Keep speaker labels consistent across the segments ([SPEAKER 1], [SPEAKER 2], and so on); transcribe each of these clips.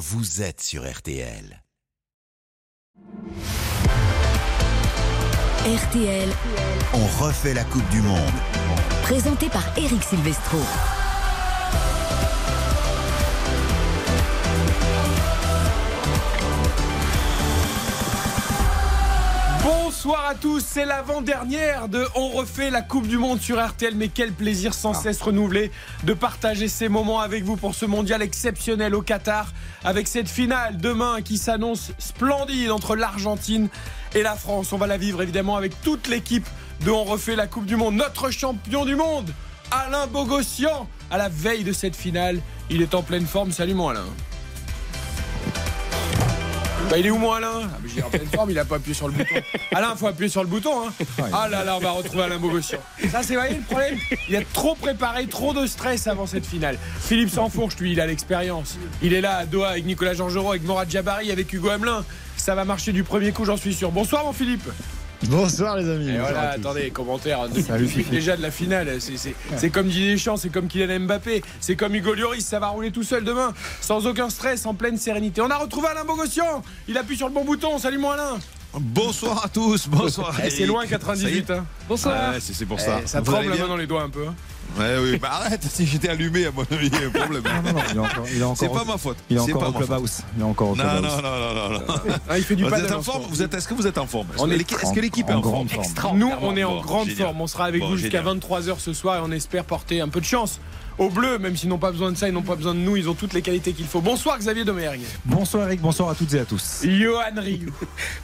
[SPEAKER 1] vous êtes sur RTL.
[SPEAKER 2] RTL,
[SPEAKER 1] On refait la Coupe du Monde.
[SPEAKER 2] présenté par Eric Silvestro.
[SPEAKER 3] Bonsoir à tous, c'est l'avant-dernière de On refait la Coupe du Monde sur RTL, mais quel plaisir sans cesse renouvelé de partager ces moments avec vous pour ce mondial exceptionnel au Qatar, avec cette finale demain qui s'annonce splendide entre l'Argentine et la France. On va la vivre évidemment avec toute l'équipe de On refait la Coupe du Monde, notre champion du monde, Alain Bogossian, à la veille de cette finale. Il est en pleine forme, salut mon Alain. Bah, il est où mon Alain ah, j'ai en pleine forme, il a pas appuyé sur le bouton. Alain, faut appuyer sur le bouton. Hein. Ah là là, on va retrouver Alain Bogossian. Ça, c'est le problème. Il a trop préparé, trop de stress avant cette finale. Philippe Sansfourche, lui, il a l'expérience. Il est là à Doha avec Nicolas Georgerot, avec Morad Jabari, avec Hugo Hamelin. Ça va marcher du premier coup, j'en suis sûr. Bonsoir, mon Philippe.
[SPEAKER 4] Bonsoir les amis.
[SPEAKER 3] Et
[SPEAKER 4] Bonsoir
[SPEAKER 3] voilà, attendez, commentaire. Depuis
[SPEAKER 4] Salut,
[SPEAKER 3] depuis
[SPEAKER 4] Fifi.
[SPEAKER 3] déjà de la finale. C'est comme Didier Deschamps, c'est comme Kylian Mbappé, c'est comme Hugo Lloris. Ça va rouler tout seul demain, sans aucun stress, en pleine sérénité. On a retrouvé Alain Bogossian. Il appuie sur le bon bouton. Salut, mon Alain.
[SPEAKER 5] Bonsoir à tous, bonsoir.
[SPEAKER 3] Eh, c'est loin 98. Hein.
[SPEAKER 5] Bonsoir. c'est c'est pour ça.
[SPEAKER 3] Eh, ça
[SPEAKER 5] Vous
[SPEAKER 3] tremble la main dans les doigts un peu. hein.
[SPEAKER 5] Ouais, oui, bah arrête, si j'étais allumé, à mon avis, il y a un problème.
[SPEAKER 4] Non, non, il est encore,
[SPEAKER 5] C'est pas ma faute.
[SPEAKER 4] Il est
[SPEAKER 5] C'est
[SPEAKER 4] encore
[SPEAKER 5] pas
[SPEAKER 4] au
[SPEAKER 5] ma faute.
[SPEAKER 4] clubhouse. Il est encore au
[SPEAKER 5] Non,
[SPEAKER 4] clubhouse.
[SPEAKER 5] non, non, non, non, non.
[SPEAKER 3] Ah, il fait du
[SPEAKER 5] Vous êtes
[SPEAKER 3] en
[SPEAKER 5] forme. Vous êtes Est-ce que vous êtes en forme? Est-ce
[SPEAKER 3] On
[SPEAKER 5] que
[SPEAKER 3] est
[SPEAKER 5] l'équipe- Est-ce que l'équipe est
[SPEAKER 4] en
[SPEAKER 5] forme?
[SPEAKER 4] forme.
[SPEAKER 3] Nous, on est en grande
[SPEAKER 5] génial.
[SPEAKER 3] forme. On sera avec
[SPEAKER 5] Bon,
[SPEAKER 3] vous jusqu'à
[SPEAKER 5] génial.
[SPEAKER 3] 23h ce soir et on espère porter un peu de chance aux Bleus, même s'ils n'ont pas besoin de ça, ils n'ont pas besoin de nous. Ils ont toutes les qualités qu'il faut. Bonsoir, Xavier Domergue.
[SPEAKER 4] Bonsoir Eric, bonsoir à toutes et à tous.
[SPEAKER 3] Johan Rioux.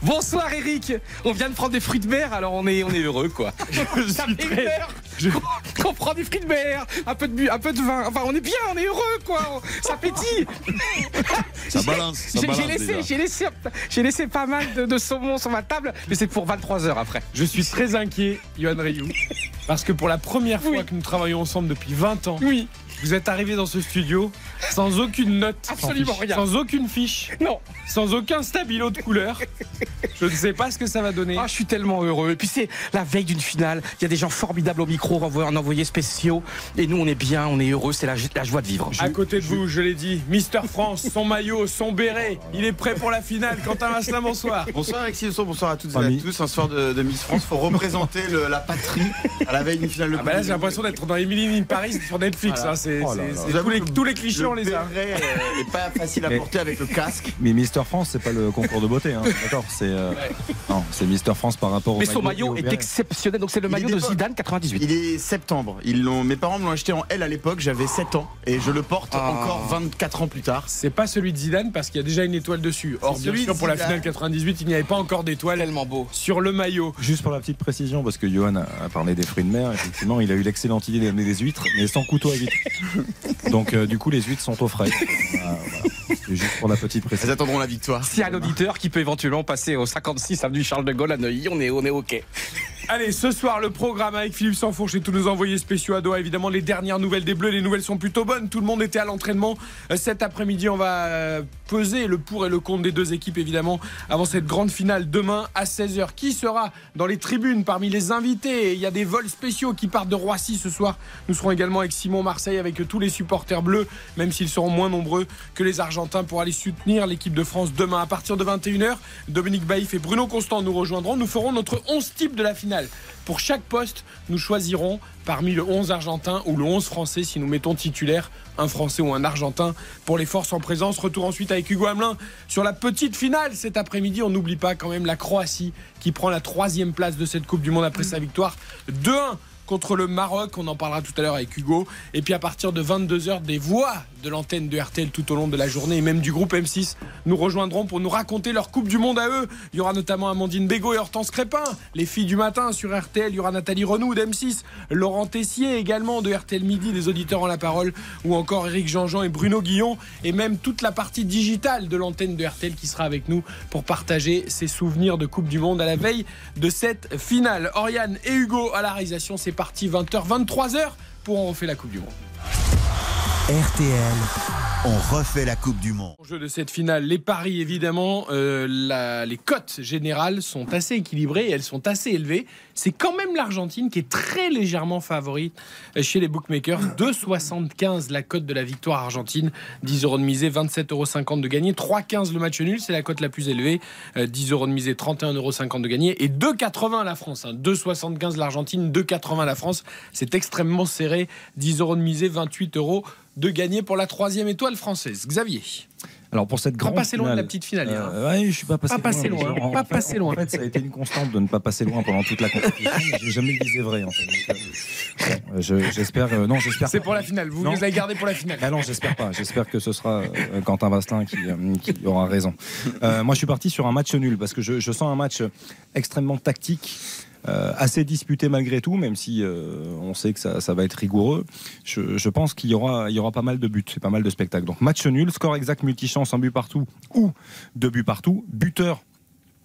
[SPEAKER 6] Bonsoir Eric, on vient de prendre des fruits de mer, alors on est, on est heureux quoi. Ça fait une heure qu'on prend des fruits de mer, un peu de, bu, un peu de vin, enfin on est bien, on est heureux quoi, ça pétille.
[SPEAKER 5] Ça balance, ça
[SPEAKER 6] J'ai-
[SPEAKER 5] balance
[SPEAKER 6] J'ai laissé, laissé, j'ai laissé pas mal de, de saumon sur ma table, mais c'est pour 23 heures après.
[SPEAKER 3] Je suis très inquiet, Johan Rioux, parce que pour la première fois
[SPEAKER 6] Oui.
[SPEAKER 3] que nous travaillons ensemble depuis 20 ans,
[SPEAKER 6] Oui,
[SPEAKER 3] vous êtes arrivé dans ce studio sans aucune note,
[SPEAKER 6] Absolument
[SPEAKER 3] sans,
[SPEAKER 6] rien.
[SPEAKER 3] sans aucune fiche,
[SPEAKER 6] non,
[SPEAKER 3] sans aucun stabilo de couleur. Je ne sais pas ce que ça va donner.
[SPEAKER 6] ah, je suis tellement heureux. Et puis c'est la veille d'une finale, il y a des gens formidables au micro, en envoyés spéciaux, et nous on est bien, on est heureux, c'est la, la joie de vivre.
[SPEAKER 3] À côté de vous, je l'ai dit, Mister France, son maillot, son béret, il est prêt pour la finale. Quentin Vasselin, bonsoir.
[SPEAKER 7] Bonsoir Alexis bonsoir à toutes et à
[SPEAKER 4] Ami.
[SPEAKER 7] tous. Un soir de, de Miss France, faut représenter le- la patrie à la veille d'une finale de
[SPEAKER 3] Ah bah là, j'ai l'impression d'être dans Emily in Paris sur Netflix.
[SPEAKER 7] Voilà.
[SPEAKER 3] hein, c'est,
[SPEAKER 4] Oh
[SPEAKER 3] tous, les, tous les clichés, on les a.
[SPEAKER 7] béret, euh, pas facile à
[SPEAKER 4] Mais-
[SPEAKER 7] porter avec le casque.
[SPEAKER 4] Mais Mister France, c'est pas le concours de beauté, hein. D'accord, c'est euh, non, c'est Mister France par rapport au
[SPEAKER 6] Mais son maillot est exceptionnel, donc c'est le maillot de. Zidane 98.
[SPEAKER 7] Il est septembre. Ils l'ont, mes parents me l'ont acheté en L à l'époque, j'avais 7 ans et je le porte
[SPEAKER 6] Ah.
[SPEAKER 7] encore 24 ans plus tard.
[SPEAKER 3] C'est pas celui de Zidane parce qu'il y a déjà une étoile dessus. Or,
[SPEAKER 7] C'est
[SPEAKER 3] bien
[SPEAKER 7] celui
[SPEAKER 3] sûr, pour la finale 98, il n'y avait pas encore d'étoile
[SPEAKER 6] Tellement beau.
[SPEAKER 3] sur le maillot.
[SPEAKER 4] Juste pour la petite précision, parce que Johan a a parlé des fruits de mer, effectivement, il a eu l'excellente idée d'amener des huîtres, mais sans couteau à huîtres. Donc, euh, du coup, les huîtres sont au frais. Voilà, voilà. C'est juste pour la petite
[SPEAKER 7] Elles
[SPEAKER 4] précision.
[SPEAKER 7] attendront la victoire.
[SPEAKER 6] A un auditeur qui peut éventuellement passer au 56 avenue Charles de Gaulle à Neuilly, on est, on est OK.
[SPEAKER 3] Allez, ce soir, le programme avec Philippe Sansfourche et tous nos envoyés spéciaux à Doha. Évidemment, les dernières nouvelles des Bleus, les nouvelles sont plutôt bonnes. Tout le monde était à l'entraînement. Euh, Cet après-midi, on va euh, peser le pour et le contre des deux équipes, évidemment, avant cette grande finale demain à 16h. Qui sera dans les tribunes parmi les invités? Il y a des vols spéciaux qui partent de Roissy ce soir. Nous serons également avec Simon Marseille, avec tous les supporters bleus, même s'ils seront moins nombreux que les Argentins pour aller soutenir l'équipe de France demain à partir de 21h. Dominique Baïf et Bruno Constant nous rejoindront. Nous ferons notre 11 type de la finale. Pour chaque poste, nous choisirons parmi le 11 argentin ou le 11 français si nous mettons titulaire un français ou un argentin pour les forces en présence. Retour ensuite avec Hugo Hamelin sur la petite finale cet après-midi. On n'oublie pas quand même la Croatie qui prend la troisième place de cette Coupe du Monde après sa victoire 2-1 contre le Maroc. On en parlera tout à l'heure avec Hugo. Et puis à partir de 22h, des voix de l'antenne de RTL tout au long de la journée et même du groupe M6 nous rejoindront pour nous raconter leur Coupe du Monde à eux. Il y aura notamment Amandine Bégaud et Hortense Crépin, les filles du matin sur RTL. Il y aura Nathalie Renou d'M6, Laurent Tessier également de RTL Midi, des auditeurs en la parole, ou encore Eric Jean-Jean et Bruno Guillon, et même toute la partie digitale de l'antenne de RTL qui sera avec nous pour partager ses souvenirs de Coupe du Monde à la veille de cette finale. Oriane et Hugo à la réalisation, c'est parti 20h, 23h pour on refait la Coupe du Monde.
[SPEAKER 1] RTL, On refait la Coupe du Monde.
[SPEAKER 3] Jeu de cette finale, les paris évidemment, euh, la- les cotes générales sont assez équilibrées et elles sont assez élevées. C'est quand même l'Argentine qui est très légèrement favorite euh, chez les bookmakers. 2,75 la cote de la victoire argentine, 10 euros de misée, 27,50 euros de gagné, 3,15 le match nul, c'est la cote la plus élevée, euh, 10 euros de misée, 31,50 euros de gagné et 2,80 la France. hein. 2,75 l'Argentine, 2,80 la France. C'est extrêmement serré, 10 euros de misée, 28 euros de gagné pour la troisième étoile française. Xavier.
[SPEAKER 4] Alors pour cette
[SPEAKER 3] Pas
[SPEAKER 4] grande
[SPEAKER 3] passé loin de la petite finale. hein.
[SPEAKER 4] Euh, ouais, je suis pas passé
[SPEAKER 3] Pas passé loin,
[SPEAKER 4] En-
[SPEAKER 3] pas
[SPEAKER 4] en fait-
[SPEAKER 3] passé loin.
[SPEAKER 4] En fait, ça a été une constante de ne pas passer loin pendant toute la compétition. J'ai jamais visé vrai. En fait. Euh, bon, euh, je- j'espère. euh, non, j'espère.
[SPEAKER 3] C'est
[SPEAKER 4] pas.
[SPEAKER 3] pour la finale. Vous
[SPEAKER 4] Non.
[SPEAKER 3] les avez gardés pour la finale.
[SPEAKER 4] Ah non, j'espère pas. J'espère que ce sera euh, Quentin Vasselin qui, qui aura raison. Moi, je suis parti sur un match nul parce que je, je sens un match extrêmement tactique. Euh, assez disputé malgré tout, même si euh, on sait que ça, ça va être rigoureux. Je, je pense qu'il y aura, il y aura pas mal de buts, et pas mal de spectacles. Donc match nul, score exact multichance, un but partout ou deux buts partout. Buteur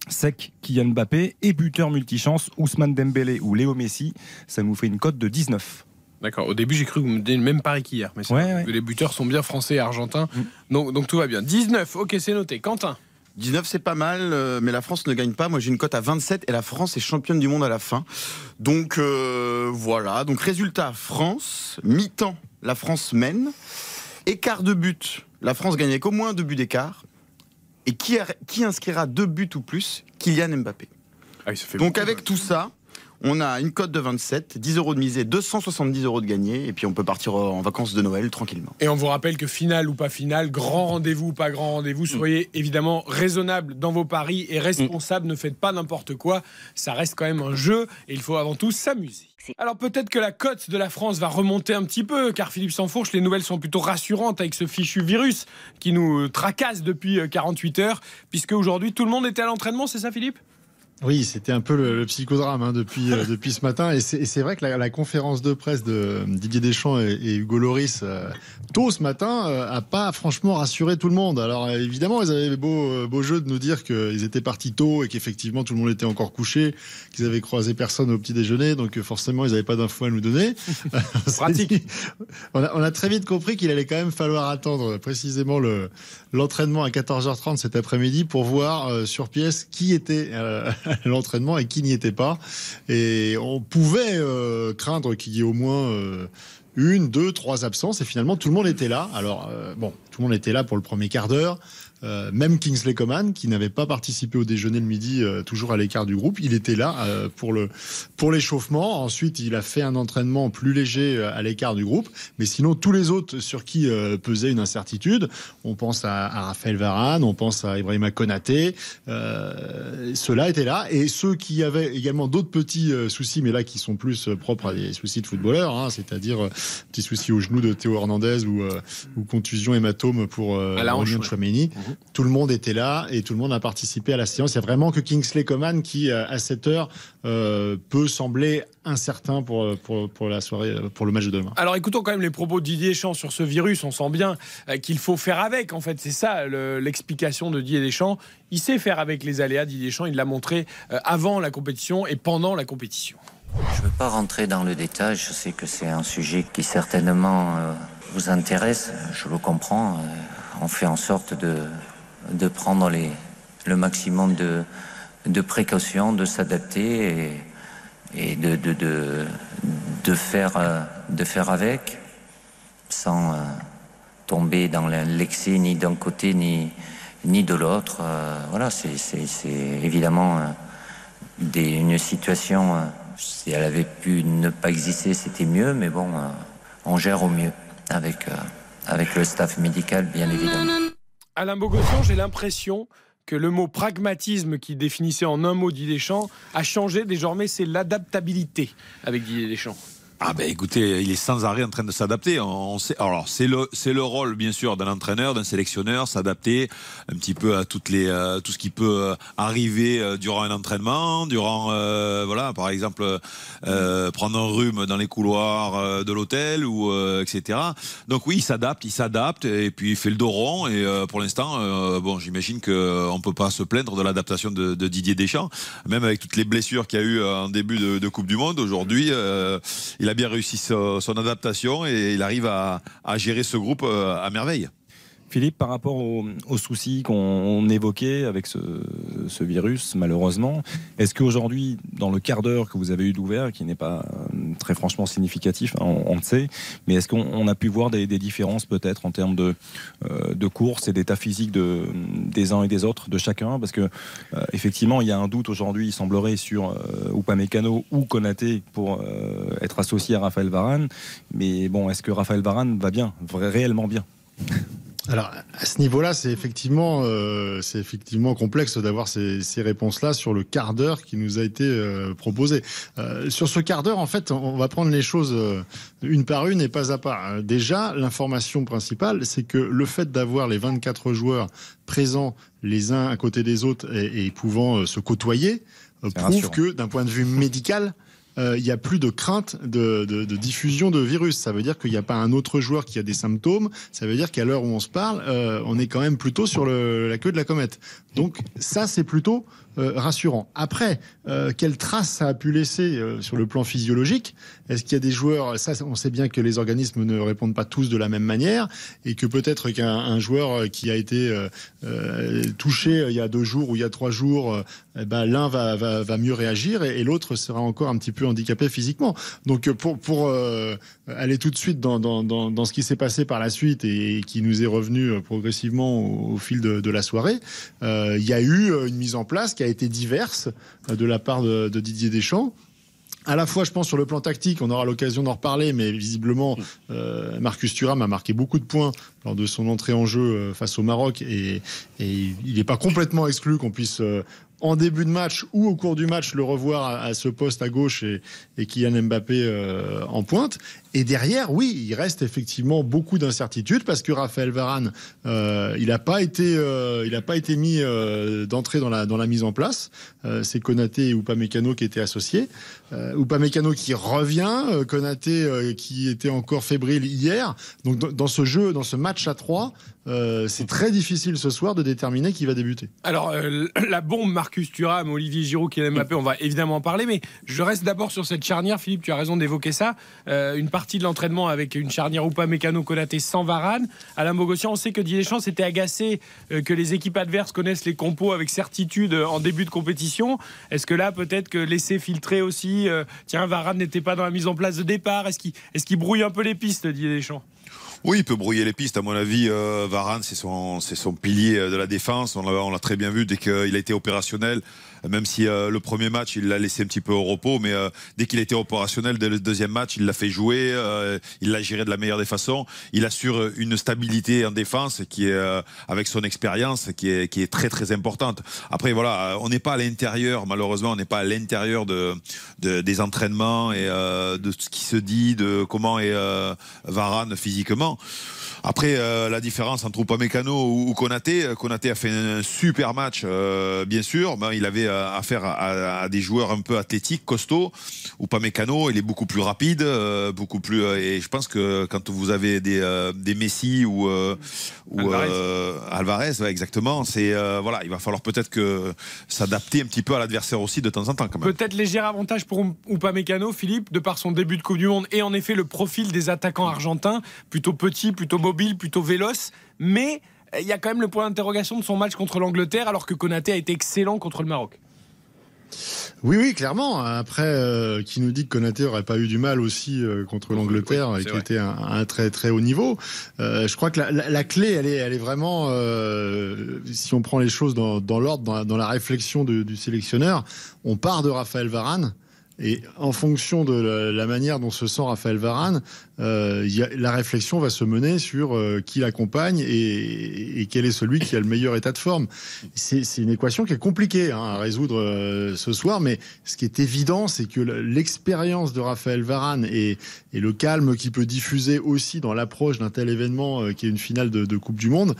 [SPEAKER 4] sec Kylian Mbappé et buteur multichance Ousmane Dembélé ou Léo Messi. Ça nous fait une cote de 19.
[SPEAKER 3] D'accord. Au début, j'ai cru que vous me donniez le même pari qu'hier. Mais c'est
[SPEAKER 4] Ouais,
[SPEAKER 3] vrai
[SPEAKER 4] ouais.
[SPEAKER 3] que les buteurs sont bien français et argentins.
[SPEAKER 7] Mm.
[SPEAKER 3] Donc, donc tout va bien. 19. Ok, c'est noté. Quentin.
[SPEAKER 7] 19, c'est pas mal, euh, mais la France ne gagne pas. Moi, j'ai une cote à 27 et la France est championne du monde à la fin. Donc euh, voilà. Donc résultat France mi-temps, la France mène. Écart de but, la France gagne avec au moins deux buts d'écart. Et qui, inscrira deux buts ou plus? Kylian Mbappé.
[SPEAKER 3] Ah, fait
[SPEAKER 7] Donc
[SPEAKER 3] beaucoup.
[SPEAKER 7] avec tout ça, on a une cote de 27, 10 euros de misée, 270 euros de gagné, et puis on peut partir euh, en vacances de Noël tranquillement.
[SPEAKER 3] Et on vous rappelle que finale ou pas finale, grand rendez-vous ou pas grand rendez-vous, soyez évidemment raisonnable dans vos paris et responsable. Ne faites pas n'importe quoi. Ça reste quand même un jeu et il faut avant tout s'amuser. Alors peut-être que la cote de la France va remonter un petit peu, car Philippe Sansfourche, les nouvelles sont plutôt rassurantes avec ce fichu virus qui nous tracasse depuis euh, 48 heures, puisque aujourd'hui tout le monde était à l'entraînement, c'est ça Philippe?
[SPEAKER 8] Oui, c'était un peu le, le psychodrame hein, depuis, euh, depuis ce matin. Et c'est et c'est vrai que la, la conférence de presse de Didier Deschamps et, et Hugo Loris euh, tôt ce matin euh, a pas franchement rassuré tout le monde. Alors euh, évidemment, ils avaient beau, euh, beau jeu de nous dire qu'ils étaient partis tôt et qu'effectivement tout le monde était encore couché, qu'ils avaient croisé personne au petit déjeuner, donc euh, forcément ils n'avaient pas d'infos à nous donner. On
[SPEAKER 3] Pratique.
[SPEAKER 8] a, on a très vite compris qu'il allait quand même falloir attendre précisément le l'entraînement à 14h30 cet après-midi pour voir euh, sur pièce qui était euh, l'entraînement et qui n'y était pas. Et on pouvait euh, craindre qu'il y ait au moins euh, une, deux, trois absences. Et finalement, tout le monde était là. Alors, euh, bon, tout le monde était là pour le premier quart d'heure. Euh, même Kingsley Coman, qui n'avait pas participé au déjeuner le midi, euh, toujours à l'écart du groupe, il était là euh, pour le pour l'échauffement. Ensuite, il a fait un entraînement plus léger euh, à l'écart du groupe. Mais sinon, tous les autres sur qui euh, pesait une incertitude, on pense à, à Raphaël Varane, on pense à Ibrahima Konaté, euh, ceux-là étaient là. Et ceux qui avaient également d'autres petits euh, soucis, mais là qui sont plus propres à des soucis de footballeurs, hein, c'est-à-dire euh, petits soucis au genou de Théo Hernandez ou, euh, ou contusion hématome pour euh, Aurélien
[SPEAKER 3] ouais.
[SPEAKER 8] Tchouaméni. Tout le monde était là et tout le monde a participé à la séance. Il y a vraiment que Kingsley Coman qui, euh, à cette heure, euh, peut sembler incertain pour, euh, pour, pour la soirée, pour le match de demain.
[SPEAKER 3] Alors écoutons quand même les propos de Didier Deschamps sur ce virus. On sent bien qu'il faut faire avec. En fait, c'est ça le- l'explication de Didier Deschamps. Il sait faire avec les aléas. Didier Deschamps, il l'a montré avant la compétition et pendant la compétition.
[SPEAKER 9] Je ne veux pas rentrer dans le détail, je sais que c'est un sujet qui certainement euh, vous intéresse, je le comprends. Euh, on fait en sorte de, prendre le maximum de, précautions, de s'adapter et, euh, de faire avec, sans euh, tomber dans l'excès ni d'un côté ni, de l'autre. Euh, voilà, c'est évidemment une situation, si elle avait pu ne pas exister, c'était mieux, mais bon, on gère au mieux avec, avec le staff médical, bien évidemment.
[SPEAKER 3] Alain Bogossian, j'ai l'impression que le mot pragmatisme qui définissait en un mot Didier Deschamps a changé. Désormais, c'est l'adaptabilité avec Didier Deschamps.
[SPEAKER 5] Ah ben écoutez, il est sans arrêt en train de s'adapter. On sait, alors c'est le c'est le rôle bien sûr d'un entraîneur, d'un sélectionneur, s'adapter un petit peu à toutes les euh, tout ce qui peut euh, arriver euh, durant un entraînement, durant euh, voilà par exemple euh, prendre un rhume dans les couloirs euh, de l'hôtel ou etc. Donc oui, il s'adapte, il s'adapte et puis il fait le dos rond et pour l'instant bon j'imagine que on peut pas se plaindre de l'adaptation de, Didier Deschamps, même avec toutes les blessures qu'il y a eu en début de, de Coupe du Monde aujourd'hui. euh, il a bien réussi so- son adaptation et il arrive à, à gérer ce groupe euh, à merveille.
[SPEAKER 4] Philippe, par rapport aux, soucis qu'on évoquait avec ce, virus, malheureusement, est-ce qu'aujourd'hui, dans le quart d'heure que vous avez eu d'ouvert, qui n'est pas euh, très franchement significatif, hein, on, le sait, mais est-ce qu'on a pu voir des, différences peut-être en termes de, euh, de course et d'état physique de, des uns et des autres, de chacun? Parce que euh, effectivement, il y a un doute aujourd'hui, il semblerait, sur Upamecano ou Konaté pour être associé à Raphaël Varane. Mais bon, est-ce que Raphaël Varane va bien, réellement bien?
[SPEAKER 8] Alors à ce niveau-là, c'est effectivement, euh, c'est effectivement complexe d'avoir ces, ces réponses-là sur le quart d'heure qui nous a été euh, proposé. Euh, sur ce quart d'heure, en fait, on va prendre les choses euh, une par une et pas à pas. Déjà, l'information principale, c'est que le fait d'avoir les 24 joueurs présents les uns à côté des autres et, et pouvant se côtoyer prouve que d'un point de vue médical, euh, il n'y a plus de crainte de, diffusion de virus. Ça veut dire qu'il n'y a pas un autre joueur qui a des symptômes. Ça veut dire qu'à l'heure où on se parle, euh, on est quand même plutôt sur la queue de la comète. Donc ça, c'est plutôt euh, rassurant. Après, quelle trace ça a pu laisser sur le plan physiologique? Est-ce qu'il y a des joueurs Ça, on sait bien que les organismes ne répondent pas tous de la même manière et que peut-être qu'un joueur qui a été touché il y a deux jours ou il y a trois jours, eh ben, l'un va, mieux réagir et, l'autre sera encore un petit peu handicapé physiquement. Donc pour, pour aller tout de suite dans, ce qui s'est passé par la suite et, qui nous est revenu progressivement au, fil de, la soirée, il y a eu une mise en place qui a été diverse euh, de la part de, Didier Deschamps à la fois, je pense, sur le plan tactique, on aura l'occasion d'en reparler, mais visiblement, euh, Marcus Thuram a marqué beaucoup de points lors de son entrée en jeu euh, face au Maroc, et, il n'est pas complètement exclu qu'on puisse en début de match ou au cours du match le revoir à, ce poste à gauche et, et Kylian Mbappé euh, en pointe. Et derrière, oui, il reste effectivement beaucoup d'incertitudes parce que Raphaël Varane, euh, il n'a pas été, euh, il a pas été mis d'entrée dans la mise en place. C'est Konaté et Upamecano qui étaient associés. Upamecano qui revient, Konaté qui était encore fébrile hier. Donc dans ce jeu, dans ce match à trois, c'est très difficile ce soir de déterminer qui va débuter.
[SPEAKER 3] Alors la bombe Marcus Thuram, Olivier Giroud, Kylian Mbappé, on va évidemment en parler, mais je reste d'abord sur cette charnière. Philippe, tu as raison d'évoquer ça. Euh, une partie de l'entraînement avec une charnière ou pas mécano Konaté sans Varane. Alain Bogossian, on sait que Didier Deschamps s'était agacé euh, que les équipes adverses connaissent les compos avec certitude euh, en début de compétition. Est-ce que là, peut-être que laisser filtrer aussi, tiens, Varane n'était pas dans la mise en place de départ, est-ce qu'il est brouille un peu les pistes, Didier Deschamps?
[SPEAKER 5] Oui, il peut brouiller les pistes. À mon avis, euh, Varane, c'est son, son pilier de la défense. On l'a très bien vu dès qu'il a été opérationnel même si euh, le premier match, il l'a laissé un petit peu au repos, mais euh, dès qu'il était opérationnel, dès le deuxième match, il l'a fait jouer, euh, il l'a géré de la meilleure des façons. Il assure une stabilité en défense qui est, avec son expérience, qui est, qui est très très importante. Après, voilà, on n'est pas à l'intérieur, malheureusement, on n'est pas à l'intérieur de, de, des entraînements et de ce qui se dit, de comment est Varane physiquement. Après, la différence entre Upamecano ou, Konaté, Konaté a fait un super match, bien sûr. Ben, il avait affaire à, à, des joueurs un peu athlétiques, costauds. Upamecano, il est beaucoup plus rapide, beaucoup plus. et je pense que quand vous avez des, des Messi ou, ou Alvarez, Alvarez exactement, c'est voilà, il va falloir peut-être que s'adapter un petit peu à l'adversaire aussi de temps en temps.
[SPEAKER 3] Peut-être léger avantage pour Upamecano, Philippe, de par son début de Coupe du Monde et en effet le profil des attaquants argentins, plutôt petit, plutôt mobile, plutôt véloce, mais il y a quand même le point d'interrogation de son match contre l'Angleterre, alors que Konaté a été excellent contre le Maroc.
[SPEAKER 8] Oui, oui, clairement. Après, euh, qui nous dit que Konaté aurait pas eu du mal aussi euh, contre l'Angleterre et qui était un, un, très très haut niveau. Euh, je crois que la, la, clé, elle est, elle est vraiment, si on prend les choses dans, dans l'ordre, dans, dans, la réflexion du sélectionneur, on part de Raphaël Varane. Et en fonction de la, manière dont se sent Raphaël Varane, euh, y a, la réflexion va se mener sur euh, qui l'accompagne et, et, quel est celui qui a le meilleur état de forme. C'est une équation qui est compliquée hein, à résoudre euh, ce soir, mais ce qui est évident, c'est que l'expérience de Raphaël Varane et, et, le calme qu'il peut diffuser aussi dans l'approche d'un tel événement qui est une finale de, de Coupe du Monde,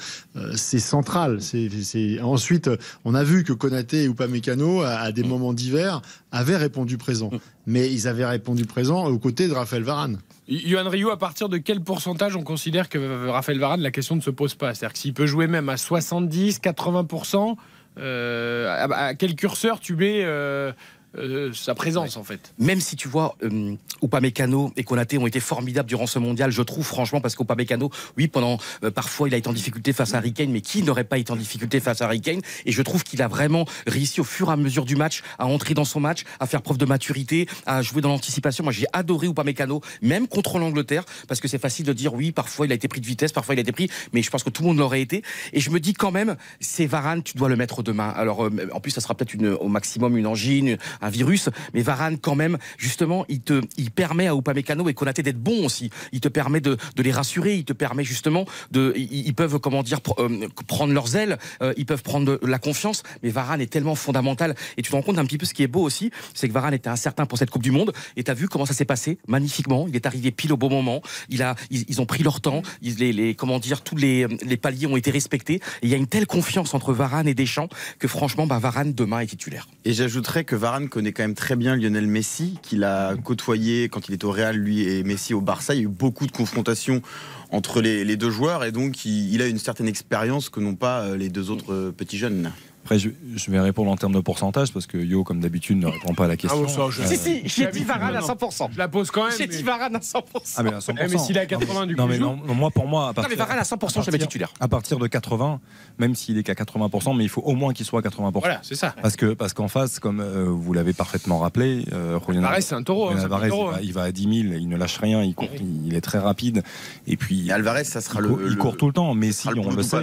[SPEAKER 8] c'est central. C'est ensuite, on a vu que Konaté et Upamecano, à, à des moments divers, avaient répondu présent, mais ils avaient répondu présent aux côtés de Raphaël Varane.
[SPEAKER 3] Yohan Rio, à partir de quel pourcentage on considère que Raphaël Varane, la question ne se pose pas? C'est-à-dire que s'il peut jouer même à 70, 80%, euh, à, quel curseur tu mets euh, euh, sa présence en fait.
[SPEAKER 6] Même si tu vois, euh, Upamecano et Konaté ont été formidables durant ce mondial, je trouve franchement, parce qu'Upamecano, oui, pendant euh, parfois il a été en difficulté face à Harry Kane, mais qui n'aurait pas été en difficulté face à Harry Kane? Et je trouve qu'il a vraiment réussi au fur et à mesure du match à entrer dans son match, à faire preuve de maturité, à jouer dans l'anticipation. Moi, j'ai adoré Upamecano, même contre l'Angleterre, parce que c'est facile de dire oui, parfois il a été pris de vitesse, parfois il a été pris, mais je pense que tout le monde l'aurait été. Et je me dis quand même, c'est Varane, tu dois le mettre demain. Alors, euh, en plus, ça sera peut-être une, au maximum une angine, un virus, mais Varane, quand même, justement, il te, il permet à Upamecano et Konaté d'être bons aussi. Il te permet de, de les rassurer, il te permet justement de, ils, peuvent, comment dire, euh, prendre leurs ailes, euh, ils peuvent prendre la confiance, mais Varane est tellement fondamental. Et tu te rends compte un petit peu ce qui est beau aussi, c'est que Varane était incertain pour cette Coupe du Monde, et t'as vu comment ça s'est passé? Magnifiquement. Il est arrivé pile au bon moment. Il a, ils, ils ont pris leur temps. Ils, les, les, comment dire, tous les, les paliers ont été respectés. Et il y a une telle confiance entre Varane et Deschamps que franchement, bah, Varane demain est titulaire.
[SPEAKER 7] Et j'ajouterais que Varane connaît quand même très bien Lionel Messi, qu'il a côtoyé quand il était au Real, lui et Messi au Barça. Il y a eu beaucoup de confrontations entre les, les deux joueurs et donc il, il a une certaine expérience que n'ont pas euh, les deux autres euh, petits jeunes.
[SPEAKER 4] Après, je, je vais répondre en termes de pourcentage parce que Yo, comme d'habitude, ne répond pas à la question.
[SPEAKER 3] Ah, ça, je-
[SPEAKER 4] Euh,
[SPEAKER 6] Si, si, j'ai dit Varane à
[SPEAKER 3] non.
[SPEAKER 6] 100%.
[SPEAKER 3] Je la pose quand même.
[SPEAKER 6] J'ai
[SPEAKER 3] mais-
[SPEAKER 6] dit Varane à 100%.
[SPEAKER 4] Ah, mais à 100%.
[SPEAKER 3] Eh, mais s'il est à 80 du coup,
[SPEAKER 4] Non, mais non, non, moi, pour moi, à
[SPEAKER 6] Non,
[SPEAKER 4] partir,
[SPEAKER 6] mais Varane à 100%, je l'avais titulaire.
[SPEAKER 4] à partir de 80, même s'il est qu'à 80%, mais il faut au moins qu'il soit à 80%.
[SPEAKER 3] Voilà, c'est ça.
[SPEAKER 4] Parce que parce qu'en face, comme euh, vous l'avez parfaitement rappelé, euh,
[SPEAKER 3] c'est un taureau. hein, un
[SPEAKER 4] Alvarez, il,
[SPEAKER 3] hein.
[SPEAKER 4] va, il va à 10 000, il ne lâche rien, il, court, il, il est très rapide. Et puis,
[SPEAKER 7] Et Alvarez, ça sera
[SPEAKER 4] il,
[SPEAKER 7] le,
[SPEAKER 4] court, il court tout le temps. Mais si, on le
[SPEAKER 7] de
[SPEAKER 4] sait.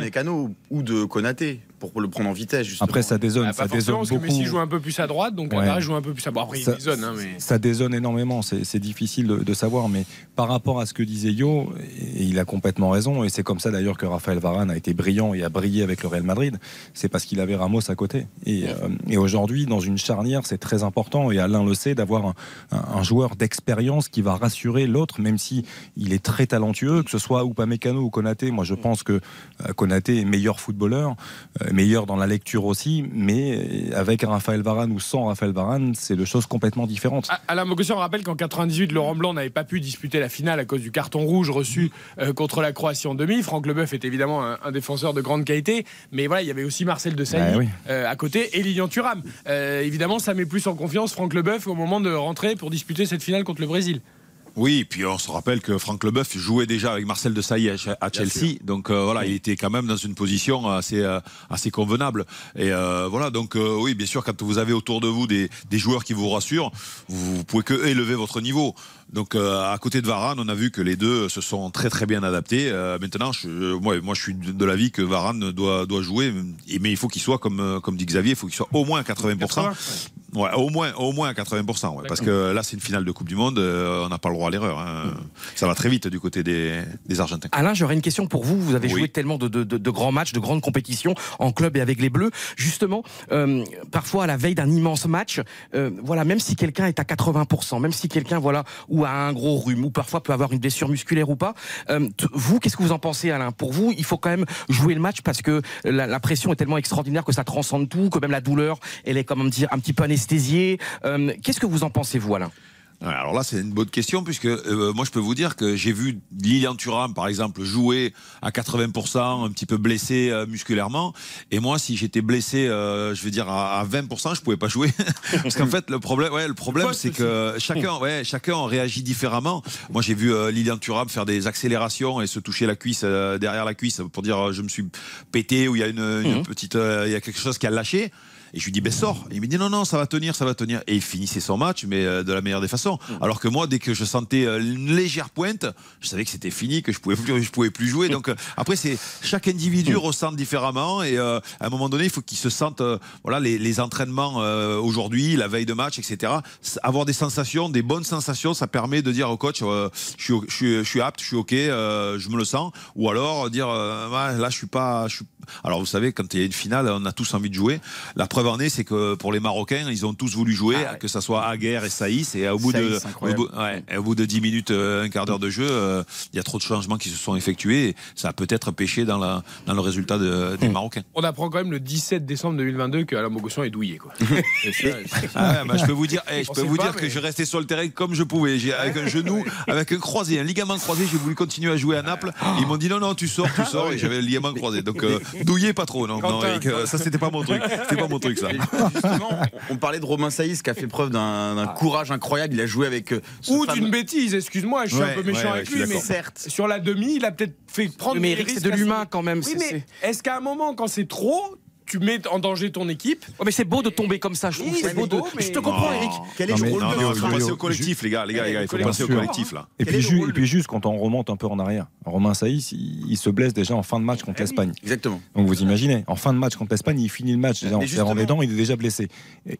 [SPEAKER 7] Ou de Konaté pour le prendre en vitesse. Justement.
[SPEAKER 4] Après, ça dézone,
[SPEAKER 3] Ah,
[SPEAKER 4] ça
[SPEAKER 3] pas forcément,
[SPEAKER 4] dézone
[SPEAKER 3] parce que
[SPEAKER 4] beaucoup.
[SPEAKER 3] Messi joue un peu plus à droite, donc
[SPEAKER 4] Ouais.
[SPEAKER 3] Alvarez joue un peu plus à droite. Après, il
[SPEAKER 4] Ça-
[SPEAKER 3] dézone, hein, mais.
[SPEAKER 4] Ça dézone énormément, c'est difficile de, de savoir, mais par rapport à ce que disait Yo, et il a complètement raison, et c'est comme ça d'ailleurs que Raphaël Varane a été brillant et a brillé avec le Real Madrid, c'est parce qu'il avait Ramos à côté. Et, euh, et aujourd'hui, dans une charnière, c'est très important, et Alain le sait, d'avoir un, un- un joueur d'expérience qui va rassurer l'autre, même si il est très talentueux, que ce soit Upamecano ou Konaté. Moi, je pense que euh, Konaté est meilleur footballeur, euh, meilleur dans la lecture aussi, mais avec un Raphaël Varane ou sans Raphaël Varane, c'est deux choses complètement différentes.
[SPEAKER 3] Alain Mogossian rappelle qu'en 98, Laurent Blanc n'avait pas pu disputer la finale à cause du carton rouge reçu euh, contre la Croatie en demi. Franck Leboeuf est évidemment un, un défenseur de grande qualité, mais voilà, il y avait aussi Marcel de
[SPEAKER 4] Bah oui.
[SPEAKER 3] à côté et Lilian Thuram. Euh, évidemment, ça met plus en confiance Franck Leboeuf au moment de rentrer pour disputer cette finale contre le Brésil.
[SPEAKER 5] Oui, et puis on se rappelle que Franck Leboeuf jouait déjà avec Marcel de Sailly à Ch- à Chelsea, donc euh, voilà, il était quand même dans une position assez euh, assez convenable. Et euh, voilà, donc euh, oui, bien sûr, quand vous avez autour de vous des, des joueurs qui vous rassurent, vous, vous pouvez que élever votre niveau. Donc euh, à côté de Varane, on a vu que les deux se sont très très bien adaptés. Euh, maintenant, je, euh, moi, moi, je suis de l'avis que Varane doit doit jouer, mais il faut qu'il soit comme comme dit Xavier, il faut qu'il soit au moins à 80 Ouais, au moins, au moins à 80%. ouais, parce que là, c'est une finale de Coupe du Monde, euh, on n'a pas le droit à l'erreur. hein. Ça va très vite du côté des, des Argentins.
[SPEAKER 6] Alain, j'aurais une question pour vous. Vous avez
[SPEAKER 5] Oui.
[SPEAKER 6] joué tellement de, de- de- de grands matchs, de grandes compétitions en club et avec les Bleus. Justement, parfois à la veille d'un immense match, voilà, même si quelqu'un est à 80%, même si quelqu'un voilà ou a un gros rhume ou parfois peut avoir une blessure musculaire ou pas, euh, vous, qu'est-ce que vous en pensez, Alain? Pour vous, il faut quand même jouer le match parce que la, pression est tellement extraordinaire que ça transcende tout, que même la douleur, elle est comme dire un petit peu anesthésiée. Euh, qu'est-ce que vous en pensez, vous, Alain?
[SPEAKER 5] Alors là, c'est une bonne question puisque euh, moi, je peux vous dire que j'ai vu Lilian Thuram, par exemple, jouer à 80%, un petit peu blessé euh, musculairement. Et moi, si j'étais blessé, euh, je vais dire à, à 20%, je pouvais pas jouer parce qu'en fait, le problème, ouais, le problème, c'est que chacun, ouais, chacun réagit différemment. Moi, j'ai vu Lilian Thuram faire des accélérations et se toucher la cuisse derrière la cuisse pour dire je me suis pété ou il y a une, une
[SPEAKER 6] Mhm.
[SPEAKER 5] petite, il y a quelque chose qui a lâché. Et je lui dis, ben sors. Et il me dit, non, non, ça va tenir, ça va tenir. Et il finissait son match, mais euh, de la meilleure des façons. Alors que moi, dès que je sentais euh, une légère pointe, je savais que c'était fini, que je pouvais plus, je pouvais plus jouer. Donc euh, après, c'est chaque individu ressent différemment. Et euh, à un moment donné, il faut qu'il se sente, euh, voilà, les, les entraînements euh, aujourd'hui, la veille de match, etc. Avoir des sensations, des bonnes sensations, ça permet de dire au coach, euh, je, suis, je, suis, je suis apte, je suis ok, euh, je me le sens. Ou alors dire, euh, là, je suis pas, je suis alors vous savez, quand il y a une finale, on a tous envie de jouer. La preuve en est, c'est que pour les Marocains, ils ont tous voulu jouer,
[SPEAKER 6] Ah ouais.
[SPEAKER 5] que ça soit Aguerre et Saïs. Et au bout, de,
[SPEAKER 7] Saïs,
[SPEAKER 5] au, bout, ouais, et au bout de 10 minutes, euh, un quart d'heure de jeu, euh, il y a trop de changements qui se sont effectués. Et ça a peut-être pêché dans, la, dans le résultat de-
[SPEAKER 6] Hmm.
[SPEAKER 5] des Marocains.
[SPEAKER 3] On apprend quand même le 17 décembre 2022 que Alain Mogossian est douillé. Quoi. Et ça, c'est-
[SPEAKER 5] Ah bah, je peux vous dire, eh, je peux vous
[SPEAKER 3] pas,
[SPEAKER 5] dire
[SPEAKER 3] mais-
[SPEAKER 5] que je restais sur le terrain comme je pouvais. J'ai avec un genou, avec un croisé, un ligament croisé. J'ai voulu continuer à jouer à Naples. Ils m'ont dit non, non, tu sors, tu sors. Et j'avais le ligament croisé. Donc euh, Douillet, pas trop, non. non
[SPEAKER 3] Quentin.
[SPEAKER 5] Eric, euh, ça, c'était pas mon truc. C'était pas mon truc, ça.
[SPEAKER 7] Justement, on parlait de Romain Saïs qui a fait preuve d'un d'un courage incroyable. Il a joué avec euh,
[SPEAKER 3] Ou
[SPEAKER 7] fameux-
[SPEAKER 3] d'une bêtise, excuse-moi, je suis
[SPEAKER 5] Ouais,
[SPEAKER 3] un peu méchant
[SPEAKER 5] ouais, ouais,
[SPEAKER 3] avec lui, mais
[SPEAKER 7] certes.
[SPEAKER 3] sur la demi, il a peut-être fait prendre
[SPEAKER 6] mais Eric, c'est de l'humain quand même.
[SPEAKER 3] Oui, mais est-ce qu'à un moment, quand c'est trop, tu mets en danger ton équipe
[SPEAKER 6] Oh, mais c'est beau de tomber comme ça, je trouve.
[SPEAKER 3] Oui,
[SPEAKER 6] c'est
[SPEAKER 3] c'est
[SPEAKER 6] beau de.
[SPEAKER 3] beau, mais-
[SPEAKER 6] Je te comprends. Eric.
[SPEAKER 7] Quel est le rôle
[SPEAKER 4] je-
[SPEAKER 5] faut passer au collectif, les gars. Les gars, il faut passer au collectif, là.
[SPEAKER 4] Et puis, ju- et juste quand on remonte un peu en arrière, Romain Saïs, il, il se blesse déjà en fin de match contre
[SPEAKER 3] Eh
[SPEAKER 4] l'Espagne.
[SPEAKER 7] Exactement.
[SPEAKER 4] Donc vous imaginez, en fin de match contre l'Espagne, il finit le match déjà en serrant les dents, il est déjà blessé.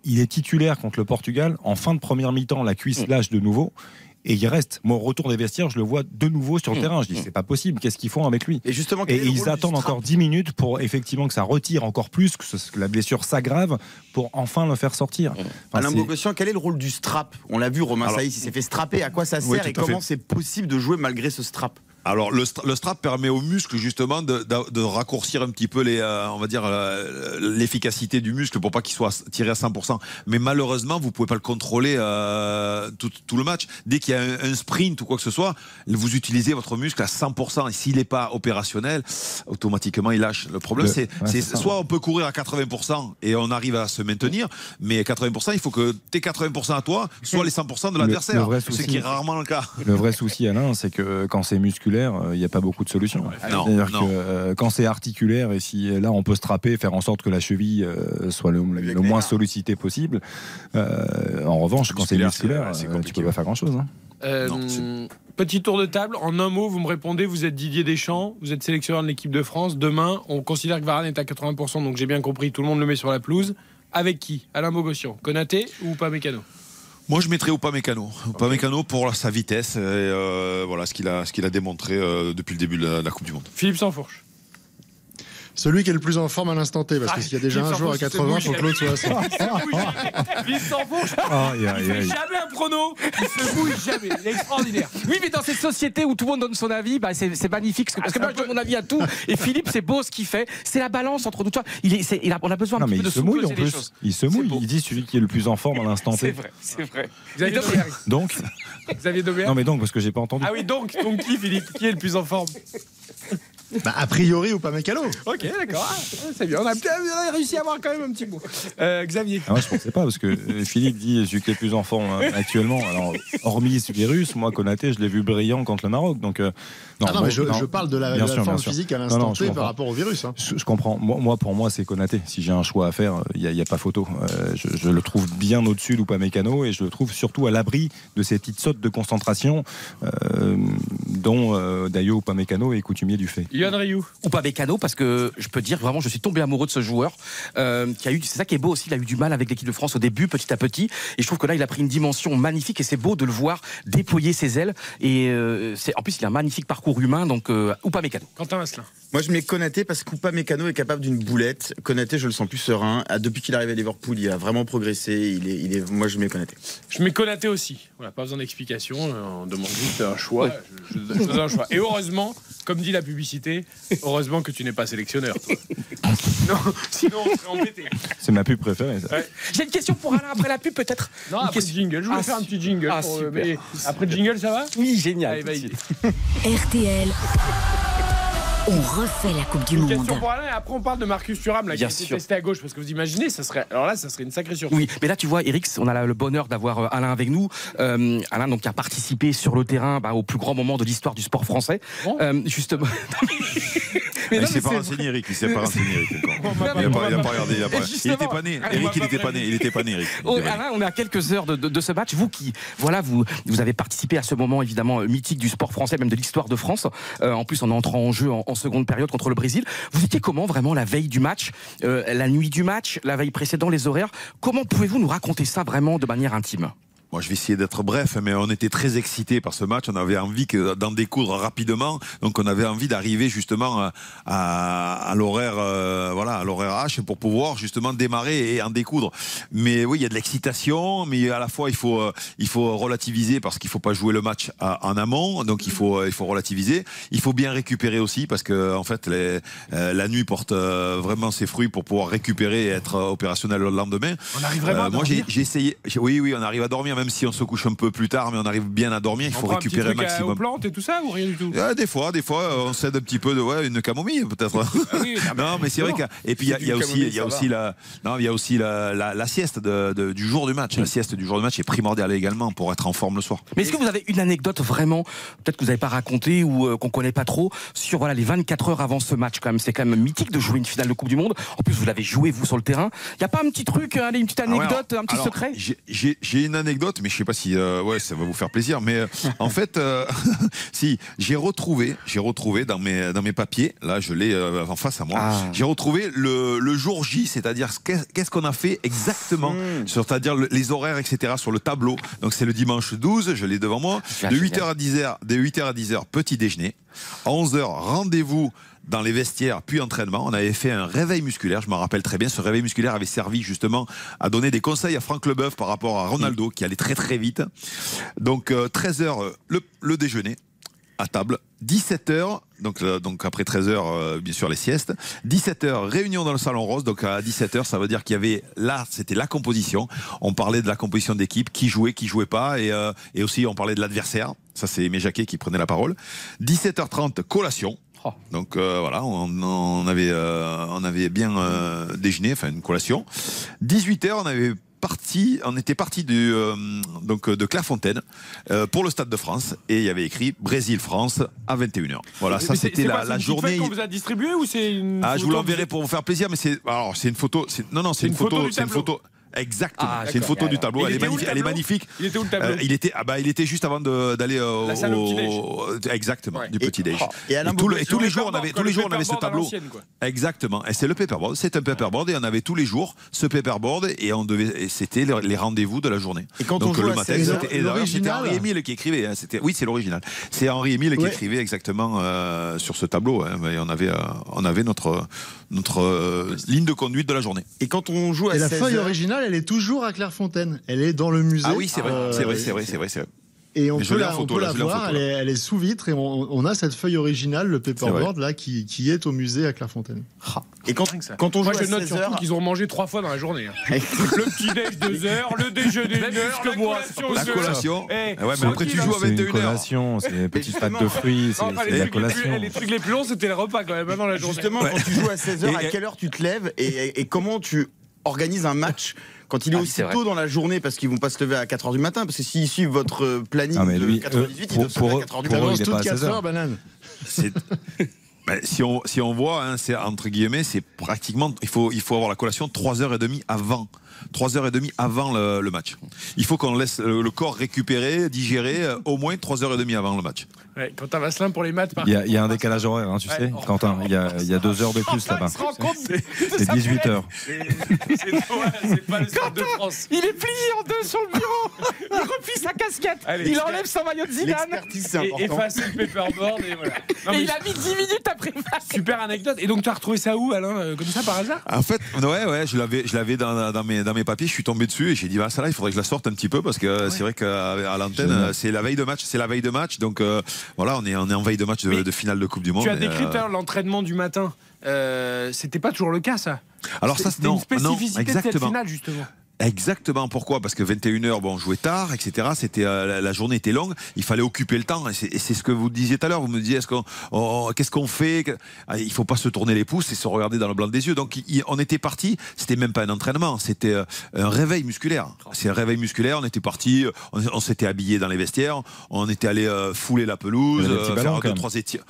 [SPEAKER 4] Il est titulaire contre le Portugal. En fin de première mi-temps, la cuisse
[SPEAKER 6] Mm.
[SPEAKER 4] lâche de nouveau. Et il reste. Moi, au retour des vestiaires, je le vois de nouveau sur le
[SPEAKER 6] Mm.
[SPEAKER 4] terrain. Je dis, c'est pas possible. Qu'est-ce qu'ils font avec lui?
[SPEAKER 7] Et justement,
[SPEAKER 4] Et ils attendent encore 10 minutes pour effectivement que ça retire encore plus, que, ce- que la blessure s'aggrave, pour enfin le faire sortir. Enfin,
[SPEAKER 7] Alain Bogossian, quel est le rôle du strap? On l'a vu, Romain Saïs, il s'est fait strapper. À quoi ça
[SPEAKER 5] Oui,
[SPEAKER 7] sert et comment c'est possible de jouer malgré ce strap?
[SPEAKER 5] Alors le, stra- le strap permet aux muscles justement de, de- de raccourcir un petit peu les, euh, on va dire euh, l'efficacité du muscle pour pas qu'il soit tiré à 100%. Mais malheureusement, vous pouvez pas le contrôler euh, tout, tout le match. Dès qu'il y a un, un sprint ou quoi que ce soit, vous utilisez votre muscle à 100%. Et s'il n'est pas opérationnel, automatiquement il lâche. Le problème, c'est
[SPEAKER 4] ouais,
[SPEAKER 5] soit on peut courir à 80% et on arrive à se maintenir, mais 80%, il faut que tes 80% à toi, soit les 100% de l'adversaire, ce qui est rarement le cas.
[SPEAKER 4] Le vrai souci, Alain, c'est que quand c'est musculaire, euh, il n'y a pas beaucoup de solutions.
[SPEAKER 5] Non,
[SPEAKER 4] C'est-à-dire
[SPEAKER 5] non.
[SPEAKER 4] que euh, quand c'est articulaire, et si là on peut se trapper, faire en sorte que la cheville euh, soit le, moins sollicitée possible. euh, en revanche, quand c'est
[SPEAKER 5] Musculaire, c'est-
[SPEAKER 4] euh, tu peux pas faire grand-chose. hein.
[SPEAKER 3] Euh,
[SPEAKER 5] Non,
[SPEAKER 3] Petit tour de table, en un mot, vous me répondez, vous êtes Didier Deschamps, vous êtes sélectionneur de l'équipe de France. Demain, on considère que Varane est à 80%, donc j'ai bien compris, tout le monde le met sur la pelouse. Avec qui? Alain Bogossian Konaté ou pas Mécano?
[SPEAKER 5] Moi, je mettrais Upamecano. Upamecano pour sa vitesse et euh, voilà ce qu'il a, démontré euh, depuis le début de la, de la Coupe du Monde.
[SPEAKER 3] Philippe Sansfourche.
[SPEAKER 8] Celui qui est le plus en forme à l'instant T, parce que s'il y a déjà un joueur à 80, faut que l'autre soit à 100.
[SPEAKER 3] Philippe Sansfourche,
[SPEAKER 4] Aïe,
[SPEAKER 3] il
[SPEAKER 4] aïe,
[SPEAKER 3] fait
[SPEAKER 4] aïe.
[SPEAKER 3] jamais un prono, il se bouille jamais, il est extraordinaire.
[SPEAKER 6] Oui, mais dans cette société où tout le monde donne son avis, bah, c'est c'est magnifique. Parce que
[SPEAKER 3] Ah,
[SPEAKER 6] moi, je donne mon avis à tout. Et Philippe, c'est beau ce qu'il fait. C'est la balance entre nous. Tu vois, il est, c'est- il a, on a besoin un
[SPEAKER 4] Non,
[SPEAKER 6] petit
[SPEAKER 4] mais
[SPEAKER 6] peu de
[SPEAKER 4] il se mouille en plus.
[SPEAKER 6] choses.
[SPEAKER 4] Il se
[SPEAKER 6] C'est
[SPEAKER 4] mouille. Il dit celui qui est le plus en forme à l'instant
[SPEAKER 6] C'est
[SPEAKER 4] T.
[SPEAKER 6] vrai, c'est vrai.
[SPEAKER 3] Xavier.
[SPEAKER 4] Donc,
[SPEAKER 3] Xavier Domergue.
[SPEAKER 4] non mais donc parce que j'ai pas entendu.
[SPEAKER 3] Ah oui, donc, donc qui Philippe Qui est le plus en forme?
[SPEAKER 8] Bah, a priori ou pas Mécano.
[SPEAKER 3] Ok, d'accord, Ah, c'est bien, on a, on a réussi à avoir quand même un petit mot. Euh, Xavier
[SPEAKER 4] Ah, moi, je pensais pas parce que euh, Philippe dit celui qui est plus en forme hein, actuellement. Alors, hormis ce virus, moi Konaté, je l'ai vu brillant contre le Maroc. Donc, euh,
[SPEAKER 8] ah non,
[SPEAKER 4] moi,
[SPEAKER 8] mais je,
[SPEAKER 4] non.
[SPEAKER 8] je parle de la, de la
[SPEAKER 4] sûr,
[SPEAKER 8] forme
[SPEAKER 4] bien sûr.
[SPEAKER 8] physique à
[SPEAKER 4] Non,
[SPEAKER 8] l'instant
[SPEAKER 4] non, je
[SPEAKER 8] T
[SPEAKER 4] comprends.
[SPEAKER 8] par rapport au virus. hein.
[SPEAKER 4] Je, je comprends. Moi, moi, pour moi, c'est Konaté. Si j'ai un choix à faire, il n'y a, y a pas photo. Euh, je, je le trouve bien au-dessus d'Upamecano et je le trouve surtout à l'abri de ces petites sautes de concentration euh, dont euh, Dayo Upamecano est coutumier du fait.
[SPEAKER 3] Yann Rioux.
[SPEAKER 6] Ou pas Bécano, parce que je peux dire vraiment, je suis tombé amoureux de ce joueur euh, qui a eu. C'est ça qui est beau aussi. Il a eu du mal avec l'équipe de France au début, petit à petit. Et je trouve que là, il a pris une dimension magnifique et c'est beau de le voir déployer ses ailes. Et euh, c'est en plus, il a un magnifique parcours humain. Donc, euh, ou pas Mécano.
[SPEAKER 3] Quentin Asselin.
[SPEAKER 7] Moi, je mets Konaté parce qu'Oupa Mécano est capable d'une boulette. Konaté, je le sens plus serein. Ah, Depuis qu'il est arrivé à Liverpool, il a vraiment progressé. Il est, il est, moi, je mets Konaté.
[SPEAKER 3] Je mets Konaté aussi. Voilà, pas besoin d'explication. euh, On demande juste un choix. Je, je- je donne un choix. Et heureusement, comme dit la publicité, heureusement que tu n'es pas sélectionneur. toi. Sinon, sinon on serait embêté.
[SPEAKER 4] C'est ma pub préférée. ça.
[SPEAKER 6] J'ai une question pour Alain après la pub, peut-être.
[SPEAKER 3] Non,
[SPEAKER 6] Une
[SPEAKER 3] après le
[SPEAKER 6] question-
[SPEAKER 3] jingle. Je voulais
[SPEAKER 6] Ah,
[SPEAKER 3] faire un petit jingle.
[SPEAKER 6] Ah,
[SPEAKER 3] pour, euh, mais après le jingle, ça va?
[SPEAKER 6] Oui, génial.
[SPEAKER 3] Allez.
[SPEAKER 2] RTL. On refait la Coupe du
[SPEAKER 3] Une
[SPEAKER 2] Monde.
[SPEAKER 3] question pour Alain et après on parle de Marcus Thuram là, qui
[SPEAKER 6] Bien
[SPEAKER 3] a été
[SPEAKER 6] sûr.
[SPEAKER 3] testé à gauche parce que vous imaginez, ça serait alors là ça serait une sacrée surprise.
[SPEAKER 6] Oui, mais là tu vois, Eric, on a le bonheur d'avoir euh, Alain avec nous. Euh, Alain donc qui a participé sur le terrain bah, au plus grand moment de l'histoire du sport français.
[SPEAKER 3] Bon.
[SPEAKER 6] Euh, justement. mais
[SPEAKER 5] il
[SPEAKER 6] non,
[SPEAKER 5] s'est
[SPEAKER 6] mais
[SPEAKER 5] pas renseigné, Eric. Il s'est pas renseigné, Eric.
[SPEAKER 3] m'a
[SPEAKER 5] Il n'a pas,
[SPEAKER 3] m'a
[SPEAKER 5] il a
[SPEAKER 3] pas-
[SPEAKER 5] pas regardé. Il, a pas- il était pas né. Eric, il était pas né. Il était pas né, Eric. Il
[SPEAKER 6] Oh. Alain, on est à quelques heures de, de- de ce match. Vous qui, voilà, vous, vous avez participé à ce moment évidemment mythique du sport français, même de l'histoire de France. Euh, en plus, en entrant en jeu en, en seconde période contre le Brésil. Vous étiez comment vraiment la veille du match, euh, la nuit du match, la veille précédente, les horaires? Comment pouvez-vous nous raconter ça vraiment de manière intime?
[SPEAKER 5] Moi, je vais essayer d'être bref, mais on était très excités par ce match. On avait envie d'en découdre rapidement. Donc, on avait envie d'arriver justement à, à- à l'horaire, euh, voilà, à l'horaire H pour pouvoir justement démarrer et en découdre. Mais oui, il y a de l'excitation, mais à la fois, il faut, euh, il faut relativiser parce qu'il faut pas jouer le match à- en amont. Donc, il faut, euh, il faut relativiser. Il faut bien récupérer aussi parce que, en fait, les- euh, la nuit porte euh, vraiment ses fruits pour pouvoir récupérer et être euh, opérationnel le lendemain.
[SPEAKER 3] On arrive vraiment à
[SPEAKER 5] Euh, moi, j'ai
[SPEAKER 3] dormir
[SPEAKER 5] essayé. Oui, oui, on arrive à dormir. Même si on se couche un peu plus tard, mais on arrive bien à dormir. Il
[SPEAKER 3] On
[SPEAKER 5] faut
[SPEAKER 3] prend un petit
[SPEAKER 5] récupérer un
[SPEAKER 3] truc à- aux
[SPEAKER 5] maximum.
[SPEAKER 3] plantes et tout ça ou rien du tout
[SPEAKER 5] Ah, des fois, des fois, on cède un petit peu de ouais, une camomille peut-être.
[SPEAKER 3] oui, ah,
[SPEAKER 5] non, mais c'est vrai que et puis il y a, y aussi, il y a
[SPEAKER 7] ça
[SPEAKER 5] aussi la, non, il y a aussi la, la, la sieste de- de- du jour du match. La sieste du jour du match est primordiale également pour être en forme le soir.
[SPEAKER 6] Mais est-ce que vous avez une anecdote vraiment, peut-être que vous n'avez pas raconté ou euh, qu'on connaît pas trop, sur voilà les 24 heures avant ce match quand même? C'est quand même mythique de jouer une finale de Coupe du Monde. En plus, vous l'avez joué vous sur le terrain. Il y a pas un petit truc, euh, allez, une petite
[SPEAKER 5] Ah ouais,
[SPEAKER 6] anecdote,
[SPEAKER 5] alors-
[SPEAKER 6] un petit
[SPEAKER 5] alors,
[SPEAKER 6] secret?
[SPEAKER 5] j'ai une anecdote, mais je sais pas si euh, ouais, ça va vous faire plaisir. Mais euh, en fait, euh, si j'ai retrouvé, j'ai retrouvé dans mes dans mes papiers, là je l'ai en face à moi,
[SPEAKER 6] Ah.
[SPEAKER 5] j'ai retrouvé le, le jour J, c'est-à-dire qu'est- qu'est-ce qu'on a fait exactement, c'est-à-dire le- les horaires, etc. sur le tableau. Donc c'est le dimanche 12, je l'ai devant moi,
[SPEAKER 6] Ah,
[SPEAKER 5] de
[SPEAKER 6] génial.
[SPEAKER 5] 8h à 10h, de 8h à 10h petit déjeuner, à 11h rendez-vous dans les vestiaires, puis entraînement. On avait fait un réveil musculaire, je me rappelle très bien. Ce réveil musculaire avait servi justement à donner des conseils à Franck Leboeuf par rapport à Ronaldo, qui allait très très vite. Donc 13h, le, le déjeuner à table. 17h, donc, euh, donc après 13h, bien sûr les siestes. 17h, réunion dans le salon rose. Donc à 17h, ça veut dire qu'il y avait là, c'était la composition. On parlait de la composition d'équipe, qui jouait, qui jouait pas, et, euh, et aussi on parlait de l'adversaire. Ça, c'est Aimé Jacquet qui prenait la parole. 17h30, collation.
[SPEAKER 6] Oh.
[SPEAKER 5] Donc euh, voilà, on, on avait, euh, on avait bien euh, déjeuné, enfin une collation. 18h, on avait parti, on était parti du, donc de Clairefontaine pour le Stade de France et il y avait écrit Brésil-France à 21h. Voilà, ça
[SPEAKER 3] Mais
[SPEAKER 5] c'était la, la journée.
[SPEAKER 3] qu'on vous a distribué ou c'est une
[SPEAKER 5] Ah, je vous l'enverrai pour vous faire plaisir, mais c'est alors c'est une photo. Non, non, c'est une, photo. c'est une photo. Exactement.
[SPEAKER 6] Ah,
[SPEAKER 5] c'est une photo du tableau. Elle est, magnifique, elle est
[SPEAKER 3] tableau
[SPEAKER 5] magnifique.
[SPEAKER 3] Il était où le tableau
[SPEAKER 5] Euh, il était, ah bah, il était juste avant d'aller euh,
[SPEAKER 3] La salle au
[SPEAKER 5] exactement
[SPEAKER 3] Ouais.
[SPEAKER 5] du petit déj.
[SPEAKER 7] Et Alain
[SPEAKER 5] tous, les- tous jours, on avait tous les
[SPEAKER 3] le
[SPEAKER 5] jours, on avait ce tableau. Exactement. Et c'est le paperboard. C'est un paperboard et on avait tous les jours ce paperboard et on devait. et C'était les les rendez-vous de la journée.
[SPEAKER 7] Et quand
[SPEAKER 5] Donc
[SPEAKER 7] on
[SPEAKER 5] le matin,
[SPEAKER 7] 16 heures,
[SPEAKER 5] c'était- et Henri Émile qui écrivait. hein. C'était oui, c'est l'original. C'est Henri Émile qui écrivait exactement euh, sur ce tableau. hein. Mais on avait euh, on avait notre notre euh, ligne de conduite de la journée.
[SPEAKER 7] Et quand on joue à
[SPEAKER 8] Et la
[SPEAKER 7] 16
[SPEAKER 8] feuille
[SPEAKER 7] heures-
[SPEAKER 8] originale, elle est toujours à Clairefontaine. Elle est dans le musée.
[SPEAKER 5] Ah oui, c'est vrai,
[SPEAKER 8] Euh,
[SPEAKER 5] c'est vrai, c'est vrai, c'est vrai.
[SPEAKER 8] Et on
[SPEAKER 5] Mais
[SPEAKER 8] peut la,
[SPEAKER 5] photo,
[SPEAKER 8] on peut
[SPEAKER 5] là,
[SPEAKER 8] la
[SPEAKER 5] je l'ai en
[SPEAKER 8] voir,
[SPEAKER 5] photo,
[SPEAKER 8] elle est, elle est sous vitre et on, on a cette feuille originale, le paperboard, là, qui, qui est au musée à Clairefontaine.
[SPEAKER 7] Et quand, quand on joue
[SPEAKER 3] Moi,
[SPEAKER 7] à
[SPEAKER 3] note
[SPEAKER 7] 16
[SPEAKER 3] surtout
[SPEAKER 7] heures,
[SPEAKER 3] qu'ils ont mangé trois fois dans la journée. hein. le petit déj deux heures, le déjeuner une heure, la collation
[SPEAKER 5] La
[SPEAKER 3] heures.
[SPEAKER 5] collation.
[SPEAKER 3] Eh,
[SPEAKER 5] Ah ouais, mais après tu joues à
[SPEAKER 4] C'est une
[SPEAKER 5] 21h.
[SPEAKER 4] collation, c'est des petites pâtes de fruits, c'est la
[SPEAKER 3] trucs les, plus,
[SPEAKER 4] collation.
[SPEAKER 3] les trucs les plus longs, c'était le repas quand même, hein, dans la journée.
[SPEAKER 7] justement, quand tu joues à 16 heures, à quelle heure tu te lèves et, comment tu organises un match quand il est
[SPEAKER 6] Ah
[SPEAKER 7] aussi tôt dans la journée parce qu'ils vont pas se lever à 4h du matin? Parce que s'ils suivent votre euh, planning
[SPEAKER 4] Ah,
[SPEAKER 7] de 98
[SPEAKER 4] euh,
[SPEAKER 7] ils doivent se
[SPEAKER 4] pour-
[SPEAKER 7] lever à 4h du
[SPEAKER 4] pour
[SPEAKER 7] matin
[SPEAKER 4] eux, il est
[SPEAKER 8] toutes
[SPEAKER 4] pas à
[SPEAKER 8] 4
[SPEAKER 4] 16 heures.
[SPEAKER 8] heures, banane.
[SPEAKER 5] C'est- Ben, si, on, si on voit, hein, c'est entre guillemets, c'est pratiquement, il faut, il faut avoir la collation 3h30 avant. 3h30 avant le, le match. Il faut qu'on laisse le, le corps récupérer, digérer euh, au moins 3h30 avant le match.
[SPEAKER 3] Ouais, quand t'as Vasselin pour les maths, par
[SPEAKER 4] Il y a,
[SPEAKER 3] contre,
[SPEAKER 4] il y a un décalage horaire, hein, tu
[SPEAKER 3] Ouais.
[SPEAKER 4] sais, Quentin. Il y a, il y a deux heures de plus
[SPEAKER 3] Quentin,
[SPEAKER 4] là-bas.
[SPEAKER 3] il se rend compte de- de
[SPEAKER 4] C'est
[SPEAKER 3] sa
[SPEAKER 4] 18 heures.
[SPEAKER 3] C'est c'est- ouais, c'est pas le Stade de France.
[SPEAKER 6] Il est plié en deux sur le bureau. Il replie sa casquette.
[SPEAKER 3] Allez,
[SPEAKER 6] il enlève son maillot de Zidane.
[SPEAKER 3] Et effacer le paperboard et voilà. Non,
[SPEAKER 6] Et
[SPEAKER 3] mais
[SPEAKER 6] il a mis 10 minutes après.
[SPEAKER 3] Super anecdote. Et donc, tu as retrouvé ça où, Alain euh, Comme ça, par hasard?
[SPEAKER 5] En fait, ouais, ouais, je l'avais, je l'avais dans, dans mes, dans mes papiers. Je suis tombé dessus et j'ai dit, bah, ça là, il faudrait que je la sorte un petit peu parce que c'est vrai qu'à à l'antenne, euh, c'est la veille de match, c'est la veille de match. Donc euh, voilà, on est, on est en veille de match de, finale de Coupe du Monde.
[SPEAKER 3] Tu as décrit
[SPEAKER 5] euh,
[SPEAKER 3] l'entraînement du matin. Euh, C'était pas toujours le cas, ça.
[SPEAKER 5] alors ça,
[SPEAKER 3] C'était une spécificité
[SPEAKER 5] non,
[SPEAKER 3] de cette
[SPEAKER 5] exactement.
[SPEAKER 3] finale, justement.
[SPEAKER 5] Exactement. Pourquoi? Parce que 21h, bon, on jouait tard, etc. C'était euh, la, journée était longue. Il fallait occuper le temps. Et c'est ce que vous disiez tout à l'heure. Vous me disiez, est-ce qu'on, on- qu'est-ce qu'on fait? Ah, Il faut pas se tourner les pouces et se regarder dans le blanc des yeux. Donc, il- on était parti. C'était même pas un entraînement. C'était euh, un réveil musculaire. C'est un réveil musculaire. On était parti. On, on s'était habillé dans les vestiaires. On était allé euh, fouler la pelouse, euh, faire deux trois étirs.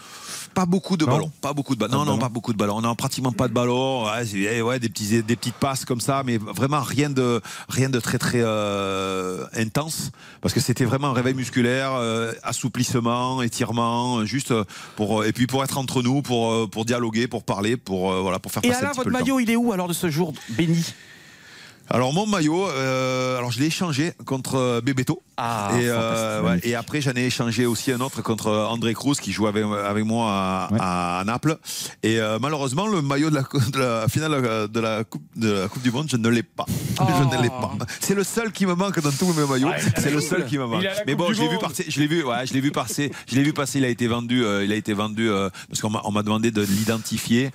[SPEAKER 5] Pas beaucoup de ballons. Pas beaucoup de ballons. Non, non, pas beaucoup de ballons. On a pratiquement pas de ballons. Ouais, eh ouais, des petits, des petites passes comme ça, mais vraiment rien de, rien de très très euh, intense, parce que c'était vraiment un réveil musculaire, euh, assouplissement, étirement, juste pour et puis pour être entre nous, pour euh, pour dialoguer, pour parler, pour euh, voilà, pour faire
[SPEAKER 6] Et
[SPEAKER 5] passer petit peu
[SPEAKER 6] votre
[SPEAKER 5] temps.
[SPEAKER 6] maillot, il est où alors de ce jour béni
[SPEAKER 5] Alors mon maillot, euh, alors je l'ai échangé contre euh, Bebeto.
[SPEAKER 6] Ah,
[SPEAKER 5] et, euh, ouais, et après, j'en ai échangé aussi un autre contre André Cruz qui joue avec, avec moi à,
[SPEAKER 4] Ouais.
[SPEAKER 5] à Naples. Et euh, malheureusement, le maillot de la, cou- de la finale euh, de la, coupe, de la Coupe du Monde, je ne l'ai pas. Je ne l'ai pas. C'est le seul qui me manque dans tous mes maillots.
[SPEAKER 3] Ah,
[SPEAKER 5] C'est le seul qui me manque. Mais bon, je l'ai vu passer. Je l'ai vu. Ouais, je l'ai vu passer. Je l'ai vu passer. Il a été vendu. euh, il a été vendu parce qu'on m'a demandé de l'identifier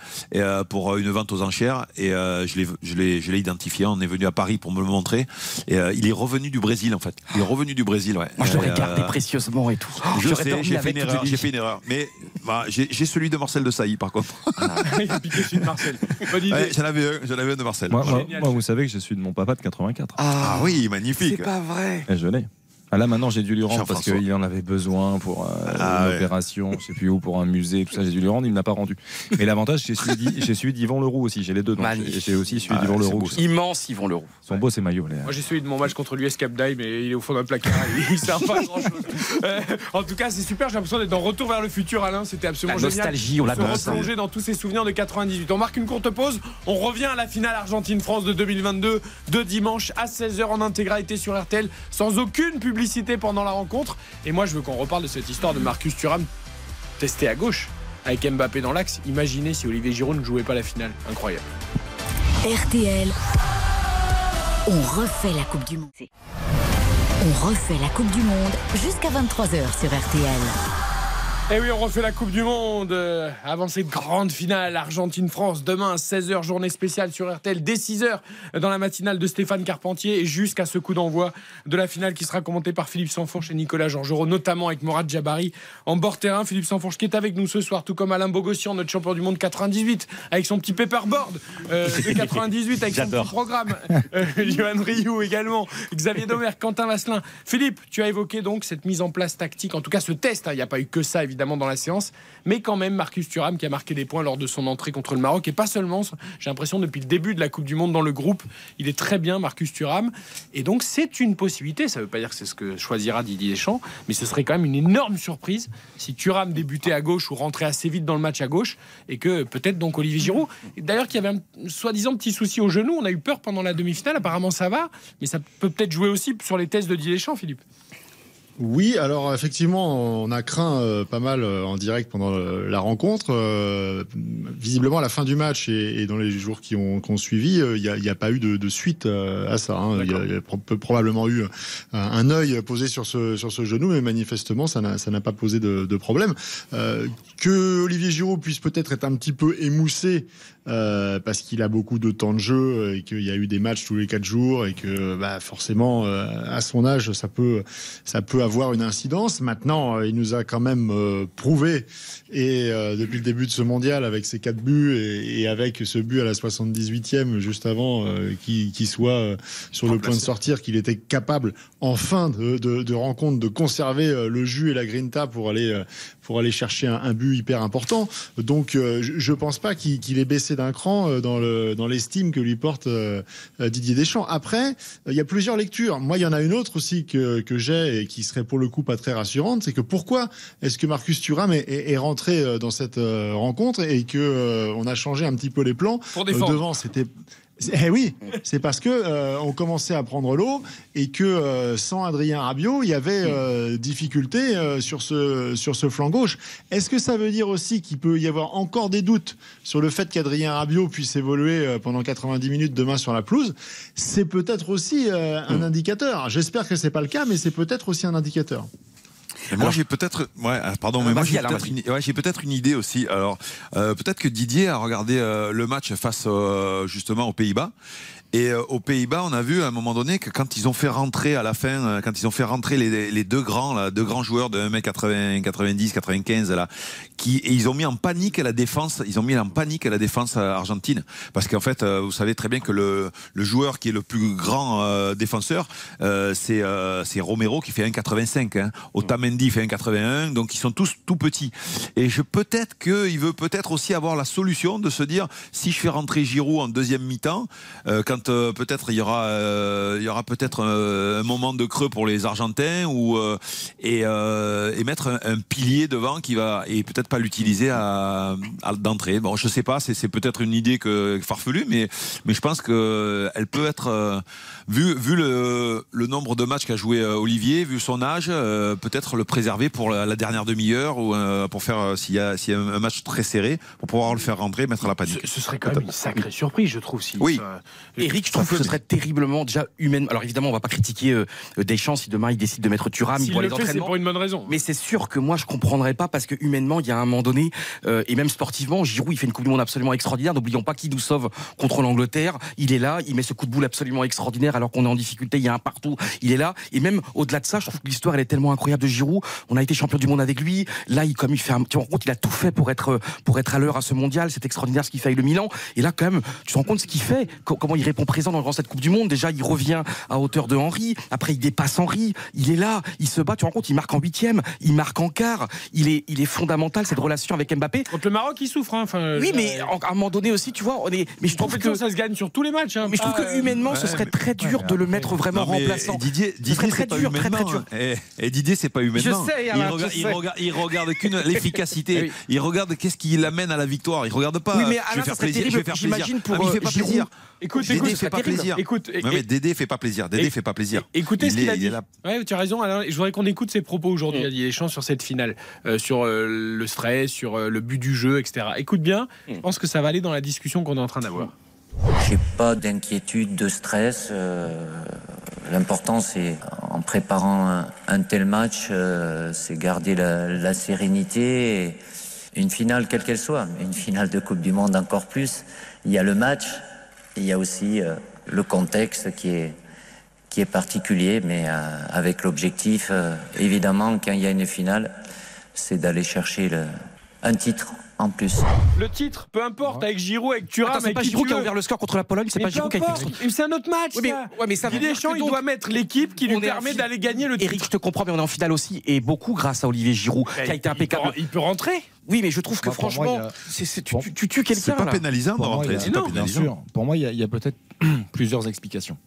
[SPEAKER 5] pour une vente aux enchères. Et je l'ai identifié. On est venu à Paris pour me le montrer. Et il est revenu du Brésil en fait. Il est revenu du Brésil. Ouais.
[SPEAKER 6] Moi, je l'aurais
[SPEAKER 5] Et,
[SPEAKER 6] gardé
[SPEAKER 5] euh,
[SPEAKER 6] précieusement et tout.
[SPEAKER 5] je
[SPEAKER 6] J'aurais
[SPEAKER 5] sais, j'ai fait une erreur. J'ai fait une erreur. Mais bah, j'ai celui de Marcel de Sailly par contre.
[SPEAKER 3] Il a piqué celui de Marcel. Bonne idée.
[SPEAKER 5] Ouais, j'en avais un, j'en avais un de Marcel.
[SPEAKER 4] Moi, moi-
[SPEAKER 3] Génial.
[SPEAKER 4] moi, vous savez que je suis de mon papa de 84.
[SPEAKER 5] Ah oui,
[SPEAKER 6] C'est
[SPEAKER 5] magnifique.
[SPEAKER 6] pas vrai.
[SPEAKER 4] Et je l'ai. Ah, là maintenant j'ai dû lui rendre parce qu'il en avait besoin pour euh,
[SPEAKER 5] Ah,
[SPEAKER 4] une
[SPEAKER 5] ouais.
[SPEAKER 4] opération, je sais plus où, pour un musée, tout ça. J'ai dû lui rendre, il ne l'a pas rendu. Mais l'avantage, j'ai suivi, j'ai suivi d'Yvan Leroux aussi. J'ai les deux. Donc j'ai j'ai aussi suivi
[SPEAKER 5] Ah,
[SPEAKER 4] d'Yvan
[SPEAKER 5] c'est
[SPEAKER 4] Leroux.
[SPEAKER 5] beau,
[SPEAKER 6] Immense Yvon Leroux.
[SPEAKER 4] sont beaux ces maillots. les-
[SPEAKER 3] Moi j'ai celui de mon match contre l'US Cap d'Aille, mais il est au fond d'un placard. Il sert pas à grand chose. en tout cas, c'est super. J'ai l'impression d'être dans Retour vers le futur, Alain. C'était
[SPEAKER 6] La
[SPEAKER 3] absolument génial.
[SPEAKER 6] nostalgie, on
[SPEAKER 3] Se
[SPEAKER 6] l'adore.
[SPEAKER 3] replonger dans tous ces souvenirs de 98. On marque une courte pause. On revient à la finale Argentine-France de 2022 de dimanche à 16h en intégralité sur RTL, sans aucune publicité pendant la rencontre. Et moi, je veux qu'on reparle de cette histoire de Marcus Thuram testé à gauche avec Mbappé dans l'axe. Imaginez si Olivier Giroud ne jouait pas la finale. Incroyable.
[SPEAKER 2] RTL, on refait la Coupe du Monde. On refait la Coupe du Monde jusqu'à 23h sur RTL.
[SPEAKER 3] Et Eh oui, on refait la Coupe du Monde euh, avant cette grande finale Argentine-France. Demain, 16h, journée spéciale sur RTL, dès 6h dans la matinale de Stéphane Carpentier et jusqu'à ce coup d'envoi de la finale qui sera commentée par Philippe Sanfourche et Nicolas Georgerot, notamment avec Morad Jabari en bord terrain. Philippe Sanfourche qui est avec nous ce soir, tout comme Alain Bogossian, notre champion du monde 98, avec son petit paperboard euh, de 98, avec son petit programme. Euh, Johan Rioux également, Xavier Domer, Quentin Vasselin. Philippe, tu as évoqué donc cette mise en place tactique, en tout cas ce test. hein. Il n'y a pas eu que ça évidemment dans la séance, mais quand même Marcus Thuram qui a marqué des points lors de son entrée contre le Maroc et pas seulement. J'ai l'impression depuis le début de la Coupe du Monde dans le groupe, il est très bien Marcus Thuram. Et donc c'est une possibilité. Ça ne veut pas dire que c'est ce que choisira Didier Deschamps, mais ce serait quand même une énorme surprise si Thuram débutait à gauche ou rentrait assez vite dans le match à gauche et que peut-être donc Olivier Giroud. D'ailleurs, qu'il y avait un soi-disant petit souci au genou. On a eu peur pendant la demi-finale. Apparemment, ça va, mais ça peut peut-être jouer aussi sur les tests de Didier Deschamps, Philippe.
[SPEAKER 8] Oui, alors effectivement, on a craint euh, pas mal euh, en direct pendant euh, la rencontre. Visiblement, à la fin du match et, dans les jours qui ont, qui ont suivi, il n'y a, pas eu de, de suite à ça. hein. Il y a, il y a pro- peu- probablement eu un, œil posé sur ce, sur ce genou, mais manifestement, ça n'a ça n'a pas posé de, de problème. Euh, que Olivier Giroud puisse peut-être être un petit peu émoussé euh, parce qu'il a beaucoup de temps de jeu et qu'il y a eu des matchs tous les quatre jours et que bah, forcément euh, à son âge ça peut ça peut avoir une incidence. Maintenant, euh, il nous a quand même euh, prouvé et depuis le début de ce mondial avec ses quatre buts et, et avec ce but à la 78e juste avant euh, qu'il soit sur le point de sortir, qu'il était capable en fin de, de, de rencontre de conserver le jus et la grinta pour aller pour aller chercher un, un but hyper important. Donc euh, je, je pense pas qu'il qu'il ait baissé d'un cran euh, dans le dans l'estime que lui porte euh, Didier Deschamps. Après, il y a plusieurs lectures. Moi, il y en a une autre aussi que, que j'ai et qui serait pour le coup pas très rassurante, c'est que pourquoi est-ce que Marcus Thuram est, est- est rentré dans cette rencontre et que on a changé un petit peu les plans
[SPEAKER 3] Pour défendre.
[SPEAKER 8] devant, c'était eh oui, c'est parce que euh, on commençait à prendre l'eau et que euh, sans Adrien Rabiot, il y avait euh, difficulté sur ce sur ce flanc gauche. Est-ce que ça veut dire aussi qu'il peut y avoir encore des doutes sur le fait qu'Adrien Rabiot puisse évoluer pendant 90 minutes demain sur la pelouse? C'est peut-être aussi un indicateur. J'espère que c'est pas le cas, mais c'est peut-être aussi un indicateur.
[SPEAKER 5] Et moi, j'ai peut-être, ouais, ah, pardon,
[SPEAKER 6] Euh,
[SPEAKER 5] mais moi j'ai peut-être une, ouais, idée aussi. Alors, euh, peut-être que Didier a regardé euh, le match face euh, justement aux Pays-Bas. Et euh, aux Pays-Bas, on a vu à un moment donné que quand ils ont fait rentrer à la fin, euh, quand ils ont fait rentrer les, deux grands, là, deux grands joueurs de 1m80, 90, 95, là, ils ont mis en panique la défense, ils ont mis en panique la défense euh, argentine. Parce qu'en fait, vous savez très bien que le, joueur qui est le plus grand défenseur, c'est Romero qui fait 1,85. Hein. Otamendi fait 1,81, donc ils sont tous tout petits. Et peut-être qu'il veut peut-être aussi avoir la solution de se dire si je fais rentrer Giroud en deuxième mi-temps, euh, euh, peut-être il y aura, euh, il y aura peut-être euh, un moment de creux pour les Argentins ou et, et mettre un, pilier devant qui va et peut-être pas l'utiliser à, d'entrée. Bon, je sais pas, c'est, peut-être une idée que farfelue, mais mais je pense que elle peut être vu vu le, le nombre de matchs qu'a joué euh, Olivier, vu son âge, euh, peut-être le préserver pour la, la dernière demi-heure ou euh, pour faire euh, s'il y a s'il y a un match très serré pour pouvoir le faire rentrer, mettre la panique.
[SPEAKER 3] Ce, ce serait quand même une sacrée surprise, je trouve. Si
[SPEAKER 5] Oui.
[SPEAKER 3] ça-
[SPEAKER 6] Eric, je trouve que ce serait terriblement déjà humain. Alors évidemment, on va pas critiquer euh, Deschamps si demain il décide de mettre Thuram,
[SPEAKER 3] le
[SPEAKER 6] les
[SPEAKER 3] fait, c'est pour une bonne raison.
[SPEAKER 6] Mais c'est sûr que moi je comprendrais pas parce que humainement il y a un moment donné euh, et même sportivement Giroud il fait une coupe du monde absolument extraordinaire n'oublions pas qu'il nous sauve contre l'Angleterre il est là il met ce coup de boule absolument extraordinaire alors qu'on est en difficulté il y a un partout il est là. Et même au-delà de ça je trouve que l'histoire elle est tellement incroyable de Giroud. On a été champion du monde avec lui. Là il comme il fait un, tu te rends compte il a tout fait pour être pour être à l'heure à ce mondial. C'est extraordinaire ce qu'il fait avec le Milan. Et là quand même tu te rends compte ce qu'il fait co- comment il répond présent dans cette coupe du monde. Déjà il revient à hauteur de Henry après il dépasse Henry il est là. Il se bat. Tu te rends compte il marque en huitième. Il marque en quart. Il est il est fondamental cette relation avec Mbappé.
[SPEAKER 3] Contre le Maroc, il souffre. Hein. Enfin,
[SPEAKER 6] oui
[SPEAKER 3] je-
[SPEAKER 6] mais à un moment donné aussi tu vois on est mais je trouve que
[SPEAKER 3] ça se gagne sur tous les matchs. hein.
[SPEAKER 6] mais je trouve
[SPEAKER 3] Pas,
[SPEAKER 6] que
[SPEAKER 3] euh,
[SPEAKER 6] humainement ce serait
[SPEAKER 5] mais-
[SPEAKER 6] très dur
[SPEAKER 4] ouais,
[SPEAKER 6] de le mettre vraiment
[SPEAKER 5] Non,
[SPEAKER 6] remplaçant
[SPEAKER 5] Didier, Didier c'est
[SPEAKER 6] très
[SPEAKER 5] pas
[SPEAKER 6] dur, très, très dur.
[SPEAKER 5] Et, et Didier, c'est pas humainement.
[SPEAKER 6] sais,
[SPEAKER 5] il,
[SPEAKER 6] Alain,
[SPEAKER 5] rega-
[SPEAKER 6] je
[SPEAKER 5] il
[SPEAKER 6] sais.
[SPEAKER 5] il regarde qu'une l'efficacité.
[SPEAKER 6] Oui.
[SPEAKER 5] Il regarde qu'est-ce qui l'amène à la victoire. Il regarde pas.
[SPEAKER 6] Oui, mais
[SPEAKER 5] je
[SPEAKER 6] Alain,
[SPEAKER 5] vais
[SPEAKER 6] ça
[SPEAKER 5] faire plaisir. Je
[SPEAKER 6] terrible,
[SPEAKER 5] vais faire plaisir.
[SPEAKER 6] j'imagine, pour,
[SPEAKER 5] Ah, il fait
[SPEAKER 6] euh,
[SPEAKER 5] pas
[SPEAKER 6] Giroud.
[SPEAKER 5] plaisir.
[SPEAKER 3] Écoute,
[SPEAKER 5] Dédé
[SPEAKER 3] écoute,
[SPEAKER 5] fait pas
[SPEAKER 6] terrible.
[SPEAKER 5] plaisir.
[SPEAKER 3] Écoute, et-
[SPEAKER 5] mais Dédé fait pas plaisir. Dédé
[SPEAKER 3] Et-
[SPEAKER 5] fait pas plaisir.
[SPEAKER 3] Écoutez ce
[SPEAKER 5] Il
[SPEAKER 3] qu'il
[SPEAKER 5] est-
[SPEAKER 3] a
[SPEAKER 5] il
[SPEAKER 3] dit. Ouais, tu as raison, Alain. Je voudrais qu'on écoute ses propos aujourd'hui,
[SPEAKER 6] Mm.
[SPEAKER 3] à Didier Deschamps, sur cette finale, euh, sur euh, le stress, sur euh, le but du jeu, etc. Écoute bien,
[SPEAKER 6] Mm.
[SPEAKER 3] je pense que ça va aller dans la discussion qu'on est en train d'avoir.
[SPEAKER 9] J'ai pas d'inquiétude, de stress. euh, L'important, c'est en préparant un, tel match, euh, c'est garder la, sérénité. Et une finale, quelle qu'elle soit, une finale de Coupe du Monde encore plus. Il y a le match, il y a aussi euh, le contexte qui est qui est particulier, mais avec l'objectif, évidemment, quand il y a une finale, c'est d'aller chercher un titre en plus.
[SPEAKER 3] Le titre, peu importe, avec Giroud, avec Thuram,
[SPEAKER 6] Attends, c'est
[SPEAKER 3] avec
[SPEAKER 6] pas
[SPEAKER 3] qui
[SPEAKER 6] Giroud
[SPEAKER 3] tu
[SPEAKER 6] qui a
[SPEAKER 3] veux.
[SPEAKER 6] ouvert le score contre la Pologne c'est
[SPEAKER 3] Mais
[SPEAKER 6] pas
[SPEAKER 3] peu
[SPEAKER 6] Giroud qui a été
[SPEAKER 3] importe, mais c'est un autre match.
[SPEAKER 6] Oui, mais-
[SPEAKER 3] ça.
[SPEAKER 6] ouais, mais ça veut dire
[SPEAKER 3] Deschamps,
[SPEAKER 6] que
[SPEAKER 3] il
[SPEAKER 6] donc,
[SPEAKER 3] doit mettre l'équipe qui lui
[SPEAKER 6] on est en
[SPEAKER 3] permet d'aller gagner le titre.
[SPEAKER 6] Eric, je te comprends, mais on est en finale aussi, et beaucoup grâce à Olivier Giroud, qui a été
[SPEAKER 3] Il peut-
[SPEAKER 6] impeccable.
[SPEAKER 3] Il peut rentrer.
[SPEAKER 6] Oui, mais je trouve que
[SPEAKER 4] Moi, pour moi,
[SPEAKER 6] franchement,
[SPEAKER 4] il y a-
[SPEAKER 6] c'est- c'est- tu,
[SPEAKER 4] Bon.
[SPEAKER 6] tu- tu tues quelqu'un.
[SPEAKER 5] C'est pas
[SPEAKER 6] là.
[SPEAKER 5] pénalisant de
[SPEAKER 4] Pour moi,
[SPEAKER 5] rentrer.
[SPEAKER 4] il y a-
[SPEAKER 5] C'est pas
[SPEAKER 3] non,
[SPEAKER 4] bien
[SPEAKER 5] pénalisant.
[SPEAKER 4] sûr. Pour moi, il y a, il y a peut-être plusieurs explications.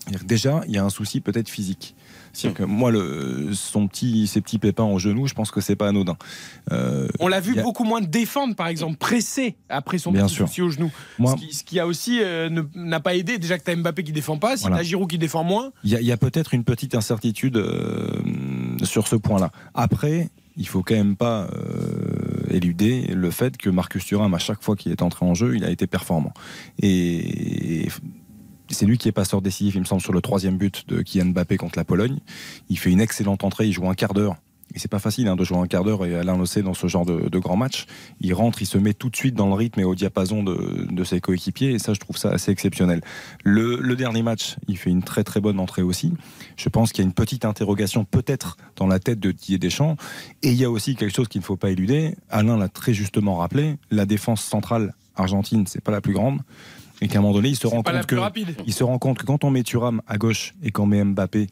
[SPEAKER 4] C'est-à-dire que Déjà, il y a un souci peut-être physique. C'est-à-dire que moi, le, son petit, ses petits pépins au genou, je pense que c'est pas anodin. Euh,
[SPEAKER 3] On l'a vu
[SPEAKER 4] a-
[SPEAKER 3] beaucoup moins défendre, par exemple, presser après son
[SPEAKER 4] Bien
[SPEAKER 3] petit
[SPEAKER 4] sûr.
[SPEAKER 3] souci au genou.
[SPEAKER 4] moi,
[SPEAKER 3] ce, qui, ce qui a aussi euh, n'a pas aidé. Déjà que tu as Mbappé qui défend pas, si
[SPEAKER 4] Voilà.
[SPEAKER 3] tu as Giroud qui défend moins.
[SPEAKER 4] il y a, peut-être une petite incertitude euh, sur ce point-là. Après, il faut quand même pas éluder le fait que Marcus Thuram, à chaque fois qu'il est entré en jeu, il a été performant. Et c'est lui qui est passeur décisif, il me semble, sur le troisième but de Kylian Mbappé contre la Pologne. Il fait une excellente entrée, il joue un quart d'heure. Et c'est pas facile hein, de jouer un quart d'heure et Alain sait dans ce genre de, de grand match. Il rentre, il se met tout de suite dans le rythme et au diapason de, ses coéquipiers et ça je trouve ça assez exceptionnel. Le, le dernier match, il fait une très très bonne entrée aussi. Je pense qu'il y a une petite interrogation peut-être dans la tête de Didier Deschamps. Et il y a aussi quelque chose qu'il ne faut pas éluder. Alain l'a très justement rappelé. La défense centrale argentine, c'est pas la plus grande. Et qu'à un moment donné, il se rend compte que
[SPEAKER 3] rapide.
[SPEAKER 4] il se rend compte que quand on met Thuram à gauche et qu'on met Mbappé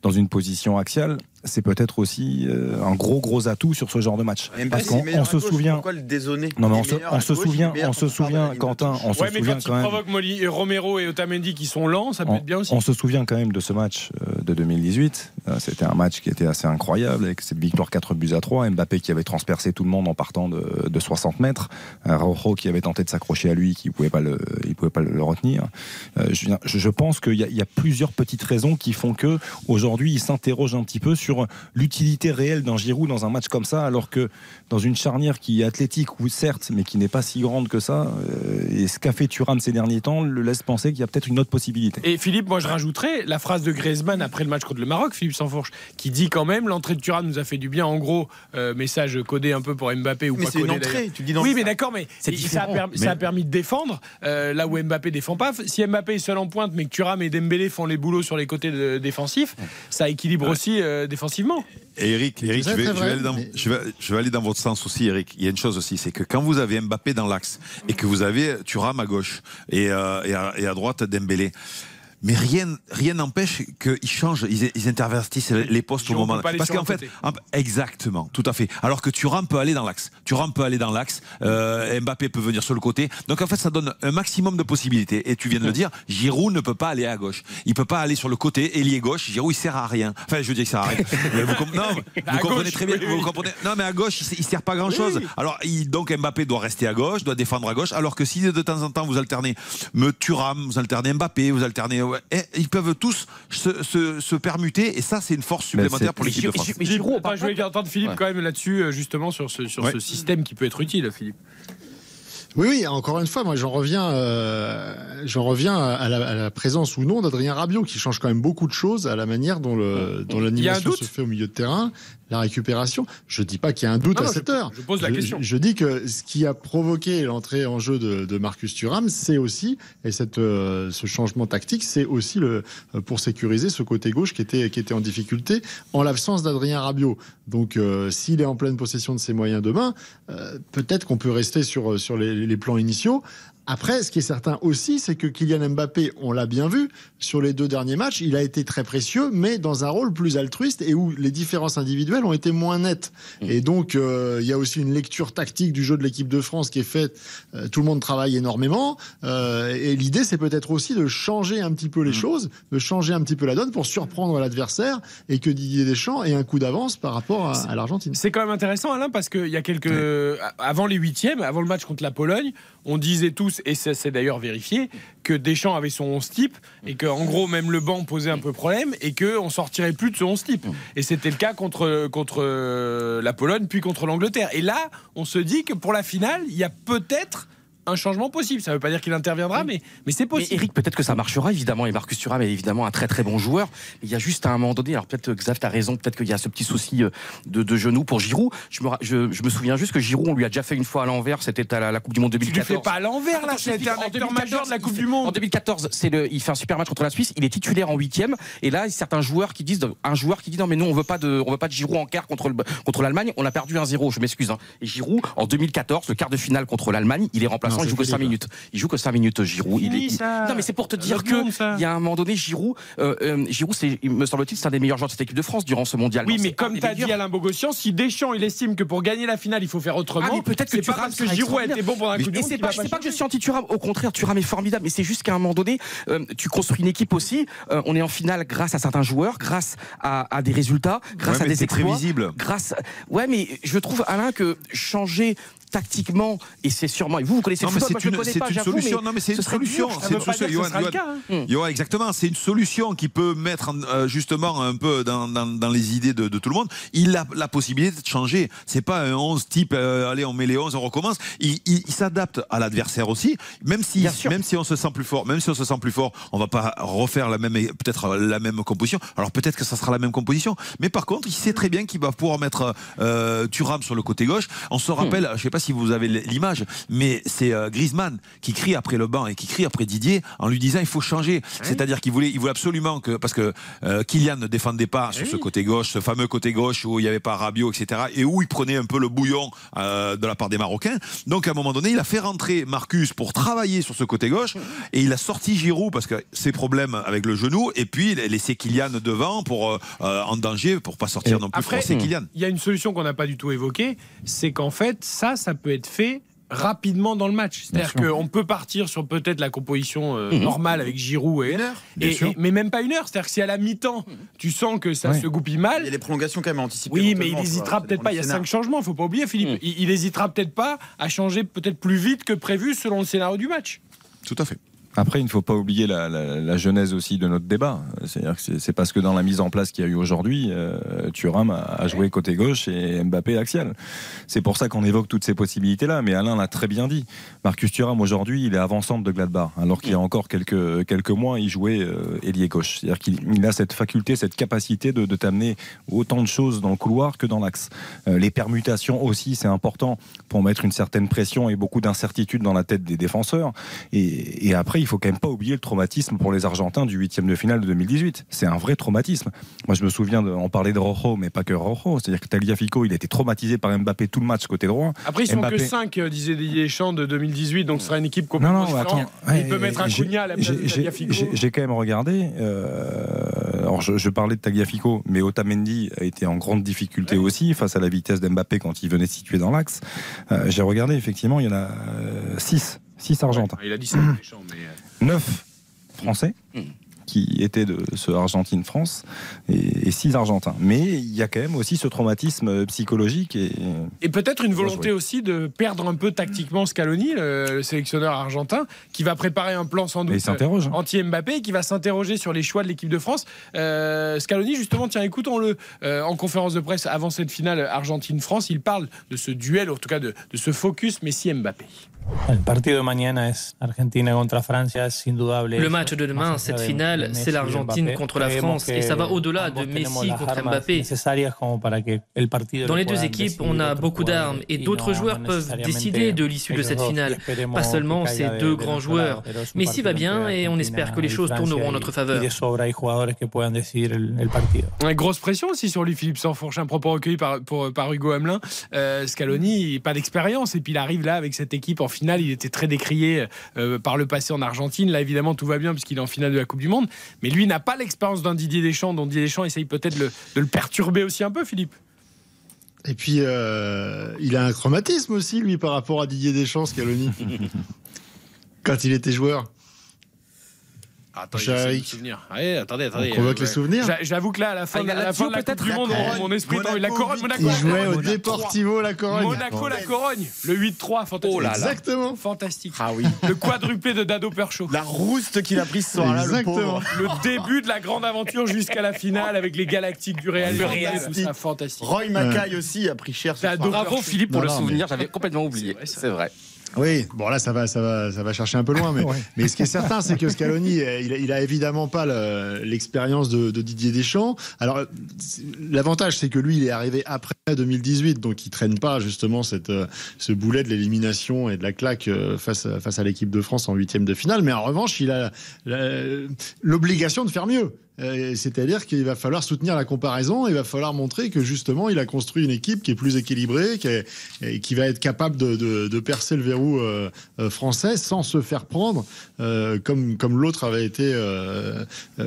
[SPEAKER 4] dans une position axiale, c'est peut-être aussi euh, un gros gros atout sur ce genre de match. Parce qu'on on se souvient.
[SPEAKER 7] Pourquoi le dézonner
[SPEAKER 4] Non mais on se, on souvient, on se souvient, Quentin, on se
[SPEAKER 3] Ouais, mais
[SPEAKER 4] souvient
[SPEAKER 3] quand
[SPEAKER 4] même.
[SPEAKER 3] provoque Molly, Romero et Otamendi qui sont lents, ça peut
[SPEAKER 4] On,
[SPEAKER 3] être bien aussi.
[SPEAKER 4] on se souvient quand même de ce match euh, de 2018. Euh, C'était un match qui était assez incroyable avec cette victoire 4 buts à 3. Mbappé qui avait transpercé tout le monde en partant de, de 60 mètres. Rojo qui avait tenté de s'accrocher à lui, qui ne pouvait pas le, il pouvait pas le, le retenir. Euh, je, pense qu'il y, a- il y a plusieurs petites raisons qui font que aujourd'hui il s'interroge un petit peu sur l'utilité réelle d'un Giroud dans un match comme ça, alors que dans une charnière qui est athlétique, ou certes, mais qui n'est pas si grande que ça, euh, et ce qu'a fait Thuram ces derniers temps le laisse penser qu'il y a peut-être une autre possibilité.
[SPEAKER 3] Et Philippe, moi je rajouterais la phrase de Griezmann après le match contre le Maroc, Philippe Sansfourche, qui dit quand même l'entrée de Thuram nous a fait du bien. En gros, euh, message codé un peu pour Mbappé ou
[SPEAKER 7] Mais
[SPEAKER 3] pas
[SPEAKER 7] c'est une entrée, tu dis dans
[SPEAKER 3] Oui, mais d'accord, mais ça a, permis, ça a permis de défendre euh, là où Mbappé défend pas. Si Mbappé est seul en pointe, mais que Thuram et Dembélé font les boulots sur les côtés de- défensifs, ça équilibre aussi euh, défensivement.
[SPEAKER 5] Et Eric, Eric je, vais, je aller dans,
[SPEAKER 8] mais-
[SPEAKER 5] je, vais, je vais aller dans votre sens aussi, Eric. Il y a une chose aussi, c'est que quand vous avez Mbappé dans l'axe et que vous avez Thuram à gauche et, euh, et, à, et à droite Dembélé, Mais rien, rien n'empêche qu'ils changent, ils, ils intervertissent les postes au moment. Parce qu'en fait, exactement, tout à fait. Alors que Thuram peut aller dans l'axe. Thuram peut aller dans l'axe. euh, Mbappé peut venir sur le côté. Donc en fait, ça donne un maximum de possibilités. Et tu viens de le dire, Giroud ne peut pas aller à gauche. Il peut pas aller sur le côté, ailier gauche. Giroud, il sert à rien. Enfin, je veux dire qu'il sert à rien. Vous, com- non, mais
[SPEAKER 3] À
[SPEAKER 5] vous comprenez
[SPEAKER 3] gauche,
[SPEAKER 5] très bien.
[SPEAKER 3] oui,
[SPEAKER 5] vous comprenez. Non, mais à gauche, il, il sert pas grand chose. Alors, il- donc Mbappé doit rester à gauche, doit défendre à gauche. Alors que si de temps en temps vous alternez me Thuram, vous alternez Mbappé, vous alternez, ouais, et ils peuvent tous se, se- se permuter. Et ça, c'est une force supplémentaire pour l'équipe de France.
[SPEAKER 6] Mais
[SPEAKER 3] Philippe,
[SPEAKER 6] Giroud,
[SPEAKER 3] enfin,
[SPEAKER 6] parle
[SPEAKER 3] je voulais entendre Philippe
[SPEAKER 6] Ouais.
[SPEAKER 3] quand même là-dessus, euh, justement, sur ce, sur
[SPEAKER 5] Ouais.
[SPEAKER 3] ce système qui peut être utile, Philippe.
[SPEAKER 8] Oui, oui, encore une fois, moi j'en reviens, euh, j'en reviens à la, à la présence ou non d'Adrien Rabiot, qui change quand même beaucoup de choses à la manière dont le dont l'animation se fait au milieu de terrain, la récupération. Je dis pas qu'il y a un doute
[SPEAKER 3] Non,
[SPEAKER 8] à
[SPEAKER 3] non,
[SPEAKER 8] cette
[SPEAKER 3] je-
[SPEAKER 8] heure.
[SPEAKER 3] je pose la question.
[SPEAKER 8] Je, dis que ce qui a provoqué l'entrée en jeu de, de Marcus Thuram, c'est aussi et cette euh, ce changement tactique, c'est aussi le euh, pour sécuriser ce côté gauche qui était qui était en difficulté en l'absence d'Adrien Rabiot. Donc euh, s'il est en pleine possession de ses moyens demain, euh, peut-être qu'on peut rester sur sur les, les plans initiaux. Après, ce qui est certain aussi, c'est que Kylian Mbappé, on l'a bien vu, sur les deux derniers matchs, il a été très précieux, mais dans un rôle plus altruiste et où les différences individuelles ont été moins nettes. Et donc, euh, il y a aussi une lecture tactique du jeu de l'équipe de France qui est faite. Euh, tout le monde travaille énormément. euh, et l'idée, c'est peut-être aussi de changer un petit peu les choses, de changer un petit peu la donne pour surprendre l'adversaire et que Didier Deschamps ait un coup d'avance par rapport à, à l'Argentine.
[SPEAKER 3] C'est quand même intéressant, Alain, parce qu'il y a quelques. Avant les huitièmes, avant le match contre la Pologne, on disait tous, et ça c'est d'ailleurs vérifié, que Deschamps avait son 11 type, et que en gros, même le banc posait un peu problème, et qu'on sortirait plus de ce 11 type. Et c'était le cas contre, contre euh, la Pologne, puis contre l'Angleterre. Et là, on se dit que pour la finale, il y a peut-être un changement possible. Ça ne veut pas dire qu'il interviendra, mais, mais c'est
[SPEAKER 6] Mais
[SPEAKER 3] possible.
[SPEAKER 6] Eric, peut-être que ça marchera, évidemment, et Marcus Thuram est évidemment un très très bon joueur. Mais il y a juste à un moment donné, alors peut-être que Xav, t'as raison, peut-être qu'il y a ce petit souci euh, de, de genou pour Giroud. Je me, ra- je, je me souviens juste que Giroud, on lui a déjà fait une fois à l'envers, c'était à la, la Coupe du Monde
[SPEAKER 3] tu lui
[SPEAKER 6] 2014.
[SPEAKER 3] fais pas à l'envers, là, été un acteur majeur de la
[SPEAKER 6] 2014,
[SPEAKER 3] Coupe du Monde.
[SPEAKER 6] En 2014, c'est le, il fait un super match contre la Suisse. Il est titulaire en huitième. Et là, certains joueurs qui disent, un joueur qui dit non mais nous on veut pas de, on veut pas de Giroud en quart contre le, contre l'Allemagne. On a perdu 1-0. Je m'excuse. hein. Et Giroud en 2014, le quart de finale contre l'Allemagne, il est
[SPEAKER 8] Non,
[SPEAKER 6] il joue que
[SPEAKER 8] c'est
[SPEAKER 6] 5
[SPEAKER 8] fini,
[SPEAKER 6] minutes. Il joue que 5 minutes. Giroud. Il il-
[SPEAKER 3] ça.
[SPEAKER 6] Non mais c'est pour te dire que il y a un moment donné, Giroud, euh, euh, Giroud, c'est, il me semble-t-il, c'est un des meilleurs joueurs de cette équipe de France durant ce mondial.
[SPEAKER 3] Oui,
[SPEAKER 6] Non,
[SPEAKER 3] mais
[SPEAKER 6] un
[SPEAKER 3] comme
[SPEAKER 6] des
[SPEAKER 3] tu as dit. Alain Bogossian, si Deschamps il estime que pour gagner la finale il faut faire autrement,
[SPEAKER 6] Ah, mais peut-être que
[SPEAKER 3] c'est pas parce que Giroud a été
[SPEAKER 6] extraordinaire.
[SPEAKER 3] bon pendant la
[SPEAKER 6] Mais-
[SPEAKER 3] Coupe du
[SPEAKER 6] et
[SPEAKER 3] Monde
[SPEAKER 6] c'est pas, pas que je suis anti-Thuram, au contraire, Thuram est formidable, mais c'est juste qu'à un moment donné, euh, tu construis une équipe aussi. euh, on est en finale grâce à certains joueurs, grâce à, des résultats, grâce à des
[SPEAKER 5] c'est
[SPEAKER 6] exploits. Grâce, ouais, mais je trouve Alain que changer tactiquement et c'est sûrement. Et vous, vous connaissez
[SPEAKER 5] Non,
[SPEAKER 6] le football,
[SPEAKER 5] c'est
[SPEAKER 6] je le
[SPEAKER 5] une,
[SPEAKER 6] pas,
[SPEAKER 5] une solution.
[SPEAKER 6] mais
[SPEAKER 5] non, mais c'est
[SPEAKER 6] ce
[SPEAKER 5] une solution. C'est une solution.
[SPEAKER 3] le
[SPEAKER 5] Johan,
[SPEAKER 3] cas, hein.
[SPEAKER 5] Johan, exactement. C'est une solution qui peut mettre euh, justement un peu dans, dans, dans les idées de, de tout le monde. Il a la possibilité de changer. C'est pas un 11 type, euh, allez, on met les 11, on recommence. Il, il- il s'adapte à l'adversaire aussi. Même si, même si on se sent plus fort, même si on se sent plus fort, on va pas refaire la même, peut-être la même composition. Alors peut-être que ça sera la même composition. Mais par contre, il sait très bien qu'il va pouvoir mettre euh, Thuram sur le côté gauche. On se rappelle, je sais pas si vous avez l'image, mais c'est euh, Griezmann qui crie après le banc et qui crie après Didier en lui disant il faut changer. C'est-à-dire qu'il voulait, il voulait absolument que parce que euh, Kylian ne défendait pas sur ce côté gauche, ce fameux côté gauche où il n'y avait pas Rabiot, etc. Et où il prenait un peu le bouillon euh, de la part des Marocains. Donc à un moment donné, il a fait rentrer Marcus pour travailler sur ce côté gauche et il a sorti Giroud parce que ses problèmes avec le genou et puis il a laissé Kylian devant pour euh, en danger pour pas sortir non plus
[SPEAKER 3] Après,
[SPEAKER 5] Kylian.
[SPEAKER 3] il y a une solution qu'on n'a pas du tout évoquée, c'est qu'en fait, ça, ça peut être fait rapidement dans le match. C'est-à-dire qu'on peut partir sur peut-être la composition euh, normale avec Giroud et, et- mais même pas une heure. C'est-à-dire que si à la mi-temps, tu sens que ça se goupille
[SPEAKER 7] Il y
[SPEAKER 3] mal,
[SPEAKER 7] a des prolongations quand même à anticiper.
[SPEAKER 3] oui, mais il hésitera.
[SPEAKER 7] Ça
[SPEAKER 3] peut-être pas. Il y a cinq changements, faut pas oublier, Philippe. Il, il hésitera peut-être pas à changer peut-être plus vite que prévu selon le scénario du match.
[SPEAKER 5] Tout à fait.
[SPEAKER 4] Après, il ne faut pas oublier la, la- la genèse aussi de notre débat. C'est-à-dire que c'est- parce que dans la mise en place qu'il y a eu aujourd'hui, euh, Thuram a, a joué côté gauche et Mbappé axial. C'est pour ça qu'on évoque toutes ces possibilités-là. Mais Alain l'a très bien dit. Marcus Thuram aujourd'hui, il est avant-centre de Gladbach, alors qu'il y a encore quelques quelques mois, il jouait euh, ailier gauche. C'est-à-dire qu'il il a cette faculté, cette capacité de, de t'amener autant de choses dans le couloir que dans l'axe. Euh, les permutations aussi, c'est important pour mettre une certaine pression et beaucoup d'incertitude dans la tête des défenseurs. Et, et après, il faut quand même pas oublier le traumatisme pour les Argentins du huitième de finale de 2018. C'est un vrai traumatisme. Moi, je me souviens, de, on parlait de Rojo, mais pas que Rojo. C'est-à-dire que Tagliafico, il a été traumatisé par Mbappé tout le match côté droit.
[SPEAKER 3] Après, ils sont
[SPEAKER 4] Mbappé-
[SPEAKER 3] que 5, disait Didier Deschamps de 2018, donc ce sera une équipe complètement
[SPEAKER 4] Non, non,
[SPEAKER 3] différente.
[SPEAKER 4] attends.
[SPEAKER 3] Il peut mettre un Cunha à la place
[SPEAKER 4] j'ai-
[SPEAKER 3] de
[SPEAKER 4] j'ai-
[SPEAKER 3] Tagliafico.
[SPEAKER 4] J'ai j'ai quand même regardé. euh, alors, je, je parlais de Tagliafico, mais Otamendi a été en grande difficulté aussi face à la vitesse d'Mbappé quand il venait se situer dans l'axe. Euh, J'ai regardé, effectivement, il y en a 6. 6 Argentins.
[SPEAKER 3] Il a dit ça, Deschamps, mais. euh,
[SPEAKER 4] 9 Français qui étaient de ce Argentine-France et 6 Argentins. Mais il y a quand même aussi ce traumatisme psychologique et
[SPEAKER 3] Et peut-être une volonté
[SPEAKER 4] jouer.
[SPEAKER 3] aussi de perdre un peu tactiquement Scaloni, le, le sélectionneur argentin, qui va préparer un plan sans doute
[SPEAKER 4] il s'interroge, hein.
[SPEAKER 3] anti-Mbappé, et qui va s'interroger sur les choix de l'équipe de France. Euh, Scaloni, justement, tiens, écoutons-le euh, en conférence de presse avant cette finale Argentine-France. Il parle de ce duel, en tout cas de, de ce focus Messi-Mbappé.
[SPEAKER 10] El partido de mañana es Argentina contra Francia, es indudable.
[SPEAKER 11] Le match de demain, cette finale, c'est l'Argentine contre la France, et ça va au-delà de Messi contre Mbappé. Dans les deux équipes, on a beaucoup d'armes et d'autres joueurs peuvent décider de l'issue de cette finale. Pas seulement ces deux
[SPEAKER 10] de
[SPEAKER 11] grands joueurs. Messi va bien et on espère que les choses tourneront en notre faveur.
[SPEAKER 3] Une grosse pression aussi sur lui, Philippe Sanfourche, un propos recueilli par, pour- par Hugo Hamelin. Euh, Scaloni, pas d'expérience, et puis il arrive là avec cette équipe en finale. Il était très décrié euh, par le passé en Argentine. Là, évidemment, tout va bien puisqu'il est en finale de la Coupe du Monde. Mais lui n'a pas l'expérience d'un Didier Deschamps, dont Didier Deschamps essaye peut-être le- de le perturber aussi un peu, Philippe.
[SPEAKER 8] Et puis, euh, il a un chromatisme aussi, lui, par rapport à Didier Deschamps, Scaloni. Quand il était joueur.
[SPEAKER 3] Me
[SPEAKER 8] Eric.
[SPEAKER 3] souvenir. Allez, attendez, attendez.
[SPEAKER 8] On provoque
[SPEAKER 3] Euh,
[SPEAKER 8] les souvenirs.
[SPEAKER 3] j'a- J'avoue que là, à la fin,
[SPEAKER 6] Ah, il y a
[SPEAKER 3] à la,
[SPEAKER 6] Lazio
[SPEAKER 3] fin de la Coupe
[SPEAKER 6] peut-être
[SPEAKER 3] du
[SPEAKER 6] La
[SPEAKER 3] Monde, mon esprit,
[SPEAKER 7] Monaco,
[SPEAKER 3] la Corogne, Monaco.
[SPEAKER 8] Il
[SPEAKER 3] la
[SPEAKER 8] jouait au. Deportivo La Corogne.
[SPEAKER 3] Monaco, la Corogne. Le 8-3, fantastique.
[SPEAKER 6] Oh là là.
[SPEAKER 8] Exactement.
[SPEAKER 3] Fantastique.
[SPEAKER 7] Ah oui.
[SPEAKER 3] Le quadruplé de Dado Percho.
[SPEAKER 7] La rouste qu'il a prise ce soir-là, le
[SPEAKER 8] Exactement.
[SPEAKER 3] Le début de la grande aventure jusqu'à la finale avec les Galactiques du Real.
[SPEAKER 7] Le Real.
[SPEAKER 3] tout ça, fantastique.
[SPEAKER 7] Roy Mackay aussi a pris cher ce
[SPEAKER 3] T'as
[SPEAKER 7] soir.
[SPEAKER 3] adoré.
[SPEAKER 6] Bravo Philippe pour le souvenir, j'avais complètement oublié.
[SPEAKER 3] C'est.
[SPEAKER 6] C'est vrai.
[SPEAKER 8] Oui, bon là ça va, ça va, ça va chercher un peu loin, mais, mais ce qui est certain, c'est que Scaloni, euh, il, a- il a évidemment pas le- l'expérience de, de Didier Deschamps. Alors l'avantage, c'est que lui, il est arrivé après 2018, donc il traîne pas justement cette, euh, ce boulet de l'élimination et de la claque euh, face à, face à l'équipe de France en huitième de finale. Mais en revanche, il a l'obligation de faire mieux. Euh, C'est-à-dire qu'il va falloir soutenir la comparaison, il va falloir montrer que justement il a construit une équipe qui est plus équilibrée, qui, est- et qui va être capable de, de- de percer le verrou euh, euh, français sans se faire prendre, euh, comme, comme l'autre avait été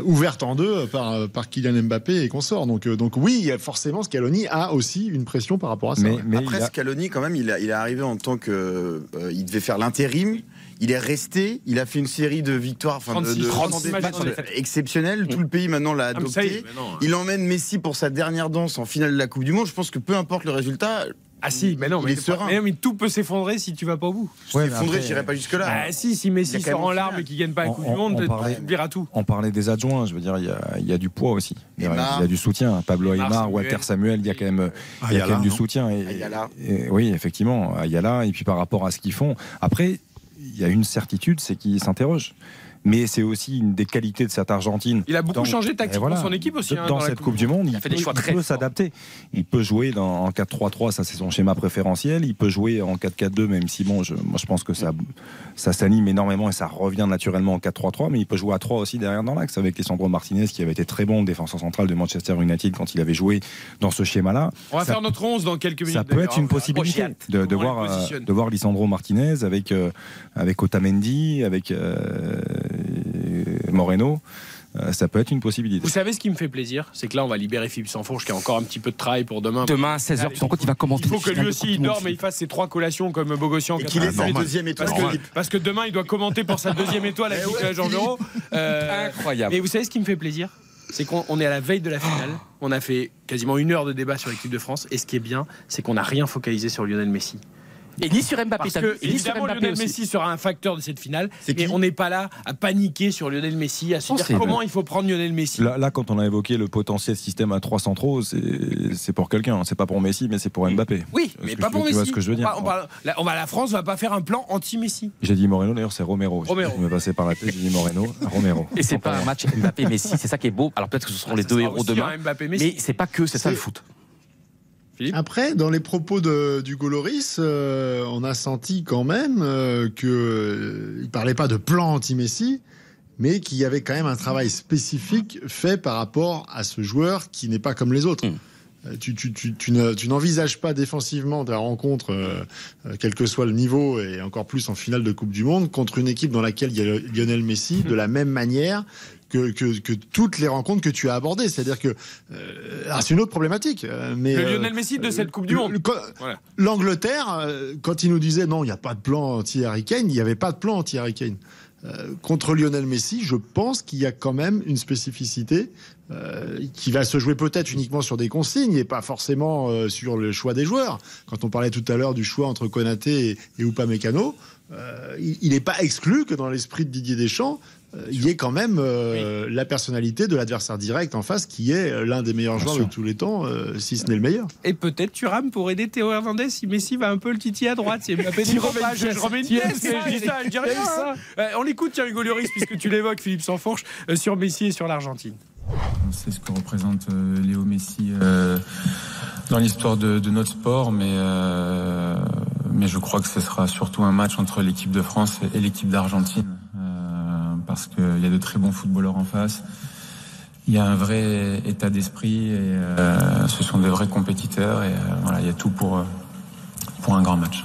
[SPEAKER 8] ouverte en deux par, par Kylian Mbappé et consorts. Donc, euh, donc oui, forcément Scaloni a aussi une pression par rapport à ça.
[SPEAKER 4] mais,
[SPEAKER 8] ouais.
[SPEAKER 4] mais
[SPEAKER 7] Après,
[SPEAKER 4] a-
[SPEAKER 7] Scaloni, quand même, il, a- il est arrivé en tant que. euh, il devait faire l'intérim. Il est resté. Il a fait une série de victoires, enfin, de,
[SPEAKER 3] 36,
[SPEAKER 7] de
[SPEAKER 3] 36 matchs
[SPEAKER 7] matchs
[SPEAKER 3] en défaite.
[SPEAKER 7] exceptionnels. Tout le pays maintenant l'a
[SPEAKER 3] Ah,
[SPEAKER 7] adopté.
[SPEAKER 3] non.
[SPEAKER 7] Il emmène Messi pour sa dernière danse en finale de la Coupe du Monde. Je pense que peu importe le résultat,
[SPEAKER 3] Ah si, mais non,
[SPEAKER 7] Il
[SPEAKER 3] mais,
[SPEAKER 7] est serein.
[SPEAKER 3] mais non, mais tout peut s'effondrer si tu vas pas au bout.
[SPEAKER 4] Ouais,
[SPEAKER 7] s'effondrer, j'irai pas jusque-là.
[SPEAKER 3] Ah si, si Messi sort en larmes et qu'il gagne pas la
[SPEAKER 4] On-
[SPEAKER 3] Coupe du
[SPEAKER 4] on-
[SPEAKER 3] Monde,
[SPEAKER 4] on
[SPEAKER 3] tu verras tout.
[SPEAKER 4] On parlait des adjoints, je veux dire, il y a, il y a du poids aussi. Il y a,
[SPEAKER 7] Aymar.
[SPEAKER 4] il y a du soutien. Pablo
[SPEAKER 3] Aymar.
[SPEAKER 4] Walter Samuel, il y a quand même, il y a quand
[SPEAKER 5] Ayala,
[SPEAKER 4] même du soutien. Et,
[SPEAKER 7] Ayala.
[SPEAKER 4] et- oui, effectivement, Ayala. Et puis par rapport à ce qu'ils font, après, il y a une certitude, c'est qu'ils s'interrogent. Mais c'est aussi une des qualités de cette Argentine.
[SPEAKER 3] Il a beaucoup
[SPEAKER 4] Dans-
[SPEAKER 3] changé
[SPEAKER 4] et
[SPEAKER 3] tactiquement
[SPEAKER 4] voilà.
[SPEAKER 3] son équipe aussi. hein,
[SPEAKER 4] dans, cette Coupe
[SPEAKER 3] du
[SPEAKER 4] Monde,
[SPEAKER 6] Il fait
[SPEAKER 4] peut,
[SPEAKER 6] des choix
[SPEAKER 4] il
[SPEAKER 6] très
[SPEAKER 4] peut s'adapter. Il peut jouer dans, en 4-3-3, ça c'est son schéma préférentiel. Il peut jouer en 4-4-2, même si bon, je, moi je pense que ça, ça s'anime énormément et ça revient naturellement en 4-3-3. Mais il peut jouer à 3 aussi derrière dans l'axe avec Alessandro Martinez qui avait été très bon défenseur central de Manchester United quand il avait joué dans ce schéma-là.
[SPEAKER 3] On va
[SPEAKER 4] Ça-
[SPEAKER 3] faire notre 11 dans quelques minutes.
[SPEAKER 4] Ça peut être une possibilité
[SPEAKER 3] Prochaine.
[SPEAKER 4] de, voir, euh, de voir Lisandro Martinez avec, euh, avec Otamendi, avec euh, Moreno. Euh, ça peut être une possibilité.
[SPEAKER 3] Vous savez ce qui me fait plaisir, c'est que là on va libérer Philippe Sanfourche qui a encore un petit peu de travail pour demain.
[SPEAKER 6] Demain à 16h, tu te rends compte, il va commenter.
[SPEAKER 3] Il faut que lui aussi il dorme et il fasse ses trois collations comme Bogossian.
[SPEAKER 7] Et qu'il est
[SPEAKER 3] normal.
[SPEAKER 7] sa deuxième étoile.
[SPEAKER 3] Parce que,
[SPEAKER 7] Philippe.
[SPEAKER 3] parce que demain il doit commenter pour sa deuxième étoile avec
[SPEAKER 7] Eh ouais,
[SPEAKER 3] Nicolas Jean-Euro. Euh,
[SPEAKER 6] Incroyable.
[SPEAKER 3] Et vous savez ce qui me fait plaisir? C'est qu'on on est à la veille de la finale. On a fait quasiment une heure de débat sur l'équipe de France. Et ce qui est bien, c'est qu'on n'a rien focalisé sur Lionel Messi.
[SPEAKER 6] Et ni sur Mbappé,
[SPEAKER 3] Parce que,
[SPEAKER 6] ni sur
[SPEAKER 3] évidemment,
[SPEAKER 6] Mbappé
[SPEAKER 3] Lionel
[SPEAKER 6] aussi.
[SPEAKER 3] Messi sera un facteur de cette finale.
[SPEAKER 7] C'est
[SPEAKER 3] Mais on n'est pas là à paniquer sur Lionel Messi, à se dire comment il faut prendre Lionel Messi.
[SPEAKER 4] Là, là, quand on a évoqué le potentiel système à 3 centraux, c'est c'est pour quelqu'un. C'est pas pour Messi, mais c'est pour Mbappé.
[SPEAKER 3] Oui, mais pas
[SPEAKER 4] tu-
[SPEAKER 3] pour
[SPEAKER 4] tu
[SPEAKER 3] Messi.
[SPEAKER 4] vois ce que je veux dire
[SPEAKER 3] On va- on va- la, on va- la France va pas faire un plan anti-Messi.
[SPEAKER 4] J'ai dit Moreno, d'ailleurs, c'est Romero.
[SPEAKER 3] Romero.
[SPEAKER 4] Je me passais par la tête, j'ai dit Moreno, Romero.
[SPEAKER 6] Et c'est pas un match Mbappé-Messi, c'est ça qui est beau. Alors peut-être que ce seront les
[SPEAKER 3] Ça
[SPEAKER 6] deux héros demain. Mais c'est pas que, c'est ça le
[SPEAKER 7] C'est-
[SPEAKER 8] Après, dans les propos de, du Goloris, euh, on a senti quand même euh, que euh, il parlait pas de plan anti-Messi, mais qu'il y avait quand même un travail spécifique fait par rapport à ce joueur qui n'est pas comme les autres. Euh, Tu, tu, tu, tu ne- tu n'envisages pas défensivement ta rencontre, euh, euh, quel que soit le niveau, et encore plus en finale de Coupe du Monde, contre une équipe dans laquelle il y a Lionel Messi, de la même manière que, que, que toutes les rencontres que tu as abordées. C'est-à-dire que euh, c'est une autre problématique. euh, Mais
[SPEAKER 3] Le
[SPEAKER 8] euh,
[SPEAKER 3] Lionel Messi de cette Coupe du Monde. Voilà.
[SPEAKER 8] L'Angleterre, euh, quand il nous disait non, il n'y a pas de plan anti-Harry Kane, il n'y avait pas de plan anti-Harry Kane. Euh, contre Lionel Messi, je pense qu'il y a quand même une spécificité euh, qui va se jouer peut-être uniquement sur des consignes et pas forcément euh, sur le choix des joueurs. Quand on parlait tout à l'heure du choix entre Konaté et, et Upamecano, il n'est pas exclu que dans l'esprit de Didier Deschamps, il y ait quand même euh, la personnalité de l'adversaire direct en face qui est euh, l'un des meilleurs joueurs de tous les temps, euh, si ce n'est le meilleur.
[SPEAKER 3] Et peut-être Thuram pour aider Théo Hernandez si Messi va un peu le titiller à droite. Si Mbappé je,
[SPEAKER 6] pièce.
[SPEAKER 3] je remets une pièce. Je dis ça, je dis rien. hein. Euh, on l'écoute, tiens, Hugo Lloris, puisque tu l'évoques, Philippe Sansfourche, euh, sur Messi et sur l'Argentine.
[SPEAKER 11] On sait ce que représente euh, Léo Messi euh, dans l'histoire de, de notre sport, mais, euh, mais je crois que ce sera surtout un match entre l'équipe de France et, et l'équipe d'Argentine, euh, parce qu'il y a de très bons footballeurs en face. Il y a un vrai état d'esprit et euh, ce sont de vrais compétiteurs et euh, il y a tout pour, euh, pour un grand match.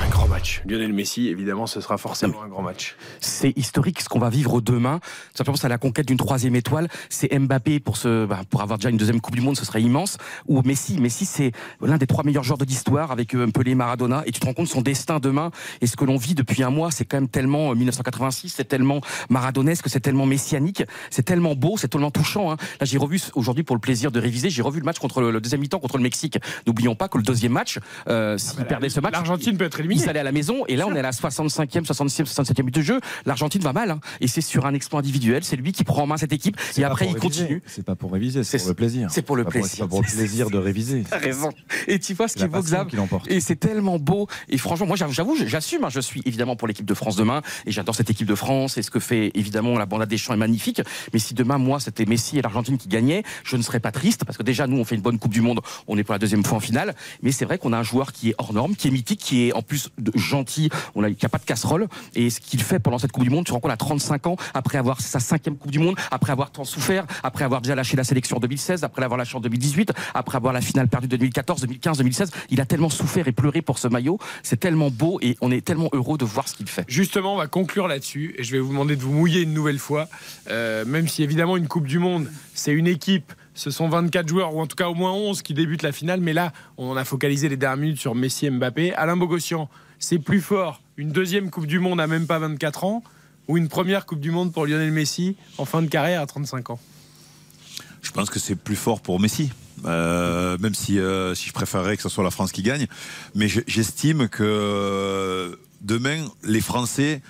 [SPEAKER 3] Un grand match. Lionel Messi, évidemment, ce sera forcément un grand match.
[SPEAKER 6] c'est historique ce qu'on va vivre demain. Tout simplement, c'est à la conquête d'une troisième étoile. C'est Mbappé pour ce, bah, pour avoir déjà une deuxième Coupe du Monde, ce serait immense. Ou Messi. Messi, c'est l'un des trois meilleurs joueurs de l'histoire avec euh, Pelé, Maradona. Et tu te rends compte son destin demain et ce que l'on vit depuis un mois, c'est quand même tellement euh, 1986, c'est tellement maradonesque, c'est tellement messianique, c'est tellement beau, c'est tellement touchant. hein. Là, j'ai revu aujourd'hui pour le plaisir de réviser, j'ai revu le match contre le, le deuxième mi-temps contre le Mexique. N'oublions pas que le deuxième match, euh, s'il perdait ce match,
[SPEAKER 3] L'Argentine peut être
[SPEAKER 6] il
[SPEAKER 3] éliminée.
[SPEAKER 6] s'allait à la maison et là on est à la 65e, 66e, 67e minute de jeu. L'Argentine va mal hein. et c'est sur un exploit individuel. C'est lui qui prend en main cette équipe et après il
[SPEAKER 4] réviser.
[SPEAKER 6] continue.
[SPEAKER 4] C'est pas pour réviser, c'est pour le plaisir.
[SPEAKER 6] c'est pour le plaisir.
[SPEAKER 4] C'est pas pour le plaisir de réviser.
[SPEAKER 6] T'as raison. Et tu vois ce qui est beau. Et c'est tellement beau. Et franchement, moi, j'avoue- j'assume. hein, je suis évidemment pour l'équipe de France demain. Et j'adore cette équipe de France. Et ce que fait évidemment la bande des champs est magnifique. Mais si demain, moi, c'était Messi et l'Argentine qui gagnaient, je ne serais pas triste parce que déjà, nous, on fait une bonne Coupe du Monde. On est pour la deuxième fois en finale. Mais c'est vrai qu'on a un joueur qui est hors norme, qui est mythique, qui est en plus de- gentil. On a, qui a pas de casserole. Et ce qu'il fait pendant cette Coupe du Monde, tu compte à 35 ans, après avoir sa cinquième Coupe du Monde, après avoir tant souffert, après avoir déjà lâché la sélection en 2016, après l'avoir lâché en 2018, après avoir la finale perdue de 2014, 2015, 2016, il a tellement souffert et pleuré pour ce maillot. C'est tellement beau et on est tellement heureux de voir ce qu'il fait.
[SPEAKER 3] Justement, on va conclure là-dessus et je vais vous demander de vous mouiller une nouvelle fois. Euh, même si évidemment une Coupe du Monde, c'est une équipe, ce sont 24 joueurs ou en tout cas au moins 11 qui débutent la finale. Mais là, on a focalisé les dernières minutes sur Messi et Mbappé. Alain Bogossian, c'est plus fort une deuxième Coupe du Monde à même pas 24 ans ou une première Coupe du Monde pour Lionel Messi en fin de carrière à 35 ans
[SPEAKER 5] Je pense que c'est plus fort pour Messi. Euh, même si, euh, si je préférerais que ce soit la France qui gagne. Mais je- j'estime que euh, demain, les Français,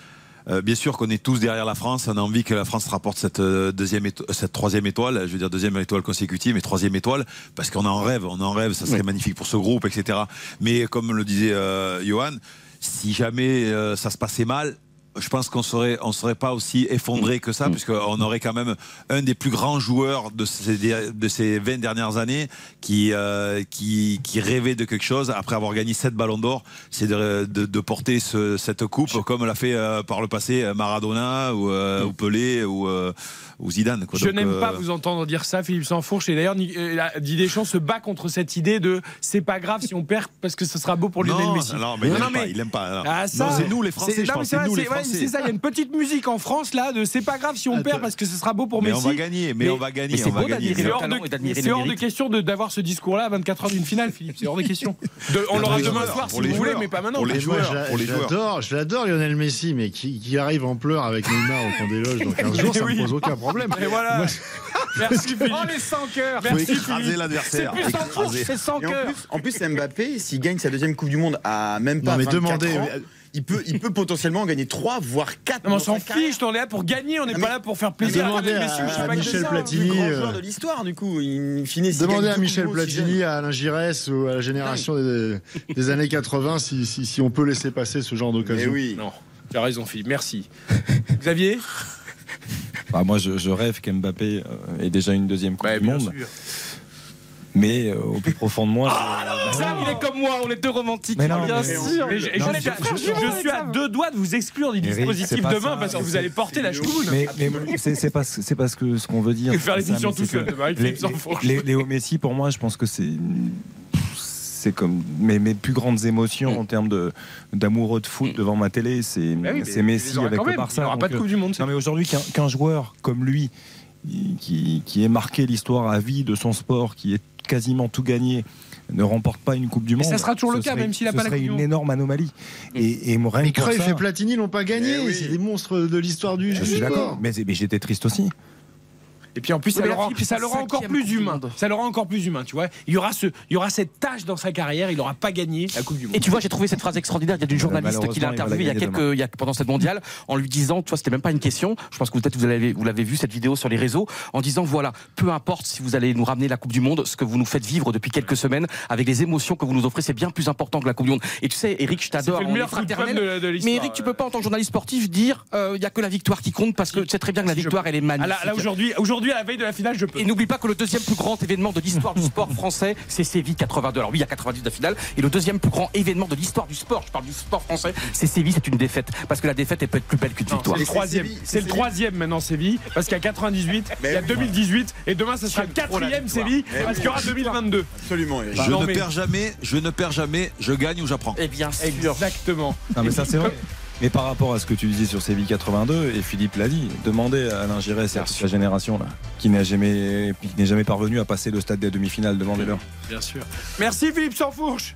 [SPEAKER 5] euh, bien sûr qu'on est tous derrière la France, on a envie que la France rapporte cette, euh, deuxième cette troisième étoile, je veux dire deuxième étoile consécutive, mais troisième étoile, parce qu'on en rêve, on en rêve, ça serait magnifique pour ce groupe, etc. Mais comme le disait euh, Johan, si jamais euh, ça se passait mal, je pense qu'on serait, on serait pas aussi effondré que ça, puisqu'on aurait quand même un des plus grands joueurs de ces, de ces 20 dernières années qui, euh, qui, qui rêvait de quelque chose après avoir gagné 7 ballons d'or, c'est de, de, de porter ce- cette coupe comme l'a fait euh, par le passé euh, Maradona ou, euh, ou Pelé ou, euh, ou Zidane. quoi.
[SPEAKER 3] Je
[SPEAKER 5] Donc,
[SPEAKER 3] n'aime
[SPEAKER 5] euh,
[SPEAKER 3] pas vous entendre dire ça, Philippe Sansfourche. Et d'ailleurs, Didier Deschamps se bat contre cette idée de c'est pas grave si on perd parce que ce sera beau pour Lionel
[SPEAKER 5] non,
[SPEAKER 3] Messi.
[SPEAKER 5] non, mais il aime pas, il aime pas. non.
[SPEAKER 3] Ah, ça,
[SPEAKER 5] Non, c'est nous les Français,
[SPEAKER 3] c'est-
[SPEAKER 5] je
[SPEAKER 3] non, mais
[SPEAKER 5] pense,
[SPEAKER 3] c'est
[SPEAKER 5] c'est
[SPEAKER 3] vrai,
[SPEAKER 5] nous les Français.
[SPEAKER 3] C'est ça, il y a une petite musique en France là de c'est pas grave si on perd parce que ce sera beau pour
[SPEAKER 5] Mais
[SPEAKER 3] Messi.
[SPEAKER 5] on va gagner, mais on va gagner,
[SPEAKER 6] mais
[SPEAKER 5] on va
[SPEAKER 6] beau
[SPEAKER 5] gagner.
[SPEAKER 6] d'admirer
[SPEAKER 3] C'est hors, de,
[SPEAKER 6] et d'admirer
[SPEAKER 3] c'est
[SPEAKER 6] le
[SPEAKER 3] hors de
[SPEAKER 6] mérite.
[SPEAKER 3] question de- d'avoir ce discours-là à 24 heures d'une finale, Philippe. C'est hors de question. De- on l'aura demain soir si vous voulez, mais pas maintenant.
[SPEAKER 5] pour les joueurs, les
[SPEAKER 8] je
[SPEAKER 5] joueurs.
[SPEAKER 8] l'adore, je l'adore Lionel Messi, mais qui, qui arrive en pleurs avec Neymar au camp des loges dans 15 jours, ça me pose aucun problème.
[SPEAKER 3] Et voilà. Merci Philippe.
[SPEAKER 6] Oh les 100 cœurs
[SPEAKER 5] Faut
[SPEAKER 3] Merci,
[SPEAKER 5] écraser l'adversaire.
[SPEAKER 3] C'est plus c'est
[SPEAKER 7] en
[SPEAKER 3] cœur.
[SPEAKER 7] plus, en plus, Mbappé, s'il gagne sa deuxième Coupe du Monde à même pas
[SPEAKER 8] Non, mais
[SPEAKER 7] 24
[SPEAKER 8] demandez-
[SPEAKER 7] ans, il peut, il peut potentiellement en gagner 3, voire 4.
[SPEAKER 3] Non, mais on s'en fiche, on est là pour gagner, on n'est
[SPEAKER 7] Ah,
[SPEAKER 3] pas là pour faire plaisir à
[SPEAKER 8] à- Michel
[SPEAKER 3] c'est ça.
[SPEAKER 8] Platini.
[SPEAKER 7] le plus grand
[SPEAKER 8] euh,
[SPEAKER 7] joueur de l'histoire, du coup.
[SPEAKER 8] Demandez à Michel Platini, à Alain Giresse ou à la génération des, des années 80 si, si, si on peut laisser passer ce genre
[SPEAKER 7] Mais
[SPEAKER 8] d'occasion.
[SPEAKER 7] oui.
[SPEAKER 3] Non, tu as raison, Philippe. Merci. Xavier
[SPEAKER 4] Bah, moi, je, je rêve qu'Mbappé euh, ait déjà une deuxième Coupe
[SPEAKER 3] Ouais,
[SPEAKER 4] du
[SPEAKER 3] bien
[SPEAKER 4] Monde.
[SPEAKER 3] sûr.
[SPEAKER 4] Mais euh, au plus profond de moi.
[SPEAKER 6] Ah, Sam, il est comme moi, on est deux romantiques.
[SPEAKER 4] Mais non,
[SPEAKER 6] bien
[SPEAKER 4] mais-
[SPEAKER 6] sûr.
[SPEAKER 3] Mais je, suis à deux doigts de vous exclure du
[SPEAKER 4] Eric,
[SPEAKER 3] dispositif
[SPEAKER 4] pas
[SPEAKER 3] demain
[SPEAKER 4] ça.
[SPEAKER 3] parce que vous allez porter la choumoune.
[SPEAKER 4] Mais, mais c'est parce, c'est parce que ce qu'on veut dire.
[SPEAKER 3] Faire
[SPEAKER 4] Sam,
[SPEAKER 3] l'émission
[SPEAKER 4] c'est
[SPEAKER 3] tout seul
[SPEAKER 4] les- les- Léo Messi, pour moi, je pense que c'est. C'est comme mes, mes plus grandes émotions en termes de d'amoureux de foot devant ma télé, c'est
[SPEAKER 3] Mm. Bah oui,
[SPEAKER 4] Messi
[SPEAKER 3] les
[SPEAKER 4] avec le. Barça.
[SPEAKER 3] Il aura pas de
[SPEAKER 4] euh,
[SPEAKER 3] Coupe du Monde, c'est
[SPEAKER 4] Non mais aujourd'hui qu'un qu'un joueur comme lui, qui, qui ait marqué l'histoire à vie de son sport, qui est quasiment tout gagné, ne remporte pas une Coupe du
[SPEAKER 3] Mais
[SPEAKER 4] Monde.
[SPEAKER 3] ça sera toujours le
[SPEAKER 4] ce
[SPEAKER 3] cas,
[SPEAKER 4] serait-
[SPEAKER 3] même s'il a
[SPEAKER 4] ce
[SPEAKER 3] pas la
[SPEAKER 4] serait
[SPEAKER 3] Coupe du
[SPEAKER 4] une
[SPEAKER 3] Monde.
[SPEAKER 4] énorme anomalie. Et, et rien
[SPEAKER 8] Mais
[SPEAKER 4] que pour
[SPEAKER 8] Cruyff
[SPEAKER 4] ça-
[SPEAKER 8] et Platini l'ont pas gagné. C'est des monstres de l'histoire du
[SPEAKER 4] je
[SPEAKER 8] du
[SPEAKER 4] suis
[SPEAKER 8] sport.
[SPEAKER 4] d'accord, mais, mais j'étais triste aussi.
[SPEAKER 3] Et puis en plus, ça le rend, ça le encore plus humain. Ça le rend encore plus humain, tu vois. Il y aura ce, il y aura cette tâche dans sa carrière. Il n'aura pas gagné la Coupe du Monde.
[SPEAKER 6] Et tu vois, j'ai trouvé cette phrase extraordinaire. Il y a d'une journaliste qui l'a interviewé il y a quelques, il y a, pendant cette mondiale, en lui disant, tu vois, c'était même pas une question. Je pense que peut-être vous l'avez, vous l'avez vu cette vidéo sur les réseaux, en disant voilà, peu importe si vous allez nous ramener la Coupe du Monde, ce que vous nous faites vivre depuis quelques semaines, avec les émotions que vous nous offrez, c'est bien plus important que la Coupe du Monde. Et tu sais, Eric, je t'adore. Mais Eric, tu peux pas en tant que journaliste sportif dire, euh, il y a que la victoire qui compte parce que tu sais très bien que la victoire, elle est
[SPEAKER 3] Ah,
[SPEAKER 6] magnifique.
[SPEAKER 3] là, là, aujourd'hui, aujourd'hui, à la veille de la finale, je peux.
[SPEAKER 6] Et n'oublie pas que le deuxième plus grand événement de l'histoire du sport français, c'est Séville 82. Alors oui, il y a 90 de la finale. Et le deuxième plus grand événement de l'histoire du sport, je parle du sport français, c'est Séville, c'est une défaite. Parce que la défaite, elle peut être plus belle qu'une victoire.
[SPEAKER 3] c'est le troisième. C'est le troisième maintenant Séville parce qu'il y a 98, il y a 2018 et demain ce sera le quatrième Séville parce qu'il y aura 2022.
[SPEAKER 7] Absolument, Eric.
[SPEAKER 5] Je ne perds jamais, je ne perds jamais, je gagne ou j'apprends.
[SPEAKER 6] Eh bien sûr.
[SPEAKER 3] Exactement.
[SPEAKER 4] Non, mais ça c'est vrai. Mais par rapport à ce que tu disais sur Séville 82, et Philippe l'a dit, demandez à Alain Giresse et à toute la génération là, qui n'a jamais, qui n'est jamais parvenu à passer le stade des demi-finales, demandez-leur.
[SPEAKER 3] Bien sûr. Merci Philippe Sansfourche.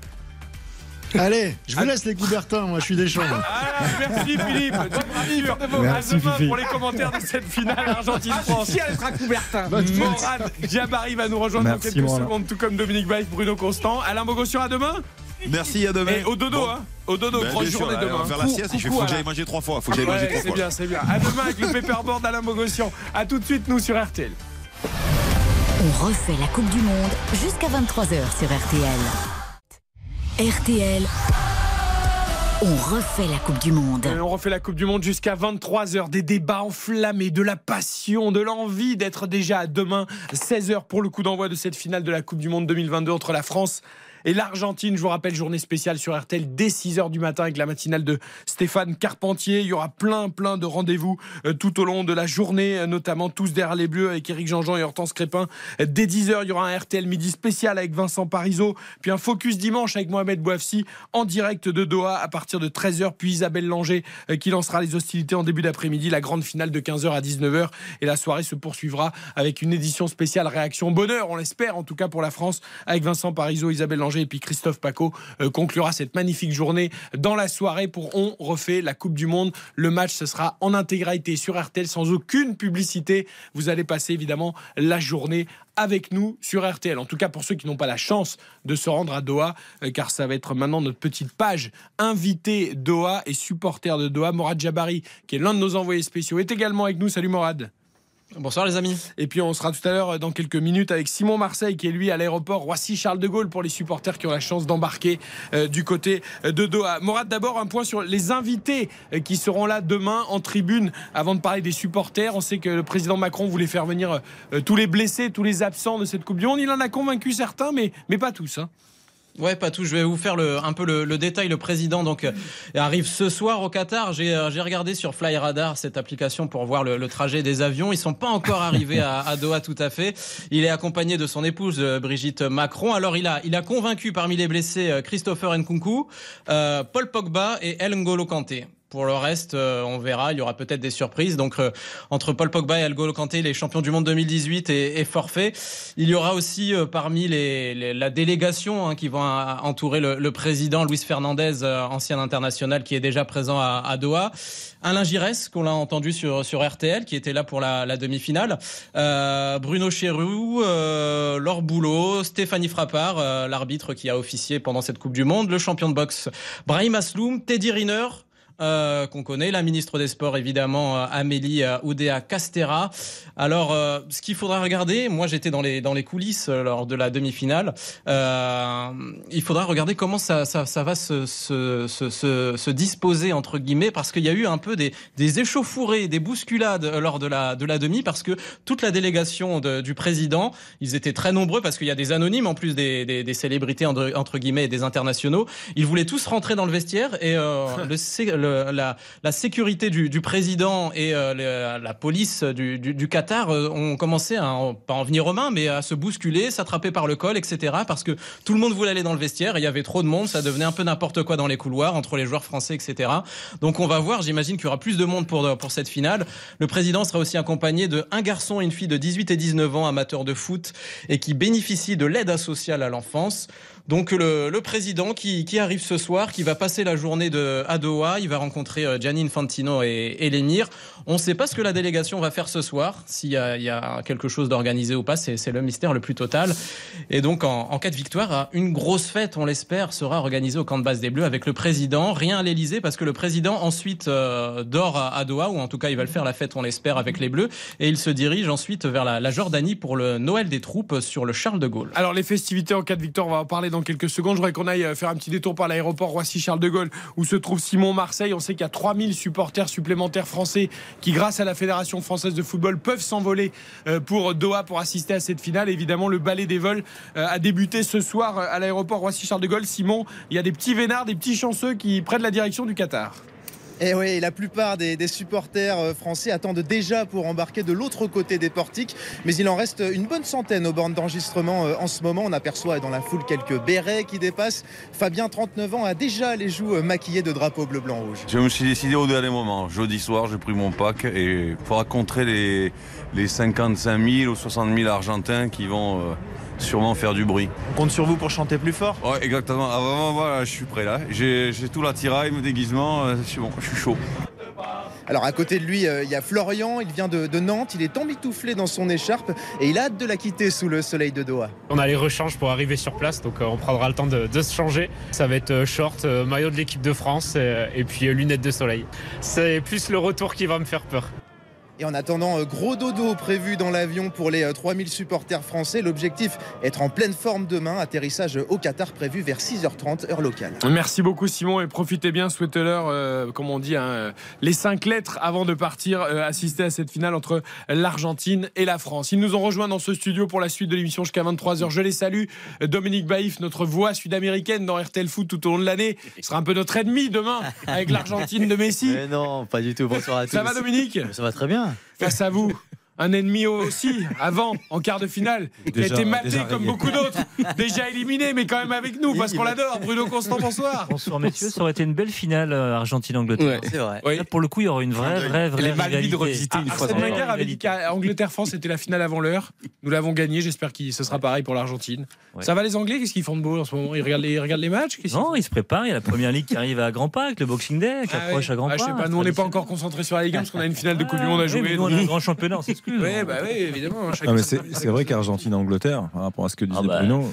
[SPEAKER 8] Allez, je vous laisse les Coubertins, moi je suis des.
[SPEAKER 3] Ah, merci Philippe.
[SPEAKER 4] Merci,
[SPEAKER 3] à demain
[SPEAKER 4] Fifi.
[SPEAKER 3] pour les commentaires de cette finale Argentine-France.
[SPEAKER 6] Si elle sera Coubertin.
[SPEAKER 3] Morad Diabari va nous rejoindre
[SPEAKER 4] Merci,
[SPEAKER 3] dans quelques secondes, tout comme Dominique Baïf, Bruno Constant. Alain Bogossian à demain.
[SPEAKER 5] Merci, à demain.
[SPEAKER 3] Et au dodo,
[SPEAKER 5] Bon.
[SPEAKER 3] hein. Au dodo,
[SPEAKER 5] Ben,
[SPEAKER 3] grosse
[SPEAKER 5] bien sûr,
[SPEAKER 3] journée
[SPEAKER 5] allez,
[SPEAKER 3] demain.
[SPEAKER 5] on va faire la sieste, il faut que j'aille manger trois fois. Faut que j'aille manger trois
[SPEAKER 3] c'est
[SPEAKER 5] fois.
[SPEAKER 3] bien, c'est bien. À demain avec le paperboard d'Alain Bogossian. À tout de suite, nous sur RTL.
[SPEAKER 2] On refait la Coupe du Monde jusqu'à 23h sur RTL. RTL. On refait la Coupe du Monde.
[SPEAKER 3] Euh, on refait la Coupe du Monde jusqu'à 23h. Des débats enflammés, de la passion, de l'envie d'être déjà à demain, 16h pour le coup d'envoi de cette finale de la Coupe du Monde 2022 entre la France et l'Argentine. Je vous rappelle, journée spéciale sur RTL dès 6h du matin avec la matinale de Stéphane Carpentier. Il y aura plein, plein de rendez-vous euh, tout au long de la journée, euh, notamment tous derrière les Bleus avec Éric Jean-Jean et Hortense Crépin. Euh, Dès 10h, il y aura un RTL midi spécial avec Vincent Parisot, puis un focus dimanche avec Mohamed Bouafsi en direct de Doha à partir de 13h, puis Isabelle Langer qui lancera les hostilités en début d'après-midi, la grande finale de 15h à 19h et la soirée se poursuivra avec une édition spéciale réaction bonheur, on l'espère en tout cas pour la France avec Vincent Parisot, Isabelle Langer et puis Christophe Paco euh, conclura cette magnifique journée dans la soirée pour On refait la Coupe du Monde. Le match ce sera en intégralité sur RTL sans aucune publicité. Vous allez passer évidemment la journée avec nous sur RTL. En tout cas, pour ceux qui n'ont pas la chance de se rendre à Doha, euh, car ça va être maintenant notre petite page invité Doha et supporter de Doha. Morad Jabari, qui est l'un de nos envoyés spéciaux, est également avec nous. Salut Morad.
[SPEAKER 12] Bonsoir les amis.
[SPEAKER 3] Et puis on sera tout à l'heure euh, dans quelques minutes avec Simon Marseille qui est lui à l'aéroport Roissy-Charles de Gaulle pour les supporters qui ont la chance d'embarquer euh, du côté euh, de Doha. Morad, d'abord un point sur les invités qui seront là demain en tribune avant de parler des supporters. On sait que le président Macron voulait faire venir tous les blessés, tous les absents de cette Coupe du Monde. Il en a convaincu certains, mais, mais pas tous. hein.
[SPEAKER 12] Ouais, pas tout. Je vais vous faire un peu le, détail. Le président donc euh, arrive ce soir au Qatar. J'ai euh, j'ai regardé sur Fly Radar cette application pour voir le, trajet des avions. Ils sont pas encore arrivés à, à Doha tout à fait. Il est accompagné de son épouse euh, Brigitte Macron. Alors il a convaincu parmi les blessés Christopher Nkunku, Paul Pogba et El N'Golo Kanté. Pour le reste, euh, on verra. Il y aura peut-être des surprises. Donc, euh, entre Paul Pogba et N'Golo Kanté, les champions du monde 2018 est, est forfait. Il y aura aussi euh, parmi les, les- la délégation hein, qui va entourer le, le président Luis Fernandez, ancien international, qui est déjà présent à, à Doha. Alain Giresse, qu'on l'a entendu sur, sur RTL, qui était là pour la, la demi-finale. Euh, Bruno Chéroux, euh, Laure Boulot, Stéphanie Frappard, euh, l'arbitre qui a officié pendant cette Coupe du Monde, le champion de boxe Brahim Asloum, Teddy Riner, euh, qu'on connaît, la ministre des Sports évidemment, euh, Amélie euh, Oudéa Castera. Alors, euh, ce qu'il faudra regarder, moi j'étais dans les dans les coulisses lors de la demi-finale. Euh, il faudra regarder comment ça ça, ça va se, se, se, se, se disposer entre guillemets, parce qu'il y a eu un peu des des échauffourées, des bousculades lors de la de la demi, parce que toute la délégation de- du président, ils étaient très nombreux parce qu'il y a des anonymes en plus des des, des célébrités entre, entre guillemets et des internationaux. Ils voulaient tous rentrer dans le vestiaire et le, le- la, sécurité du, président et euh, la police du, Qatar euh, ont commencé à pas en venir aux mains, mais à se bousculer, s'attraper par le col, etc. Parce que tout le monde voulait aller dans le vestiaire il y avait trop de monde, ça devenait un peu n'importe quoi dans les couloirs entre les joueurs français, etc. Donc on va voir, j'imagine qu'il y aura plus de monde pour, pour cette finale. Le président sera aussi accompagné de un garçon et une fille de 18 et 19 ans amateurs de foot et qui bénéficient de l'aide sociale à l'enfance. Donc le, président qui, arrive ce soir, qui va passer la journée de, à Doha, il va rencontrer euh, Gianni Infantino et, et l'émir. On ne sait pas ce que la délégation va faire ce soir, s'il y a, quelque chose d'organisé ou pas, c'est le mystère le plus total. Et donc en, cas de victoire, une grosse fête, on l'espère, sera organisée au camp de base des Bleus avec le président. Rien à l'Elysée parce que le président ensuite euh, dort à, à Doha, ou en tout cas il va le faire la fête, on l'espère, avec les Bleus. Et il se dirige ensuite vers la, la Jordanie pour le Noël des troupes sur le Charles de Gaulle.
[SPEAKER 3] Alors les festivités en cas de victoire, on va en parler dans quelques secondes. Je voudrais qu'on aille euh, faire un petit détour par l'aéroport Roissy-Charles de Gaulle où se trouve Simon Marseille. On sait qu'il y a 3000 supporters supplémentaires français qui, grâce à la Fédération française de football, peuvent s'envoler euh, pour Doha pour assister à cette finale. Évidemment, le ballet des vols euh, a débuté ce soir à l'aéroport Roissy-Charles de Gaulle. Simon, il y a des petits vénards, des petits chanceux qui prennent la direction du Qatar.
[SPEAKER 13] Et oui, la plupart des, supporters euh, français attendent déjà pour embarquer de l'autre côté des portiques, mais il en reste une bonne centaine aux bornes d'enregistrement euh, en ce moment. On aperçoit dans la foule quelques bérets qui dépassent. Fabien, 39 ans, a déjà les joues euh, maquillées de drapeaux bleu, blanc, rouge.
[SPEAKER 14] Je me suis décidé au dernier moment. Jeudi soir, j'ai pris mon pack et il faudra les, les 55 000 ou 60 000 Argentins qui vont sûrement faire du bruit.
[SPEAKER 13] On compte sur vous pour chanter plus fort
[SPEAKER 14] Ouais, exactement. Ah, vraiment, voilà, je suis prêt là. J'ai tout l'attirail, mon déguisement. euh, C'est bon, je suis chaud.
[SPEAKER 13] Alors à côté de lui, euh, il y a Florian, il vient de, de Nantes, il est emmitouflé dans son écharpe et il a hâte de la quitter sous le soleil de Doha.
[SPEAKER 15] On a les rechanges pour arriver sur place, donc euh, on prendra le temps de, de se changer. Ça va être euh, short, euh, maillot de l'équipe de France et puis euh, lunettes de soleil. C'est plus le retour qui va me faire peur.
[SPEAKER 13] Et en attendant, euh, gros dodo prévu dans l'avion pour les euh, 3000 supporters français. L'objectif, être en pleine forme demain. Atterrissage au Qatar prévu vers 6h30 heure locale.
[SPEAKER 3] Merci beaucoup Simon et profitez bien, souhaitez-leur, euh, comme on dit, hein, euh, les cinq lettres avant de partir euh, assister à cette finale entre l'Argentine et la France. Ils nous ont rejoints dans ce studio pour la suite de l'émission jusqu'à 23h. Je les salue. Dominique Baïf, notre voix sud-américaine dans RTL Foot tout au long de l'année, sera un peu notre ennemi demain avec l'Argentine de Messi.
[SPEAKER 16] Mais non, pas du tout. Bonsoir à tous.
[SPEAKER 3] Ça va Dominique?
[SPEAKER 16] Ça va très bien.
[SPEAKER 3] Face à vous. Un ennemi aussi, avant, en quart de finale, qui
[SPEAKER 4] Déjà-
[SPEAKER 3] a été maté comme
[SPEAKER 4] rayé.
[SPEAKER 3] beaucoup d'autres, déjà éliminé, mais quand même avec nous, parce qu'on l'adore. Bruno Constant, bonsoir.
[SPEAKER 17] Bonsoir messieurs, ça aurait été une belle finale euh, Argentine-Angleterre.
[SPEAKER 3] Ouais.
[SPEAKER 16] C'est vrai.
[SPEAKER 3] Oui.
[SPEAKER 17] Là, pour le coup, il y aurait une vraie, vraie, vraie.
[SPEAKER 6] Mal mise de
[SPEAKER 17] rivalité.
[SPEAKER 6] revisiter une
[SPEAKER 3] Ah,
[SPEAKER 6] fois
[SPEAKER 3] Wenger avait dit qu'Angleterre-France c'était la finale avant l'heure. Nous l'avons gagné. J'espère que ce sera pareil pour l'Argentine.
[SPEAKER 17] Ouais.
[SPEAKER 3] Ça va les Anglais? Qu'est-ce qu'ils font de beau en ce moment? Ils regardent, les, ils regardent les matchs?
[SPEAKER 17] Non,
[SPEAKER 3] font?
[SPEAKER 17] il se prépare. Il y a la première ligue qui arrive à grands pas avec le Boxing Day qui
[SPEAKER 3] Ah
[SPEAKER 17] approche
[SPEAKER 3] ouais.
[SPEAKER 17] à grands
[SPEAKER 3] Ah,
[SPEAKER 17] pas.
[SPEAKER 3] je sais pas, nous on n'est pas encore concentrés sur la Ligue 1 parce qu'on a une finale de Coupe du Monde à jouer.
[SPEAKER 17] nous, on a un grand championnat,
[SPEAKER 3] Oui, bah oui, évidemment. hein,
[SPEAKER 4] c'est vrai qu'Argentine-Angleterre, par rapport à ce que disait
[SPEAKER 17] Ah bah.
[SPEAKER 4] Bruno,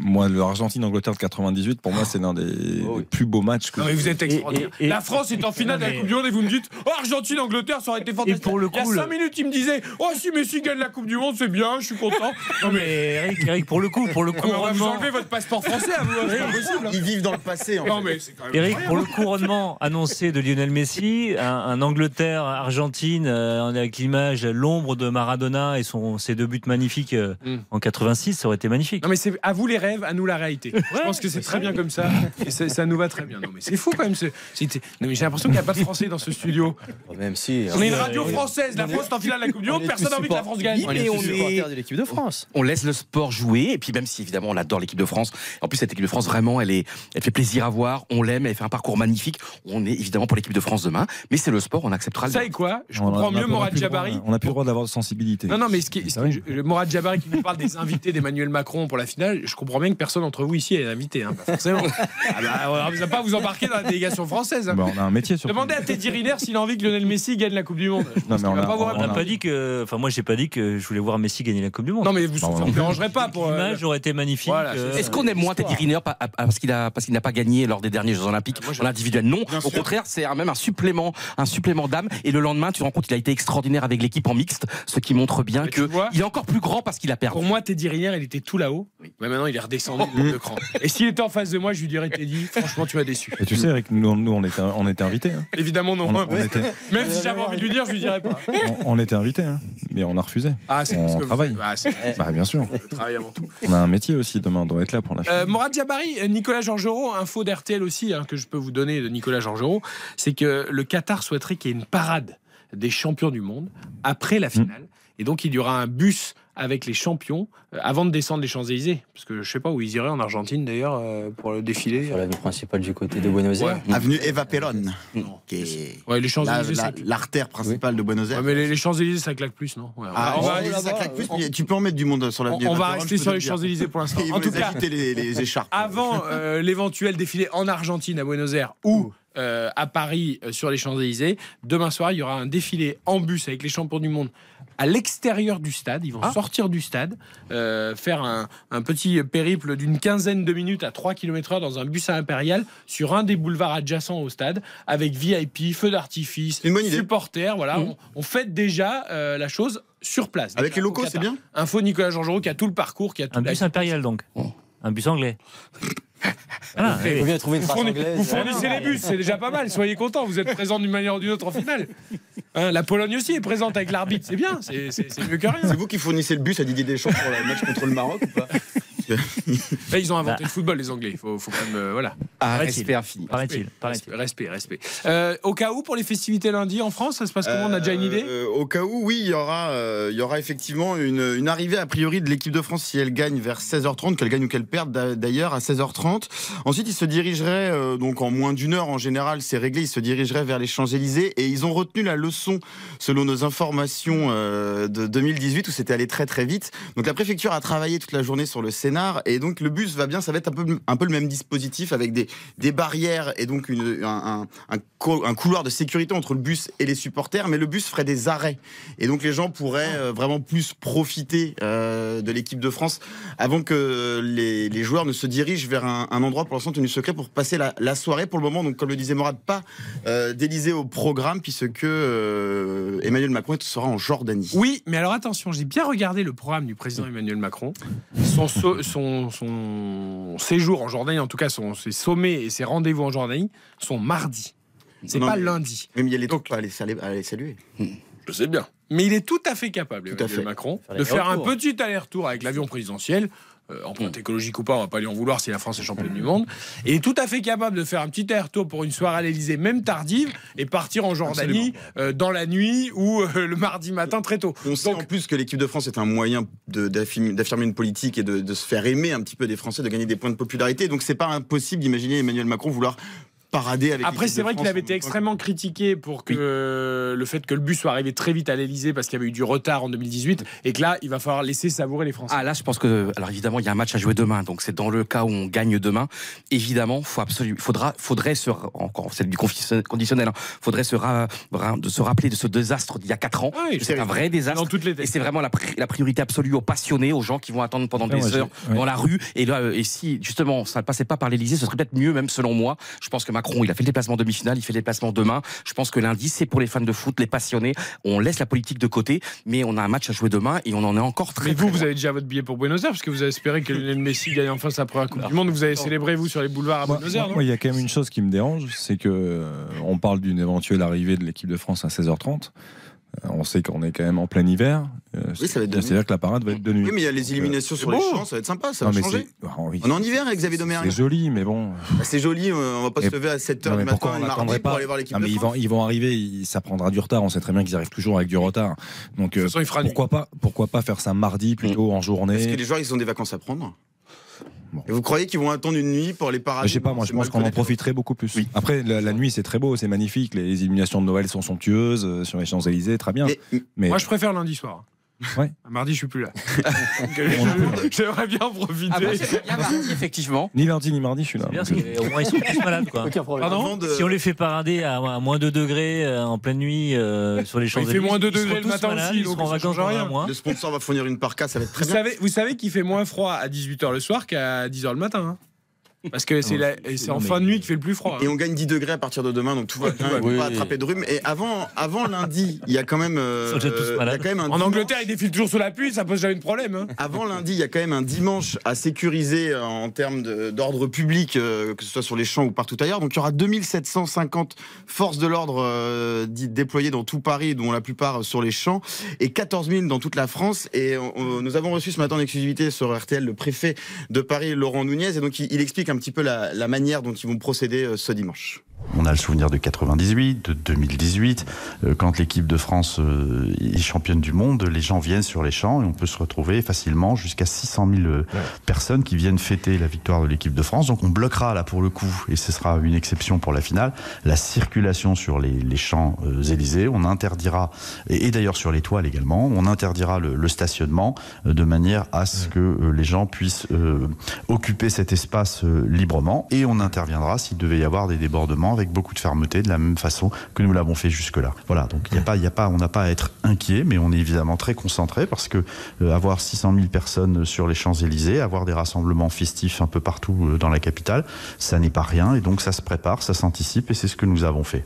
[SPEAKER 4] moi, l'Argentine-Angleterre de 98, pour moi, c'est l'un des, des plus beaux matchs que
[SPEAKER 3] Non, mais vous êtes extraordinaire.
[SPEAKER 17] et- et-
[SPEAKER 3] La France est en finale de la Coupe du Monde et vous me dites Oh, Argentine-Angleterre, ça aurait été fantastique.
[SPEAKER 17] pour le
[SPEAKER 3] Il y a
[SPEAKER 17] coup,
[SPEAKER 3] 5
[SPEAKER 17] le-
[SPEAKER 3] minutes, il me disait Oh, si Messi gagne la Coupe du Monde, c'est bien, je suis content. Non, mais.
[SPEAKER 17] Eric, Eric, pour le coup, pour le
[SPEAKER 3] on va vous enlever votre passeport français à vous, hein, c'est pas possible. hein.
[SPEAKER 7] Ils vivent dans le passé. En
[SPEAKER 3] Non,
[SPEAKER 7] fait.
[SPEAKER 3] mais c'est quand même.
[SPEAKER 17] Eric, pour le couronnement annoncé de Lionel Messi, un, un Angleterre-Argentine euh, avec l'image, l'ombre de Maradona et son, ses deux buts magnifiques euh,
[SPEAKER 3] Mm.
[SPEAKER 17] en 86, ça aurait été magnifique.
[SPEAKER 3] Non mais c'est à vous les rêves, à nous la réalité. je pense que c'est très bien comme ça et ça nous va très bien. Non mais c'est fou quand même. ce- Non mais j'ai l'impression qu'il n'y a pas de Français dans ce studio.
[SPEAKER 16] Même si.
[SPEAKER 3] On est une radio française. La France est en finale de la Coupe du Monde. Personne n'a envie que la France gagne.
[SPEAKER 16] On est
[SPEAKER 6] on est-
[SPEAKER 16] supporters de l'équipe de France.
[SPEAKER 6] on laisse le sport jouer et puis même si évidemment on adore l'équipe de France en plus cette équipe de France vraiment elle est elle fait plaisir à voir on l'aime elle fait un parcours magnifique on est évidemment pour l'équipe de France demain mais c'est le sport on acceptera le
[SPEAKER 3] savez quoi? Je
[SPEAKER 4] On
[SPEAKER 3] comprends mieux
[SPEAKER 4] droit-
[SPEAKER 3] Jabari.
[SPEAKER 4] On n'a plus le droit d'avoir sensibilité.
[SPEAKER 3] Non, non, mais ce qui, ce
[SPEAKER 4] C'est
[SPEAKER 3] qui- je- Morad Jabari qui nous parle des invités d'Emmanuel Macron pour la finale, je comprends bien que personne d'entre vous ici est invité, hein, pas forcément. ah bah, on ne va pas vous embarquer dans la délégation française. hein.
[SPEAKER 4] Bah, on a un métier sur.
[SPEAKER 3] Demandez à Teddy Riner s'il a envie que Lionel Messi gagne la Coupe du Monde. Je
[SPEAKER 4] Non,
[SPEAKER 3] pense
[SPEAKER 4] mais
[SPEAKER 3] qu'il
[SPEAKER 4] on
[SPEAKER 3] pas vous
[SPEAKER 17] n'a pas dit que. Enfin, moi, j'ai pas dit que je voulais voir Messi gagner la Coupe du Monde.
[SPEAKER 3] Non, mais vous ne me dérangerez pas pour. euh,
[SPEAKER 17] L'image aurait été magnifique.
[SPEAKER 3] Voilà,
[SPEAKER 17] euh.
[SPEAKER 6] Est-ce qu'on aime moins Teddy Riner pa- pa- parce qu'il a parce qu'il n'a pas gagné lors des derniers Jeux Olympiques en individuel? Non, au contraire, c'est un- même un supplément un supplément d'âme. Et le lendemain, tu te rends compte, il a été extraordinaire avec l'équipe en mixte, ce qui montre bien que
[SPEAKER 3] vois
[SPEAKER 6] il est encore plus grand parce qu'il a perdu.
[SPEAKER 3] Pour moi, Teddy Riner, il était tout là-haut. Mais maintenant, il est redescendu de deux crans. Et s'il était en face de moi, je lui dirais Teddy, franchement, tu m'as déçu.
[SPEAKER 4] Et tu sais, Eric, nous, nous, on était, on était invités. hein.
[SPEAKER 3] Évidemment, non.
[SPEAKER 4] On, on était,
[SPEAKER 3] Même si j'avais envie de lui dire, je lui dirais pas.
[SPEAKER 4] on, on était invités, hein. mais on a refusé.
[SPEAKER 3] Ah, c'est
[SPEAKER 4] on
[SPEAKER 3] parce que vous-
[SPEAKER 4] travaille.
[SPEAKER 3] Ah, c'est-
[SPEAKER 4] Bah, bien sûr.
[SPEAKER 3] le travail avant tout.
[SPEAKER 4] On a un métier aussi demain, on doit être là pour la finale.
[SPEAKER 3] Euh, Morad Jabari, Nicolas Georgerot, info d'RTL aussi hein, que je peux vous donner de Nicolas Georgerot, c'est que le Qatar souhaiterait qu'il y ait une parade des champions du monde après la finale. Et donc il y aura un bus avec les champions euh, avant de descendre les Champs-Élysées. Parce que je sais pas où ils iraient en Argentine d'ailleurs euh, pour le défilé.
[SPEAKER 16] Sur l'avenue principale du côté de Buenos Aires.
[SPEAKER 7] Avenue Eva Perón, qui est
[SPEAKER 3] Ouais, les Champs-Élysées,
[SPEAKER 7] la- l'artère principale de Buenos Aires.
[SPEAKER 3] Ouais, mais les, les Champs-Élysées ça claque plus, non on
[SPEAKER 7] Ah,
[SPEAKER 3] va- on va-
[SPEAKER 7] ça claque plus, mais tu peux en mettre du monde sur la
[SPEAKER 3] on, on va rester sur les Champs-Élysées pour l'instant.
[SPEAKER 7] Ils
[SPEAKER 3] En
[SPEAKER 7] vont
[SPEAKER 3] tout cas,
[SPEAKER 7] les, les écharpes.
[SPEAKER 3] avant euh, l'éventuel défilé en Argentine à Buenos Aires ou euh, à Paris euh, sur les Champs-Élysées, demain soir il y aura un défilé en bus avec les champions du monde à l'extérieur du stade. Ils vont sortir du stade, euh, faire un, un petit périple d'une quinzaine de minutes à 3 km/h dans un bus à impérial sur un des boulevards adjacents au stade avec VIP, feu d'artifice,
[SPEAKER 7] une bonne idée.
[SPEAKER 3] supporters. Voilà,
[SPEAKER 7] Mhm.
[SPEAKER 3] on, on fête déjà euh, la chose sur place.
[SPEAKER 7] Avec
[SPEAKER 3] déjà,
[SPEAKER 7] les locaux, c'est bien
[SPEAKER 3] Info Nicolas Georgerot qui a tout le parcours, qui a tout
[SPEAKER 17] Un bus impérial, donc. Un bus anglais. Voilà,
[SPEAKER 16] Il
[SPEAKER 17] oui.
[SPEAKER 16] faut bien trouver une
[SPEAKER 3] Vous,
[SPEAKER 16] phrase
[SPEAKER 3] fourni-
[SPEAKER 16] anglaise.
[SPEAKER 3] vous fournissez les bus, c'est déjà pas mal. Soyez contents, vous êtes présents d'une manière ou d'une autre en finale. Hein, la Pologne aussi est présente avec l'arbitre, c'est bien, c'est mieux que rien.
[SPEAKER 7] C'est vous qui fournissez le bus à Didier Deschamps pour le match contre le Maroc ou pas?
[SPEAKER 3] ils ont inventé le football, les Anglais. Il faut, faut quand même. euh, voilà.
[SPEAKER 6] Ah, respect infini.
[SPEAKER 17] Paraît-il.
[SPEAKER 3] Respect, respect. Euh, au cas où, pour les festivités lundi en France, ça se passe comment? On a déjà une idée?
[SPEAKER 7] Euh, Au cas où, oui, il y aura, euh, il y aura effectivement une, une arrivée a priori de l'équipe de France si elle gagne vers 16h30, qu'elle gagne ou qu'elle perde d'a- d'ailleurs à 16h30. Ensuite, ils se dirigeraient, euh, donc en moins d'une heure en général, c'est réglé, ils se dirigeraient vers les Champs-Élysées et ils ont retenu la leçon selon nos informations euh, de 2018 où c'était allé très très vite. Donc la préfecture a travaillé toute la journée sur le et donc le bus va bien, ça va être un peu, un peu le même dispositif avec des, des barrières et donc une, un, un, un co- un couloir de sécurité entre le bus et les supporters, mais le bus ferait des arrêts. Et donc les gens pourraient euh, vraiment plus profiter euh, de l'équipe de France avant que les, les joueurs ne se dirigent vers un, un endroit pour l'instant tenu secret pour passer la, la soirée. Pour le moment, donc comme le disait Morad, pas euh, d'Élysée au programme puisque euh, Emmanuel Macron sera en Jordanie.
[SPEAKER 3] Oui, mais alors attention, j'ai bien regardé le programme du président Emmanuel Macron. Son, so- son, son séjour en Jordanie, en tout cas son, ses sommets et ses rendez-vous en Jordanie, sont mardi. C'est pas
[SPEAKER 7] mais-
[SPEAKER 3] lundi.
[SPEAKER 7] Même il y a les trucs à aller, saluer- saluer.
[SPEAKER 3] Je sais bien. Mais il est tout à fait capable,
[SPEAKER 7] Tout à fait.
[SPEAKER 3] Macron,
[SPEAKER 16] Faire
[SPEAKER 3] de faire un petit aller-retour avec l'avion présidentiel. Euh, empreinte écologique ou pas, on va pas lui en vouloir si la France est championne du monde. Et il est tout à fait capable de faire un petit aller-retour pour une soirée à l'Elysée, même tardive, et partir en Jordanie euh, dans la nuit ou euh, le mardi matin très tôt.
[SPEAKER 7] On sait en plus que l'équipe de France est un moyen d'affirmer une politique et de, de se faire aimer un petit peu des Français, de gagner des points de popularité. Donc c'est pas impossible d'imaginer Emmanuel Macron vouloir avec.
[SPEAKER 3] Après, c'est vrai qu'il avait été extrêmement critiqué pour que le fait que le bus soit arrivé très vite à l'Elysée parce qu'il y avait eu du retard en 2018 et que là, il va falloir laisser savourer les Français.
[SPEAKER 6] Ah là, je pense que alors évidemment, il y a un match à jouer demain, donc c'est dans le cas où on gagne demain. Évidemment, faut absolument, faudra, faudrait se encore c'est du conditionnel. Hein, faudrait se ra- ra- de se rappeler de ce désastre d'il y a quatre ans.
[SPEAKER 3] Oui,
[SPEAKER 6] c'est un vrai désastre.
[SPEAKER 3] Dans toutes les
[SPEAKER 6] Et c'est vraiment la, pri- la priorité absolue aux passionnés, aux gens qui vont attendre pendant des heures
[SPEAKER 4] ouais.
[SPEAKER 6] dans la rue. Et là, euh, et si justement ça ne passait pas par l'Élysée, ce serait peut-être mieux, même selon moi. Je pense que Macron, il a fait le déplacement demi-finale, il fait le déplacement demain. Je pense que lundi, c'est pour les fans de foot, les passionnés. On laisse la politique de côté, mais on a un match à jouer demain et on en est encore très.
[SPEAKER 3] Mais vous,
[SPEAKER 6] très
[SPEAKER 3] vous
[SPEAKER 6] loin.
[SPEAKER 3] avez déjà votre billet pour Buenos Aires parce que vous avez espéré que Lionel Messi gagne enfin sa première Coupe du Monde. Vous avez célébré, vous, sur les boulevards à
[SPEAKER 4] Moi,
[SPEAKER 3] Buenos Aires,
[SPEAKER 4] il y a quand même une chose qui me dérange, c'est que euh, on parle d'une éventuelle arrivée de l'équipe de France à 16h30. Euh, On sait qu'on est quand même en plein hiver. Euh,
[SPEAKER 7] Oui, ça va être de nuit.
[SPEAKER 4] C'est-à-dire que la parade va être de nuit.
[SPEAKER 7] Oui, mais il y a les éliminations
[SPEAKER 4] Donc,
[SPEAKER 7] sur
[SPEAKER 4] euh,
[SPEAKER 7] les champs, ça va être sympa, ça
[SPEAKER 4] Non,
[SPEAKER 7] va
[SPEAKER 4] mais
[SPEAKER 7] changer.
[SPEAKER 4] ah oui.
[SPEAKER 7] On est en hiver avec Xavier Domergue.
[SPEAKER 4] C'est joli, mais bon.
[SPEAKER 7] Bah, c'est joli, euh, on va pas se lever à 7h
[SPEAKER 4] Non,
[SPEAKER 7] du
[SPEAKER 4] mais pourquoi
[SPEAKER 7] matin
[SPEAKER 4] on
[SPEAKER 7] mardi
[SPEAKER 4] n'attendrait
[SPEAKER 7] pour
[SPEAKER 4] pas
[SPEAKER 7] aller voir l'équipe de
[SPEAKER 4] ils
[SPEAKER 7] France.
[SPEAKER 4] vont, ils vont arriver, ça prendra du retard. On sait très bien qu'ils arrivent toujours avec du retard. Donc, euh,
[SPEAKER 3] façon, il fera nuit.
[SPEAKER 4] pourquoi pas, pourquoi pas faire ça mardi plutôt en
[SPEAKER 7] Parce que
[SPEAKER 4] journée
[SPEAKER 7] les joueurs, ils ont des vacances à prendre.
[SPEAKER 4] Bon.
[SPEAKER 7] Et vous croyez qu'ils vont attendre une nuit pour les parader
[SPEAKER 4] Je sais pas, moi je pense qu'on en profiterait beaucoup plus. Après, la, la nuit c'est très beau, c'est magnifique. Les illuminations de Noël sont somptueuses euh, sur les Champs-Élysées, très bien.
[SPEAKER 7] Mais-
[SPEAKER 4] Mais
[SPEAKER 3] Moi, je préfère lundi soir.
[SPEAKER 4] Ouais.
[SPEAKER 3] Mardi, je suis plus là. J'aimerais bien en profiter.
[SPEAKER 6] Ah, moi, c'est bien mardi, effectivement.
[SPEAKER 4] Ni lundi ni mardi, je suis là.
[SPEAKER 17] Bien, parce qu'au moins ils sont tous malades. Quoi.
[SPEAKER 3] Pardon
[SPEAKER 17] Si on les fait parader à, à moins 2 degrés euh, en pleine nuit euh, sur les champs
[SPEAKER 3] Il fait moins 2 degrés le
[SPEAKER 17] tous
[SPEAKER 3] matin
[SPEAKER 17] malades,
[SPEAKER 3] aussi,
[SPEAKER 17] ils
[SPEAKER 3] donc
[SPEAKER 17] seront en
[SPEAKER 3] ça
[SPEAKER 17] vacances
[SPEAKER 3] change
[SPEAKER 17] pendant
[SPEAKER 3] rien.
[SPEAKER 17] un mois.
[SPEAKER 7] Le sponsor va fournir une parka, ça va être très
[SPEAKER 3] Vous
[SPEAKER 7] bien.
[SPEAKER 3] savez, vous savez qu'il fait moins froid à 18h le soir qu'à 10h le matin. hein Parce que c'est la- et c'est en fin de nuit qu'il fait le plus froid. hein.
[SPEAKER 7] Et on gagne 10 degrés à partir de demain, donc tout va bien, on va pas attraper de rhume. Et avant, avant lundi, il y a quand même, euh,
[SPEAKER 3] Ils sont déjà tous
[SPEAKER 7] il y a
[SPEAKER 3] malades.
[SPEAKER 7] quand même un
[SPEAKER 3] En
[SPEAKER 7] dimanche-
[SPEAKER 3] Angleterre, ils défilent toujours sous la pluie, ça pose jamais de problème. hein.
[SPEAKER 7] Avant lundi, il y a quand même un dimanche à sécuriser euh, en termes de- d'ordre public, euh, que ce soit sur les champs ou partout ailleurs. Donc il y aura 2750 forces de l'ordre euh, dites déployées dans tout Paris, dont la plupart sur les champs, et 14 000 dans toute la France. Et on- on- nous avons reçu ce matin en exclusivité sur RTL le préfet de Paris, Laurent Nunez, et donc il, il explique un petit peu la, la manière dont ils vont procéder euh, ce dimanche.
[SPEAKER 18] On a le souvenir de 98, de 2018, euh, quand l'équipe de France euh, est championne du monde, les gens viennent sur les champs et on peut se retrouver facilement jusqu'à 600 000 euh, personnes qui viennent fêter la victoire de l'équipe de France. Donc on bloquera là pour le coup, et ce sera une exception pour la finale, la circulation sur les, les champs Élysées. On interdira, et, et d'ailleurs sur les toiles également, on interdira le, le stationnement de manière à ce que les gens puissent euh, occuper cet espace euh, librement et on interviendra s'il devait y avoir des débordements avec beaucoup de fermeté de la même façon que nous l'avons fait jusque-là. Voilà, donc y a pas, on n'a pas à être inquiet, mais on est évidemment très concentré parce que euh, avoir 600 000 personnes sur les Champs-Élysées, avoir des rassemblements festifs un peu partout euh, dans la capitale, ça n'est pas rien et donc ça se prépare, ça s'anticipe et c'est ce que nous avons fait.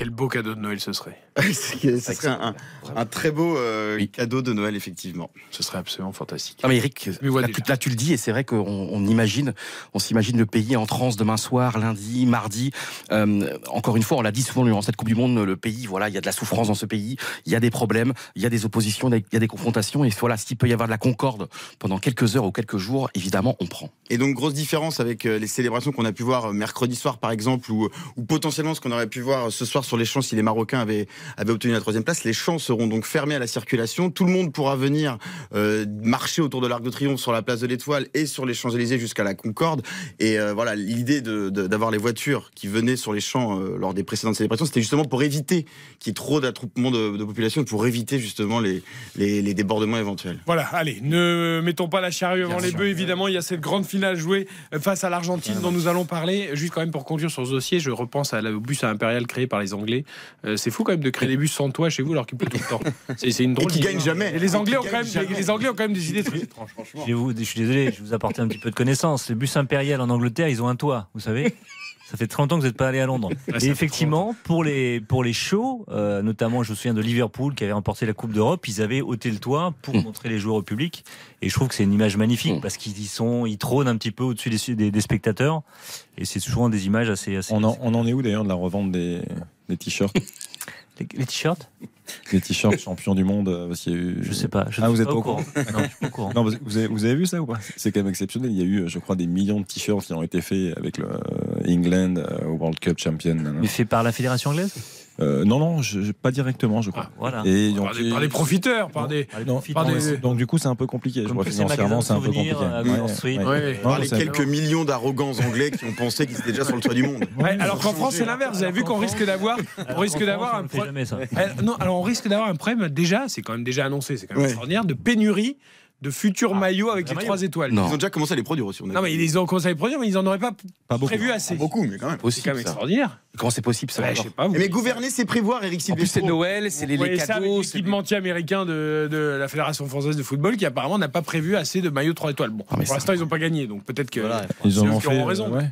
[SPEAKER 3] Quel beau cadeau de Noël ce serait.
[SPEAKER 7] Ce serait un, un très beau euh, cadeau de Noël, effectivement.
[SPEAKER 3] Ce serait absolument fantastique.
[SPEAKER 6] Ah mais Eric,
[SPEAKER 3] Mais voilà
[SPEAKER 6] là, tu, là, tu le dis et c'est vrai qu'on on imagine, on s'imagine le pays en transe demain soir, lundi, mardi. Euh, encore une fois, on l'a dit souvent durant cette Coupe du Monde, le pays, voilà, il y a de la souffrance dans ce pays, il y a des problèmes, il y a des oppositions, il y a des confrontations et voilà, s'il peut y avoir de la concorde pendant quelques heures ou quelques jours, évidemment, on prend.
[SPEAKER 7] Et donc grosse différence avec euh, les célébrations qu'on a pu voir mercredi soir par exemple ou, ou potentiellement ce qu'on aurait pu voir ce soir sur les champs si les Marocains avaient, avaient obtenu la troisième place. Les champs seront donc fermés à la circulation. Tout le monde pourra venir euh, marcher autour de l'Arc de Triomphe sur la place de l'Étoile et sur les Champs-Élysées jusqu'à la Concorde. Et euh, voilà, l'idée d'avoir les voitures qui venaient sur les champs euh, lors des précédentes célébrations, c'était justement pour éviter qu'il y ait trop d'attroupement de, de population, pour éviter justement les, les, les débordements éventuels.
[SPEAKER 3] Voilà, allez, ne mettons pas la charrue avant
[SPEAKER 7] Bien
[SPEAKER 3] les bœufs. Évidemment, il y a cette grande finale jouée euh, face à l'Argentine dont nous allons parler. Juste quand même pour conclure sur ce dossier, je repense à la- au bus à impérial créé par les Anglais. Euh, c'est fou quand même de créer des bus sans toit chez vous alors qu'il pleut tout le temps. C'est c'est une drôle
[SPEAKER 7] qui
[SPEAKER 3] d'idée.
[SPEAKER 7] gagnent jamais.
[SPEAKER 3] Et les
[SPEAKER 7] Et
[SPEAKER 3] Anglais
[SPEAKER 7] qui
[SPEAKER 3] ont quand même,
[SPEAKER 7] gagnent jamais.
[SPEAKER 3] les Anglais ont quand même des idées très étranges, franchement.
[SPEAKER 17] Je, vous- je suis désolé, je vous apporte un petit peu de connaissances. Le bus impérial en Angleterre, ils ont un toit, vous savez. Ça fait très longtemps que vous n'êtes pas allé à Londres.
[SPEAKER 3] Ça
[SPEAKER 17] Et effectivement, pour les, pour les shows, euh, notamment, je me souviens de Liverpool qui avait remporté la Coupe d'Europe, ils avaient ôté le toit pour
[SPEAKER 3] Hum.
[SPEAKER 17] montrer les joueurs au public. Et je trouve que c'est une image magnifique parce qu'ils y sont, ils trônent un petit peu au-dessus des, des, des spectateurs. Et c'est souvent des images assez. assez
[SPEAKER 4] On en, on en est où d'ailleurs de la revente des, des t-shirts?
[SPEAKER 17] Les, les t-shirts
[SPEAKER 4] Les t-shirts champions du monde euh, parce qu'il y a eu...
[SPEAKER 17] Je sais pas. je
[SPEAKER 4] ah,
[SPEAKER 17] ne
[SPEAKER 4] vous
[SPEAKER 17] suis
[SPEAKER 4] êtes
[SPEAKER 17] pas au
[SPEAKER 4] courant,
[SPEAKER 17] courant. Non, je suis pas au courant.
[SPEAKER 4] Non, vous, avez, vous avez vu ça ou pas? C'est quand même exceptionnel. Il y a eu, je crois, des millions de t-shirts qui ont été faits avec le euh, England euh, World Cup Champion.
[SPEAKER 17] Mais fait par la fédération anglaise?
[SPEAKER 4] Euh, non, non, je- je- pas directement, je crois.
[SPEAKER 17] voilà.
[SPEAKER 4] Et
[SPEAKER 3] Par des, par des profiteurs, par des.
[SPEAKER 4] Non,
[SPEAKER 3] par des-
[SPEAKER 4] donc du coup, c'est un peu compliqué. Je
[SPEAKER 17] Comme
[SPEAKER 4] vois
[SPEAKER 17] ces
[SPEAKER 4] financièrement, c'est un peu compliqué.
[SPEAKER 17] Street.
[SPEAKER 3] Ouais.
[SPEAKER 4] Non,
[SPEAKER 7] Par les quelques millions d'arrogants anglais qui ont pensé qu'ils étaient déjà sur le toit du monde.
[SPEAKER 3] Ouais, alors qu'en France, c'est l'inverse. Vous avez vu qu'on risque d'avoir, on risque d'avoir un
[SPEAKER 17] on ne fait
[SPEAKER 3] pro-
[SPEAKER 17] jamais ça.
[SPEAKER 3] Eh, Non, alors on risque d'avoir un problème déjà, c'est quand même déjà annoncé, c'est quand même extraordinaire, de pénurie de futurs maillots avec les
[SPEAKER 17] maillot.
[SPEAKER 3] trois étoiles.
[SPEAKER 7] Ils ont déjà commencé à les produire aussi. on a
[SPEAKER 3] Non, mais ils ont commencé à les produire, mais ils en auraient pas,
[SPEAKER 4] Pas beaucoup.
[SPEAKER 3] prévu assez.
[SPEAKER 7] Beaucoup, mais quand même.
[SPEAKER 3] C'est
[SPEAKER 6] Possible,
[SPEAKER 3] quand même
[SPEAKER 6] ça.
[SPEAKER 3] extraordinaire.
[SPEAKER 6] Comment c'est possible ça
[SPEAKER 3] Ouais, je sais pas. vous-
[SPEAKER 7] Mais gouverner, c'est prévoir, Eric
[SPEAKER 6] En plus, c'est
[SPEAKER 7] Silvestro.
[SPEAKER 6] Noël, c'est les, les cadeaux. c'est-
[SPEAKER 3] l'équipementier américain de, de la Fédération française de football qui apparemment n'a pas prévu assez de maillots 3 étoiles. Bon,
[SPEAKER 6] Ah, mais
[SPEAKER 3] pour l'instant, ils n'ont pas gagné, donc peut-être que.
[SPEAKER 4] Ils
[SPEAKER 3] C'est
[SPEAKER 4] en ont fait,
[SPEAKER 3] auront raison.
[SPEAKER 4] ouais.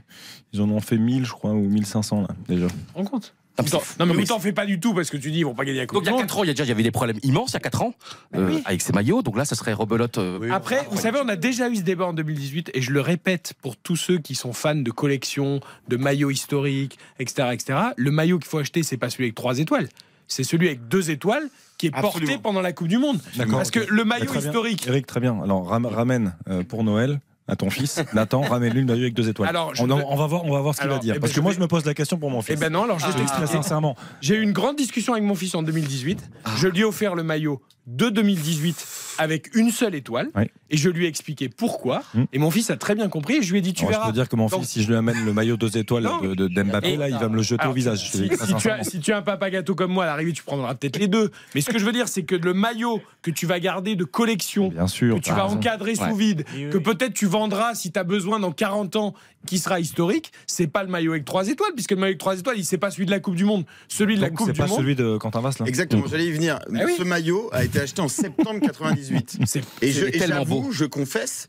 [SPEAKER 4] Ils en ont fait 1000, je crois, ou 1500 là, déjà.
[SPEAKER 3] Tu te rends compte
[SPEAKER 6] Non, mais
[SPEAKER 3] T'en-
[SPEAKER 6] c'est-
[SPEAKER 3] Non, mais
[SPEAKER 6] mais
[SPEAKER 3] t'en fais pas du tout parce que tu dis ils vont pas gagner la Coupe
[SPEAKER 6] Donc il y
[SPEAKER 3] du
[SPEAKER 6] a
[SPEAKER 3] Monde.
[SPEAKER 6] 4 ans, il y a déjà il y avait des problèmes immenses il y a 4 ans euh, avec ces maillots. Donc là, ça serait rebelote. euh,
[SPEAKER 3] Après, vous savez, on a déjà eu ce débat en 2018, et je le répète pour tous ceux qui sont fans de collections, de maillots historiques, etc., etc. Le maillot qu'il faut acheter, c'est pas celui avec trois étoiles, c'est celui avec deux étoiles qui est porté pendant la Coupe du Monde.
[SPEAKER 4] D'accord,
[SPEAKER 3] Parce que le
[SPEAKER 4] Bah,
[SPEAKER 3] maillot
[SPEAKER 4] très bien.
[SPEAKER 3] historique.
[SPEAKER 4] Eric, très bien. Alors, ram- ramène euh, pour Noël à ton fils, Nathan, ramène-lui le maillot avec deux étoiles.
[SPEAKER 3] Alors,
[SPEAKER 4] on, va voir, on va voir ce qu'il va dire.
[SPEAKER 3] eh ben,
[SPEAKER 4] Parce
[SPEAKER 3] je
[SPEAKER 4] que moi,
[SPEAKER 3] vais-
[SPEAKER 4] je me pose la question pour mon fils.
[SPEAKER 3] Eh ben non, alors je
[SPEAKER 4] sincèrement.
[SPEAKER 3] J'ai eu une grande discussion avec mon fils en 2018. Je lui ai offert le maillot de 2018 avec une seule étoile.
[SPEAKER 4] Oui.
[SPEAKER 3] Et je lui ai expliqué pourquoi.
[SPEAKER 4] Mm.
[SPEAKER 3] Et mon fils a très bien compris. Je lui ai dit, tu
[SPEAKER 4] Alors,
[SPEAKER 3] verras.
[SPEAKER 4] je peux dire que mon
[SPEAKER 3] Donc,
[SPEAKER 4] fils, si je lui amène le maillot deux étoiles de, de-
[SPEAKER 3] Et-
[SPEAKER 4] là, il va me le jeter
[SPEAKER 3] Alors,
[SPEAKER 4] au visage.
[SPEAKER 3] Si, si tu as, si tu as un papa gâteau comme moi, à l'arrivée, tu prendras peut-être les deux. Mais ce que je veux dire, c'est que le maillot que tu vas garder de collection,
[SPEAKER 4] Bien sûr.
[SPEAKER 3] que tu vas
[SPEAKER 4] raison.
[SPEAKER 3] encadrer sous
[SPEAKER 4] Ouais.
[SPEAKER 3] vide,
[SPEAKER 17] Oui, oui.
[SPEAKER 3] que peut-être tu vendras si tu as besoin dans 40 ans, qui sera historique, c'est pas le maillot avec trois étoiles, puisque le maillot avec trois étoiles, il c'est pas celui de la Coupe du Monde. Celui de la Coupe
[SPEAKER 4] c'est
[SPEAKER 3] du
[SPEAKER 4] pas
[SPEAKER 3] Monde.
[SPEAKER 4] celui de Quentin Vasse, là
[SPEAKER 7] Exactement, j'allais y venir.
[SPEAKER 3] Ah oui.
[SPEAKER 7] Ce maillot a été acheté en septembre 98.
[SPEAKER 3] C'est-
[SPEAKER 7] Et je- et
[SPEAKER 6] tellement
[SPEAKER 7] j'avoue,
[SPEAKER 6] beau.
[SPEAKER 7] je confesse,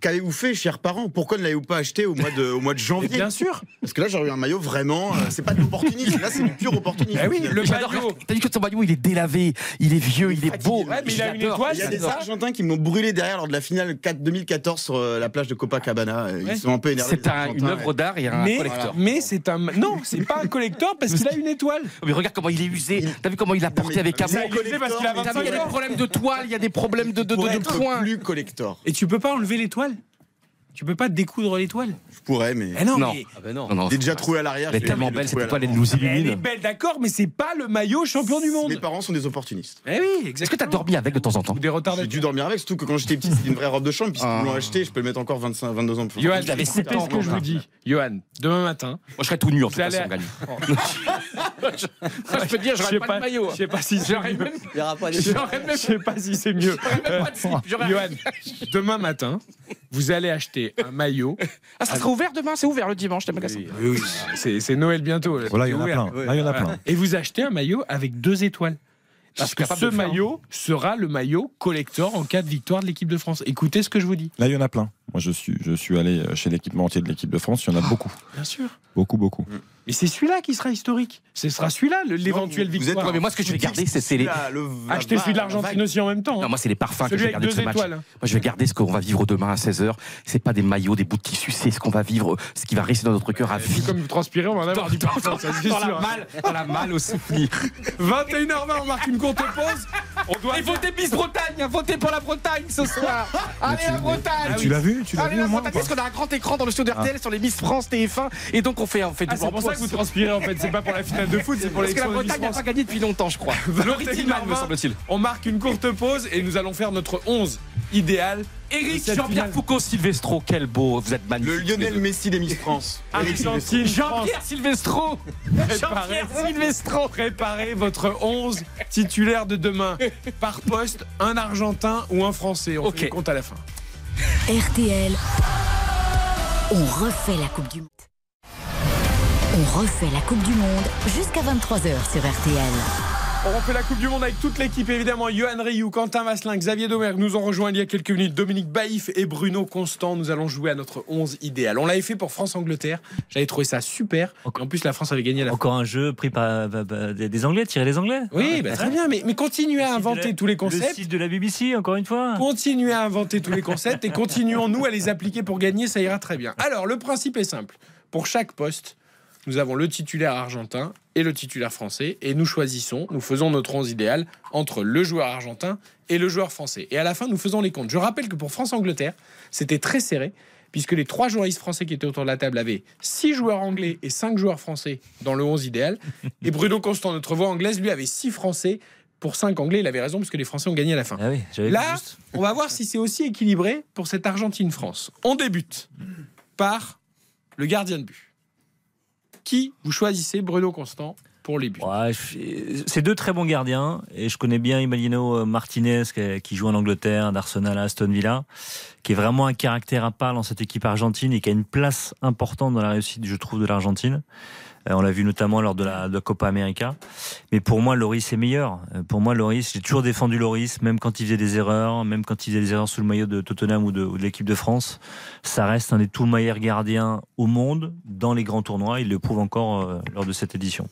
[SPEAKER 7] qu'avez-vous fait, chers parents? Pourquoi ne l'avez-vous pas acheté au mois de, au mois de
[SPEAKER 3] Mais
[SPEAKER 7] janvier?
[SPEAKER 3] bien sûr.
[SPEAKER 7] Parce que là, j'aurais eu un maillot vraiment. euh, c'est pas de l'opportunisme, là, c'est du pur opportunisme.
[SPEAKER 3] Ah oui, le maillot.
[SPEAKER 6] T'as dit que ton maillot, il est délavé, il est vieux, il est beau.
[SPEAKER 3] Ouais, mais il a une étoile,
[SPEAKER 7] Il y a des. Argentins qui m'ont brûlé derrière lors de la finale 4 2014 sur euh, la plage de Copacabana. Euh,
[SPEAKER 3] Ouais.
[SPEAKER 7] Ils sont un peu énervés.
[SPEAKER 6] C'est un- une œuvre d'art et un
[SPEAKER 3] Mais,
[SPEAKER 6] collector.
[SPEAKER 3] mais c'est un. Non, c'est pas un collector parce qu'il a une étoile.
[SPEAKER 6] Mais regarde comment il est usé. T'as vu comment il a porté avec amour.
[SPEAKER 7] ça,
[SPEAKER 3] Il est usé parce qu'il a
[SPEAKER 6] T'as vu,
[SPEAKER 3] 25
[SPEAKER 6] il y a des problèmes de toile, il y a des problèmes de, points.
[SPEAKER 7] plus collector.
[SPEAKER 3] Et tu peux pas enlever l'étoile Tu peux pas découdre l'étoile?
[SPEAKER 7] Je pourrais, mais.
[SPEAKER 3] Eh non,
[SPEAKER 6] Non.
[SPEAKER 3] mais-
[SPEAKER 16] Ah ben non.
[SPEAKER 6] Non, non,
[SPEAKER 7] Il est déjà trouvé à l'arrière.
[SPEAKER 6] Elle est tellement belle,
[SPEAKER 7] le
[SPEAKER 6] cette étoile, elle nous
[SPEAKER 3] Elle est
[SPEAKER 6] illumine.
[SPEAKER 3] belle, d'accord, mais c'est pas le maillot champion du monde.
[SPEAKER 7] Mes parents sont des opportunistes.
[SPEAKER 3] Eh oui, exactement.
[SPEAKER 6] Est-ce que t'as dormi avec de temps en temps
[SPEAKER 3] Ou des retards
[SPEAKER 7] J'ai dû dormir avec, surtout que quand j'étais petit, c'était une vraie robe de chambre. Puis si
[SPEAKER 6] Ah.
[SPEAKER 7] ils l'ont acheté, je peux le mettre encore 25, 22 ans plus
[SPEAKER 3] Johan, écoutez
[SPEAKER 6] sept ans,
[SPEAKER 3] ce que je vous dis. Johan, demain matin.
[SPEAKER 6] Moi, je serais tout nu en tout cas si on gagne.
[SPEAKER 3] Oh.
[SPEAKER 6] je peux te dire,
[SPEAKER 3] Je sais
[SPEAKER 6] j'aurais pas, de maillot.
[SPEAKER 3] Je sais pas si c'est mieux.
[SPEAKER 6] même,
[SPEAKER 16] Il y aura pas
[SPEAKER 3] Je
[SPEAKER 16] les
[SPEAKER 3] sais pas si c'est mieux.
[SPEAKER 6] même pas de slip. J'aurais-
[SPEAKER 3] Johan, demain matin, vous allez acheter un maillot.
[SPEAKER 6] Ah, ça sera ouvert demain C'est ouvert le dimanche, t'es magasin.
[SPEAKER 3] Oui, oui, c'est Noël bientôt. là.
[SPEAKER 4] Voilà, il y
[SPEAKER 3] C'est
[SPEAKER 4] en a
[SPEAKER 3] ouvert.
[SPEAKER 4] plein. Là, il y en a plein.
[SPEAKER 3] Et vous achetez un maillot avec deux étoiles. Parce que ce maillot sera le maillot collector en cas de victoire de l'équipe de France. Écoutez ce que je vous dis.
[SPEAKER 4] Là, il y en a plein. Moi, je suis, je suis allé chez l'équipement entier de l'équipe de France. Il y en a beaucoup.
[SPEAKER 3] Bien sûr.
[SPEAKER 4] Beaucoup, beaucoup.
[SPEAKER 3] Mais c'est celui-là qui sera historique. Ce sera celui-là, le- l'éventuelle
[SPEAKER 7] vous êtes-
[SPEAKER 3] victoire.
[SPEAKER 6] Non, mais moi, ce que je vais garder, c'est les.
[SPEAKER 3] Achetez celui de l'Argentine aussi en même temps. hein.
[SPEAKER 6] Non, moi, c'est les parfums que je vais garder de ce match.
[SPEAKER 3] étoiles. hein.
[SPEAKER 6] Moi, je vais garder ce qu'on va vivre demain à 16h. C'est pas des maillots, des bouts de tissu, c'est ce qu'on va vivre, ce qui va rester dans notre cœur à vie.
[SPEAKER 3] Vu comme vous transpirez, on va en avoir du parfum,
[SPEAKER 6] dans la malle au souvenir.
[SPEAKER 3] 21h20, on marque une courte pause. On doit
[SPEAKER 6] Et votez Miss Bretagne, votez pour la Bretagne ce soir. Allez la Bretagne.
[SPEAKER 4] tu l'as vu Tu l'as
[SPEAKER 6] Allez
[SPEAKER 4] vu
[SPEAKER 6] parce qu'on a un grand écran dans le studio d'RTL sur les Miss France TF1 et donc on fait, on fait
[SPEAKER 3] Ah,
[SPEAKER 6] du
[SPEAKER 3] vous transpirez en fait, c'est pas pour la finale de foot, c'est pour
[SPEAKER 6] Parce que la
[SPEAKER 3] l'élection
[SPEAKER 6] Bretagne n'a pas gagné depuis longtemps, je crois. Me
[SPEAKER 3] 21h20,
[SPEAKER 6] semble-t-il.
[SPEAKER 3] On marque une courte pause et nous allons faire notre 11 idéal.
[SPEAKER 6] Eric, Jean-Pierre. Foucault, Silvestro, quel beau, vous êtes
[SPEAKER 7] Le
[SPEAKER 6] magnifique.
[SPEAKER 7] Lionel Messi des Miss France.
[SPEAKER 3] Argentine.
[SPEAKER 6] Jean-Pierre Silvestro Jean-Pierre Silvestro
[SPEAKER 3] Préparez votre 11 titulaire de demain. Par poste, un Argentin ou un Français. On fait le compte à la fin.
[SPEAKER 2] RTL, on refait la Coupe du Monde. On refait la Coupe du Monde jusqu'à 23h sur RTL.
[SPEAKER 3] On refait la Coupe du Monde avec toute l'équipe, évidemment. Johan Rioux, Quentin Vasselin, Xavier Domergue nous ont rejoint il y a quelques minutes. Dominique Baïf et Bruno Constant. Nous allons jouer à notre 11 idéal. On l'avait fait pour France-Angleterre. J'avais trouvé ça super. En plus, la France avait gagné la
[SPEAKER 17] Encore un jeu pris par, par- par des des Anglais, tirer les Anglais.
[SPEAKER 3] Oui, bah, très bien. Mais, mais continuez à
[SPEAKER 17] Le
[SPEAKER 3] inventer
[SPEAKER 17] la-
[SPEAKER 3] tous les
[SPEAKER 17] Le
[SPEAKER 3] concepts.
[SPEAKER 17] site de la BBC, encore une fois.
[SPEAKER 3] Continuez à inventer tous les concepts et continuons-nous à les appliquer pour gagner, ça ira très bien. Alors, le principe est simple. Pour chaque poste, nous avons le titulaire argentin et le titulaire français et nous choisissons, nous faisons notre 11 idéal entre le joueur argentin et le joueur français. Et à la fin, nous faisons les comptes. Je rappelle que pour France-Angleterre, c'était très serré puisque les trois journalistes français qui étaient autour de la table avaient six joueurs anglais et cinq joueurs français dans le 11 idéal. Et Bruno Constant, notre voix anglaise, lui avait six français pour cinq anglais. Il avait raison parce que les Français ont gagné à la fin.
[SPEAKER 17] Ah oui,
[SPEAKER 3] Là,
[SPEAKER 17] juste.
[SPEAKER 3] on va voir si c'est aussi équilibré pour cette Argentine-France. On débute par le gardien de but. Qui vous choisissez, Bruno Constant, pour les buts
[SPEAKER 17] c'est deux très bons gardiens et je connais bien Imalino Martinez qui, qui joue en Angleterre, d'Arsenal à Aston Villa, qui est vraiment un caractère à part dans cette équipe argentine et qui a une place importante dans la réussite, je trouve, de l'Argentine. Euh, on l'a vu notamment lors de la, Copa América. Mais pour moi, Loris est meilleur. Euh, Pour moi, Loris, j'ai toujours défendu Loris, même quand il faisait des erreurs, même quand il faisait des erreurs sous le maillot de Tottenham ou de, l'équipe de France. Ça reste un des tout meilleurs gardiens au monde dans les grands tournois. Il le prouve encore euh, lors de cette édition.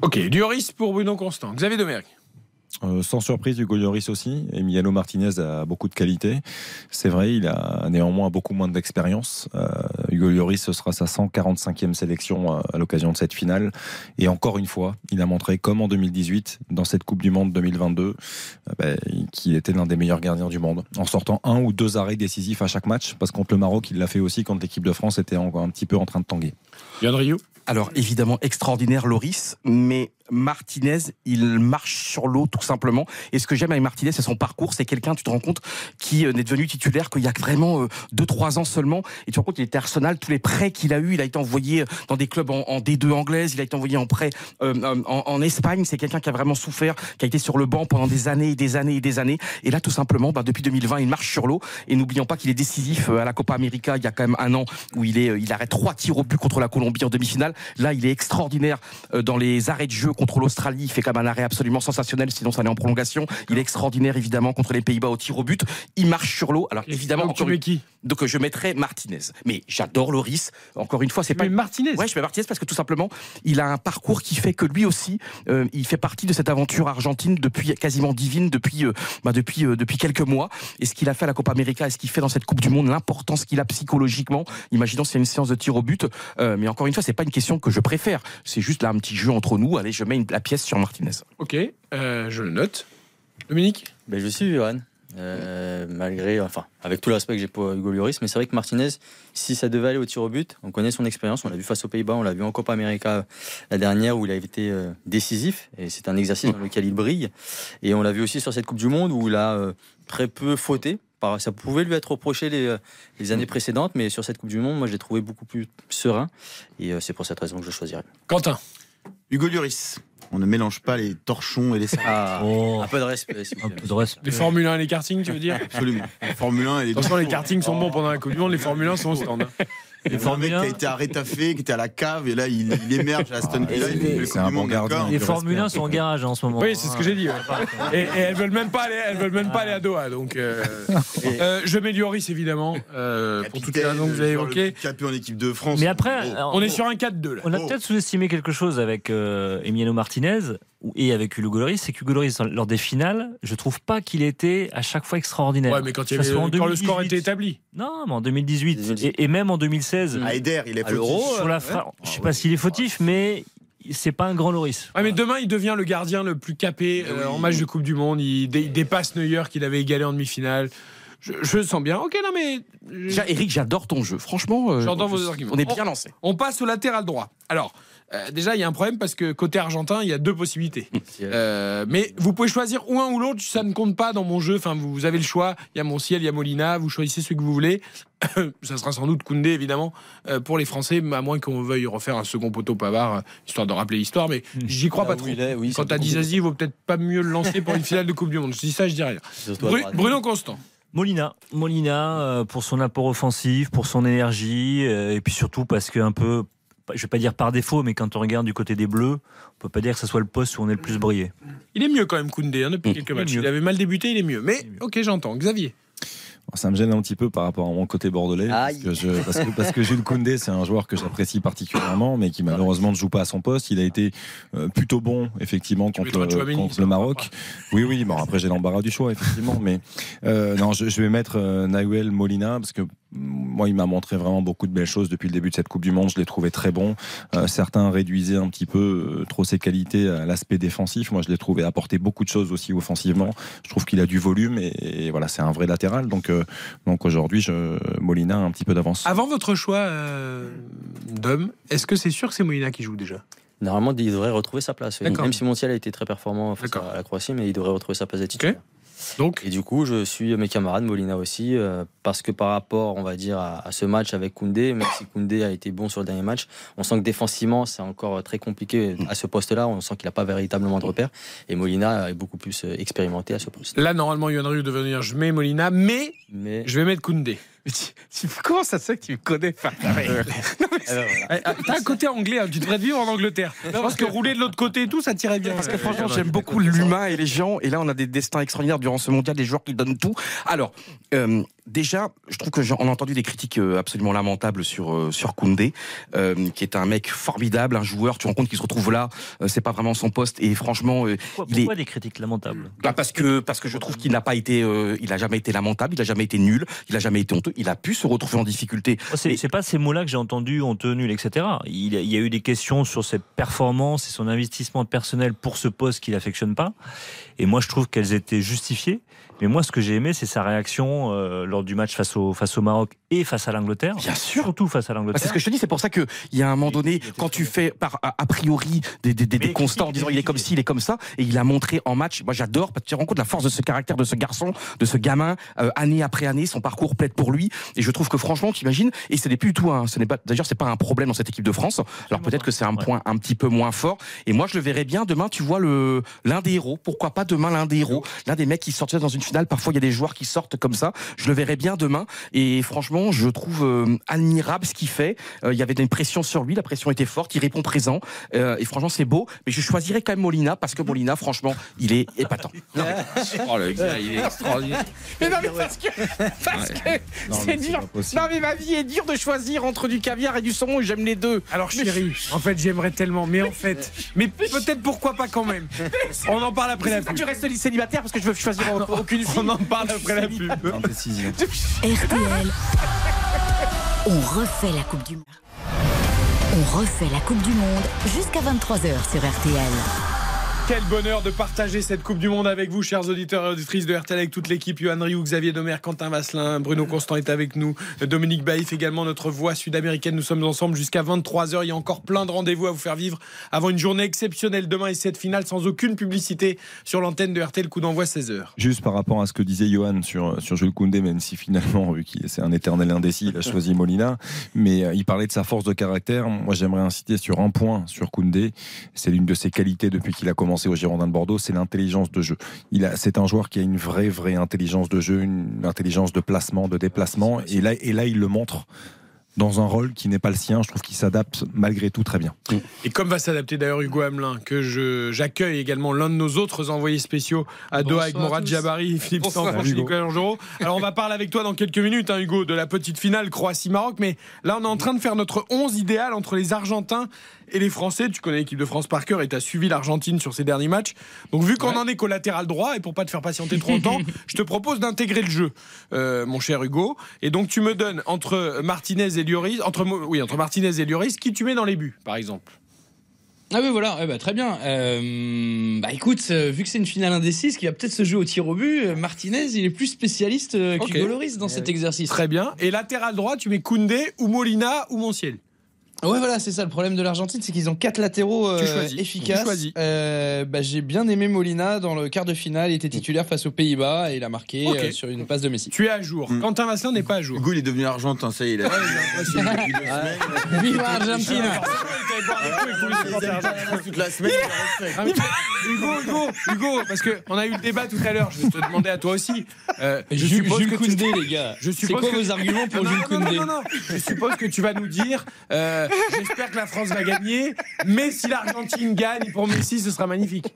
[SPEAKER 3] Ok, Dioris pour Bruno Constant. Xavier Domergue.
[SPEAKER 4] Euh, sans surprise, Hugo Lloris aussi. Emiliano Martinez a beaucoup de qualité. C'est vrai, il a néanmoins beaucoup moins d'expérience. Euh, Hugo Lloris, ce sera sa 145e sélection euh, à l'occasion de cette finale. Et encore une fois, il a montré, comme en 2018, dans cette Coupe du Monde 2022, euh, ben, qu'il était l'un des meilleurs gardiens du monde. En sortant un ou deux arrêts décisifs à chaque match, parce que contre le Maroc, il l'a fait aussi quand l'équipe de France était encore un petit peu en train de tanguer.
[SPEAKER 3] Yann Rioux?
[SPEAKER 6] Alors évidemment extraordinaire Loris, mais Martinez, il marche sur l'eau tout simplement. Et ce que j'aime avec Martinez, c'est son parcours. C'est quelqu'un, tu te rends compte, qui euh, n'est devenu titulaire qu'il y a vraiment 2-3 ans seulement. Et tu te rends compte qu'il était Arsenal, tous les prêts qu'il a eu, il a été envoyé dans des clubs en, D2 anglaise, il a été envoyé en prêt en, Espagne. C'est quelqu'un qui a vraiment souffert, qui a été sur le banc pendant des années et des années et des années. Et là, tout simplement, bah, depuis 2020, il marche sur l'eau. Et n'oublions pas qu'il est décisif à la Copa América il y a quand même un an où il est, il arrête trois tirs au but contre la Colombie en demi-finale. Là, il est extraordinaire dans les arrêts de jeu contre l'Australie. Il fait quand même un arrêt absolument sensationnel, sinon ça allait en prolongation. Il est extraordinaire, évidemment, contre les Pays-Bas au tir au but. Il marche sur l'eau. Alors, évidemment,
[SPEAKER 3] donc, mets qui
[SPEAKER 6] donc je mettrais Martinez. Mais j'adore Loris. Encore une fois, c'est pas.
[SPEAKER 3] Mais Martinez.
[SPEAKER 6] Ouais, je mets Martinez parce que tout simplement, il a un parcours qui fait que lui aussi, euh, il fait partie de cette aventure argentine depuis quasiment divine depuis euh, bah, depuis euh, depuis quelques mois. Et ce qu'il a fait à la Copa América et ce qu'il fait dans cette Coupe du Monde, l'importance qu'il a psychologiquement. Imaginons s'il y a une séance de tir au but. mais encore une fois, c'est pas une question que je préfère. C'est juste là un petit jeu entre nous. Allez, je mets une, la pièce sur Martinez.
[SPEAKER 3] Ok, je le note. Dominique.
[SPEAKER 16] Ben je suis Johan. Euh, malgré, enfin, avec tout l'aspect que j'ai pour Hugo Lloris, mais c'est vrai que Martinez, si ça devait aller au tir au but, on connaît son expérience, on l'a vu face aux Pays-Bas, on l'a vu en Copa América la dernière où il a été euh, décisif, et c'est un exercice dans lequel il brille, et on l'a vu aussi sur cette Coupe du Monde où il a euh, très peu fauté. Ça pouvait lui être reproché les, les années précédentes, mais sur cette Coupe du Monde, moi je l'ai trouvé beaucoup plus serein, et c'est pour cette raison que je choisirais.
[SPEAKER 3] Quentin.
[SPEAKER 7] Hugo Lloris. On ne mélange pas les torchons et les salades.
[SPEAKER 16] Ah, Un peu de respect.
[SPEAKER 17] Un peu de respect.
[SPEAKER 3] Les Formule 1 et les kartings, tu veux dire?
[SPEAKER 7] Absolument. Les Formule 1 et les.
[SPEAKER 3] Attention, les kartings sont bons pendant la Coupe du Monde, les Formule 1 sont au stand. hein.
[SPEAKER 7] Il y a un mec qui a été à Rétafé, qui était à la cave, et là, il, il émerge à Aston Villa. il fait le
[SPEAKER 4] c'est un bon gardien.
[SPEAKER 17] Les Formule 1 sont en garage en ce moment.
[SPEAKER 3] Oui, c'est ce que j'ai dit. ouais. Et, et elles veulent même pas aller, elles veulent même pas aller à Doha. Donc, euh, euh, je mets Lloris évidemment euh, pour toutes les raisons que vous avez évoquées.
[SPEAKER 7] en équipe de France.
[SPEAKER 17] Mais après,
[SPEAKER 7] Oh.
[SPEAKER 3] On est sur un 4-2 là.
[SPEAKER 17] On a
[SPEAKER 7] Oh.
[SPEAKER 17] peut-être sous-estimé quelque chose avec euh, Emiliano Martinez et avec Hugo Lloris, c'est qu'Hugo Lloris, lors des finales, je trouve pas qu'il était à chaque fois extraordinaire.
[SPEAKER 3] Ouais, mais quand, il y avait- quand le score
[SPEAKER 17] 2018.
[SPEAKER 3] était établi.
[SPEAKER 17] Non, mais en 2018 et, et même en 2016.
[SPEAKER 7] À Eder, il est
[SPEAKER 16] À
[SPEAKER 7] fautif.
[SPEAKER 17] sur la fra- je sais pas s'il est fautif, mais c'est pas un grand Loris.
[SPEAKER 3] Ouais, mais demain, il devient le gardien le plus capé euh, en match de Coupe du Monde. Il, dé- il dépasse Neuer qu'il avait égalé en demi-finale. Je, je le sens bien. Ok, non, mais.
[SPEAKER 6] Eric, j'adore ton jeu. Franchement, euh,
[SPEAKER 3] J'entends
[SPEAKER 6] je-
[SPEAKER 3] vos arguments.
[SPEAKER 6] on est bien lancé.
[SPEAKER 3] On passe au latéral droit. Alors, euh, déjà, il y a un problème parce que côté argentin, il y a deux possibilités. Euh, mais vous pouvez choisir ou un ou l'autre, ça ne compte pas dans mon jeu. Enfin, vous avez le choix. Il y a Monciel, il y a Molina. Vous choisissez celui que vous voulez. ça sera sans doute Koundé, évidemment, euh, pour les Français, à moins qu'on veuille refaire un second poteau Pavard, histoire de rappeler l'histoire. Mais j'y crois
[SPEAKER 16] Là
[SPEAKER 3] pas trop.
[SPEAKER 16] il est, oui, beaucoup
[SPEAKER 3] dit Zazie, il vaut peut-être pas mieux le lancer pour une finale de Coupe du Monde. Je dis ça, je dis rien.
[SPEAKER 16] À
[SPEAKER 3] Bru-. Bruno Constant.
[SPEAKER 17] Molina, Molina pour son apport offensif, pour son énergie, et puis surtout parce que un peu, je vais pas dire par défaut, mais quand on regarde du côté des Bleus, on peut pas dire que ce soit le poste où on est le plus brillé.
[SPEAKER 3] Il est mieux quand même, Koundé, hein, depuis
[SPEAKER 17] Mmh.
[SPEAKER 3] quelques matchs.
[SPEAKER 17] mieux.
[SPEAKER 3] Il avait mal débuté, il est mieux. Mais ok, j'entends. Xavier.
[SPEAKER 4] Ça me gêne un petit peu par rapport à mon côté bordelais. Parce que, je- parce, que, parce que Jules Koundé, c'est un joueur que j'apprécie particulièrement, mais qui malheureusement ne joue pas à son poste. Il a été euh, plutôt bon, effectivement, contre, le Maroc. Oui, oui, bon, après j'ai l'embarras du choix, effectivement. Mais euh, non, je, je vais mettre euh, Nahuel Molina, parce que moi, il m'a montré vraiment beaucoup de belles choses depuis le début de cette Coupe du Monde. Je l'ai trouvé très bon. Euh, certains réduisaient un petit peu euh, trop ses qualités à l'aspect défensif. Moi, je l'ai trouvé apporter beaucoup de choses aussi offensivement. Je trouve qu'il a du volume et, et voilà, c'est un vrai latéral. Donc, euh, donc aujourd'hui, je, Molina a un petit peu d'avance.
[SPEAKER 3] Avant votre choix, euh, Dom, est-ce que c'est sûr que c'est Molina qui joue déjà?
[SPEAKER 16] Normalement, il devrait retrouver sa place. Même si Montiel a été très performant face à la Croatie, mais il devrait retrouver sa place de titulaire.
[SPEAKER 3] Donc,
[SPEAKER 16] Et du coup, je suis mes camarades Molina aussi, euh, parce que par rapport, on va dire, à, à ce match avec Koundé, même si Koundé a été bon sur le dernier match, on sent que défensivement, c'est encore euh, très compliqué à ce poste-là. On sent qu'il n'a pas véritablement de repère. Et Molina est beaucoup plus euh, expérimenté à ce poste.
[SPEAKER 3] là, normalement, Yohan Ryu devait venir, je mets Molina, mais
[SPEAKER 16] Mais
[SPEAKER 3] je vais mettre Koundé.
[SPEAKER 6] Mais tu- tu- comment ça se fait que tu me connais
[SPEAKER 3] T'as un côté anglais, hein, tu devrais vivre en Angleterre. Je pense que rouler de l'autre côté et tout, ça tirait bien.
[SPEAKER 6] Parce que franchement, j'aime beaucoup l'humain et les gens. Et là, on a des destins extraordinaires durant ce mondial, des joueurs qui donnent tout. Alors, euh, déjà, je trouve que j'en- on a entendu des critiques euh, absolument lamentables sur euh, sur Koundé, euh, qui est un mec formidable, un joueur. Tu te rends compte qu'il se retrouve là, euh, c'est pas vraiment son poste. Et franchement, euh,
[SPEAKER 17] Pourquoi,
[SPEAKER 6] il est
[SPEAKER 17] pourquoi des critiques lamentables?
[SPEAKER 6] Bah parce que parce que je trouve qu'il n'a pas été, euh, il a jamais été lamentable, il a jamais été nul, il a jamais été honteux. Il a pu se retrouver en difficulté.
[SPEAKER 17] C'est c'est pas ces mots-là que j'ai entendus, honteux, nul, etc. Il, y a- il y a eu des questions sur ses performances et son investissement personnel pour ce poste qu'il affectionne pas. Et moi, je trouve qu'elles étaient justifiées. Mais moi, ce que j'ai aimé, c'est sa réaction euh, lors du match face au, face au Maroc et face à l'Angleterre.
[SPEAKER 6] Bien sûr.
[SPEAKER 17] Surtout face à
[SPEAKER 6] Bah,
[SPEAKER 17] l'Angleterre.
[SPEAKER 6] c'est ce que je te dis, c'est pour ça qu'il y a un moment donné, quand tu fais par a, a priori des, des, des, des constats en disant il est comme ci, il est comme ça, et il a montré en match, moi j'adore, parce que tu te rends compte de la force de ce caractère, de ce garçon, de ce gamin, euh, année après année, son parcours plaide pour lui, et je trouve que franchement, tu imagines, et ce n'est plus du tout un, ce n'est pas, d'ailleurs c'est pas un problème dans cette équipe de France, alors peut-être que c'est un point un petit peu moins fort, et moi je le verrais bien demain, tu vois, le l'un des héros, pourquoi pas demain l'un des héros, l'un des mecs qui sortent dans une finale, parfois il y a des joueurs qui sortent comme ça, je le verrais bien demain, et franchement, je trouve euh, admirable ce qu'il fait. Euh, il y avait une pression sur lui, la pression était forte, il répond présent. Euh, et franchement, c'est beau. Mais je choisirais quand même Molina parce que Molina, franchement, il est épatant.
[SPEAKER 19] Oh, le gars, il est extraordinaire.
[SPEAKER 16] Mais non, mais parce que, parce que
[SPEAKER 19] Non,
[SPEAKER 16] c'est
[SPEAKER 19] mais c'est
[SPEAKER 16] dur. Non, mais ma vie est dure de choisir entre du caviar et du saumon j'aime les deux.
[SPEAKER 3] Alors chérie, en fait j'aimerais tellement, mais en fait, mais peut-être pourquoi pas quand même. On en parle après la pub.
[SPEAKER 16] Tu restes célibataire parce que je veux choisir aucune fille.
[SPEAKER 3] On en parle après la pub.
[SPEAKER 2] RTL, on refait la Coupe du Monde. On refait la Coupe du Monde jusqu'à 23h sur RTL.
[SPEAKER 3] Quel bonheur de partager cette Coupe du Monde avec vous, chers auditeurs et auditrices de RTL, avec toute l'équipe. Yohan Rioux, Xavier Domer, Quentin Vasselin, Bruno Constant est avec nous, Dominique Baïf également, notre voix sud-américaine. Nous sommes ensemble jusqu'à 23h. Il y a encore plein de rendez-vous à vous faire vivre avant une journée exceptionnelle demain et cette finale sans aucune publicité sur l'antenne de RTL. Coup d'envoi 16h.
[SPEAKER 4] Juste par rapport à ce que disait Johan sur, sur Jules Koundé, même si finalement, vu qu'il c'est un éternel indécis, il a choisi Molina, mais euh, il parlait de sa force de caractère. Moi, j'aimerais inciter sur un point sur Koundé. C'est l'une de ses qualités depuis qu'il a commencé au Girondin de Bordeaux, c'est l'intelligence de jeu. Il a, c'est un joueur qui a une vraie, vraie intelligence de jeu, une intelligence de placement, de déplacement, et là, et là, il le montre dans un rôle qui n'est pas le sien. Je trouve qu'il s'adapte malgré tout très bien.
[SPEAKER 3] Et comme va s'adapter d'ailleurs Hugo Hamelin, que je, j'accueille également l'un de nos autres envoyés spéciaux à Doha avec
[SPEAKER 16] tous.
[SPEAKER 3] Jabari, Philippe
[SPEAKER 16] Hugo.
[SPEAKER 3] Nicolas. Alors on va parler avec toi dans quelques minutes, hein, Hugo, de la petite finale Croatie-Maroc. Mais là, on est en train de faire notre 11 idéal entre les Argentins et les Français. Tu connais l'équipe de France par cœur et tu as suivi l'Argentine sur ces derniers matchs. Donc vu qu'on en est qu'au latéral droit, et pour pas te faire patienter trop longtemps, je te propose d'intégrer le jeu, euh, mon cher Hugo. Et donc tu me donnes entre Martinez et Lloris, entre, oui, entre Martinez et Lloris, qui tu mets dans les buts, par exemple?
[SPEAKER 20] Ah oui voilà, eh ben, très bien. Euh, bah écoute, euh, vu que c'est une finale indécise qui va peut-être se jouer au tir au but, euh, Martinez il est plus spécialiste
[SPEAKER 3] Ok.
[SPEAKER 20] qu'Hugo Lloris dans cet exercice.
[SPEAKER 3] Très bien. Et latéral droit, tu mets Koundé ou Molina ou Montiel?
[SPEAKER 20] Ouais voilà, c'est ça le problème de l'Argentine, c'est qu'ils ont quatre latéraux euh,
[SPEAKER 3] Tu choisis.
[SPEAKER 20] efficaces.
[SPEAKER 3] Tu choisis.
[SPEAKER 20] Euh, bah, j'ai bien aimé Molina dans le quart de finale, il était titulaire face aux Pays-Bas et il a marqué euh, sur une passe de Messi.
[SPEAKER 3] Tu es à jour. Quentin Vasselin n'est pas à jour.
[SPEAKER 7] Hugo, il est devenu argentin, ça y est. Il a...
[SPEAKER 20] Viva
[SPEAKER 7] Toute la semaine,
[SPEAKER 3] Hugo, Hugo, Hugo, parce qu'on a eu le débat tout à l'heure, je vais te demander à toi aussi. Euh, je
[SPEAKER 20] Jules,
[SPEAKER 3] suppose
[SPEAKER 20] Jules
[SPEAKER 3] que tu-
[SPEAKER 20] Koundé, les gars.
[SPEAKER 3] Je
[SPEAKER 20] C'est quoi
[SPEAKER 3] que-
[SPEAKER 20] vos arguments pour
[SPEAKER 3] Non,
[SPEAKER 20] Jules
[SPEAKER 3] non, non,
[SPEAKER 20] Koundé
[SPEAKER 3] non, non, Je suppose que tu vas nous dire euh, j'espère que la France va gagner, mais si l'Argentine gagne pour Messi, ce sera magnifique.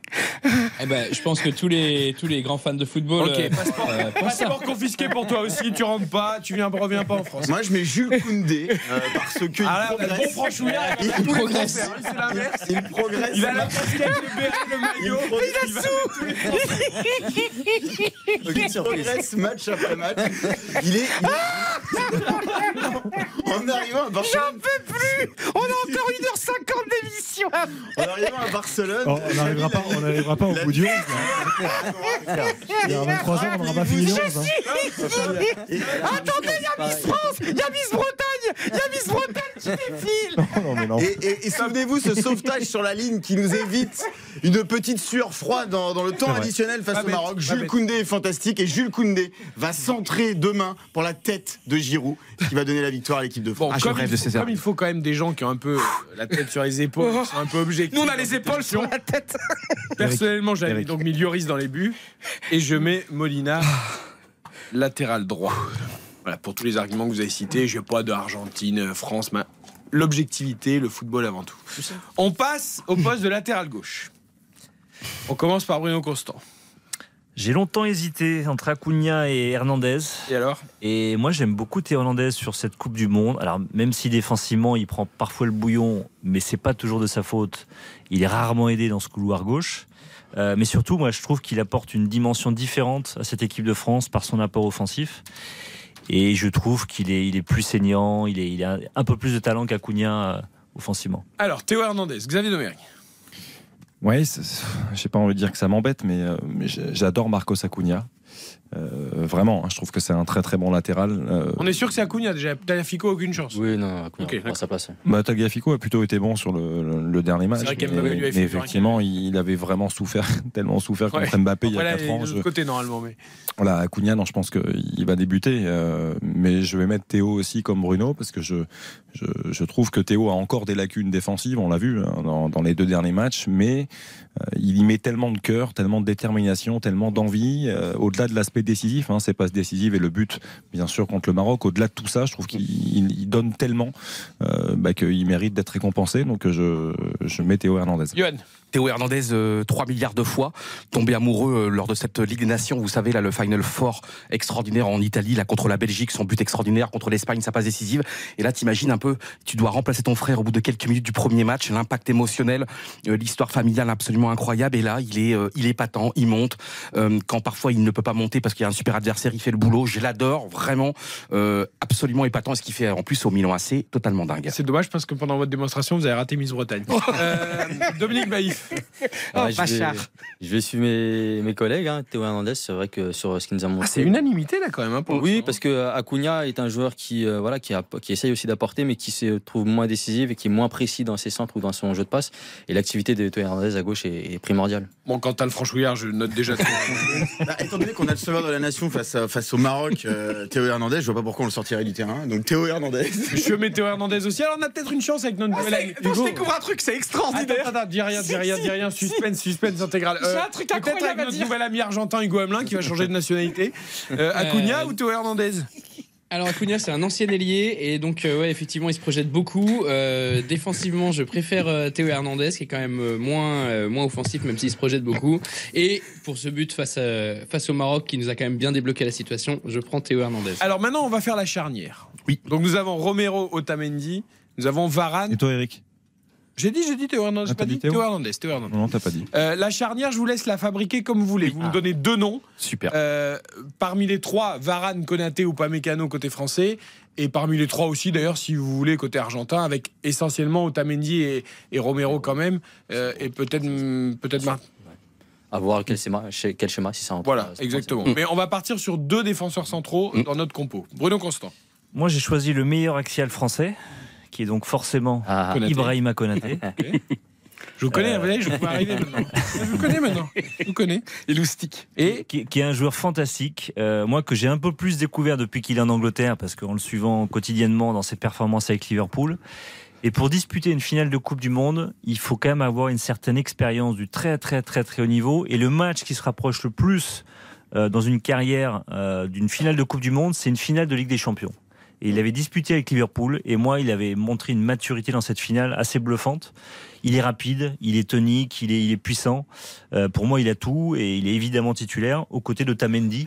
[SPEAKER 20] Eh ben, je pense que tous les, tous les grands fans de football
[SPEAKER 3] Ok,
[SPEAKER 20] euh,
[SPEAKER 3] passeport,
[SPEAKER 20] euh,
[SPEAKER 3] passeport confisqué pour toi aussi, tu rentres pas, tu viens, reviens pas en France.
[SPEAKER 7] Moi, je mets Jules Koundé euh, parce que il
[SPEAKER 3] Ah là,
[SPEAKER 7] progresse.
[SPEAKER 3] bon franchouillard, il
[SPEAKER 7] Il progresse.
[SPEAKER 3] Français, hein, c'est l'inverse.
[SPEAKER 7] Il progresse.
[SPEAKER 3] Il a la casquette, le béret, le maillot.
[SPEAKER 7] Il
[SPEAKER 3] il les Français.
[SPEAKER 7] Il progresse match après match. Il est. il est- en arrivant à Barcelone.
[SPEAKER 16] peux plus On a encore 1h50 d'émission
[SPEAKER 7] En arrivant à Barcelone.
[SPEAKER 21] Oh, on n'arrivera pas, on n'arrivera pas au bout du 11. Il y a 23 ans, on n'aura pas fini le 11. hein.
[SPEAKER 16] Attendez, il y a Miss France Il y a Miss Bretagne Il y a Miss Bretagne qui défile
[SPEAKER 21] Non, mais non.
[SPEAKER 7] Et, et- et souvenez-vous ce sauvetage sur la ligne qui nous évite une petite sueur froide dans, dans le temps
[SPEAKER 21] vrai.
[SPEAKER 7] additionnel face
[SPEAKER 3] Pas
[SPEAKER 7] au Maroc.
[SPEAKER 3] pas
[SPEAKER 7] Jules. Koundé est fantastique et Jules Koundé va centrer demain pour la tête de Giroud qui va donner la victoire à l'équipe de
[SPEAKER 3] Bon,
[SPEAKER 7] France.
[SPEAKER 3] comme, il faut, comme il faut quand même des gens qui ont un peu la tête sur les épaules, qui sont un peu objectifs.
[SPEAKER 16] Nous on a les épaules sur la tête
[SPEAKER 3] Personnellement, j'avais mis donc mis Lloris dans les buts et je mets Molina latéral droit. Voilà, pour tous les arguments que vous avez cités, je n'ai pas de Argentine, France, mais l'objectivité, le football avant tout. On passe au poste de latéral gauche. On commence par Bruno Constant.
[SPEAKER 17] J'ai longtemps hésité entre Acuna et Hernandez.
[SPEAKER 3] Et alors?
[SPEAKER 17] Et moi, j'aime beaucoup Théo Hernandez sur cette Coupe du Monde. Alors, même si défensivement, il prend parfois le bouillon, mais c'est pas toujours de sa faute. Il est rarement aidé dans ce couloir gauche. Euh, mais surtout, moi, je trouve qu'il apporte une dimension différente à cette équipe de France par son apport offensif. Et je trouve qu'il est, il est plus saignant, il, est, il a un peu plus de talent qu'Acuna euh, offensivement.
[SPEAKER 3] Alors, Théo Hernandez, Xavier Domergue.
[SPEAKER 4] C'est- j'ai pas envie de dire que ça m'embête, mais, euh, mais j'adore Marcos Acuna. Euh, vraiment, hein, je trouve que c'est un très très bon latéral. Euh,
[SPEAKER 3] On est sûr que c'est Acuna déjà. Tagliafico, aucune chance.
[SPEAKER 16] Oui, non, Acuna,
[SPEAKER 3] Ok,
[SPEAKER 16] prend sa place.
[SPEAKER 4] Bah, Tagliafico a plutôt été bon sur le, le- le dernier match.
[SPEAKER 3] vrai
[SPEAKER 4] mais,
[SPEAKER 3] qu'Mbappé lui a fait
[SPEAKER 4] mais
[SPEAKER 3] peur,
[SPEAKER 4] effectivement, il avait vraiment souffert, tellement souffert
[SPEAKER 3] Ouais.
[SPEAKER 4] contre Mbappé il y
[SPEAKER 3] Après,
[SPEAKER 4] a
[SPEAKER 3] là,
[SPEAKER 4] 4
[SPEAKER 3] il est
[SPEAKER 4] ans.
[SPEAKER 3] de
[SPEAKER 4] Je-
[SPEAKER 3] l'autre côté normalement. Mais...
[SPEAKER 4] Voilà, Acuna, non, je pense qu'il va débuter, euh, mais je vais mettre Théo aussi comme Bruno parce que je, je, je trouve que Théo a encore des lacunes défensives, on l'a vu hein, dans, dans les deux derniers matchs, mais euh, il y met tellement de cœur, tellement de détermination, tellement d'envie, euh, au-delà de l'aspect décisif, hein, c'est passes décisives et le but, bien sûr, contre le Maroc, au-delà de tout ça, je trouve qu'il il- il donne tellement euh, bah, qu'il mérite d'être récompensé, donc je, je mets Théo Hernandez.
[SPEAKER 22] Théo Hernandez, euh, 3 milliards de fois, tombé amoureux euh, lors de cette Ligue des Nations. Vous savez, là, le Final Four extraordinaire en Italie, là, contre la Belgique, son but extraordinaire, contre l'Espagne, sa passe décisive. Et là, t'imagines un peu, tu dois remplacer ton frère au bout de quelques minutes du premier match, l'impact émotionnel, euh, l'histoire familiale absolument incroyable. Et là, il est, euh, il est patent, il monte. Euh, quand parfois il ne peut pas monter parce qu'il y a un super adversaire, il fait le boulot. Je l'adore, vraiment, euh, absolument épatant. Et ce qu'il fait en plus au Milan AC, totalement dingue.
[SPEAKER 3] C'est dommage parce que pendant votre démonstration, vous avez raté Miss Bretagne. Euh, Dominique Baïf.
[SPEAKER 16] Ah, je, vais, je vais suivre mes, mes collègues. hein. Théo Hernandez, c'est vrai que sur ce qu'il nous a montré.
[SPEAKER 3] Ah, c'est unanimité là quand même. hein, pour
[SPEAKER 16] Oui, parce que euh, Acuna est un joueur qui, euh, voilà, qui, a- qui essaye aussi d'apporter, mais qui se trouve moins décisif et qui est moins précis dans ses centres ou dans son jeu de passe. Et l'activité de Théo Hernandez à gauche est, est primordiale.
[SPEAKER 3] Bon, quant à le franchouillard, je note déjà.
[SPEAKER 7] Bah, étant donné qu'on a le sauveur de la nation face, à- face au Maroc, euh, Théo Hernandez, je vois pas pourquoi on le sortirait du terrain. Donc Théo Hernandez.
[SPEAKER 3] je mets Théo Hernandez aussi. Alors on a peut-être une chance avec notre ami.
[SPEAKER 22] attends, je découvre un truc, c'est extraordinaire.
[SPEAKER 3] Attends, attends, dis rien, dis rien, dis rien. Suspense, suspense intégral.
[SPEAKER 22] J'ai un truc
[SPEAKER 3] Peut-être avec notre
[SPEAKER 22] dire.
[SPEAKER 3] nouvel ami argentin Hugo Hamelin qui va changer de nationalité. Euh, Acuna
[SPEAKER 20] Euh,
[SPEAKER 3] ou Théo Hernandez?
[SPEAKER 20] Alors Acuna c'est un ancien ailier et donc euh, ouais effectivement il se projette beaucoup. Euh, défensivement je préfère euh, Théo Hernandez qui est quand même euh, moins euh, moins offensif même s'il se projette beaucoup. Et pour ce but face à- face au Maroc qui nous a quand même bien débloqué la situation, je prends Théo Hernandez.
[SPEAKER 3] Alors maintenant, on va faire la charnière.
[SPEAKER 22] Oui.
[SPEAKER 3] Donc nous avons Romero, Otamendi, nous avons Varane.
[SPEAKER 4] Et toi, Eric?
[SPEAKER 3] J'ai dit, j'ai dit Théo Hernandez.
[SPEAKER 4] Ah,
[SPEAKER 3] pas dit
[SPEAKER 4] Théo
[SPEAKER 3] Hernandez. Théo Hernandez.
[SPEAKER 4] Non, non, t'as pas dit.
[SPEAKER 3] Euh, la charnière, je vous laisse la fabriquer comme vous voulez. Vous me donnez deux noms.
[SPEAKER 22] Super.
[SPEAKER 3] Euh, parmi les trois, Varane, Konaté ou Pamecano côté français. Et parmi les trois aussi, d'ailleurs, si vous voulez, côté argentin, avec essentiellement Otamendi et, et Romero quand même. Euh, et peut-être peut-être Mar-
[SPEAKER 16] À voir quel schéma, quel schéma si ça.
[SPEAKER 3] Voilà, exactement.
[SPEAKER 16] Mm.
[SPEAKER 3] Mais on va partir sur deux défenseurs centraux dans notre compo. Bruno Constant.
[SPEAKER 17] Moi, j'ai choisi le meilleur axial français, qui est donc forcément
[SPEAKER 16] Ah.
[SPEAKER 17] Ibrahima Konaté.
[SPEAKER 3] Je vous connais,
[SPEAKER 17] Euh.
[SPEAKER 3] vous voyez, je peux arriver maintenant. Je vous connais maintenant. Je vous connais.
[SPEAKER 17] Et qui, qui est un joueur fantastique, euh, moi que j'ai un peu plus découvert depuis qu'il est en Angleterre, parce qu'en le suivant quotidiennement dans ses performances avec Liverpool. Et pour disputer une finale de Coupe du Monde, il faut quand même avoir une certaine expérience du très très très très haut niveau. Et le match qui se rapproche le plus euh, dans une carrière euh, d'une finale de Coupe du Monde, c'est une finale de Ligue des Champions. Et il avait disputé avec Liverpool, et moi, il avait montré une maturité dans cette finale assez bluffante. Il est rapide, il est tonique, il est, il est puissant. Euh, pour moi, il a tout, et il est évidemment titulaire, aux côtés de Tamendi,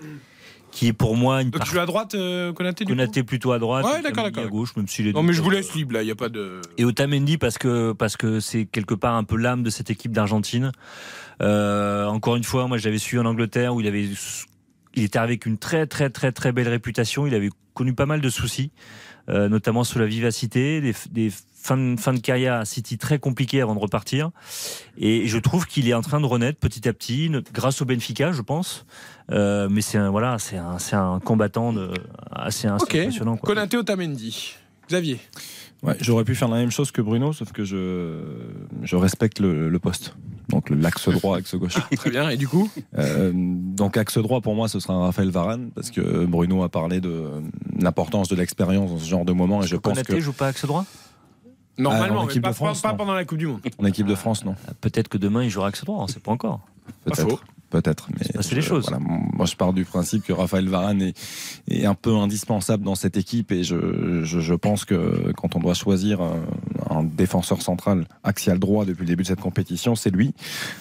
[SPEAKER 17] qui est pour moi une
[SPEAKER 3] Donc tu joues à droite, euh, Konaté du coup
[SPEAKER 17] Konaté plutôt à droite,
[SPEAKER 3] Ouais, d'accord, d'accord.
[SPEAKER 17] à gauche, même s'il est
[SPEAKER 3] Non, mais je vous laisse libre là, il n'y a pas de.
[SPEAKER 17] et Otamendi parce que parce que c'est quelque part un peu l'âme de cette équipe d'Argentine. Euh, encore une fois, moi j'avais suivi en Angleterre où il avait il était avec une très très très très belle réputation. Il avait connu pas mal de soucis, euh, notamment sous la vivacité, des, des fins de, fin de carrière à City très compliquées avant de repartir. Et je trouve qu'il est en train de renaître petit à petit, grâce au Benfica, je pense. Euh, mais c'est un voilà, c'est un c'est un combattant de, assez, impressionnant. quoi.
[SPEAKER 3] Konaté Otamendi. Xavier.
[SPEAKER 4] Ouais, j'aurais pu faire la même chose que Bruno, sauf que je, je respecte le, le poste. Donc l'axe droit, axe gauche.
[SPEAKER 3] Très bien. Et du coup
[SPEAKER 4] Euh, donc axe droit pour moi ce sera un Raphaël Varane parce que Bruno a parlé de l'importance de l'expérience dans ce genre de moment et je pense que
[SPEAKER 17] joue pas axe droit?
[SPEAKER 3] Normalement,
[SPEAKER 4] Ah, en
[SPEAKER 3] mais
[SPEAKER 4] équipe
[SPEAKER 3] pas,
[SPEAKER 4] de France,
[SPEAKER 3] pas- pas pendant la Coupe du Monde.
[SPEAKER 4] en équipe de France non
[SPEAKER 17] Peut-être que demain il jouera axe droit, on sait pas encore.
[SPEAKER 4] peut-être peut-être mais
[SPEAKER 17] passer les choses.
[SPEAKER 4] voilà, moi je pars du principe que Raphaël Varane est, est un peu indispensable dans cette équipe et je, je, je pense que quand on doit choisir un, défenseur central axial droit depuis le début de cette compétition, c'est lui.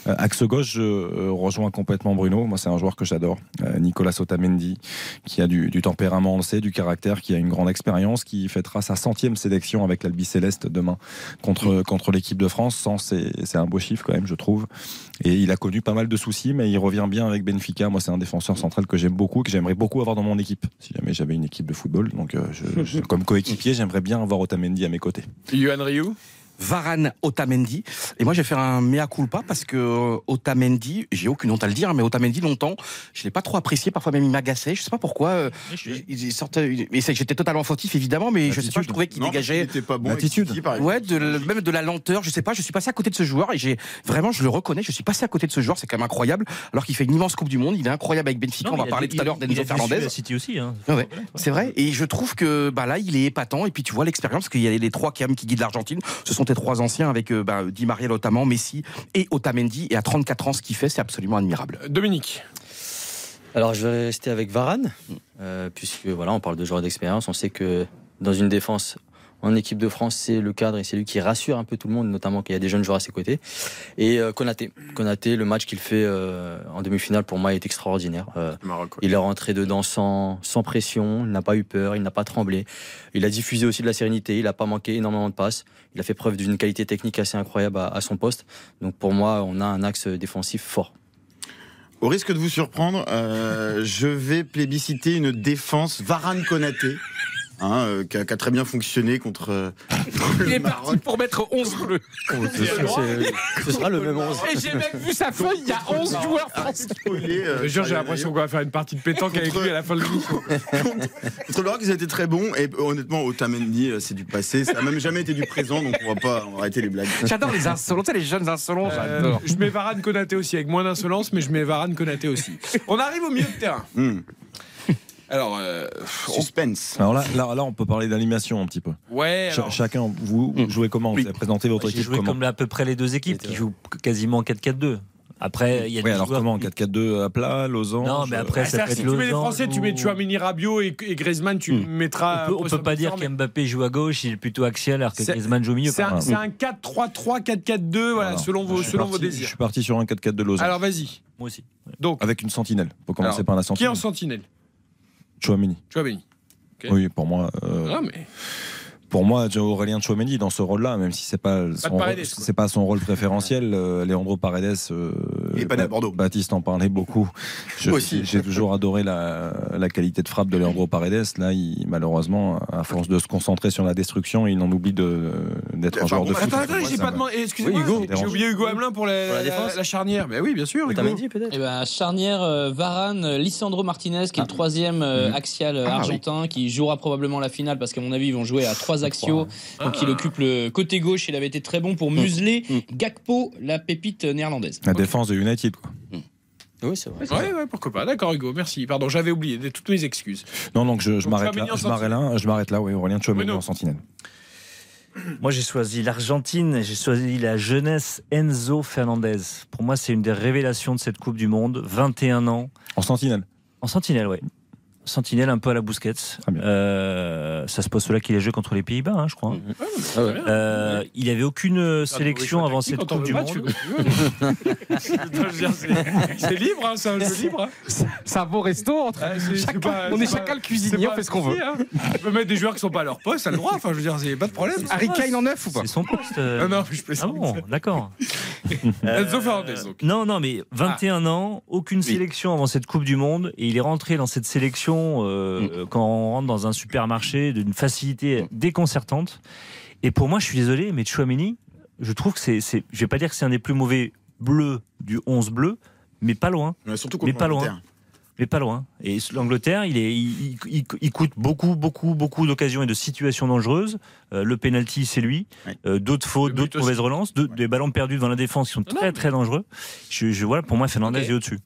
[SPEAKER 4] Euh, axe gauche, je euh, rejoins complètement Bruno. Moi, c'est un joueur que j'adore, euh, Nicolas Otamendi, qui a du, du tempérament, on le sait, du caractère, qui a une grande expérience, qui fêtera sa centième sélection avec l'Albi Céleste demain contre, contre l'équipe de France. 100, c'est c'est un beau chiffre quand même, je trouve. Et il a connu pas mal de soucis, mais il revient bien avec Benfica. Moi, c'est un défenseur central que j'aime beaucoup, que j'aimerais beaucoup avoir dans mon équipe, si jamais j'avais une équipe de football. Donc, euh, je- je- comme coéquipier, j'aimerais bien avoir Otamendi à mes côtés.
[SPEAKER 3] Yohan Ryu
[SPEAKER 22] Varane Otamendi. Et moi, je vais faire un mea culpa parce que euh, Otamendi, j'ai aucune honte à le dire, mais Otamendi, longtemps, je l'ai pas trop apprécié. Parfois même, il m'agaçait. Je sais pas pourquoi. euh, il, il sortait, mais c'est que j'étais totalement fautif, évidemment, mais je sais pas, je trouvais qu'il dégageait.
[SPEAKER 7] il pas bon.
[SPEAKER 22] Ouais, de, même de la lenteur. Je sais pas, je suis passé à côté de ce joueur et j'ai vraiment, je le reconnais, je suis passé à côté de ce joueur. C'est quand même incroyable. Alors qu'il fait une immense Coupe du Monde. Il est incroyable avec Benfica.
[SPEAKER 17] Non,
[SPEAKER 22] On va parler tout à l'heure d'Enzo Fernandez.
[SPEAKER 17] City aussi. Hein.
[SPEAKER 22] Ouais, ouais, c'est vrai. Et je trouve que bah là, il est épatant. Et puis tu vois l'expérience, parce qu'il y a les trois qui, qui guident l'Argentine. Ce sont tes trois anciens avec euh, bah, Di Maria notamment, Messi et Otamendi. Et à 34 ans, ce qu'il fait, c'est absolument admirable.
[SPEAKER 3] Dominique
[SPEAKER 16] Alors je vais rester avec Varane, euh, puisque voilà, on parle de joueurs d'expérience. On sait que dans une défense en équipe de France, c'est le cadre et c'est lui qui rassure un peu tout le monde, notamment qu'il y a des jeunes joueurs à ses côtés. Et euh, Konaté, Konaté, le match qu'il fait euh, en demi-finale pour moi est extraordinaire. Euh, il est rentré dedans sans, sans pression, il n'a pas eu peur, il n'a pas tremblé. Il a diffusé aussi de la sérénité, il n'a pas manqué énormément de passes. Il a fait preuve d'une qualité technique assez incroyable à, à son poste. Donc pour moi, on a un axe défensif fort.
[SPEAKER 7] Au risque de vous surprendre, euh, je vais plébisciter une défense Varane Konaté. Hein, euh, qui, a, qui a très bien fonctionné contre, euh, contre
[SPEAKER 22] Il
[SPEAKER 7] le
[SPEAKER 22] est
[SPEAKER 7] Maroc.
[SPEAKER 22] parti pour mettre 11 bleus.
[SPEAKER 16] Ce sera le même 11.
[SPEAKER 22] Et j'ai même vu sa feuille, il y a 11 joueurs français.
[SPEAKER 7] euh,
[SPEAKER 3] Je te jure, j'ai l'impression qu'on va faire une partie de pétanque avec lui à la fin de l'émission.
[SPEAKER 7] Contre le Maroc, ils étaient très bons. Et honnêtement, Otamendi, euh, c'est du passé. Ça n'a même jamais été du présent, donc on va pas on va arrêter les blagues.
[SPEAKER 22] J'adore les insolents, tu sais, les jeunes insolents,
[SPEAKER 3] Euh,
[SPEAKER 22] j'adore.
[SPEAKER 3] je mets Varane Konaté aussi, avec moins d'insolence, mais je mets Varane Konaté aussi. On arrive au milieu de terrain.
[SPEAKER 7] Hmm.
[SPEAKER 3] Alors, euh,
[SPEAKER 7] Suspense.
[SPEAKER 4] Alors là, là, là, on peut parler d'animation un petit peu.
[SPEAKER 3] ouais,
[SPEAKER 4] chacun, vous jouez comment Vous avez présenté votre
[SPEAKER 17] J'ai
[SPEAKER 4] équipe
[SPEAKER 17] joué
[SPEAKER 4] comment
[SPEAKER 17] comme à peu près les deux équipes qui jouent quasiment en 4-4-2. Après, il y a
[SPEAKER 4] Oui,
[SPEAKER 17] des
[SPEAKER 4] alors
[SPEAKER 17] joueurs
[SPEAKER 4] comment
[SPEAKER 17] qui-
[SPEAKER 4] 4-4-2 à plat, losange
[SPEAKER 17] Non, mais après,
[SPEAKER 3] Ah,
[SPEAKER 17] ça
[SPEAKER 3] c'est-à-dire
[SPEAKER 17] peut
[SPEAKER 3] que
[SPEAKER 17] être
[SPEAKER 3] si tu mets les Français, tu mets Chouamini, Rabiot et, et Griezmann, tu mettras.
[SPEAKER 17] On peut, on peut pas dire qu'Mbappé joue à gauche, il est plutôt axial, alors que
[SPEAKER 3] C'est-
[SPEAKER 17] Griezmann joue au milieu.
[SPEAKER 3] C'est un,
[SPEAKER 17] exemple.
[SPEAKER 3] c'est un 4-3-3, 4-4-2, voilà,
[SPEAKER 4] Alors,
[SPEAKER 3] selon vos, selon
[SPEAKER 4] parti-
[SPEAKER 3] vos désirs.
[SPEAKER 4] Je suis parti sur un 4-4 de losange.
[SPEAKER 3] Alors vas-y.
[SPEAKER 17] Moi aussi.
[SPEAKER 3] Donc,
[SPEAKER 4] Avec une sentinelle. Faut commencer
[SPEAKER 3] Alors,
[SPEAKER 4] par la
[SPEAKER 3] qui est
[SPEAKER 4] sentinelle.
[SPEAKER 3] en sentinelle?
[SPEAKER 4] Chouamini.
[SPEAKER 3] Chouamini. Ok.
[SPEAKER 4] Oui, pour moi. euh,
[SPEAKER 3] Ah, mais.
[SPEAKER 4] Pour moi, Aurélien Chouameni dans ce rôle-là, même si c'est pas rôle,
[SPEAKER 3] quoi.
[SPEAKER 4] c'est pas son rôle préférentiel, euh, Leandro Paredes, euh,
[SPEAKER 7] Il est pas né à Bordeaux.
[SPEAKER 4] Baptiste en parlait beaucoup. Je-
[SPEAKER 7] Moi aussi.
[SPEAKER 4] J'ai toujours adoré la, la qualité de frappe de Leandro Paredes. Là, il, malheureusement, à force de se concentrer sur la destruction, il en oublie de- d'être un joueur
[SPEAKER 7] bon,
[SPEAKER 4] de foot.
[SPEAKER 3] Attends, attends, j'ai pas
[SPEAKER 4] me-
[SPEAKER 3] demandé. Excusez-moi,
[SPEAKER 4] Oui, Hugo.
[SPEAKER 3] j'ai oublié Hugo Hamelin pour la,
[SPEAKER 16] Pour la
[SPEAKER 3] la-
[SPEAKER 16] défense
[SPEAKER 3] la charnière. Mais oui, bien sûr. Hugo.
[SPEAKER 16] Otamendi peut-être
[SPEAKER 20] Eh ben, charnière euh, Varane, Lisandro Martinez, qui est le troisième euh, axial euh,
[SPEAKER 22] Ah,
[SPEAKER 20] argentin, qui jouera probablement la finale parce qu'à mon avis ils vont jouer à trois axiaux. Donc il occupe le côté gauche. Il avait été très bon pour museler Gakpo, la pépite néerlandaise.
[SPEAKER 4] La défense de United. Quoi.
[SPEAKER 16] Oui, c'est vrai.
[SPEAKER 3] Ouais, ouais, pourquoi pas. D'accord, Hugo, merci. Pardon, j'avais oublié. Toutes mes excuses.
[SPEAKER 4] Non, donc je, m'arrête là. Je m'arrête là. Je m'arrête là. Oui, Aurélien Chouameni en sentinelle.
[SPEAKER 17] Moi, j'ai choisi l'Argentine, j'ai choisi la jeunesse Enzo Fernandez. Pour moi, c'est une des révélations de cette Coupe du Monde. 21 ans.
[SPEAKER 4] En sentinelle.
[SPEAKER 17] En sentinelle, oui. Sentinelle un peu à la Busquets. Euh, ça se passe là qu'il a joué contre les Pays-Bas, hein, je crois.
[SPEAKER 16] Mhm.
[SPEAKER 3] Ah
[SPEAKER 17] Euh, il avait aucune euh, sélection avant cette Coupe du Monde.
[SPEAKER 3] Je c'est- libre, hein, c'est un jeu libre. hein.
[SPEAKER 22] C'est un beau resto. Entre...
[SPEAKER 3] Ah, pas-
[SPEAKER 22] on est
[SPEAKER 3] pas-
[SPEAKER 22] chacun le cuisinier,
[SPEAKER 3] pas
[SPEAKER 22] on fait ce qu'on veut.
[SPEAKER 3] hein. Tu peux mettre des joueurs qui sont pas à leur poste, ça a le droit. Enfin, je veux dire, c'est pas de problème.
[SPEAKER 22] Harry Kane en neuf ou pas
[SPEAKER 17] C'est son poste. euh.
[SPEAKER 3] Ah non, je
[SPEAKER 17] Ah
[SPEAKER 3] plaisante.
[SPEAKER 17] bon, d'accord. Non, non, mais 21 ans, aucune sélection avant cette Coupe du Monde, et il est rentré dans cette sélection euh, quand on rentre dans un supermarché d'une facilité déconcertante. Et pour moi, je suis désolé, mais Chouameni, je trouve que c'est, c'est- je vais pas dire que c'est un des plus mauvais bleus du 11 bleu, mais pas loin.
[SPEAKER 7] Ouais, surtout
[SPEAKER 17] Mais pas loin. Mais pas loin. Et l'Angleterre, il, est, il, il- il coûte beaucoup, beaucoup, beaucoup d'occasions et de situations dangereuses. Euh, le penalty, c'est lui. Euh, d'autres fautes, d'autres mauvaises relances, de- des ballons perdus devant la défense qui sont très, très dangereux. Je, je voilà, pour moi, Fernandez
[SPEAKER 20] Ok.
[SPEAKER 17] est au-dessus.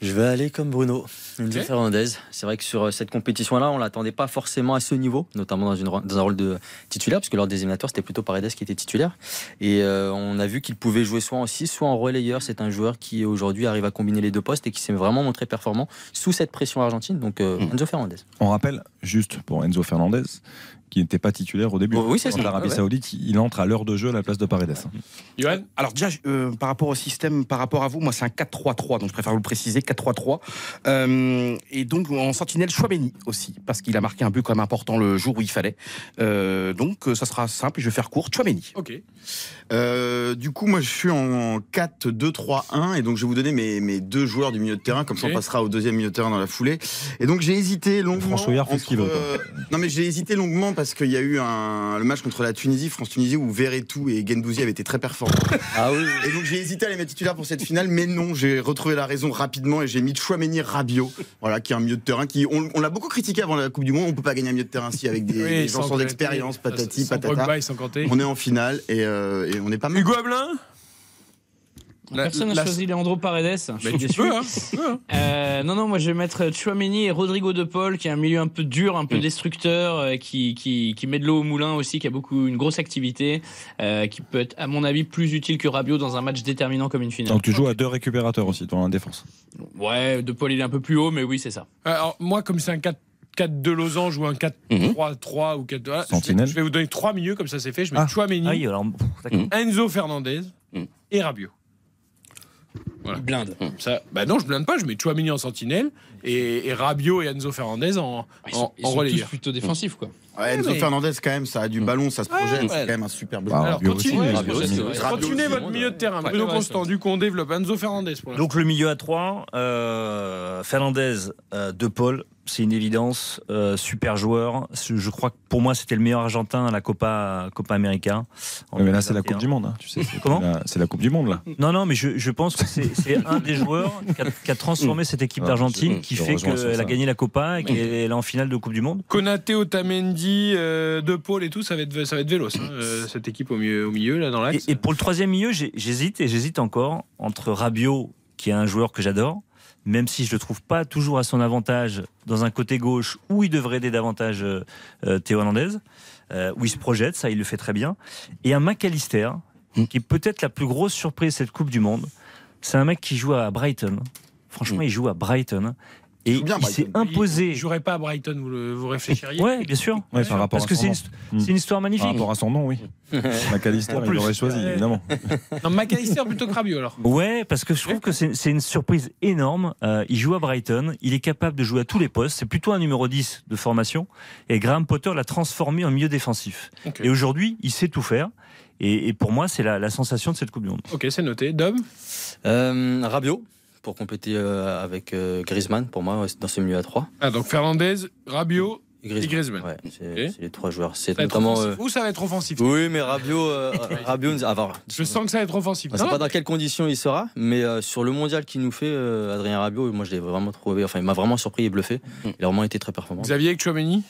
[SPEAKER 16] Je vais aller comme Bruno, Enzo
[SPEAKER 3] Ok.
[SPEAKER 16] Fernandez. C'est vrai que sur euh, cette compétition-là, on l'attendait pas forcément à ce niveau, notamment dans, une, un rôle de titulaire, parce que lors des éliminatoires, c'était plutôt Paredes qui était titulaire. Et euh, on a vu qu'il pouvait jouer soit en 6, soit en relayeur. C'est un joueur qui aujourd'hui arrive à combiner les deux postes et qui s'est vraiment montré performant sous cette pression argentine. Donc euh, Enzo Fernandez.
[SPEAKER 4] On rappelle, juste pour Enzo Fernandez, qui n'était pas titulaire au début.
[SPEAKER 22] Oh, oui, c'est ça.
[SPEAKER 4] L'Arabie
[SPEAKER 22] Ouais.
[SPEAKER 4] Saoudite, il entre à l'heure de jeu à la place de Paredes.
[SPEAKER 3] Johan
[SPEAKER 22] Alors déjà, euh, par rapport au système, par rapport à vous, moi c'est un 4-3-3, donc je préfère vous le préciser, 4-3-3. Euh, et donc en sentinelle, Chouameni aussi, parce qu'il a marqué un but quand même important le jour où il fallait. Euh, donc euh, ça sera simple, je vais faire court. Chouameni.
[SPEAKER 3] Ok.
[SPEAKER 7] Euh, du coup, moi, je suis en 4-2-3-1 et donc je vais vous donner mes, mes deux joueurs du milieu de terrain, comme ça on passera au deuxième milieu de terrain dans la foulée. Et donc j'ai hésité longuement.
[SPEAKER 4] François fait ce qu'il veut,
[SPEAKER 7] euh, non mais j'ai hésité longuement parce qu'il y a eu un, le match contre la Tunisie, France-Tunisie, où Verretou et Gendouzi avaient été très performants.
[SPEAKER 16] Ah oui.
[SPEAKER 7] Et donc j'ai hésité à les mettre titulaires pour cette finale, mais non, j'ai retrouvé la raison rapidement et j'ai mis Chouameni Rabiot, voilà, qui est un milieu de terrain qui, on, on l'a beaucoup critiqué avant la Coupe du Monde, on peut pas gagner un milieu de terrain si avec des,
[SPEAKER 3] Oui,
[SPEAKER 7] des gens
[SPEAKER 3] sans
[SPEAKER 7] expérience, patati
[SPEAKER 3] sans
[SPEAKER 7] patata. On est en finale et, euh, et on est pas mal.
[SPEAKER 3] Hugo La-
[SPEAKER 20] Personne n'a
[SPEAKER 3] la-
[SPEAKER 20] choisi Leandro Paredes. Je suis déçu.
[SPEAKER 3] peux, hein, peux, hein.
[SPEAKER 20] Euh, non, non, moi je vais mettre Chouameni et Rodrigo De Paul, qui est un milieu un peu dur, un peu
[SPEAKER 3] Mm.
[SPEAKER 20] destructeur, euh, qui, qui, qui met de l'eau au moulin aussi, qui a beaucoup une grosse activité, euh, qui peut être, à mon avis, plus utile que Rabiot dans un match déterminant comme une finale.
[SPEAKER 4] Donc tu joues à deux récupérateurs aussi dans la défense.
[SPEAKER 20] Ouais, De Paul il est un peu plus haut, mais oui, c'est ça.
[SPEAKER 3] Alors, moi, comme c'est un 4 4-2 losange ou un 4-3-3 ou 4 voilà, je vais-
[SPEAKER 4] Sentinelle.
[SPEAKER 3] Je vais vous donner trois milieux, comme ça c'est fait. Je mets
[SPEAKER 4] Ah.
[SPEAKER 3] Chouameni,
[SPEAKER 17] Ah oui, alors, pff, d'accord.
[SPEAKER 3] Enzo Fernandez et Rabiot.
[SPEAKER 20] Blinde.
[SPEAKER 3] Ça, bah non, je blinde pas, je mets Chouameni en sentinelle et, et Rabiot et Enzo Fernandez en,
[SPEAKER 20] Ils sont,
[SPEAKER 3] en,
[SPEAKER 20] ils
[SPEAKER 3] en
[SPEAKER 20] sont tous
[SPEAKER 3] relayeur.
[SPEAKER 20] plutôt défensifs, quoi.
[SPEAKER 7] Ouais, Enzo
[SPEAKER 3] mais-
[SPEAKER 7] Fernandez, quand même, ça a du ballon, ça se projette,
[SPEAKER 3] ouais.
[SPEAKER 7] c'est quand même un super bleu.
[SPEAKER 4] Ah,
[SPEAKER 3] Alors, continuez, votre milieu de terrain. Bruno
[SPEAKER 20] ouais,
[SPEAKER 3] Constant, du coup, on développe Enzo Fernandez pour.
[SPEAKER 17] Donc le milieu à 3, euh, Fernandez, euh, De Paul, c'est une évidence, euh, super joueur. Je crois que pour moi c'était le meilleur Argentin à la Copa, Copa América.
[SPEAKER 4] mais là c'est la
[SPEAKER 17] 2021.
[SPEAKER 4] Coupe du Monde. hein, tu sais, c'est-
[SPEAKER 17] Comment
[SPEAKER 4] C'est la Coupe du Monde là.
[SPEAKER 17] Non, non, mais je, je pense que c'est un des joueurs qui a, qui a transformé cette équipe
[SPEAKER 4] Ah,
[SPEAKER 17] d'Argentine, qui fait qu'elle a gagné la Copa et qu'elle est en finale de Coupe du Monde.
[SPEAKER 3] Konaté, Otamendi, euh, De Paul et tout, ça va être, ça va être véloce, hein, euh, cette équipe au milieu, au milieu là, dans l'axe.
[SPEAKER 17] Et, et pour le troisième milieu, j'hésite et j'hésite encore entre Rabiot, qui est un joueur que j'adore, même si je le trouve pas toujours à son avantage dans un côté gauche où il devrait aider davantage euh, euh, Théo Hernandez, euh, où il se projette, ça il le fait très bien, et un McAllister, qui est peut-être la plus grosse surprise de cette Coupe du Monde. C'est un mec qui joue à Brighton. Franchement, il joue à Brighton. Et
[SPEAKER 7] bien,
[SPEAKER 17] il s'est imposé.
[SPEAKER 3] Il jouerait pas à Brighton, vous, le- vous réfléchiriez
[SPEAKER 17] Ouais, bien sûr.
[SPEAKER 4] Ouais, par rapport
[SPEAKER 17] Parce
[SPEAKER 4] à
[SPEAKER 17] que c'est une, une histoire
[SPEAKER 4] Par
[SPEAKER 17] magnifique.
[SPEAKER 4] rapport à son nom, oui. McAllister,
[SPEAKER 17] En
[SPEAKER 4] il
[SPEAKER 17] plus.
[SPEAKER 4] l'aurait choisi, évidemment.
[SPEAKER 3] Non, McAllister plutôt que Rabiot alors.
[SPEAKER 17] Ouais, parce que je trouve que c'est c'est une surprise énorme. Euh, il joue à Brighton, il est capable de jouer à tous les postes. C'est plutôt un numéro 10 de formation. Et Graham Potter l'a transformé en milieu défensif. Et aujourd'hui, il sait tout faire. Et, et pour moi, c'est la, la sensation de cette Coupe du Monde.
[SPEAKER 3] Ok, c'est noté. Dom?
[SPEAKER 16] Euh, Rabiot, pour compléter euh, avec euh, Griezmann, pour moi, dans ce milieu à 3.
[SPEAKER 3] Ah, donc Fernandez, Rabiot et Griezmann.
[SPEAKER 16] Ouais, c'est les trois joueurs. C'est
[SPEAKER 3] Ça va être
[SPEAKER 16] notamment.
[SPEAKER 3] offensif.
[SPEAKER 16] euh,
[SPEAKER 3] Ou ça va être offensif
[SPEAKER 16] Oui, mais Rabiot, euh, Rabiot, ah,
[SPEAKER 3] Je sens que ça va être offensif.
[SPEAKER 16] on ne
[SPEAKER 3] Non,
[SPEAKER 16] pas dans quelles conditions il sera, mais euh, sur le mondial qu'il nous fait, euh, Adrien Rabiot, moi je l'ai vraiment trouvé, enfin il m'a vraiment surpris et bluffé. Il a vraiment été très performant.
[SPEAKER 3] Xavier avec Chouameni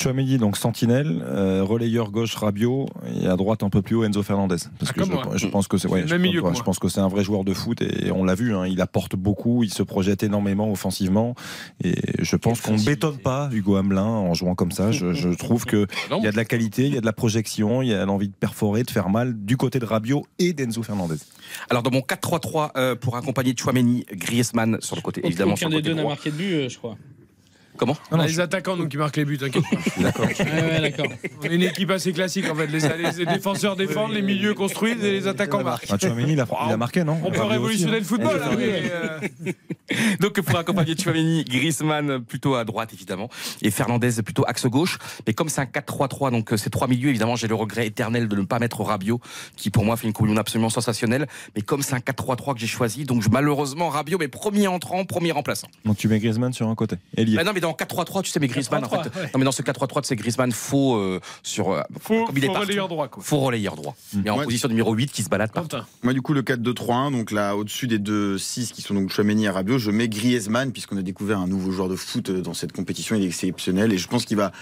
[SPEAKER 4] Chouameni, donc sentinelle, euh, relayeur gauche Rabiot et à droite un peu plus haut Enzo Fernandez. Parce
[SPEAKER 3] Ah,
[SPEAKER 4] que je, pense que c'est ouais,
[SPEAKER 3] Le
[SPEAKER 4] je, pense-
[SPEAKER 3] que
[SPEAKER 4] ouais,
[SPEAKER 3] moi.
[SPEAKER 4] je pense que c'est un vrai joueur de foot et on l'a vu, hein, il apporte beaucoup, il se projette énormément offensivement et je pense qu'on ne bétonne pas Hugo Hamelin en jouant comme ça. Je, je trouve que
[SPEAKER 3] Non.
[SPEAKER 4] il y a de la qualité, il y a de la projection, il y a l'envie de perforer, de faire mal du côté de Rabiot et d'Enzo Fernandez.
[SPEAKER 22] Alors dans mon 4-3-3 euh, pour accompagner Chouameni, Griezmann sur le côté, évidemment sur
[SPEAKER 20] Aucun
[SPEAKER 22] le
[SPEAKER 20] des
[SPEAKER 22] côté
[SPEAKER 20] deux n'a marqué de but, euh, je crois.
[SPEAKER 22] Comment
[SPEAKER 3] les attaquants donc qui marquent les buts, t'inquiète pas.
[SPEAKER 4] D'accord.
[SPEAKER 20] Ouais, ouais, d'accord.
[SPEAKER 3] On est une équipe assez classique en fait. Les, défenseurs défendent, les milieux construisent et les attaquants marquent.
[SPEAKER 4] Ah, Chouameni, il a, il a marqué, non
[SPEAKER 3] On peut révolutionner le
[SPEAKER 4] hein.
[SPEAKER 3] football. hein, mais, euh,
[SPEAKER 22] Donc pour accompagner Chouameni, Griezmann plutôt à droite évidemment et Fernandez plutôt axe gauche. Mais comme c'est un 4-3-3, donc euh, ces trois milieux évidemment, j'ai le regret éternel de ne pas mettre Rabiot, qui pour moi fait une monde absolument sensationnelle. Mais comme c'est un 4-3-3 que j'ai choisi, donc je- malheureusement Rabiot, mais premier entrant, premier remplaçant.
[SPEAKER 4] Donc tu mets Griezmann sur un côté. Ailier.
[SPEAKER 22] Bah non, mais dans 4-3-3, tu sais, mais Griezmann, en
[SPEAKER 3] 4-3-3,
[SPEAKER 22] fait.
[SPEAKER 3] ouais.
[SPEAKER 22] Non, mais dans ce 4-3-3, c'est Griezmann faux euh, sur.
[SPEAKER 3] Faux-
[SPEAKER 22] comme il est
[SPEAKER 3] faux
[SPEAKER 22] partout.
[SPEAKER 3] relayeur droit, quoi.
[SPEAKER 22] Faux relayeur droit. Et en
[SPEAKER 7] Ouais.
[SPEAKER 22] position numéro 8 qui se balade partout.
[SPEAKER 3] Quentin.
[SPEAKER 7] Moi, du coup, le 4-2-3-1, donc là, au-dessus des deux 6 qui sont donc Chouameni et Rabiot, je mets Griezmann, puisqu'on a découvert un nouveau joueur de foot euh, dans cette compétition. Il est exceptionnel et je pense qu'il va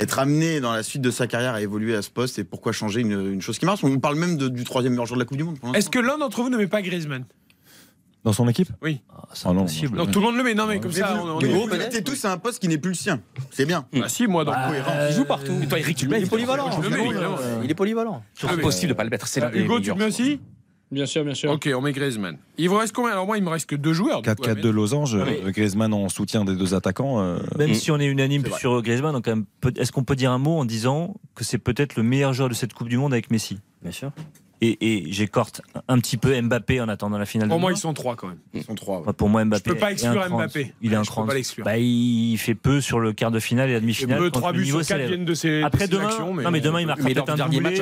[SPEAKER 7] être amené dans la suite de sa carrière à évoluer à ce poste. Et pourquoi changer une, une chose qui marche On parle même de- du troisième meilleur joueur de la Coupe du Monde.
[SPEAKER 3] Est-ce que l'un d'entre vous ne met pas Griezmann?
[SPEAKER 4] Dans son équipe
[SPEAKER 3] Oui.
[SPEAKER 4] Ah,
[SPEAKER 3] ah tout le monde le met. Non, mais ah,
[SPEAKER 7] comme
[SPEAKER 3] ça, on, est
[SPEAKER 7] groupe. Vous tous un poste qui n'est plus le sien. C'est bien.
[SPEAKER 3] Bah, si, moi, dans
[SPEAKER 7] bah, euh,
[SPEAKER 20] Il joue partout.
[SPEAKER 22] Mais toi, Eric.
[SPEAKER 16] Il est
[SPEAKER 3] hein.
[SPEAKER 16] polyvalent. Il est polyvalent.
[SPEAKER 22] C'est impossible de ne pas le mettre.
[SPEAKER 3] Euh, Hugo, tu le mets aussi?
[SPEAKER 20] Bien sûr, bien sûr.
[SPEAKER 3] Ok, on met Griezmann. Il vous reste combien? Alors moi, il me reste que deux joueurs.
[SPEAKER 4] 4-4 de Losange.
[SPEAKER 3] Euh, oui.
[SPEAKER 4] Griezmann en soutien des deux attaquants.
[SPEAKER 17] Même
[SPEAKER 4] mm.
[SPEAKER 17] si on est unanime sur Griezmann, est-ce qu'on peut dire un mot en disant que c'est peut-être le meilleur joueur de cette Coupe du Monde avec Messi?
[SPEAKER 16] Bien sûr
[SPEAKER 17] et, j'écorte un petit peu Mbappé en attendant la finale.
[SPEAKER 3] Pour moi, ils sont trois quand même.
[SPEAKER 7] Ils sont trois.
[SPEAKER 17] Ouais. Pour moi, Mbappé.
[SPEAKER 3] Je peux pas exclure Mbappé.
[SPEAKER 17] Il est un cran. Bah, il fait peu sur le quart de finale et la demi-finale. Deux,
[SPEAKER 3] trois buts sur quatre viennent de ses
[SPEAKER 17] Après demain,
[SPEAKER 3] actions, mais...
[SPEAKER 17] non mais demain il marque peut-être un doublé.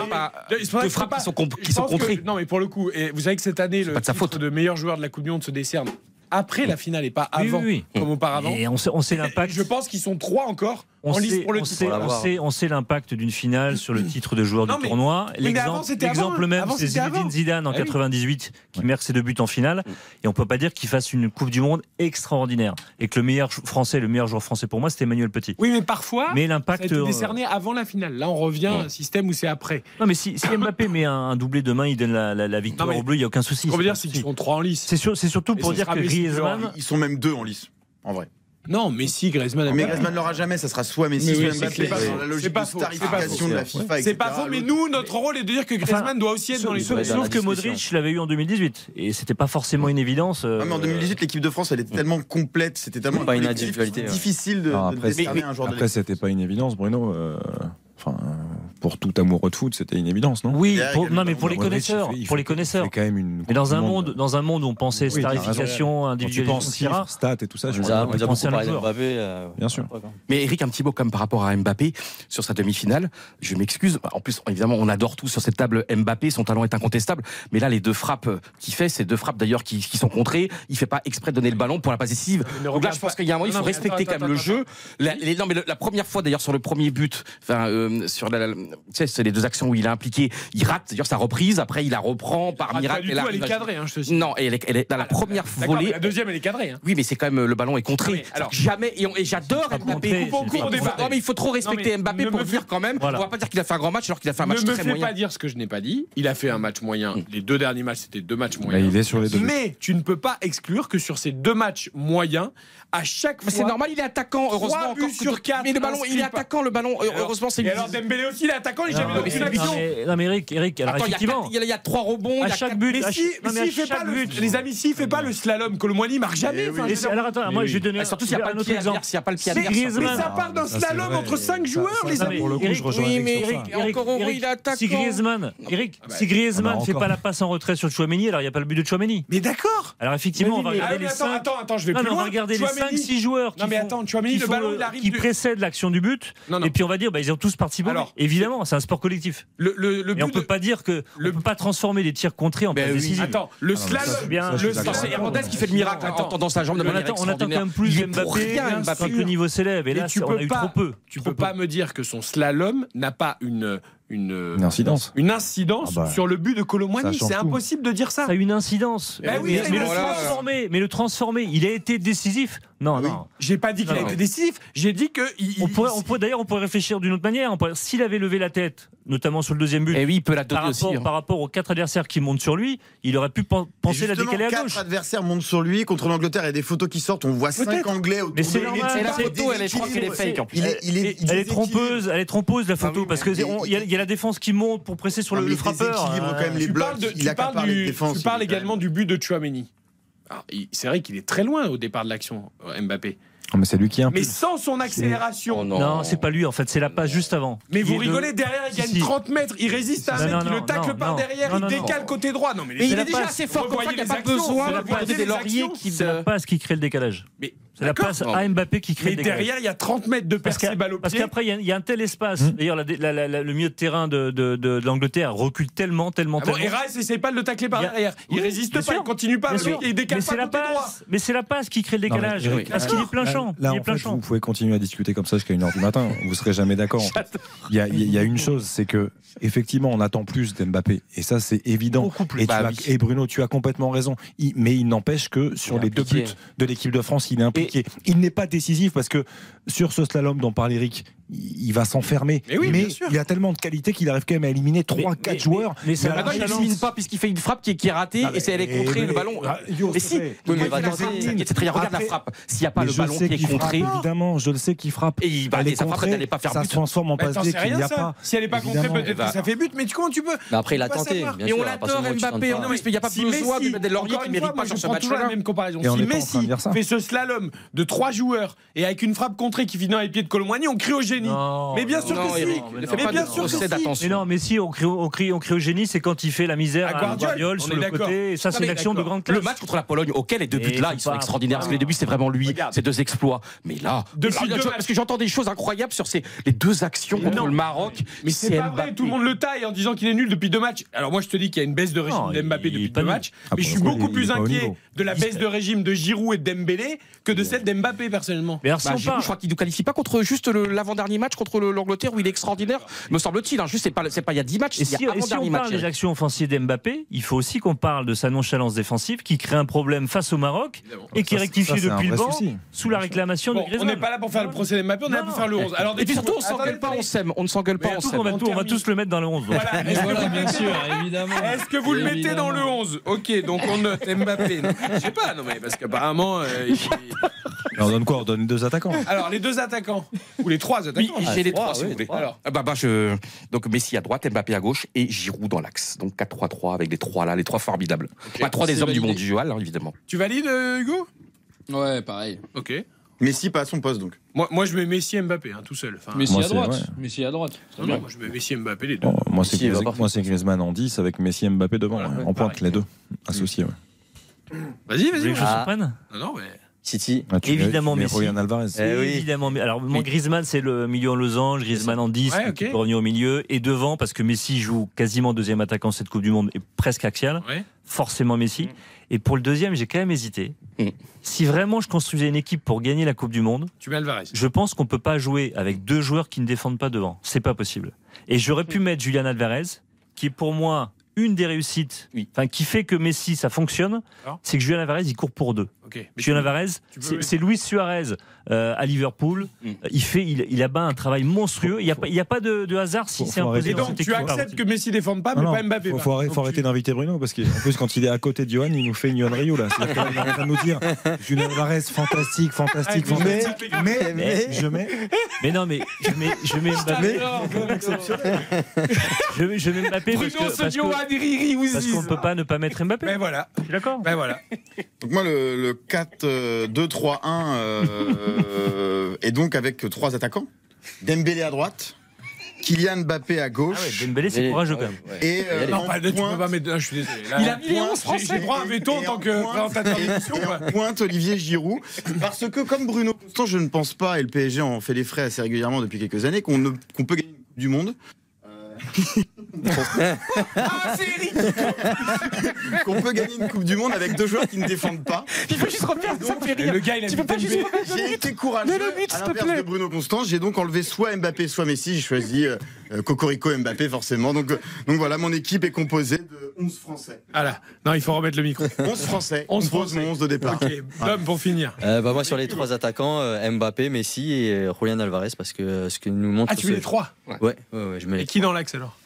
[SPEAKER 3] Ils
[SPEAKER 6] se
[SPEAKER 3] frappent
[SPEAKER 6] qui sont contrés.
[SPEAKER 3] Non mais pour le coup, vous savez que cette année le titre de meilleur joueur de la Coupe du Monde se décerne après la finale et pas avant, comme auparavant.
[SPEAKER 17] Et on sait, l'impact.
[SPEAKER 3] Je pense qu'ils sont trois encore.
[SPEAKER 17] On
[SPEAKER 3] en
[SPEAKER 17] sait,
[SPEAKER 3] pour le
[SPEAKER 17] on on, sait, l'impact d'une finale sur le titre de joueur du tournoi. L'exemple même, c'est Zinedine Zidane en
[SPEAKER 3] ah,
[SPEAKER 17] 98 qui ouais. marque ses deux buts en finale. Mm. Et on peut pas dire qu'il fasse une Coupe du Monde extraordinaire. Et que le meilleur français, le meilleur joueur français pour moi, c'était Emmanuel Petit.
[SPEAKER 3] Oui, mais parfois,
[SPEAKER 17] mais l'impact
[SPEAKER 3] été
[SPEAKER 17] euh,
[SPEAKER 3] décerné avant la finale. Là, on revient ouais. à un système où c'est après.
[SPEAKER 17] Non, mais si, si Mbappé met un, doublé demain, il donne la, victoire au bleu, il n'y a aucun souci.
[SPEAKER 3] On veut dire, c'est qu'ils sont trois en lice.
[SPEAKER 17] C'est surtout pour dire que
[SPEAKER 7] ils sont même deux en lice, en vrai.
[SPEAKER 3] Non, Messi, Griezmann.
[SPEAKER 7] Mais Griezmann l'aura jamais, ça sera soit Messi, soit Mbappé.
[SPEAKER 3] C'est pas faux. C'est pas faux, mais nous, notre rôle est de dire que Griezmann doit aussi être dans les solutions.
[SPEAKER 17] Sauf que Modric l'avait eu en 2018. Et c'était pas forcément une évidence. Euh,
[SPEAKER 7] mais en 2018, l'équipe de France, elle était tellement complète. C'était tellement difficile de décerner un joueur
[SPEAKER 4] Après, c'était pas une évidence, Bruno. Euh, enfin pour tout amoureux de foot, c'était une évidence, non?
[SPEAKER 17] Oui, non, mais pour les connaisseurs,
[SPEAKER 4] fait,
[SPEAKER 17] pour les connaisseurs.
[SPEAKER 4] Quand même une
[SPEAKER 17] mais dans un monde, dans un monde où on pensait
[SPEAKER 4] oui,
[SPEAKER 17] starification, individualisation.
[SPEAKER 4] Stats et tout ça, je
[SPEAKER 16] on, a,
[SPEAKER 4] on,
[SPEAKER 16] on a Mbappé. Euh,
[SPEAKER 4] Bien sûr.
[SPEAKER 6] Mais Eric, un petit mot comme par rapport à Mbappé sur sa demi-finale. Je m'excuse. Bah, en plus, évidemment, on adore tous sur cette table Mbappé. Son talent est incontestable. Mais là, les deux frappes qu'il fait, ces deux frappes d'ailleurs qui, sont contrées, il fait pas exprès de donner le ballon pour la
[SPEAKER 3] possessive.
[SPEAKER 6] Donc là, je pense qu'il y a un moment, il faut respecter quand même le jeu. La, mais la première fois d'ailleurs sur le premier but, enfin euh, sur la sais, c'est les deux actions où il est impliqué. Il rate, c'est-à-dire sa reprise. Après, il la reprend par
[SPEAKER 3] ah,
[SPEAKER 6] miracle.
[SPEAKER 3] Pas du
[SPEAKER 6] et
[SPEAKER 3] tout, elle est cadrée. Hein, je
[SPEAKER 6] non, elle est, elle est dans la
[SPEAKER 3] ah, première
[SPEAKER 6] volée.
[SPEAKER 3] La deuxième, elle est cadrée. Hein.
[SPEAKER 6] Oui, mais c'est quand même le ballon est contré.
[SPEAKER 3] alors
[SPEAKER 6] jamais. Et, et j'adore Mbappé. Non, mais il faut trop respecter Mbappé pour dire quand même. On va pas dire qu'il a fait un grand match alors qu'il a fait un match très moyen.
[SPEAKER 3] Ne me fais pas dire ce que je n'ai pas dit. Il a fait un match moyen. Hmm. Les deux derniers matchs, c'était deux matchs
[SPEAKER 4] bah,
[SPEAKER 3] moyens.
[SPEAKER 4] Il est sur les deux.
[SPEAKER 3] Mais tu ne peux pas exclure que sur ces deux matchs moyens, à chaque fois.
[SPEAKER 6] C'est normal, il est attaquant. Heureusement, encore
[SPEAKER 3] sur quatre.
[SPEAKER 6] Mais le ballon, il est attaquant. Le ballon,
[SPEAKER 3] euh,
[SPEAKER 6] heureusement, c'est.
[SPEAKER 3] Et alors Dembélé aussi, il attaquant, il n'a jamais
[SPEAKER 17] eu
[SPEAKER 3] aucune action.
[SPEAKER 17] Non, mais Eric, Eric alors
[SPEAKER 6] Attends,
[SPEAKER 17] effectivement.
[SPEAKER 6] Il y, y, y, a trois rebonds.
[SPEAKER 17] À chaque but.
[SPEAKER 3] Mais si, il fait pas le, les amis, s'il ne fait pas le slalom que
[SPEAKER 17] le
[SPEAKER 3] Moigny
[SPEAKER 17] marque
[SPEAKER 3] jamais. Eh
[SPEAKER 17] alors attends, moi je vais donner.
[SPEAKER 6] Surtout s'il n'y a pas le pied s'il n'y a pas le pied
[SPEAKER 3] Mais ça part d'un
[SPEAKER 4] ah,
[SPEAKER 3] slalom entre cinq joueurs, les amis.
[SPEAKER 4] Pour le coup, je rejoins
[SPEAKER 6] Encore il attaque.
[SPEAKER 17] Si Griezmann,
[SPEAKER 3] ah, Eric, bah,
[SPEAKER 17] si Griezmann
[SPEAKER 4] ne
[SPEAKER 17] fait pas la passe en retrait sur Chouameni, alors il n'y a pas le but de Chouameni.
[SPEAKER 3] Mais d'accord.
[SPEAKER 17] Alors effectivement, on va regarder
[SPEAKER 3] ah,
[SPEAKER 17] les
[SPEAKER 3] Attends, attends, attends, je vais plus
[SPEAKER 17] loin. On va regarder les 5-6 joueurs qui précèdent l'action du but. Et puis on va dire, ils ont tous participé. Évidemment c'est un sport collectif.
[SPEAKER 3] Le,
[SPEAKER 17] on
[SPEAKER 3] ne
[SPEAKER 17] peut pas dire que.
[SPEAKER 3] Le...
[SPEAKER 17] On peut pas transformer les tirs contrés en
[SPEAKER 6] ben
[SPEAKER 17] passe
[SPEAKER 6] oui.
[SPEAKER 3] Attends, le
[SPEAKER 4] ah
[SPEAKER 3] slam,
[SPEAKER 4] c'est
[SPEAKER 6] Hernandez qui fait le miracle en tendant sa jambe de manière
[SPEAKER 17] On attend quand même plus Mbappé quand le niveau s'élève. Et là, on a eu trop peu.
[SPEAKER 3] Tu peux pas me dire que son slalom n'a pas une euh,
[SPEAKER 4] une, incidence, ah bah,
[SPEAKER 3] sur le but de Colomboigny. C'est impossible de dire ça.
[SPEAKER 17] Ça a une incidence.
[SPEAKER 3] Eh
[SPEAKER 17] mais, le transformer, mais le transformer, il a été décisif. Non, ah
[SPEAKER 3] oui.
[SPEAKER 17] non.
[SPEAKER 3] J'ai pas dit qu'il a été décisif. J'ai dit que. Il,
[SPEAKER 17] on pourrait, d'ailleurs, on pourrait réfléchir d'une autre manière. S'il avait levé la tête, notamment sur le deuxième but.
[SPEAKER 6] Eh hein.
[SPEAKER 17] Par rapport, aux quatre adversaires qui montent sur lui, il aurait pu penser la décaler à gauche.
[SPEAKER 7] Quatre adversaires montent sur lui contre l'Angleterre. Il y a des photos qui sortent. On voit cinq Anglais.
[SPEAKER 17] Mais c'est la
[SPEAKER 6] photo, elle est, fake.
[SPEAKER 17] Elle est trompeuse. Elle est trompeuse la
[SPEAKER 7] ah photo
[SPEAKER 17] parce que
[SPEAKER 7] il
[SPEAKER 17] il y a la défense qui monte pour presser sur le, le frappeur.
[SPEAKER 7] Quand même les
[SPEAKER 3] tu
[SPEAKER 7] blocs,
[SPEAKER 3] parles, de, tu
[SPEAKER 7] défense,
[SPEAKER 3] tu parles également du but de Chouameni. C'est vrai qu'il est très loin au départ de l'action, euh, Mbappé.
[SPEAKER 4] Oh, mais c'est lui qui impulse.
[SPEAKER 3] Mais sans son accélération.
[SPEAKER 6] Oh
[SPEAKER 17] non, c'est pas lui en fait, c'est la passe juste avant.
[SPEAKER 3] Mais vous rigolez, derrière il gagne
[SPEAKER 17] si,
[SPEAKER 3] 30 mètres, il résiste à un mec, il le tacle par derrière, il décale côté droit. Mais,
[SPEAKER 6] il est déjà assez fort comme ça, il n'y a pas besoin de des lauriers qui.
[SPEAKER 17] C'est la passe qui crée le décalage. C'est la passe à Mbappé qui crée
[SPEAKER 3] Mais
[SPEAKER 17] des
[SPEAKER 3] derrière, il y a 30 mètres de percée
[SPEAKER 17] parce
[SPEAKER 3] balle au
[SPEAKER 17] Parce qu'après, il y, a un tel espace.
[SPEAKER 3] Hmm.
[SPEAKER 17] D'ailleurs, le milieu de terrain de, de, l'Angleterre recule tellement, tellement,
[SPEAKER 3] ah bon,
[SPEAKER 17] tellement.
[SPEAKER 3] Et n'essaie pas de le tacler par derrière. Il
[SPEAKER 17] oui,
[SPEAKER 3] résiste pas, il continue pas, il décale
[SPEAKER 17] mais
[SPEAKER 3] pas
[SPEAKER 17] la passe. Mais c'est la passe qui crée le décalage.
[SPEAKER 4] Non, mais.
[SPEAKER 17] Parce qu'il est plein champ.
[SPEAKER 4] Là,
[SPEAKER 17] il plein
[SPEAKER 4] fait,
[SPEAKER 17] champ.
[SPEAKER 4] Vous pouvez continuer à discuter comme ça jusqu'à 1h du matin. Vous serez jamais d'accord. Il y, a une chose, c'est que effectivement, on attend plus d'Mbappé. Et ça, c'est évident.
[SPEAKER 22] Bah
[SPEAKER 4] et, Bruno, tu as complètement raison. Mais il n'empêche que sur les deux buts de l'équipe de France, il est impliqué. Il n'est pas décisif parce que sur ce slalom dont parle Eric, il va s'enfermer.
[SPEAKER 3] Mais oui,
[SPEAKER 4] il a tellement de qualité qu'il arrive quand même à éliminer 3-4 joueurs.
[SPEAKER 22] Mais ça
[SPEAKER 4] Il chance.
[SPEAKER 22] n'élimine pas puisqu'il fait une frappe qui est, qui est ratée et c'est elle est
[SPEAKER 4] mais-
[SPEAKER 22] contrée
[SPEAKER 4] mais-
[SPEAKER 22] le ballon.
[SPEAKER 4] ah, yo,
[SPEAKER 22] mais si, oui, mais va. Regarde la frappe. S'il n'y a pas le ballon qui est contré.
[SPEAKER 4] évidemment, je le sais qu'il frappe.
[SPEAKER 22] Et il-
[SPEAKER 4] Elle est
[SPEAKER 22] sa frappe, elle n'allait pas faire
[SPEAKER 4] ça
[SPEAKER 22] but.
[SPEAKER 4] se transforme en passe
[SPEAKER 3] ça.
[SPEAKER 4] pas.
[SPEAKER 3] Si elle est pas contrée, peut-être que ça fait but, mais tu- comment tu peux
[SPEAKER 16] Mais après, il a tenté,
[SPEAKER 22] Et on l'adore Mbappé. il n'y a pas besoin de
[SPEAKER 3] encore
[SPEAKER 22] qui ne
[SPEAKER 3] moi,
[SPEAKER 22] pas sur ce
[SPEAKER 3] toujours la même comparaison. Si Messi
[SPEAKER 4] ça.
[SPEAKER 3] fait ce slalom de trois joueurs et avec une frappe contrée qui finit dans les pieds de Colomboigny, on crie au génie.
[SPEAKER 17] Non,
[SPEAKER 3] Mais bien sûr
[SPEAKER 22] non,
[SPEAKER 3] que si. Mais bien sûr que si.
[SPEAKER 17] Mais non, mais si, on crie, on crie, on crie au génie, c'est quand il fait la misère
[SPEAKER 3] À
[SPEAKER 17] à
[SPEAKER 3] on
[SPEAKER 17] sur le côté. Et ça, c'est une action de grande classe.
[SPEAKER 22] Le match contre la Pologne, auquel les deux buts là, ils sont extraordinaires. Parce que les deux
[SPEAKER 17] Ah.
[SPEAKER 22] buts, c'est vraiment lui. C'est deux exploits. Mais là, parce que j'entends des choses incroyables sur ces les deux actions contre le Maroc.
[SPEAKER 3] Mais c'est pas vrai, tout le monde le taille en disant qu'il est nul depuis deux matchs. Alors moi je te dis qu'il y a une baisse de régime d'Mbappé depuis deux matchs,
[SPEAKER 4] Ah,
[SPEAKER 3] mais je suis beaucoup plus inquiet de la baisse de régime de Giroud et de Dembélé que de celle d'Mbappé personnellement.
[SPEAKER 17] Mais
[SPEAKER 22] Bah, je crois qu'il ne qualifie pas contre juste le- l'avant-dernier match contre le- l'Angleterre où il est extraordinaire, me semble-t-il. hein. Juste, c'est pas, c'est pas il y a 10 matchs,
[SPEAKER 17] Et
[SPEAKER 22] c'est
[SPEAKER 17] si,
[SPEAKER 22] il y a
[SPEAKER 17] et si
[SPEAKER 22] avant-dernier
[SPEAKER 17] on
[SPEAKER 22] match.
[SPEAKER 17] parle des actions offensives d'Mbappé, il faut aussi qu'on parle de sa nonchalance défensive qui crée un problème face au Maroc et qui est
[SPEAKER 4] Ça,
[SPEAKER 17] rectifié depuis le banc
[SPEAKER 4] souci.
[SPEAKER 17] sous la réclamation
[SPEAKER 3] Bon,
[SPEAKER 17] de
[SPEAKER 3] on
[SPEAKER 17] Griezmann.
[SPEAKER 3] n'est pas là pour faire le procès d'Mbappé, on est là pour faire le 11. Alors
[SPEAKER 22] Et puis surtout, on s'engueule pas, on s'aime. On ne s'engueule pas, on s'aime.
[SPEAKER 17] on va tous le mettre dans le 11. donc.
[SPEAKER 3] Voilà.
[SPEAKER 20] Et
[SPEAKER 3] Est-ce que vous le
[SPEAKER 20] bien
[SPEAKER 3] mettez-
[SPEAKER 20] sûr, évidemment.
[SPEAKER 3] Est-ce que vous le mettez dans le 11 Ok, donc on note Mbappé. Je sais pas, non mais parce qu'apparemment. euh, il-
[SPEAKER 4] Et on donne quoi? On donne les deux attaquants.
[SPEAKER 3] Alors les deux attaquants ou les trois
[SPEAKER 22] Oui,
[SPEAKER 3] attaquants.
[SPEAKER 22] j'ai les
[SPEAKER 16] trois,
[SPEAKER 22] trois, si
[SPEAKER 16] oui,
[SPEAKER 22] vous.
[SPEAKER 3] Alors.
[SPEAKER 22] Ah bah, bah, je... Donc Messi à droite, Mbappé à gauche et Giroud dans l'axe. Donc 4-3-3 avec les trois là, les trois formidables. Pas trois des hommes du
[SPEAKER 20] validé.
[SPEAKER 22] mondial, hein, évidemment.
[SPEAKER 3] Tu valides euh, Hugo?
[SPEAKER 20] Ouais, pareil.
[SPEAKER 3] Ok.
[SPEAKER 7] Messi pas à son poste donc.
[SPEAKER 3] Moi, moi je mets Messi et Mbappé hein, tout seul. Enfin,
[SPEAKER 20] Messi
[SPEAKER 4] moi,
[SPEAKER 20] à droite.
[SPEAKER 4] ouais.
[SPEAKER 20] Messi à droite.
[SPEAKER 3] non, non, moi je mets Messi et Mbappé les deux.
[SPEAKER 4] Bon, moi, c'est Griezmann,
[SPEAKER 16] parfait.
[SPEAKER 4] moi, c'est Griezmann en 10 avec Messi et Mbappé devant,
[SPEAKER 3] Voilà,
[SPEAKER 4] ouais,
[SPEAKER 3] ouais,
[SPEAKER 4] en pointe, les deux, associés. ouais.
[SPEAKER 3] Vas-y,
[SPEAKER 17] Vous voulez
[SPEAKER 3] vas-y.
[SPEAKER 17] que je
[SPEAKER 16] Ah.
[SPEAKER 17] surprenne
[SPEAKER 3] Non, non, mais.
[SPEAKER 16] City.
[SPEAKER 4] Ah,
[SPEAKER 17] Évidemment,
[SPEAKER 4] tu mets
[SPEAKER 17] Messi.
[SPEAKER 4] Julian Alvarez.
[SPEAKER 16] Eh oui.
[SPEAKER 17] Évidemment. Alors, moi, Griezmann, c'est le milieu en losange. Griezmann en 10
[SPEAKER 3] Ouais,
[SPEAKER 17] qui peut revenir au milieu. Et devant, parce que Messi joue quasiment deuxième attaquant cette Coupe du Monde et presque axial.
[SPEAKER 3] Ouais.
[SPEAKER 17] Forcément Messi. Et pour le deuxième, j'ai quand même hésité.
[SPEAKER 22] Mm.
[SPEAKER 17] Si vraiment je construisais une équipe pour gagner la Coupe du Monde,
[SPEAKER 3] Tu mets Alvarez.
[SPEAKER 17] je pense qu'on peut pas jouer avec deux joueurs qui ne défendent pas devant. C'est pas possible. Et j'aurais pu mettre Julian Alvarez, qui est pour moi une des réussites,
[SPEAKER 22] Oui.
[SPEAKER 17] enfin qui fait que Messi ça fonctionne, c'est que Julian Alvarez il court pour deux.
[SPEAKER 3] Ok. Mais
[SPEAKER 17] Julian Alvarez, c'est Luis Suarez euh, à Liverpool.
[SPEAKER 22] Mm.
[SPEAKER 17] Il fait, il, il abat un travail monstrueux. Il n'y a, pas- il y a pas de, de hasard si c'est
[SPEAKER 4] faut
[SPEAKER 17] imposé
[SPEAKER 3] Et donc tu acceptes que Messi défende pas,
[SPEAKER 4] Non,
[SPEAKER 3] mais
[SPEAKER 4] non,
[SPEAKER 3] pas Mbappé.
[SPEAKER 4] faut, faut arrêter, d'inviter Bruno parce qu'en plus quand il est à côté de Johan, il nous fait une Johan Rio là. En train de nous dire Julian Alvarez, fantastique, fantastique,
[SPEAKER 3] Ah, mais-
[SPEAKER 4] fantastique. Mais, mais, je mets.
[SPEAKER 17] Mais non, mais je mets, je mets Mbappé. Je, mets- je mets Mbappé parce que-
[SPEAKER 22] ce
[SPEAKER 17] parce
[SPEAKER 22] Riri,
[SPEAKER 17] qu'on ne peut pas ne pas mettre Mbappé.
[SPEAKER 3] Ben voilà.
[SPEAKER 17] Je suis d'accord.
[SPEAKER 3] Ben voilà.
[SPEAKER 7] Donc moi le, le 4-2-3-1 euh, et donc avec trois attaquants. Dembélé à droite, Kylian Mbappé à
[SPEAKER 17] Ah
[SPEAKER 7] gauche.
[SPEAKER 17] ouais, Dembélé, c'est courageux quand même.
[SPEAKER 16] ouais.
[SPEAKER 7] Et euh,
[SPEAKER 3] Non,
[SPEAKER 7] en
[SPEAKER 3] pas, là, tu peux
[SPEAKER 7] pointe-
[SPEAKER 3] pas mettre. ah, je suis désolé. Là,
[SPEAKER 22] Il a mis les
[SPEAKER 3] pointe,
[SPEAKER 22] 11 français.
[SPEAKER 3] J'ai j'ai droit à un veto en tant que
[SPEAKER 7] pointe-
[SPEAKER 3] présentateur d'émission.
[SPEAKER 7] Olivier Giroud. Parce que comme Bruno Constant, je ne pense pas, et le PSG en fait les frais assez régulièrement depuis quelques années, qu'on peut gagner du Monde. Euh,
[SPEAKER 3] Ah, c'est Eric
[SPEAKER 7] qu'on peut gagner une Coupe du Monde avec deux joueurs qui ne défendent pas.
[SPEAKER 22] Il faut juste ça me fait
[SPEAKER 3] Et
[SPEAKER 22] rire.
[SPEAKER 3] Le gars, il a
[SPEAKER 22] Tu peux pas juste remettre
[SPEAKER 7] J'ai
[SPEAKER 22] but
[SPEAKER 7] été courageux.
[SPEAKER 22] Mais le but,
[SPEAKER 7] à
[SPEAKER 22] s'il te plaît.
[SPEAKER 7] de Bruno Constant, j'ai donc enlevé soit Mbappé, soit Messi. J'ai choisi euh, euh, Cocorico Mbappé, forcément. Donc, euh, donc voilà, mon équipe est composée de 11 Français.
[SPEAKER 3] Voilà. Non, il faut remettre le micro.
[SPEAKER 7] 11 Français.
[SPEAKER 3] 11
[SPEAKER 7] 11 pose
[SPEAKER 3] Français.
[SPEAKER 7] mon 11 de départ.
[SPEAKER 3] Ok, pour finir.
[SPEAKER 16] Euh, bah, moi, sur les trois attaquants, euh, Mbappé, Messi et Julian Alvarez, parce que euh, ce que nous montre.
[SPEAKER 3] Ah, tu mets les trois
[SPEAKER 16] Ouais, ouais, ouais, je mets
[SPEAKER 3] Et
[SPEAKER 16] les
[SPEAKER 3] qui dans l'axe alors?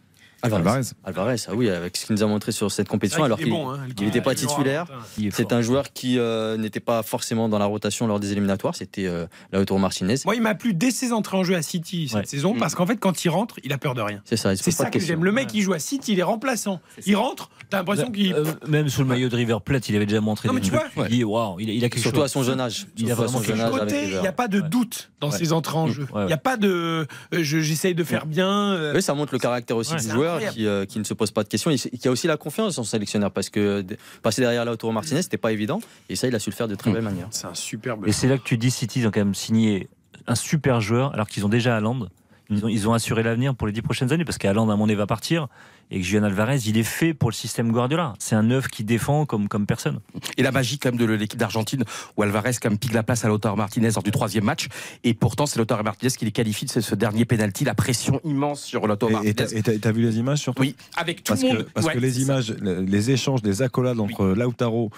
[SPEAKER 16] Alvarez.
[SPEAKER 4] Alvarez.
[SPEAKER 16] Alvarez, ah oui, avec ce qu'il nous a montré sur cette compétition,
[SPEAKER 3] Ah,
[SPEAKER 16] alors
[SPEAKER 3] il
[SPEAKER 16] qu'il
[SPEAKER 3] bon, hein,
[SPEAKER 16] il n'était pas
[SPEAKER 3] il
[SPEAKER 16] titulaire.
[SPEAKER 17] Il
[SPEAKER 16] C'est un joueur qui euh, n'était pas forcément dans la rotation lors des éliminatoires. C'était euh, Lautaro Martinez.
[SPEAKER 3] Moi, il m'a plu dès ses entrées en jeu à City cette
[SPEAKER 17] Ouais.
[SPEAKER 3] saison parce qu'en fait, quand il rentre, il a peur de rien.
[SPEAKER 16] C'est ça. il se
[SPEAKER 3] C'est
[SPEAKER 16] pose pas
[SPEAKER 3] ça
[SPEAKER 16] de
[SPEAKER 3] que j'aime. Le mec, il joue à City, il est remplaçant. Il rentre, t'as l'impression qu'il.
[SPEAKER 17] Euh, même sous le maillot de River Plate, il avait déjà montré
[SPEAKER 3] Non, mais
[SPEAKER 17] des
[SPEAKER 3] tu vois,
[SPEAKER 17] dis, waouh, il, a- il a quelque
[SPEAKER 16] Surtout
[SPEAKER 17] chose.
[SPEAKER 16] à son jeune âge.
[SPEAKER 17] Il a vraiment
[SPEAKER 16] son jeune âge
[SPEAKER 3] il n'y a pas de doute dans ses entrées en
[SPEAKER 17] Mm.
[SPEAKER 3] jeu. Il n'y a pas de. je- J'essaye de faire bien. euh,
[SPEAKER 16] Oui, ça montre le caractère aussi du
[SPEAKER 3] c'est
[SPEAKER 16] joueur
[SPEAKER 3] incroyable.
[SPEAKER 16] qui, euh, qui ne se pose pas de questions et qui a aussi la confiance en son sélectionneur parce que passer derrière Lautaro Martinez, c'était pas évident et ça, il a su le faire de très belle manière.
[SPEAKER 3] C'est un superbe.
[SPEAKER 17] Et c'est là que tu dis City, ils ont quand même signé un super joueur, alors qu'ils ont déjà Haaland. Ils ont, ils ont assuré l'avenir pour les dix prochaines années, parce qu'Haaland, à mon avis, va partir. Et que Julian Alvarez, il est fait pour le système Guardiola. C'est un neuf qui défend comme, comme personne.
[SPEAKER 22] Et la magie quand même de l'équipe d'Argentine où Alvarez quand même pique la place à Lautaro Martinez lors du troisième match. Et pourtant, c'est Lautaro Martinez qui les qualifie de ce, ce dernier penalty. La pression immense sur Lautaro Martinez.
[SPEAKER 4] Et t'as- vu les images surtout
[SPEAKER 22] Oui, avec tout
[SPEAKER 4] parce
[SPEAKER 22] le
[SPEAKER 4] que,
[SPEAKER 22] monde.
[SPEAKER 4] Parce
[SPEAKER 22] Ouais,
[SPEAKER 4] que les images, le- les échanges, les accolades entre Lautaro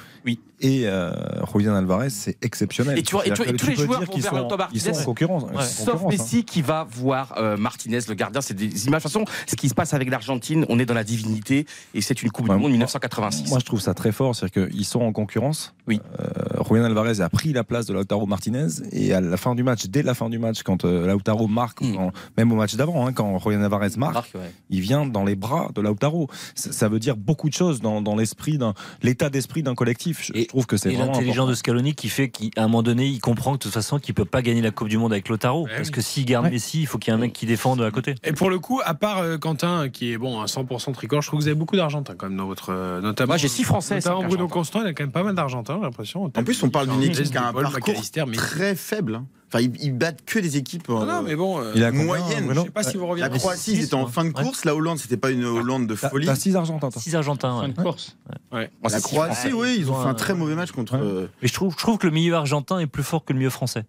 [SPEAKER 4] et euh, Julian Alvarez, c'est exceptionnel.
[SPEAKER 22] Et tu vois, et tu tous les
[SPEAKER 4] tu
[SPEAKER 22] joueurs vont vers
[SPEAKER 4] sont-
[SPEAKER 22] Lautaro
[SPEAKER 4] Ils sont
[SPEAKER 22] Martinez.
[SPEAKER 4] en concurrence.
[SPEAKER 22] Ouais.
[SPEAKER 4] en
[SPEAKER 22] Sauf
[SPEAKER 4] concurrence, hein.
[SPEAKER 22] Messi qui va voir euh, Martinez, le gardien. C'est des images. De toute façon, ce qui se passe avec l'Argentine, on est dans la divinité et c'est une Coupe du Monde 1986.
[SPEAKER 4] Moi, je trouve ça très fort, c'est-à-dire qu'ils sont en concurrence.
[SPEAKER 22] Oui.
[SPEAKER 4] Euh, Julian Alvarez a pris la place de Lautaro Martinez et à la fin du match, dès la fin du match, quand euh, Lautaro marque, quand- même au match d'avant, hein, quand Julian Alvarez marque,
[SPEAKER 16] Marque, ouais.
[SPEAKER 4] il vient dans les bras de Lautaro. Ça, ça veut dire beaucoup de choses dans, dans l'esprit, d'un l'état d'esprit d'un collectif. Je, je trouve que c'est
[SPEAKER 17] Et
[SPEAKER 4] vraiment
[SPEAKER 17] l'intelligence
[SPEAKER 4] important.
[SPEAKER 17] de Scaloni qui fait qu'à un moment donné, il comprend que de toute façon, qu'il peut pas gagner la Coupe du Monde avec Lautaro. parce que s'il garde Messi, il faut qu'il y ait un mec qui défende à côté.
[SPEAKER 3] Et pour le coup, à part euh, Quentin, qui est bon à 100% tricolore, je trouve que vous avez beaucoup d'Argentins quand même dans votre. euh, notamment,
[SPEAKER 22] Moi, j'ai six Français,
[SPEAKER 3] Notamment Bruno. Constant, il a quand même pas mal d'Argentins, j'ai l'impression.
[SPEAKER 7] En plus, on parle d'une équipe qui a un
[SPEAKER 3] Paul,
[SPEAKER 7] parcours très faible. hein. Enfin, ils, ils battent que des équipes euh,
[SPEAKER 3] non, mais bon, euh,
[SPEAKER 4] Il a
[SPEAKER 7] moyennes.
[SPEAKER 3] Je sais pas si vous
[SPEAKER 7] La
[SPEAKER 3] reviendrez.
[SPEAKER 7] Croatie, ils étaient en fin de course. La Hollande, c'était pas une Hollande de folie.
[SPEAKER 4] t'as six Argentins, toi.
[SPEAKER 17] Six Argentins. ouais.
[SPEAKER 20] Fin de course.
[SPEAKER 3] Ouais.
[SPEAKER 7] La Croatie,
[SPEAKER 22] Français.
[SPEAKER 7] oui, ils ont fait
[SPEAKER 17] Ouais.
[SPEAKER 7] un très mauvais match contre. euh,
[SPEAKER 17] Mais je trouve, je trouve que le milieu argentin est plus fort que le milieu français.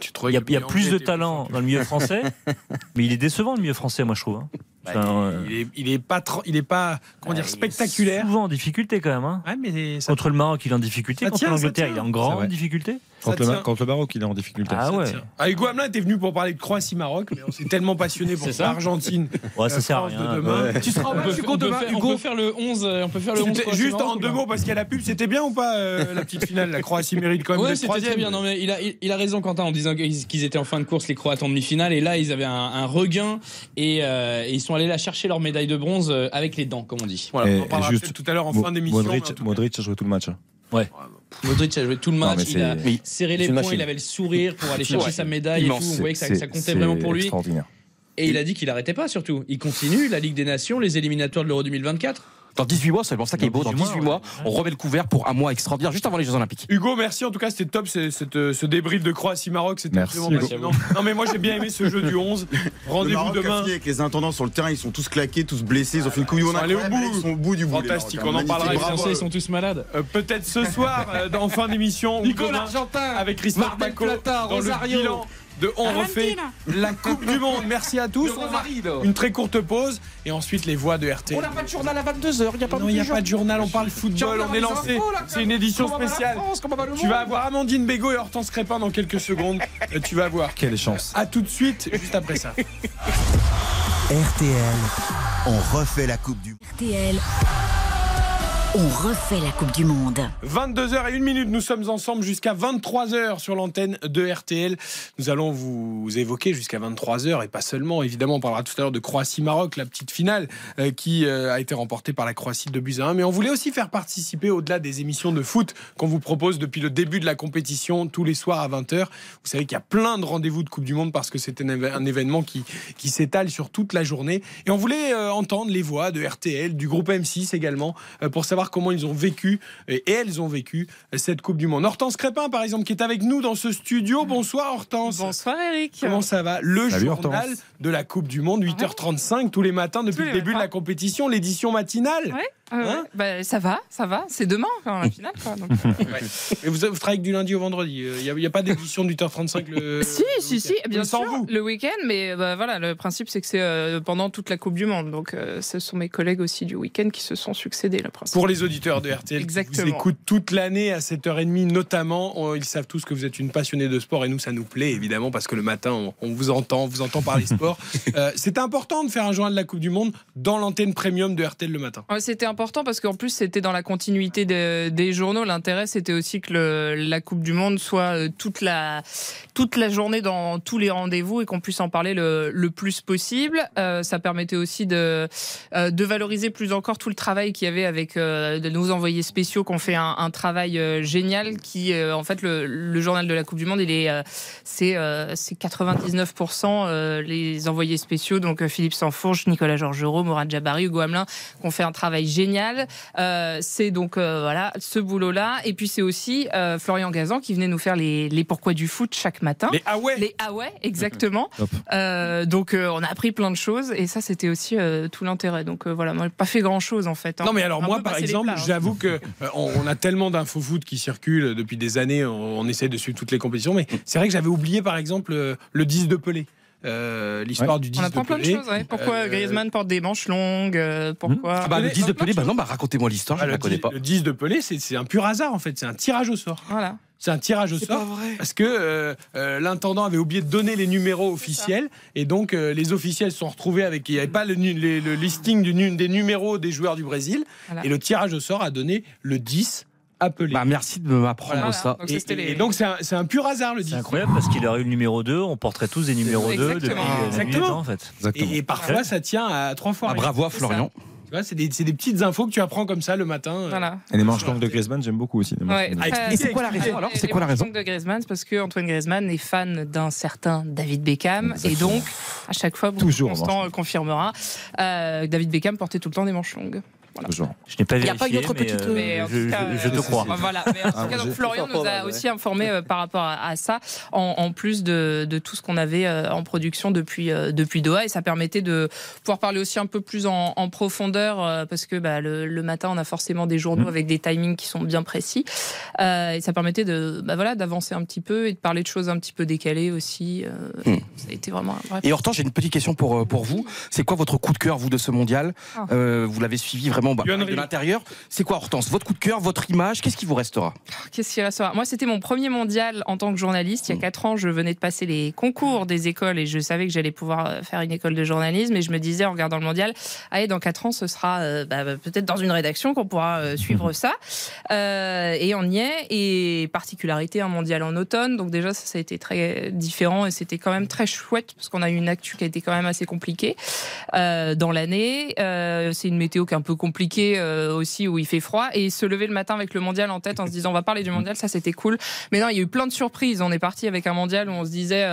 [SPEAKER 3] Tu trouvais
[SPEAKER 17] Il y a, il y a plus de talent dans le milieu français, mais il est décevant le milieu français, moi je trouve. hein. Enfin, euh,
[SPEAKER 3] Il est, il est pas, trop- il est pas, comment dire, spectaculaire.
[SPEAKER 17] Souvent en difficulté quand même. hein.
[SPEAKER 3] Ouais, mais ça,
[SPEAKER 17] Contre le Maroc, il est en difficulté.
[SPEAKER 3] Ça
[SPEAKER 17] Contre l'Angleterre, il est en grande difficulté.
[SPEAKER 4] Contre le,
[SPEAKER 3] tient.
[SPEAKER 4] contre le Maroc, il est en difficulté.
[SPEAKER 17] Ah ouais.
[SPEAKER 3] Ah, Hugo Hamelin était venu pour parler de Croatie-Maroc, mais on s'est tellement passionné pour l'Argentine.
[SPEAKER 17] Ouais, ça
[SPEAKER 3] la
[SPEAKER 17] sert à rien.
[SPEAKER 3] de demain.
[SPEAKER 22] Tu seras
[SPEAKER 20] On
[SPEAKER 22] match,
[SPEAKER 20] peut,
[SPEAKER 22] Hugo,
[SPEAKER 20] on peut
[SPEAKER 22] demain,
[SPEAKER 20] faire, on
[SPEAKER 22] Hugo
[SPEAKER 20] peut faire le 11, euh, on peut faire le 11
[SPEAKER 3] C'était
[SPEAKER 20] Croatie
[SPEAKER 3] Juste
[SPEAKER 20] Maroc,
[SPEAKER 3] en deux mots, parce qu'il y a la pub, c'était bien ou pas euh, la petite finale? La Croatie mérite quand même
[SPEAKER 20] Ouais, c'était
[SPEAKER 3] troisième.
[SPEAKER 20] très bien. Non, mais il a, il, il a raison, Quentin, en disant qu'ils qu'ils étaient en fin de course, les Croates en demi-finale. Et là, ils avaient un, un regain et, euh, et ils sont allés là chercher leur médaille de bronze euh, avec les dents, comme on dit.
[SPEAKER 3] Voilà,
[SPEAKER 4] Et-
[SPEAKER 3] on en parlera
[SPEAKER 4] juste,
[SPEAKER 3] tout à l'heure en
[SPEAKER 4] Mo-
[SPEAKER 3] fin d'émission.
[SPEAKER 4] Modric, Modric a joué tout le match. hein.
[SPEAKER 20] Modric a joué tout le match, il a serré les poings,
[SPEAKER 16] machine.
[SPEAKER 20] il avait le sourire pour aller chercher
[SPEAKER 22] Ouais.
[SPEAKER 20] sa médaille et tout. Vous voyez que ça, ça comptait vraiment pour lui.
[SPEAKER 4] Extraordinaire.
[SPEAKER 20] Et il a dit qu'il arrêtait pas surtout. Il continue la Ligue des Nations, les éliminatoires de l'Euro 2024.
[SPEAKER 22] Dans 18 mois, c'est pour ça qui est beau. Dans
[SPEAKER 17] 18
[SPEAKER 22] 18 mois, on remet le couvert pour un mois extraordinaire juste avant les Jeux Olympiques.
[SPEAKER 3] Hugo, merci en tout cas, c'était top euh, ce débrief de Croatie-Maroc, c'était
[SPEAKER 4] Merci,
[SPEAKER 3] absolument passionnant. Non mais moi j'ai bien aimé ce jeu du 11.
[SPEAKER 7] Le
[SPEAKER 3] Rendez-vous demain.
[SPEAKER 7] avec les intendants sur le terrain, ils sont tous claqués, tous blessés, ils ont fait une
[SPEAKER 3] Ils allés au.
[SPEAKER 7] Ils sont au bout du bout.
[SPEAKER 3] Fantastique, on en parlera,
[SPEAKER 20] Les Français
[SPEAKER 7] bravo.
[SPEAKER 20] sont tous malades.
[SPEAKER 3] Euh, Peut-être ce soir, euh, en fin d'émission,
[SPEAKER 22] Nico l'Argentin,
[SPEAKER 3] avec Christophe
[SPEAKER 22] Mar del
[SPEAKER 3] Paco,
[SPEAKER 22] Plata,
[SPEAKER 3] dans
[SPEAKER 22] Rosario.
[SPEAKER 3] le bilan de On refait la Coupe du Monde. Merci à tous. On
[SPEAKER 22] Rosarino.
[SPEAKER 3] une très courte pause et ensuite les voix de RT.
[SPEAKER 22] On n'a pas de journal à 22h, il n'y a pas
[SPEAKER 3] Non, il n'y a pas de journal, on parle football, on est lancé. C'est une édition spéciale. Tu vas avoir Amandine Bégaud et Hortense Crépin dans quelques secondes. Euh, Tu vas voir.
[SPEAKER 4] Quelle chance.
[SPEAKER 3] À tout de suite, juste après ça.
[SPEAKER 1] RTL, on refait la Coupe du Monde.
[SPEAKER 2] RTL, on refait la Coupe du Monde.
[SPEAKER 3] 22h et 1 minute, nous sommes ensemble jusqu'à 23h sur l'antenne de RTL. Nous allons vous évoquer jusqu'à 23h et pas seulement, évidemment, on parlera tout à l'heure de Croatie-Maroc, la petite finale euh, qui euh, a été remportée par la Croatie de buts à 1. Mais on voulait aussi faire participer au-delà des émissions de foot qu'on vous propose depuis le début de la compétition, tous les soirs à 20h. Vous savez qu'il y a plein de rendez-vous de Coupe du Monde parce que c'est un, événement qui, qui s'étale sur toute la journée. Et on voulait euh, entendre les voix de RTL, du groupe M6 également, pour savoir comment ils ont vécu et et elles ont vécu cette Coupe du Monde. Hortense Crépin, par exemple, qui est avec nous dans ce studio. Bonsoir Hortense.
[SPEAKER 23] Bonsoir Eric.
[SPEAKER 3] Comment ça va Le
[SPEAKER 4] Salut,
[SPEAKER 3] journal
[SPEAKER 4] Hortense.
[SPEAKER 3] de la Coupe du Monde, 8h35 tous les matins depuis
[SPEAKER 23] Tous
[SPEAKER 3] le début de la compétition, l'édition matinale.
[SPEAKER 23] Ouais, euh,
[SPEAKER 3] Hein
[SPEAKER 23] ouais. Bah, ça va, ça va. C'est demain, enfin, la finale. Quoi, donc, euh,
[SPEAKER 3] Et vous, vous travaillez du lundi au vendredi. Il n'y a, pas d'édition de 8h35 le.
[SPEAKER 23] si, si, si, bien sûr.
[SPEAKER 3] vous.
[SPEAKER 23] Le week-end, mais bah, voilà, le principe c'est que c'est euh, pendant toute la Coupe du Monde. Donc, euh, ce sont mes collègues aussi du week-end qui se sont succédés, le principe.
[SPEAKER 3] Pour les auditeurs de RTL qui vous
[SPEAKER 23] Exactement.
[SPEAKER 3] écoutent toute l'année à 7h30 notamment, on- ils savent tous que vous êtes une passionnée de sport et nous ça nous plaît évidemment parce que le matin on, on vous entend, on vous entend parler sport. Euh, C'était important de faire un journal de la Coupe du Monde dans l'antenne premium de RTL le matin.
[SPEAKER 23] Ouais, C'était important parce qu'en plus c'était dans la continuité de- des journaux. L'intérêt c'était aussi que le- la Coupe du Monde soit euh, toute la, toute la journée dans tous les rendez-vous et qu'on puisse en parler le, le plus possible. Euh, ça permettait aussi de, euh, de valoriser plus encore tout le travail qu'il y avait avec euh, de nos envoyés spéciaux qui ont fait un, un travail euh, génial qui euh, en fait le, le journal de la Coupe du Monde il est c'est c'est 99% euh, les envoyés spéciaux donc Philippe Sansfourche, Nicolas Georgerot, Morad Jabari, Hugo Hamelin qui ont fait un travail génial génial. Euh, c'est donc euh, voilà ce boulot-là. Et puis c'est aussi euh, Florian Gazan qui venait nous faire les, les pourquoi du foot chaque matin.
[SPEAKER 3] Les ah ouais.
[SPEAKER 23] Les ah ouais, exactement. Euh, donc euh, on a appris plein de choses et ça c'était aussi euh, tout l'intérêt. Donc euh, voilà, moi j'ai pas fait grand-chose en fait. hein.
[SPEAKER 3] Non mais alors moi par exemple,
[SPEAKER 23] plats, hein.
[SPEAKER 3] j'avoue que euh, on, on a tellement d'infos foot qui circulent depuis des années, on, on essaie de suivre toutes les compétitions, mais c'est vrai que j'avais oublié par exemple euh, le 10 de Pelé. Euh, L'histoire du 10
[SPEAKER 23] On apprend
[SPEAKER 3] de
[SPEAKER 23] plein de
[SPEAKER 3] Pelé.
[SPEAKER 23] choses. ouais. Pourquoi
[SPEAKER 3] Euh,
[SPEAKER 23] Griezmann porte des manches longues euh, Pourquoi
[SPEAKER 22] Ah bah, le 10 de Pelé, bah non, bah racontez-moi l'histoire, je
[SPEAKER 3] Ah,
[SPEAKER 22] ne
[SPEAKER 3] le
[SPEAKER 22] la connais
[SPEAKER 3] 10
[SPEAKER 22] pas.
[SPEAKER 3] Le 10 de Pelé, c'est c'est un pur hasard en fait, c'est un tirage au sort.
[SPEAKER 23] Voilà.
[SPEAKER 3] C'est un tirage au sort. Parce que euh, euh, l'intendant avait oublié de donner les numéros officiels et donc euh, les officiels se sont retrouvés avec. Il n'y avait pas le, nu- les- le listing du des numéros des joueurs du Brésil
[SPEAKER 23] Voilà.
[SPEAKER 3] et le tirage au sort a donné le 10 appelé.
[SPEAKER 22] Bah, merci de m'apprendre
[SPEAKER 23] Voilà.
[SPEAKER 22] ça.
[SPEAKER 23] Donc,
[SPEAKER 3] Et,
[SPEAKER 23] les-
[SPEAKER 3] et donc c'est un, un pur hasard le 10.
[SPEAKER 17] C'est incroyable parce qu'il aurait eu le numéro 2, on porterait tous des numéros 2 depuis
[SPEAKER 23] Exactement.
[SPEAKER 17] euh,
[SPEAKER 3] Exactement.
[SPEAKER 17] temps en fait.
[SPEAKER 3] Et, et parfois ça tient à trois fois.
[SPEAKER 22] Ah, bravo à Florian.
[SPEAKER 3] Tu vois, c'est des, des petites infos que tu apprends comme ça le matin. euh.
[SPEAKER 23] Voilà.
[SPEAKER 4] Et les manches longues de Griezmann, j'aime beaucoup aussi. les
[SPEAKER 23] Ouais.
[SPEAKER 3] Ah,
[SPEAKER 22] Et c'est quoi la raison alors C'est
[SPEAKER 23] Les
[SPEAKER 22] quoi la raison
[SPEAKER 23] manches longues de Griezmann c'est parce que Antoine Griezmann est fan d'un certain David Beckham et donc à chaque fois
[SPEAKER 4] Toujours en
[SPEAKER 23] Constant euh, confirmera euh, que David Beckham portait tout le temps des manches longues. Voilà.
[SPEAKER 4] Toujours.
[SPEAKER 17] Je n'ai pas
[SPEAKER 22] Il y
[SPEAKER 17] vérifié.
[SPEAKER 22] a pas une autre
[SPEAKER 17] mais,
[SPEAKER 22] petite,
[SPEAKER 17] euh,
[SPEAKER 23] Mais en
[SPEAKER 17] je,
[SPEAKER 23] tout cas,
[SPEAKER 17] je- je te
[SPEAKER 23] euh,
[SPEAKER 17] crois.
[SPEAKER 23] Voilà. Mais en tout cas, donc, Florian nous a aussi informé euh, par rapport à, à ça, en, en plus de, de tout ce qu'on avait euh, en production depuis, euh, depuis Doha. Et ça permettait de pouvoir parler aussi un peu plus en, en profondeur, euh, parce que bah, le, le matin, on a forcément des journaux avec des timings qui sont bien précis. Euh, et ça permettait de, bah, voilà, d'avancer un petit peu et de parler de choses un petit peu décalées aussi. euh,
[SPEAKER 22] Hmm.
[SPEAKER 23] Ça a été vraiment un vrai
[SPEAKER 22] Et Hortense, j'ai une petite question pour, pour vous. C'est quoi votre coup de cœur, vous, de ce mondial?
[SPEAKER 23] Ah.
[SPEAKER 22] Euh, Vous l'avez suivi vraiment bah, de l'intérieur. C'est quoi, Hortense Votre coup de cœur, votre image Qu'est-ce qui vous restera?
[SPEAKER 23] Qu'est-ce qui restera? Moi, c'était mon premier mondial en tant que journaliste.
[SPEAKER 22] Mm.
[SPEAKER 23] Il y a quatre ans, je venais de passer les concours des écoles et je savais que j'allais pouvoir euh, faire une école de journalisme. Et je me disais, en regardant le mondial, allez, dans quatre ans, ce sera euh, bah, bah, peut-être dans une rédaction qu'on pourra euh, suivre ça. Euh, et on y est. Et particularité, un mondial en automne. Donc déjà, ça, ça a été très différent et c'était quand même très chouette parce qu'on a eu une actu qui a été quand même assez compliquée euh, dans l'année. Euh, c'est une météo qui est un peu compliquée euh, aussi où il fait froid et se lever le matin avec le mondial en tête en se disant on va parler du mondial, ça c'était cool. Mais non, il y a eu plein de surprises. On est parti avec un mondial où on se disait,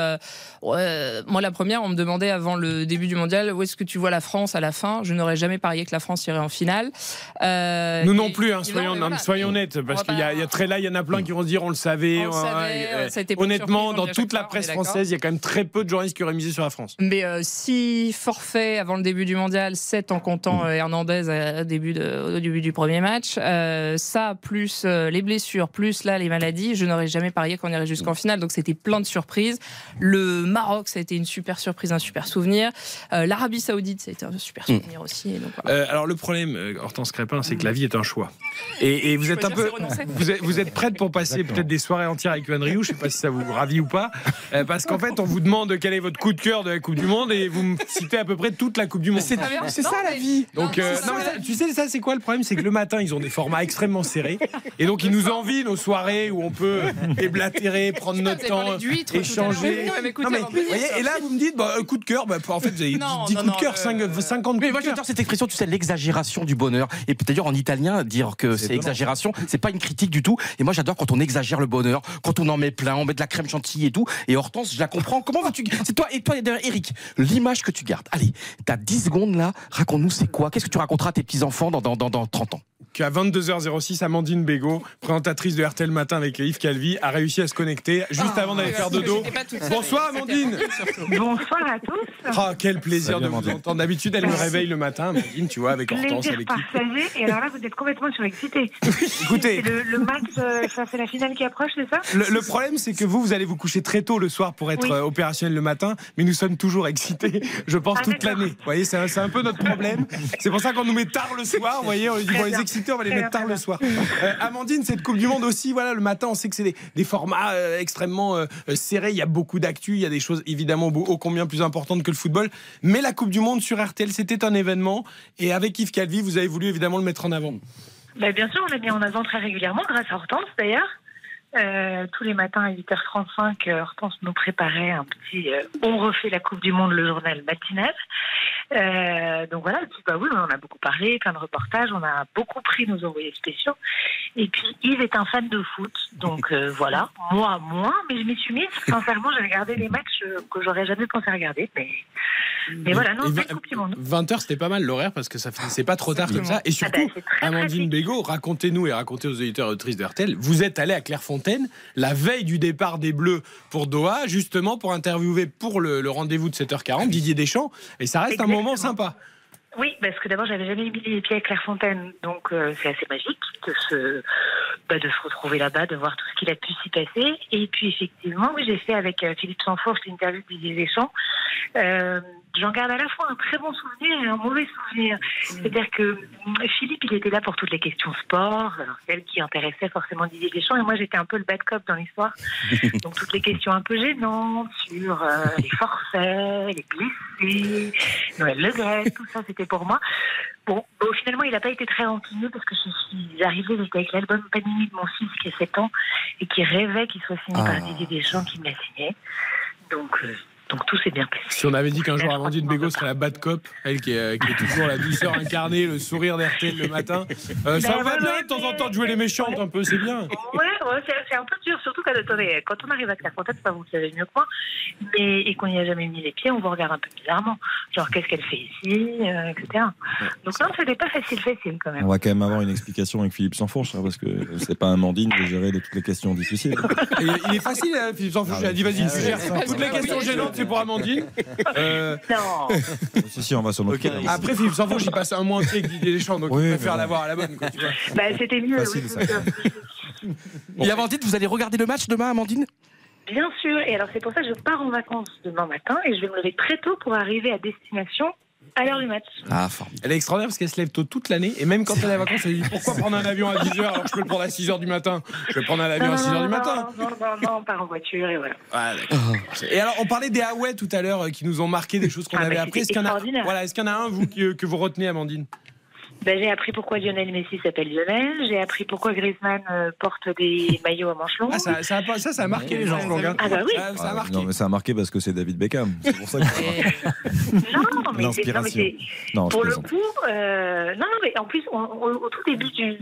[SPEAKER 23] euh, moi la première, on me demandait avant le début du mondial où est-ce que tu vois la France à la fin? Je n'aurais jamais parié que la France irait en finale. Euh,
[SPEAKER 3] Nous
[SPEAKER 23] et-
[SPEAKER 3] non plus, hein, soyons,
[SPEAKER 23] voilà.
[SPEAKER 3] soyons honnêtes, parce qu'il y, a-
[SPEAKER 23] pas-
[SPEAKER 3] il y a très là, il y en a plein qui vont se dire on le savait.
[SPEAKER 23] On le
[SPEAKER 3] ouais,
[SPEAKER 23] savait,
[SPEAKER 3] ouais.
[SPEAKER 23] pas une
[SPEAKER 3] Honnêtement,
[SPEAKER 23] surprise, on
[SPEAKER 3] dans toute la presse française, il y a quand même très peu de journalistes qui auraient misé sur la France.
[SPEAKER 23] Mais euh, six forfaits avant le début du mondial, 7 en comptant euh, Hernandez au début, de- au début du premier match. Euh, ça, plus euh, les blessures, plus là les maladies, je n'aurais jamais parié qu'on irait jusqu'en finale. Donc c'était plein de surprises. Le Maroc, ça a été une super surprise, un super souvenir. Euh, L'Arabie Saoudite, ça a été un super souvenir aussi. Et donc, voilà.
[SPEAKER 3] Euh, alors le problème, euh, Hortense Crépin, c'est que la vie est un choix. Et, et vous êtes un peu, vous êtes, vous êtes prête pour passer peut-être des soirées entières avec Ryu. Je sais pas si ça vous ravit ou pas, Euh, parce qu'en fait, on vous demande quel est votre coup de cœur de la Coupe du Monde et vous me citez à peu près toute la Coupe du Monde.
[SPEAKER 22] C'est
[SPEAKER 23] Non,
[SPEAKER 22] ça la vie
[SPEAKER 3] Donc,
[SPEAKER 23] Non,
[SPEAKER 3] euh, non,
[SPEAKER 23] ça,
[SPEAKER 3] tu sais, ça c'est quoi le problème C'est que le matin, ils ont des formats extrêmement serrés. Et donc, ils nous envient nos soirées où on peut déblatérer, prendre notre temps, échanger. Non, mais, vous voyez, et là, vous me dites, bah, un coup de cœur, bah, en fait, vous avez 10
[SPEAKER 23] Non,
[SPEAKER 3] coups de cœur,
[SPEAKER 23] euh,
[SPEAKER 3] 5, 50
[SPEAKER 22] Mais
[SPEAKER 3] coups
[SPEAKER 22] moi
[SPEAKER 3] de cœur.
[SPEAKER 22] j'adore cette expression, tu sais, l'exagération du bonheur. Et puis d'ailleurs en italien, dire que c'est exagération, c'est pas une critique du tout. Et moi j'adore quand on exagère le bonheur, quand on en met plein, on met de la crème chantilly et tout. Et Hortense, je la comprends. Comment vas-tu C'est toi et toi d'ailleurs, Eric, l'image que tu gardes. Allez, t'as 10 secondes là, raconte-nous c'est quoi? Qu'est-ce que tu raconteras à tes petits-enfants dans, dans, dans, dans 30 ans?
[SPEAKER 3] Qu'à 22h06, Amandine Bégaud, présentatrice de RTL Matin avec Yves Calvi, a réussi à se connecter juste avant d'aller faire dodo. Bonsoir Amandine
[SPEAKER 24] Bonsoir à tous.
[SPEAKER 3] Ah, quel plaisir
[SPEAKER 4] Salut,
[SPEAKER 3] de vous entendre. D'habitude, elle me réveille le matin, Amandine, tu vois, avec Hortense, avec qui.
[SPEAKER 24] partagé. Et alors là, vous êtes complètement surexcité.
[SPEAKER 3] Écoutez,
[SPEAKER 24] C'est le, le match, euh, ça c'est la finale qui approche, c'est ça
[SPEAKER 3] le, le problème, c'est que vous, vous allez vous coucher très tôt le soir pour être
[SPEAKER 24] Oui.
[SPEAKER 3] euh, opérationnel le matin, mais nous sommes toujours excités, je pense,
[SPEAKER 24] Ah,
[SPEAKER 3] toute l'année. Vous voyez, c'est un, peu notre problème. C'est pour ça qu'on nous met tard le soir, vous voyez, on dit, bon, les
[SPEAKER 24] bien.
[SPEAKER 3] On va les mettre tard le soir. Euh, Amandine, cette Coupe du Monde aussi, voilà, le matin, on sait que c'est des, des formats euh, extrêmement euh, serrés, il y a beaucoup d'actu, il y a des choses évidemment ô combien plus importantes que le football, mais la Coupe du Monde sur RTL, c'était un événement, et avec Yves Calvi, vous avez voulu évidemment le mettre en avant.
[SPEAKER 24] Bah, Bien sûr, on l'a mis en avant très régulièrement, grâce à Hortense d'ailleurs. Euh, tous les matins à 8h35, euh, Hortense nous préparait un petit euh, On refait la Coupe du Monde, le journal matinal. Euh, donc voilà, puis, bah oui, on en a beaucoup parlé, plein de reportages, on a beaucoup pris nos envoyés spéciaux. Et puis Yves est un fan de foot, donc euh, voilà, moi moins, mais je m'y suis mise. Sincèrement, j'ai regardé des matchs que j'aurais jamais pensé regarder, mais, mais voilà, non, c'est
[SPEAKER 3] vingt-
[SPEAKER 24] une Coupe du Monde.
[SPEAKER 3] 20h, c'était pas mal l'horaire parce que ça finissait pas trop tard comme ça. Et
[SPEAKER 24] Ah
[SPEAKER 3] surtout,
[SPEAKER 24] bah, c'est très
[SPEAKER 3] Amandine Bégaud, racontez-nous et racontez aux auditeurs et auditrices de RTL, vous êtes allé à Clairefontaine la veille du départ des Bleus pour Doha, justement pour interviewer pour le, le rendez-vous de 7h40 Didier Deschamps. Et ça reste un moment sympa.
[SPEAKER 24] Oui, parce que d'abord, j'avais jamais mis les pieds à Clairefontaine, donc euh, c'est assez magique de se, bah, de se retrouver là-bas, de voir tout ce qu'il a pu s'y passer. Et puis, effectivement, oui, j'ai fait avec euh, Philippe Sanfourche l'interview de Didier Deschamps. Euh, J'en garde à la fois un très bon souvenir et un mauvais souvenir. C'est-à-dire que hum, Philippe, il était là pour toutes les questions sport, alors celles qui intéressaient forcément Didier Deschamps, et moi j'étais un peu le bad cop dans l'histoire. Donc toutes les questions un peu gênantes sur euh, les forfaits, les blessés, Noël Le Gret, tout ça c'était pour moi. Bon, bon, finalement il n'a pas été très rancunieux parce que je suis arrivée, j'étais avec l'album Panini de mon fils qui a 7 ans et qui rêvait qu'il soit signé
[SPEAKER 3] Ah.
[SPEAKER 24] par Didier Deschamps qui me l'a signé. Donc, euh, donc tout s'est bien passé.
[SPEAKER 3] Si on avait dit qu'un jour Amandine Bégaud serait la bad cop, elle qui est, qui est toujours la douceur incarnée, le sourire d'RTL le matin, euh, ça
[SPEAKER 24] Ben
[SPEAKER 3] va
[SPEAKER 24] ouais,
[SPEAKER 3] bien
[SPEAKER 24] ouais,
[SPEAKER 3] de temps en temps de jouer les méchantes un peu, c'est bien.
[SPEAKER 24] Ouais, ouais c'est un peu dur, surtout quand, attendez, quand on arrive à Clairefontaine, ça vous le savez mieux que moi, mais, et qu'on n'y a jamais mis les pieds, on vous regarde un peu bizarrement. Genre, qu'est-ce qu'elle fait ici, euh, etc. Donc non, c'était pas facile, facile quand même.
[SPEAKER 4] On va quand même avoir une explication avec Philippe Sanfourche, hein, parce que c'est pas Amandine de gérer de toutes les questions difficiles.
[SPEAKER 3] Il est facile, hein, Philippe Sanfouche. Il a dit vas-y,
[SPEAKER 4] Ah
[SPEAKER 3] tu gères
[SPEAKER 4] ouais.
[SPEAKER 3] toutes les questions gênantes, c'est pour Amandine. Euh,
[SPEAKER 24] Non.
[SPEAKER 4] si, si, on va s'en occuper.
[SPEAKER 3] Après, Philippe Sanfouche, il passe un mois entier avec Didier Deschamps, donc
[SPEAKER 4] Oui, mais
[SPEAKER 3] préfère l'avoir à la bonne. Quoi, tu vois.
[SPEAKER 24] Bah, c'était mieux.
[SPEAKER 4] Facile,
[SPEAKER 24] oui.
[SPEAKER 22] Et Amandine, vous allez regarder le match demain, Amandine?
[SPEAKER 24] Bien sûr, et alors c'est pour ça que je pars en vacances demain matin et je vais me lever très tôt pour arriver à destination à l'heure du match.
[SPEAKER 22] Ah,
[SPEAKER 3] Elle est extraordinaire parce qu'elle se lève tôt toute l'année et même quand elle est en vacances, elle dit pourquoi prendre un avion à 10h alors que je peux le prendre à 6h du matin? Je vais prendre un avion à 6h du matin.
[SPEAKER 24] Non, non, non, on part en voiture et voilà.
[SPEAKER 3] Ah. Et alors, on parlait des Huawei tout à l'heure euh, qui nous ont marqué des choses qu'on
[SPEAKER 24] Ah,
[SPEAKER 3] avait
[SPEAKER 24] bah,
[SPEAKER 3] appris. Est-ce qu'il y en a,
[SPEAKER 24] extraordinaire.
[SPEAKER 3] voilà, est-ce qu'il y en a un vous, que vous retenez, Amandine?
[SPEAKER 24] Ben, j'ai appris pourquoi Lionel Messi s'appelle Lionel, j'ai appris pourquoi Griezmann euh, porte des maillots à manches longues.
[SPEAKER 3] ah, ça, ça, a, pas- ça, ça a marqué les gens. regarde.
[SPEAKER 24] Ah bah oui.
[SPEAKER 3] Ça, ça a
[SPEAKER 4] Ah,
[SPEAKER 3] marqué.
[SPEAKER 4] non, mais ça a marqué parce que c'est David Beckham. C'est pour ça que ça a marqué.
[SPEAKER 24] Non, mais c'est- non, mais
[SPEAKER 4] Non,
[SPEAKER 24] pour le coup, euh, non, non, mais en plus, on- on- au tout début du,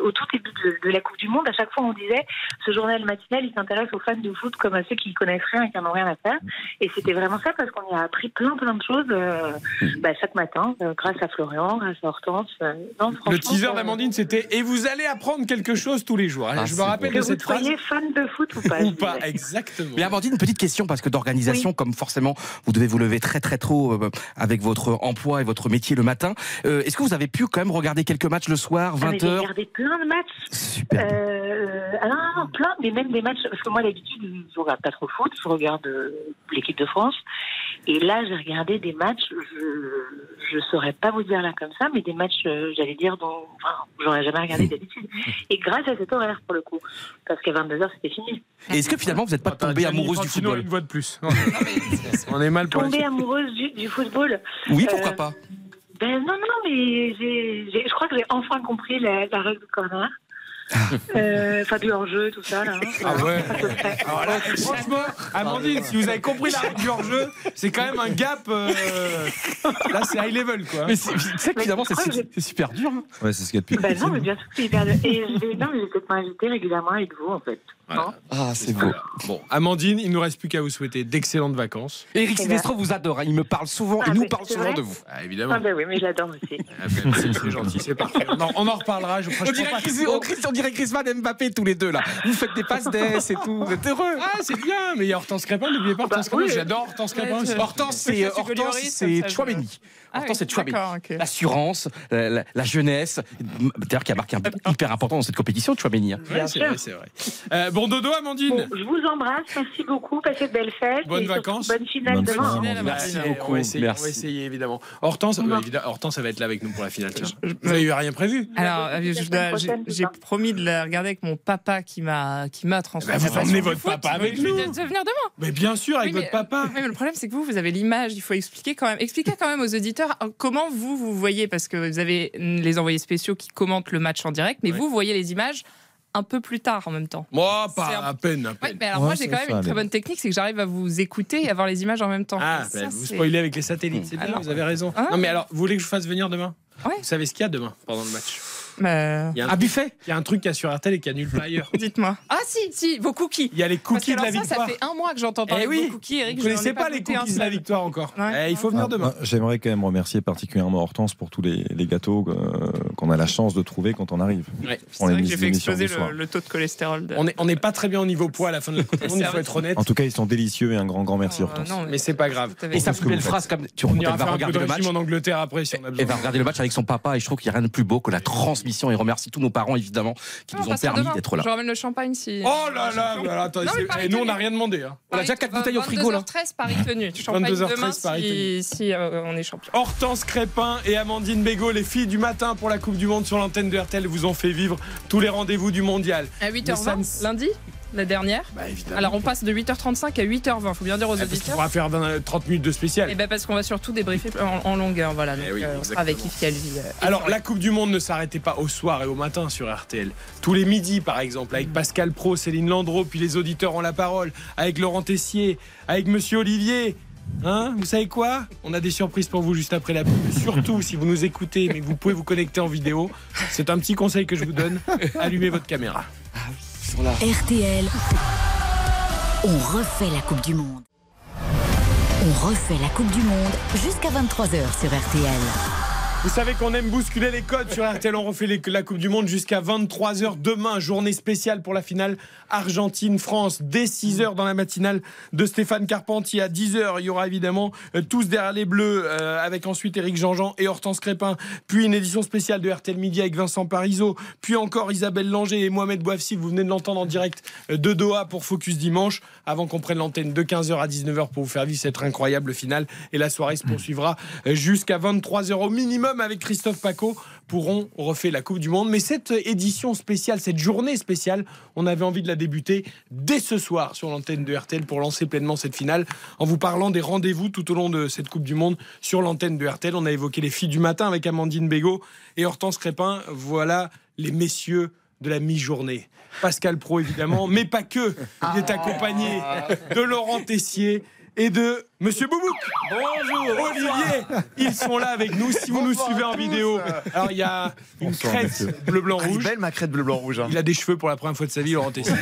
[SPEAKER 24] au tout début de, de la Coupe du Monde, à chaque fois, on disait, ce journal matinal, il s'intéresse aux fans de foot comme à ceux qui connaissent rien et qui n'en ont rien à faire. Et c'était vraiment ça parce qu'on y a appris plein, plein de choses euh, bah, chaque matin, euh, grâce à Florian, grâce à Hortense. euh, non,
[SPEAKER 3] Le teaser d'Amandine, c'était Et vous allez apprendre quelque chose tous les jours.
[SPEAKER 22] Ah,
[SPEAKER 3] je me rappelle
[SPEAKER 24] Que
[SPEAKER 3] de
[SPEAKER 24] vous
[SPEAKER 3] cette phrase.
[SPEAKER 24] soyez fan de foot ou pas.
[SPEAKER 3] Ou pas, exactement.
[SPEAKER 22] Mais Amandine, une petite question, parce que d'organisation, comme forcément vous devez vous lever très très tôt avec votre emploi et votre métier le matin, euh, est-ce que vous avez pu quand même regarder quelques matchs le soir,
[SPEAKER 24] Ah, mais J'ai
[SPEAKER 22] 20h
[SPEAKER 24] regardé plein de matchs.
[SPEAKER 22] Super.
[SPEAKER 24] Euh, ah non, non, plein, mais même des matchs. Parce que moi, d'habitude, je regarde pas trop le foot, je regarde euh, l'équipe de France. Et là, j'ai regardé des matchs, je ne saurais pas vous dire là comme ça, mais des matchs, euh, j'allais dire, dont enfin, j'aurais jamais regardé d'habitude. Et grâce à cet horaire, pour le coup. Parce qu'à 22h, c'était fini.
[SPEAKER 22] Et est-ce que finalement vous n'êtes pas tombée
[SPEAKER 3] Gianni
[SPEAKER 22] amoureuse du football
[SPEAKER 3] une voix de plus. On est mal
[SPEAKER 24] Tombée amoureuse du, du football.
[SPEAKER 22] Oui, pourquoi
[SPEAKER 24] Euh,
[SPEAKER 22] pas
[SPEAKER 24] Ben non, non, mais j'ai, j'ai- je crois que j'ai enfin compris la, la règle du corner. Euh, Enfin, du hors-jeu, tout ça, là. hein.
[SPEAKER 3] Ah ouais. Alors là, franchement, Amandine, si vous avez compris la règle du hors-jeu, c'est quand même un gap. euh, Là, c'est high level, quoi.
[SPEAKER 22] Mais c'est tu sais que
[SPEAKER 24] Mais
[SPEAKER 22] finalement
[SPEAKER 24] je
[SPEAKER 22] c'est super dur. hein.
[SPEAKER 4] Ouais, c'est ce qu'il y a de plus
[SPEAKER 24] Ben non, mais bien sûr que c'est hyper dur. Et je vais, non, mais je vais peut-être m'inviter régulièrement avec vous, en fait. Non
[SPEAKER 22] Ah, c'est beau.
[SPEAKER 3] Bon, Amandine, il ne nous reste plus qu'à vous souhaiter d'excellentes vacances.
[SPEAKER 22] Eric Silvestro vous adore, hein, il me parle souvent,
[SPEAKER 24] Ah,
[SPEAKER 22] il nous
[SPEAKER 24] mais
[SPEAKER 22] parle
[SPEAKER 24] c'est
[SPEAKER 22] souvent
[SPEAKER 24] vrai
[SPEAKER 22] de vous.
[SPEAKER 3] Ah, évidemment.
[SPEAKER 24] Ah ben oui, mais je l'adore aussi.
[SPEAKER 3] Ah, ben, c'est c'est gentil, c'est parfait. Non, on en reparlera. Je,
[SPEAKER 22] On
[SPEAKER 3] franchement,
[SPEAKER 22] dirait, dirait Griezmann et Mbappé tous les deux là. Vous faites des passes d'ess et tout, vous êtes heureux.
[SPEAKER 3] Ah, c'est bien, mais il y a Hortense Crépin, n'oubliez pas Hortense
[SPEAKER 24] Bah,
[SPEAKER 3] Crépin.
[SPEAKER 24] oui.
[SPEAKER 3] J'adore Hortense Crépin
[SPEAKER 23] Ouais,
[SPEAKER 22] Hortense, c'est euh, Hortense, c'est Chouameni.
[SPEAKER 23] Ah
[SPEAKER 22] Hortense, c'est Chouameni.
[SPEAKER 23] ok.
[SPEAKER 22] L'assurance, la, la- la jeunesse, d'ailleurs qui a marqué un but hyper important dans cette compétition, Chouameni. hein.
[SPEAKER 3] Ouais, c'est vrai, c'est vrai. Euh, bon dodo, Amandine.
[SPEAKER 24] Bon, je vous embrasse, merci beaucoup, passez de belles fêtes.
[SPEAKER 3] Bonnes vacances.
[SPEAKER 24] Bonne finale
[SPEAKER 4] Bonne
[SPEAKER 24] demain.
[SPEAKER 4] finale.
[SPEAKER 3] Merci beaucoup. On va essayer,
[SPEAKER 22] Merci.
[SPEAKER 3] on va essayer, évidemment. Hortense, euh, Hortense, ça va être là avec nous pour la finale. Vous n'avez rien prévu?
[SPEAKER 23] Alors, euh, j'ai
[SPEAKER 24] ça.
[SPEAKER 23] Promis de la regarder avec mon papa qui m'a qui m'a transmis.
[SPEAKER 3] Eh ben, vous
[SPEAKER 23] passion
[SPEAKER 3] emmenez votre
[SPEAKER 23] foot.
[SPEAKER 3] papa avec
[SPEAKER 23] Je vais
[SPEAKER 3] nous.
[SPEAKER 23] de- de venir demain.
[SPEAKER 3] Mais bien sûr, avec
[SPEAKER 23] Oui,
[SPEAKER 3] votre
[SPEAKER 23] mais-
[SPEAKER 3] papa.
[SPEAKER 23] Mais le problème, c'est que vous, vous avez l'image. Il faut expliquer quand même. Expliquez quand même aux auditeurs euh, comment vous, vous voyez, parce que vous avez les envoyés spéciaux qui commentent le match en direct, mais
[SPEAKER 3] Ouais.
[SPEAKER 23] vous voyez les images un peu plus tard en même temps.
[SPEAKER 3] Moi, pas
[SPEAKER 23] un-
[SPEAKER 3] à peine. à
[SPEAKER 23] Ouais, mais alors moi j'ai quand même une très bonne technique, c'est que j'arrive à vous écouter et avoir les images en même temps.
[SPEAKER 3] Ah,
[SPEAKER 23] Ça,
[SPEAKER 3] bah, vous spoilez avec les satellites, c'est
[SPEAKER 23] Ah
[SPEAKER 3] bien,
[SPEAKER 23] non.
[SPEAKER 3] vous avez raison.
[SPEAKER 23] Ah.
[SPEAKER 3] Non, mais alors, vous voulez que je vous fasse venir demain?
[SPEAKER 23] Ouais.
[SPEAKER 3] Vous savez ce qu'il y a demain pendant le match? A un
[SPEAKER 23] buffet
[SPEAKER 3] Il y a un truc qu'il y a sur RTL et qu'il y a nulle part ailleurs.
[SPEAKER 23] Dites-moi. Ah si, si, vos cookies.
[SPEAKER 3] Il y a les cookies de la
[SPEAKER 23] ça,
[SPEAKER 3] victoire.
[SPEAKER 23] Ça fait un mois que j'entends parler
[SPEAKER 3] Eh
[SPEAKER 23] de
[SPEAKER 3] oui,
[SPEAKER 23] vos cookies, Eric.
[SPEAKER 3] Vous
[SPEAKER 23] ai
[SPEAKER 3] connaissez pas les
[SPEAKER 23] goûté un
[SPEAKER 3] cookies de la victoire encore
[SPEAKER 23] Ouais.
[SPEAKER 3] Eh, Il faut venir demain.
[SPEAKER 4] Moi, J'aimerais quand même remercier particulièrement Hortense pour tous les, les gâteaux euh, qu'on a la chance de trouver quand on arrive.
[SPEAKER 3] Ouais.
[SPEAKER 4] On les
[SPEAKER 23] C'est vrai que j'ai fait exploser le, le taux de cholestérol. De...
[SPEAKER 3] On n'est on pas très bien au niveau poids à la fin de la Coupe du Monde, il faut être honnête.
[SPEAKER 4] En tout cas, ils sont délicieux et un grand, grand merci Hortense.
[SPEAKER 23] non,
[SPEAKER 3] Mais c'est pas grave.
[SPEAKER 22] Et sa plus belle phrase, comme tu va
[SPEAKER 3] faire un peu
[SPEAKER 22] regarder
[SPEAKER 3] de
[SPEAKER 22] le match.
[SPEAKER 3] en Angleterre après si on a
[SPEAKER 22] Elle va regarder le match avec son papa et je trouve qu'il n'y a rien de plus beau que la transmission et remercie tous nos parents évidemment qui
[SPEAKER 23] Non,
[SPEAKER 22] nous
[SPEAKER 23] on
[SPEAKER 22] ont permis d'être là.
[SPEAKER 23] Je ramène le champagne si.
[SPEAKER 3] Oh là là,
[SPEAKER 23] Non, Paris
[SPEAKER 3] et nous on n'a rien demandé. hein.
[SPEAKER 22] On a déjà quatre bouteilles au frigo là.
[SPEAKER 23] 22h13 Paris tenu. Champagne
[SPEAKER 3] 22h13
[SPEAKER 23] demain
[SPEAKER 3] Paris
[SPEAKER 23] si, si euh, on est champion.
[SPEAKER 3] Hortense Crépin et Amandine Bégaud, les filles du matin pour la Coupe du Monde sur l'antenne de RTL, vous ont fait vivre tous les rendez-vous du mondial.
[SPEAKER 23] À
[SPEAKER 3] Mais ça
[SPEAKER 23] 8h20,
[SPEAKER 3] ne-
[SPEAKER 23] lundi, la dernière.
[SPEAKER 3] Bah.
[SPEAKER 23] Alors on passe de 8h35 à 8h20, faut bien dire aux
[SPEAKER 3] Ah, parce qu'il
[SPEAKER 23] auditeurs.
[SPEAKER 3] faudra faire 20 30 minutes de spécial.
[SPEAKER 23] Et ben parce qu'on va surtout débriefer en, en longueur, voilà. Donc,
[SPEAKER 3] Eh oui,
[SPEAKER 23] euh, on sera avec Yves Calvi. euh,
[SPEAKER 3] Alors, la Coupe du Monde ne s'arrêtait pas au soir et au matin sur RTL. Tous les midis, par exemple, avec Pascal Pro, Céline Landreau, puis les auditeurs ont la parole, avec Laurent Tessier, avec Monsieur Olivier. Hein vous savez quoi? On a des surprises pour vous juste après la pub. Surtout si vous nous écoutez, mais que vous pouvez vous connecter en vidéo. C'est un petit conseil que je vous donne. Allumez votre caméra.
[SPEAKER 2] RTL, on refait la Coupe du Monde. On refait la Coupe du Monde jusqu'à 23h sur RTL.
[SPEAKER 3] Vous savez qu'on aime bousculer les codes sur RTL. On refait la Coupe du Monde jusqu'à 23h demain. Journée spéciale pour la finale Argentine-France. Dès 6h dans la matinale de Stéphane Carpentier. À 10h, il y aura évidemment euh, tous derrière les Bleus euh, avec ensuite Éric Jean-Jean et Hortense Crépin. Puis une édition spéciale de RTL Midi avec Vincent Parisot. Puis encore Isabelle Langer et Mohamed Bouafsi. Vous venez de l'entendre en direct euh, de Doha pour Focus Dimanche. Avant qu'on prenne l'antenne de 15h à 19h pour vous faire vivre cette incroyable finale. Et la soirée se poursuivra jusqu'à 23h au minimum avec Christophe Paco pourront refait la Coupe du Monde. Mais cette édition spéciale, cette journée spéciale, on avait envie de la débuter dès ce soir sur l'antenne de RTL pour lancer pleinement cette finale en vous parlant des rendez-vous tout au long de cette Coupe du Monde sur l'antenne de RTL. On a évoqué les filles du matin avec Amandine Bégaud et Hortense Crépin. Voilà les messieurs de la mi-journée. Pascal Pro évidemment, mais pas que. Il est accompagné de Laurent Tessier et de Monsieur Boubouk. Bonjour Olivier. Ils sont là avec nous. Si vous nous suivez en vidéo, alors il y a une
[SPEAKER 7] Bonsoir,
[SPEAKER 3] crête
[SPEAKER 7] monsieur.
[SPEAKER 3] bleu blanc
[SPEAKER 7] Ah, belle ma crête bleu blanc rouge. hein.
[SPEAKER 3] Il a des cheveux pour la première fois de sa vie, Laurent Tessier.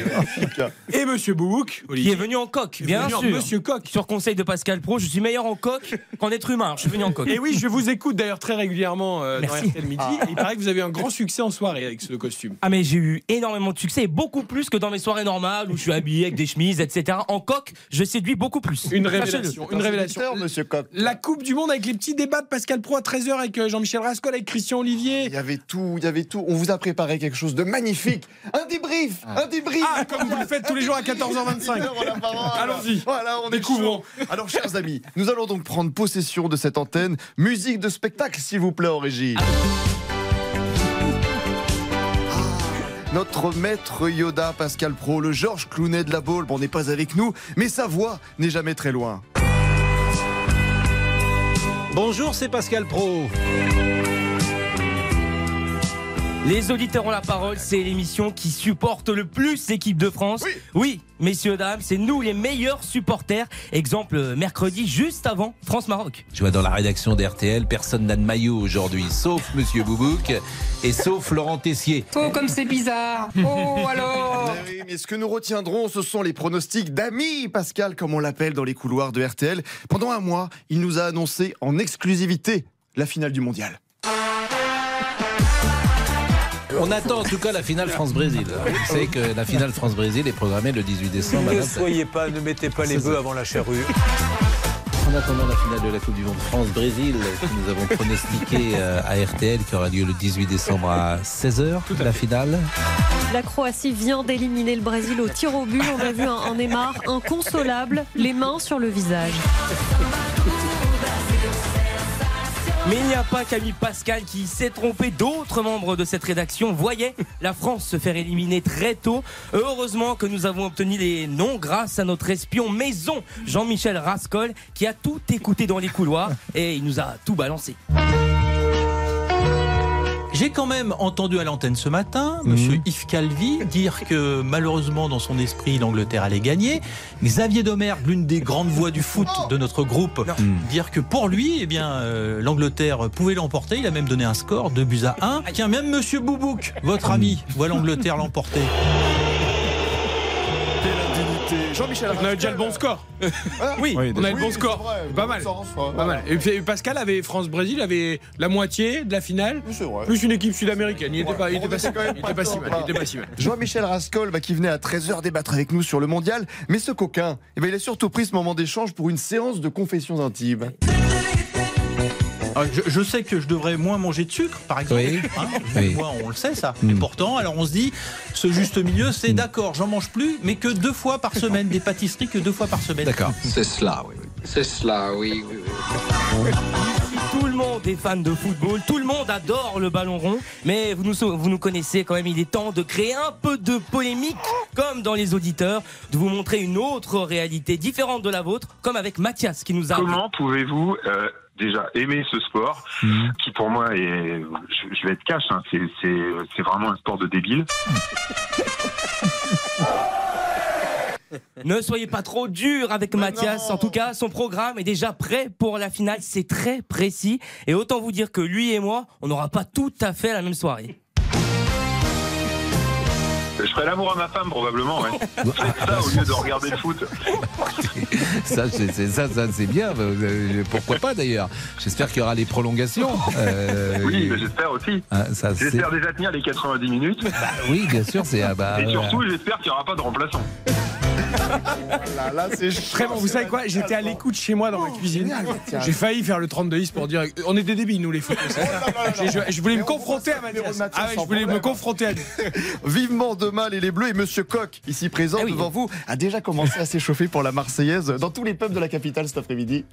[SPEAKER 3] Et Monsieur Boubouk,
[SPEAKER 25] Qui
[SPEAKER 3] Olivier.
[SPEAKER 25] est venu en coq,
[SPEAKER 3] Qui
[SPEAKER 25] bien
[SPEAKER 3] venu en
[SPEAKER 25] sûr.
[SPEAKER 3] Monsieur Coq.
[SPEAKER 25] Sur conseil de Pascal Pro, je suis meilleur en coq qu'en être humain. Je suis venu en coq.
[SPEAKER 3] Et oui, je vous écoute d'ailleurs très régulièrement euh, dans
[SPEAKER 25] Merci.
[SPEAKER 3] RTL Midi. Et il paraît que vous avez un grand succès en soirée avec ce costume.
[SPEAKER 25] Ah mais j'ai eu énormément de succès, et beaucoup plus que dans mes soirées normales où je suis habillé avec des chemises, etc. En coq, je séduis beaucoup plus.
[SPEAKER 3] Une
[SPEAKER 25] Sachez-le.
[SPEAKER 3] révélation, une révélation.
[SPEAKER 7] Monsieur Coq.
[SPEAKER 3] La Coupe du Monde avec les petits débats de Pascal Pro à 13h avec euh, Jean-Michel Rascol, avec Christian Olivier.
[SPEAKER 7] Il y avait tout, il y avait tout. On vous a préparé quelque chose de magnifique. Un débrief, un débrief.
[SPEAKER 3] Ah, comme vous le faites tous les jours à 14h25. Allons-y.
[SPEAKER 7] Voilà, on est
[SPEAKER 3] Découvrons.
[SPEAKER 7] Alors, chers amis, nous allons donc prendre possession de cette antenne. Musique de spectacle, s'il vous plaît, en régie. Ah, Notre maître Yoda, Pascal Pro, le Georges Clounet de la Baule, bon, n'est pas avec nous, mais sa voix n'est jamais très loin.
[SPEAKER 26] Bonjour, c'est Pascal Pro.
[SPEAKER 25] Les auditeurs ont la parole, c'est l'émission qui supporte le plus l'équipe de France. Oui. messieurs, dames, c'est nous les meilleurs supporters. Exemple, euh, mercredi, juste avant France-Maroc.
[SPEAKER 26] Je vois dans la rédaction d'RTL, personne n'a de maillot aujourd'hui, sauf Monsieur Boubouk et sauf Laurent Tessier.
[SPEAKER 13] Oh, comme c'est bizarre Oh, alors
[SPEAKER 7] Eh oui, mais ce que nous retiendrons, ce sont les pronostics d'Ami Pascal, comme on l'appelle dans les couloirs de RTL. Pendant un mois, il nous a annoncé en exclusivité la finale du mondial.
[SPEAKER 26] On attend en tout cas la finale France-Brésil. Vous savez que la finale France-Brésil est programmée le 18 décembre.
[SPEAKER 27] Ne soyez pas, ne mettez pas les bœufs avant la charrue.
[SPEAKER 26] En attendant la finale de la Coupe du Monde France-Brésil, que nous avons pronostiqué euh, à RTL, qui aura lieu le 18 décembre à 16h, la finale.
[SPEAKER 28] La Croatie vient d'éliminer le Brésil au tir au but. On a vu un, un Neymar inconsolable, les mains sur le visage.
[SPEAKER 25] Mais il n'y a pas qu'Ami Pascal qui s'est trompé. D'autres membres de cette rédaction voyaient la France se faire éliminer très tôt. Heureusement que nous avons obtenu les noms grâce à notre espion maison, Jean-Michel Rascol, qui a tout écouté dans les couloirs et il nous a tout balancé.
[SPEAKER 29] J'ai quand même entendu à l'antenne ce matin Monsieur Yves Calvi dire que malheureusement dans son esprit l'Angleterre allait gagner. Xavier Domergue, l'une des grandes voix du foot de notre groupe, dire que pour lui, eh bien euh, l'Angleterre pouvait l'emporter. Il a même donné un score de buts à 1. Tiens, même Monsieur Boubouk, votre ami, voit l'Angleterre l'emporter.
[SPEAKER 3] Jean-Michel On a déjà le bon score. oui,
[SPEAKER 29] Oui,
[SPEAKER 3] on a le bon score. Pas mal. Pas mal. Et Pascal avait France-Brésil, avait la moitié de la finale, plus une équipe sud-américaine. Il était pas, si- mal. Il était pas si mal.
[SPEAKER 7] Jean-Michel Rascol, bah, qui venait à 13h débattre avec nous sur le mondial, mais ce coquin, eh ben, il a surtout pris ce moment d'échange pour une séance de confessions intimes.
[SPEAKER 29] Ah, Je, je sais que je devrais moins manger de sucre, par exemple.
[SPEAKER 26] Oui.
[SPEAKER 29] Hein,
[SPEAKER 26] Oui.
[SPEAKER 29] Moi, on le sait ça. Et pourtant, alors on se dit, ce juste milieu, c'est d'accord, j'en mange plus, mais que deux fois par semaine, des pâtisseries que deux fois par semaine. D'accord.
[SPEAKER 10] C'est cela, oui. oui. C'est cela, oui, oui, oui.
[SPEAKER 25] Tout le monde est fan de football, tout le monde adore le ballon rond, mais vous nous, vous nous connaissez quand même, il est temps de créer un peu de polémique, comme dans les auditeurs, de vous montrer une autre réalité différente de la vôtre, comme avec Mathias qui nous a...
[SPEAKER 30] Comment pouvez-vous euh, déjà aimer ce sport qui pour moi est, je, je vais être cash, hein, c'est, c'est, c'est vraiment un sport de débile.
[SPEAKER 25] Ne soyez pas trop dur avec Mathias. En tout cas, son programme est déjà prêt pour la finale. C'est très précis. Et autant vous dire que lui et moi, on n'aura pas tout à fait la même soirée.
[SPEAKER 30] Je ferai l'amour à ma femme probablement, ouais. Faites ça au lieu de regarder le foot.
[SPEAKER 26] Ça, c'est c'est- ça, ça, c'est bien. Euh, Pourquoi pas d'ailleurs J'espère qu'il y aura les prolongations. Euh,
[SPEAKER 30] Oui, mais j'espère aussi.
[SPEAKER 26] ah, ça,
[SPEAKER 30] J'espère déjà tenir les 90 minutes.
[SPEAKER 26] oui, bien sûr, c'est ah bah,
[SPEAKER 30] Et
[SPEAKER 26] euh,
[SPEAKER 30] surtout, j'espère qu'il n'y aura pas de remplaçant.
[SPEAKER 3] Là, là, c'est très bon. Vous savez quoi J'étais à l'écoute chez moi dans ma cuisine. J'ai failli faire le 32 pour dire on est des débiles nous les foot. Je, voulais me confronter à Mathias. Ah je voulais me confronter à.
[SPEAKER 7] Vivement demain, les, les Bleus et Monsieur Coq, ici présent
[SPEAKER 3] Ah
[SPEAKER 7] devant vous, a déjà commencé à s'échauffer pour la Marseillaise dans tous les pubs de la capitale cet après-midi.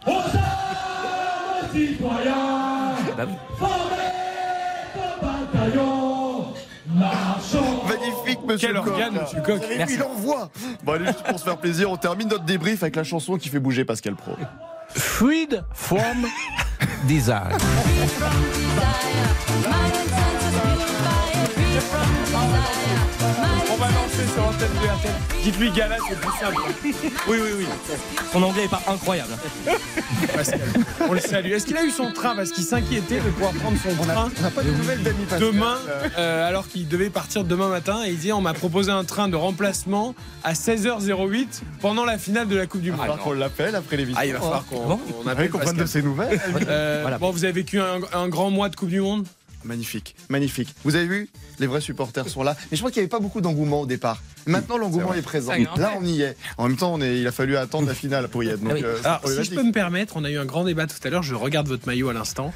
[SPEAKER 7] Magnifique, Monsieur
[SPEAKER 3] Quel
[SPEAKER 7] Coq.
[SPEAKER 3] organe, Monsieur Coq.
[SPEAKER 7] Vous avez
[SPEAKER 3] Merci.
[SPEAKER 7] Bon, allez, juste pour se faire plaisir, on termine notre débrief avec la chanson qui fait bouger Pascal Pro.
[SPEAKER 26] Fluid from design.
[SPEAKER 3] On va lancer sur l'antenne de RTL. Dites-lui Gala, c'est plus simple. Oui, oui, oui.
[SPEAKER 25] Son anglais est pas incroyable.
[SPEAKER 3] Pascal, on le salue. Est-ce qu'il a eu son train Parce qu'il s'inquiétait de pouvoir prendre son train.
[SPEAKER 7] On n'a pas de nouvelles d'Ami Pascal.
[SPEAKER 3] Demain, euh, alors qu'il devait partir demain matin, et il dit on m'a proposé un train de remplacement à 16h08 pendant la finale de la Coupe du Monde.
[SPEAKER 7] Il va falloir qu'on l'appelle après l'émission.
[SPEAKER 3] Ah, il va falloir qu'on
[SPEAKER 7] Bon.
[SPEAKER 3] on
[SPEAKER 7] Ah
[SPEAKER 3] appelle
[SPEAKER 7] oui, qu'on prenne de ses nouvelles.
[SPEAKER 3] Euh,
[SPEAKER 7] Voilà.
[SPEAKER 3] Bon, vous avez vécu un, un grand mois de Coupe du Monde?
[SPEAKER 7] Magnifique, magnifique. Vous avez vu? Les vrais supporters sont là. Mais je crois qu'il n'y avait pas beaucoup d'engouement au départ. Maintenant, l'engouement est, présent. Là, on y est. En même temps, on est, il a fallu attendre la finale pour y être. Donc, euh,
[SPEAKER 3] Alors, si je peux me permettre, on a eu un grand débat tout à l'heure. Je regarde votre maillot à l'instant.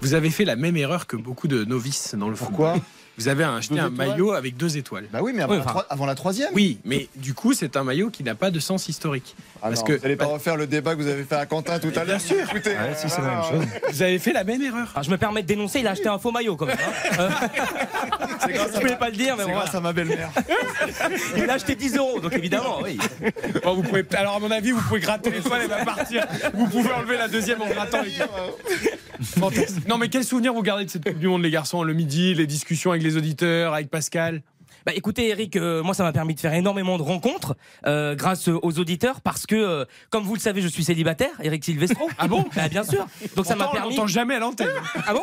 [SPEAKER 3] Vous avez fait la même erreur que beaucoup de novices dans le football.
[SPEAKER 7] Pourquoi
[SPEAKER 3] Vous avez acheté
[SPEAKER 7] Deux
[SPEAKER 3] un
[SPEAKER 7] étoiles
[SPEAKER 3] maillot avec deux étoiles.
[SPEAKER 7] Bah oui, mais avant, la, avant la troisième.
[SPEAKER 3] Oui, mais du coup, c'est un maillot qui n'a pas de sens historique.
[SPEAKER 7] Ah
[SPEAKER 3] parce
[SPEAKER 7] non,
[SPEAKER 3] que
[SPEAKER 7] vous n'allez pas refaire le débat que vous avez fait à Quentin tout à l'heure.
[SPEAKER 3] Bien sûr.
[SPEAKER 7] Écoutez, ah,
[SPEAKER 3] Vous avez fait la même erreur.
[SPEAKER 25] Alors, je me permets de dénoncer, il a acheté un faux maillot quand même. hein. Euh, je voulais pas le dire, mais
[SPEAKER 7] C'est
[SPEAKER 25] bon,
[SPEAKER 7] grâce à ma belle-mère.
[SPEAKER 25] Il a acheté 10 euros, donc évidemment, oui.
[SPEAKER 3] Bon, vous pouvez, alors, à mon avis, vous pouvez gratter l'étoile, elle va partir. Vous pouvez enlever la deuxième en grattant. Non, mais quel souvenir vous gardez de cette Coupe du Monde, les garçons Le midi, les discussions avec les auditeurs, avec Pascal?
[SPEAKER 25] Bah écoutez Eric, euh, moi ça m'a permis de faire énormément de rencontres euh, grâce aux auditeurs parce que euh, comme vous le savez je suis célibataire, Eric Silvestro.
[SPEAKER 3] Ah bon?
[SPEAKER 25] Bah bien sûr. Donc ça m'a
[SPEAKER 3] on
[SPEAKER 25] permis.
[SPEAKER 3] l'entend jamais à l'antenne.
[SPEAKER 25] Ah bon?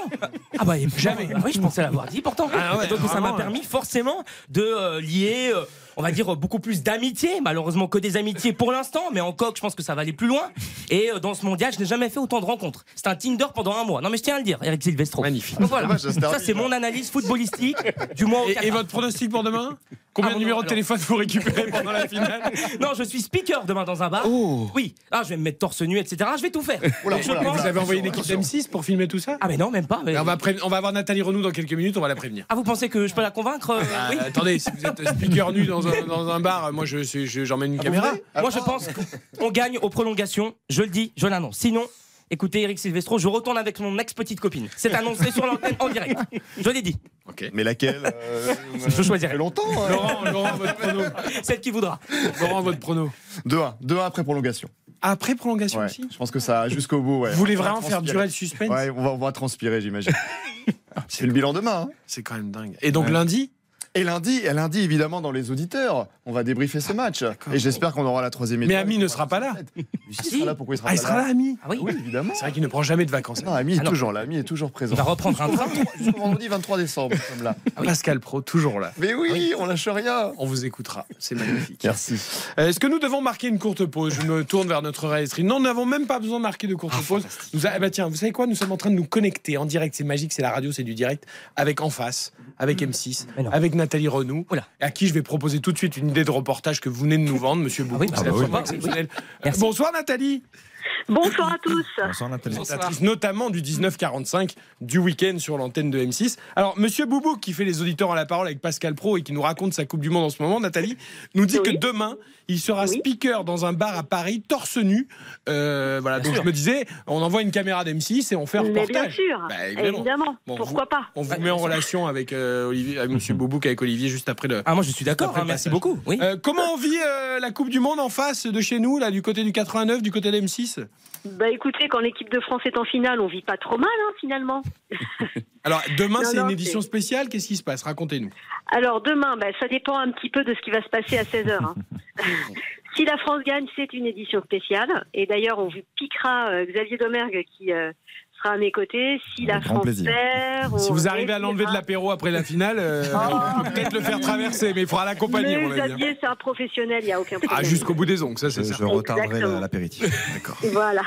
[SPEAKER 25] Ah bah jamais. oui je pensais l'avoir dit pourtant.
[SPEAKER 3] Ah ouais,
[SPEAKER 25] Donc ça m'a permis forcément de lier. On va dire euh, beaucoup plus d'amitié, malheureusement que des amitiés pour l'instant, mais en coq, je pense que ça va aller plus loin. Et euh, dans ce mondial, je n'ai jamais fait autant de rencontres. C'est un Tinder pendant un mois. Non, mais je tiens à le dire, Eric Silvestro.
[SPEAKER 3] Magnifique.
[SPEAKER 25] Donc voilà.
[SPEAKER 7] Ça
[SPEAKER 25] c'est mon analyse footballistique du mois au
[SPEAKER 3] Et, et votre pronostic pour demain? Combien
[SPEAKER 25] Ah,
[SPEAKER 3] de numéros de téléphone vous récupérez pendant la finale
[SPEAKER 25] Non, je suis speaker demain dans un bar. Oui. Ah, je vais me mettre torse nu, etc. Je vais tout faire.
[SPEAKER 3] Oula,
[SPEAKER 25] Donc, je
[SPEAKER 3] oula,
[SPEAKER 25] pense-
[SPEAKER 3] Vous avez envoyé une équipe d'M6 pour filmer tout ça
[SPEAKER 25] Ah, mais non, même pas. mais-
[SPEAKER 3] on, va pré- on va avoir Nathalie Renou dans quelques minutes, on va la prévenir.
[SPEAKER 25] Ah, vous pensez que je peux la convaincre euh,
[SPEAKER 3] Ah,
[SPEAKER 25] oui.
[SPEAKER 3] Attendez, si vous êtes speaker nu dans un, dans un bar, moi je, je- je- j'emmène une caméra.
[SPEAKER 25] Moi, je pense qu'on gagne aux prolongations. Je le dis, je l'annonce. Sinon. Écoutez, Eric Silvestro, je retourne avec mon ex-petite copine. C'est annoncé sur l'antenne en direct. Je l'ai dit.
[SPEAKER 7] Mais laquelle euh,
[SPEAKER 25] Je choisirai.
[SPEAKER 7] fait longtemps. hein.
[SPEAKER 3] Laurent, Laurent, votre prono.
[SPEAKER 25] Celle qui voudra.
[SPEAKER 3] Laurent, votre prono.
[SPEAKER 7] 2-1. 2-1 après prolongation.
[SPEAKER 3] Après prolongation
[SPEAKER 7] Ouais,
[SPEAKER 3] aussi?
[SPEAKER 7] je pense que ça jusqu'au bout. Ouais.
[SPEAKER 3] Vous voulez
[SPEAKER 7] On va
[SPEAKER 3] vraiment faire
[SPEAKER 7] transpirer.
[SPEAKER 3] durer le suspense?
[SPEAKER 7] Ouais, on va, on va transpirer, j'imagine.
[SPEAKER 31] C'est le bilan demain. hein.
[SPEAKER 3] C'est quand même dingue. Et donc
[SPEAKER 31] Ouais.
[SPEAKER 3] lundi?
[SPEAKER 31] Et lundi, et lundi, évidemment, dans les auditeurs, on va débriefer ce match. Et j'espère qu'on aura la troisième
[SPEAKER 3] Mais
[SPEAKER 31] étoile.
[SPEAKER 3] Ami ne sera pas là.
[SPEAKER 31] Il sera là, pourquoi il sera
[SPEAKER 3] Ah, il sera là, Ami
[SPEAKER 25] Ah oui,
[SPEAKER 31] Oui, évidemment.
[SPEAKER 3] C'est vrai qu'il ne prend jamais de vacances.
[SPEAKER 31] Non, Ami est
[SPEAKER 3] Ah
[SPEAKER 31] toujours là, Ami est toujours présent.
[SPEAKER 25] Il va reprendre un train.
[SPEAKER 31] Jusqu'au vendredi 23 décembre, nous sommes là.
[SPEAKER 3] Pascal Pro, toujours là.
[SPEAKER 31] Mais oui, on lâche rien.
[SPEAKER 3] On vous écoutera. C'est magnifique.
[SPEAKER 31] Merci.
[SPEAKER 3] Euh, Est-ce que nous devons marquer une courte pause Je me tourne vers notre réalisatrice. Non, nous n'avons même pas besoin de marquer de courte pause. Nous a- eh ben, tiens, vous savez quoi? Nous sommes en train de nous connecter en direct. C'est magique, c'est la radio, c'est du direct. Avec En Face, avec M6, avec Nathalie Renou, à qui je vais proposer tout de suite une idée de reportage que vous venez de nous vendre, monsieur Boubou.
[SPEAKER 25] oui,
[SPEAKER 3] C'est
[SPEAKER 25] ah bah oui.
[SPEAKER 3] Bonsoir Nathalie.
[SPEAKER 32] Bonsoir à tous.
[SPEAKER 4] Bonsoir Nathalie.
[SPEAKER 3] Notamment du 1945 du week-end sur l'antenne de M6. Alors, Monsieur Boubou, qui fait les auditeurs à la parole avec Pascal Pro et qui nous raconte sa Coupe du Monde en ce moment, Nathalie, nous dit que demain, il sera speaker dans un bar à Paris, torse nu. Euh, voilà, donc je me disais, on envoie une caméra d'M6 et on fait un
[SPEAKER 32] Mais bien
[SPEAKER 3] reportage.
[SPEAKER 32] sûr,
[SPEAKER 3] Bah,
[SPEAKER 32] évidemment.
[SPEAKER 3] Bon,
[SPEAKER 32] Pourquoi
[SPEAKER 3] vous-
[SPEAKER 32] pas
[SPEAKER 3] On vous met en relation avec euh, Olivier, avec Monsieur Boubou, avec Olivier juste après le.
[SPEAKER 25] Ah, moi je suis d'accord, hein, merci beaucoup. Oui.
[SPEAKER 3] Euh, comment on vit euh, la Coupe du Monde en face de chez nous, là, du côté du 89, du côté de M6
[SPEAKER 32] Bah écoutez, quand l'équipe de France est en finale, on vit pas trop mal hein, finalement.
[SPEAKER 3] Alors, demain, c'est une édition spéciale. Qu'est-ce qui se passe? Racontez-nous.
[SPEAKER 32] Alors demain, bah, ça dépend un petit peu de ce qui va se passer à 16h. si la France gagne, c'est une édition spéciale. Et d'ailleurs, on vous piquera euh, Xavier Domergue qui euh, sera à mes côtés. Si la France
[SPEAKER 3] plaisir.
[SPEAKER 32] perd,
[SPEAKER 3] Si vous arrivez à l'enlever de l'apéro après la finale, euh, on peut peut-être le faire traverser, mais il faudra l'accompagner.
[SPEAKER 32] Xavier, c'est un professionnel, il n'y a aucun problème.
[SPEAKER 3] Ah, jusqu'au bout des ongles, ça c'est
[SPEAKER 4] Je,
[SPEAKER 3] certain.
[SPEAKER 4] je retarderai l'apéritif. D'accord.
[SPEAKER 32] Voilà.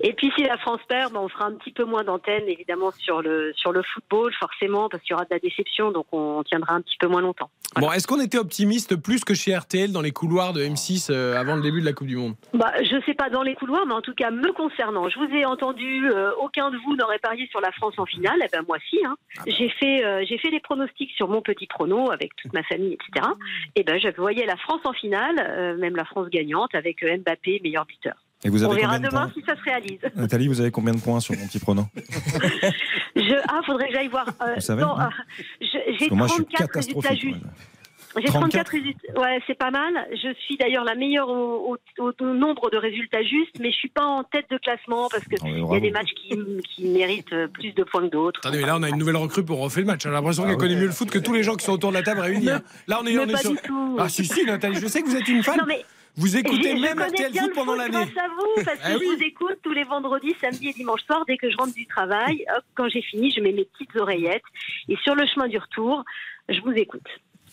[SPEAKER 32] Et puis si la France perd, ben, on fera un petit peu moins d'antenne évidemment sur le sur le football forcément parce qu'il y aura de la déception donc on tiendra un petit peu moins longtemps.
[SPEAKER 3] Bon, est-ce qu'on était optimiste plus que chez RTL dans les couloirs de M6 euh, avant le début de la Coupe du Monde?
[SPEAKER 32] Bah, je sais pas dans les couloirs, mais en tout cas me concernant, je vous ai entendu. euh, aucun de vous n'aurait parié sur la France en finale. Eh ben moi si. Hein. J'ai fait euh, j'ai fait les pronostics sur mon petit prono avec toute ma famille, etc. Et ben je voyais la France en finale, euh, même la France gagnante avec euh, Mbappé meilleur buteur.
[SPEAKER 4] Et vous
[SPEAKER 32] on
[SPEAKER 4] avez
[SPEAKER 32] verra
[SPEAKER 4] combien de
[SPEAKER 32] demain
[SPEAKER 4] points
[SPEAKER 32] si ça se réalise.
[SPEAKER 4] Nathalie, vous avez combien de points sur mon petit prono?
[SPEAKER 32] Je, ah, faudrait que j'aille voir. Euh,
[SPEAKER 4] Vous savez,
[SPEAKER 32] non,
[SPEAKER 4] non
[SPEAKER 32] euh, je- j'ai
[SPEAKER 4] que moi, je suis
[SPEAKER 32] 34 résultats justes. J'ai 34 résultats. Ouais, c'est pas mal. Je suis d'ailleurs la meilleure au, au- au nombre de résultats justes, mais je suis pas en tête de classement parce que
[SPEAKER 3] Ah
[SPEAKER 32] il y a des matchs qui, qui méritent euh, plus de points que d'autres.
[SPEAKER 3] Attendez, mais là on a une nouvelle recrue pour refaire le match. J'ai l'impression qu'elle connaît mieux le foot que tous les gens qui sont autour de la table réunis. hein. Là on est,
[SPEAKER 32] Mais
[SPEAKER 3] on est
[SPEAKER 32] pas
[SPEAKER 3] sur.
[SPEAKER 32] du tout.
[SPEAKER 3] Ah si si Nathalie, je sais que vous êtes une fan.
[SPEAKER 32] Non, mais
[SPEAKER 3] Vous écoutez
[SPEAKER 32] je- je
[SPEAKER 3] même
[SPEAKER 32] connais
[SPEAKER 3] RTL
[SPEAKER 32] bien
[SPEAKER 3] Foot pendant l'année.
[SPEAKER 32] Grâce à vous, parce que
[SPEAKER 3] Ah
[SPEAKER 32] je
[SPEAKER 3] oui.
[SPEAKER 32] vous écoute tous les vendredis, samedis et dimanches soirs. Dès que je rentre du travail, hop, quand j'ai fini, je mets mes petites oreillettes. Et sur le chemin du retour, je vous écoute.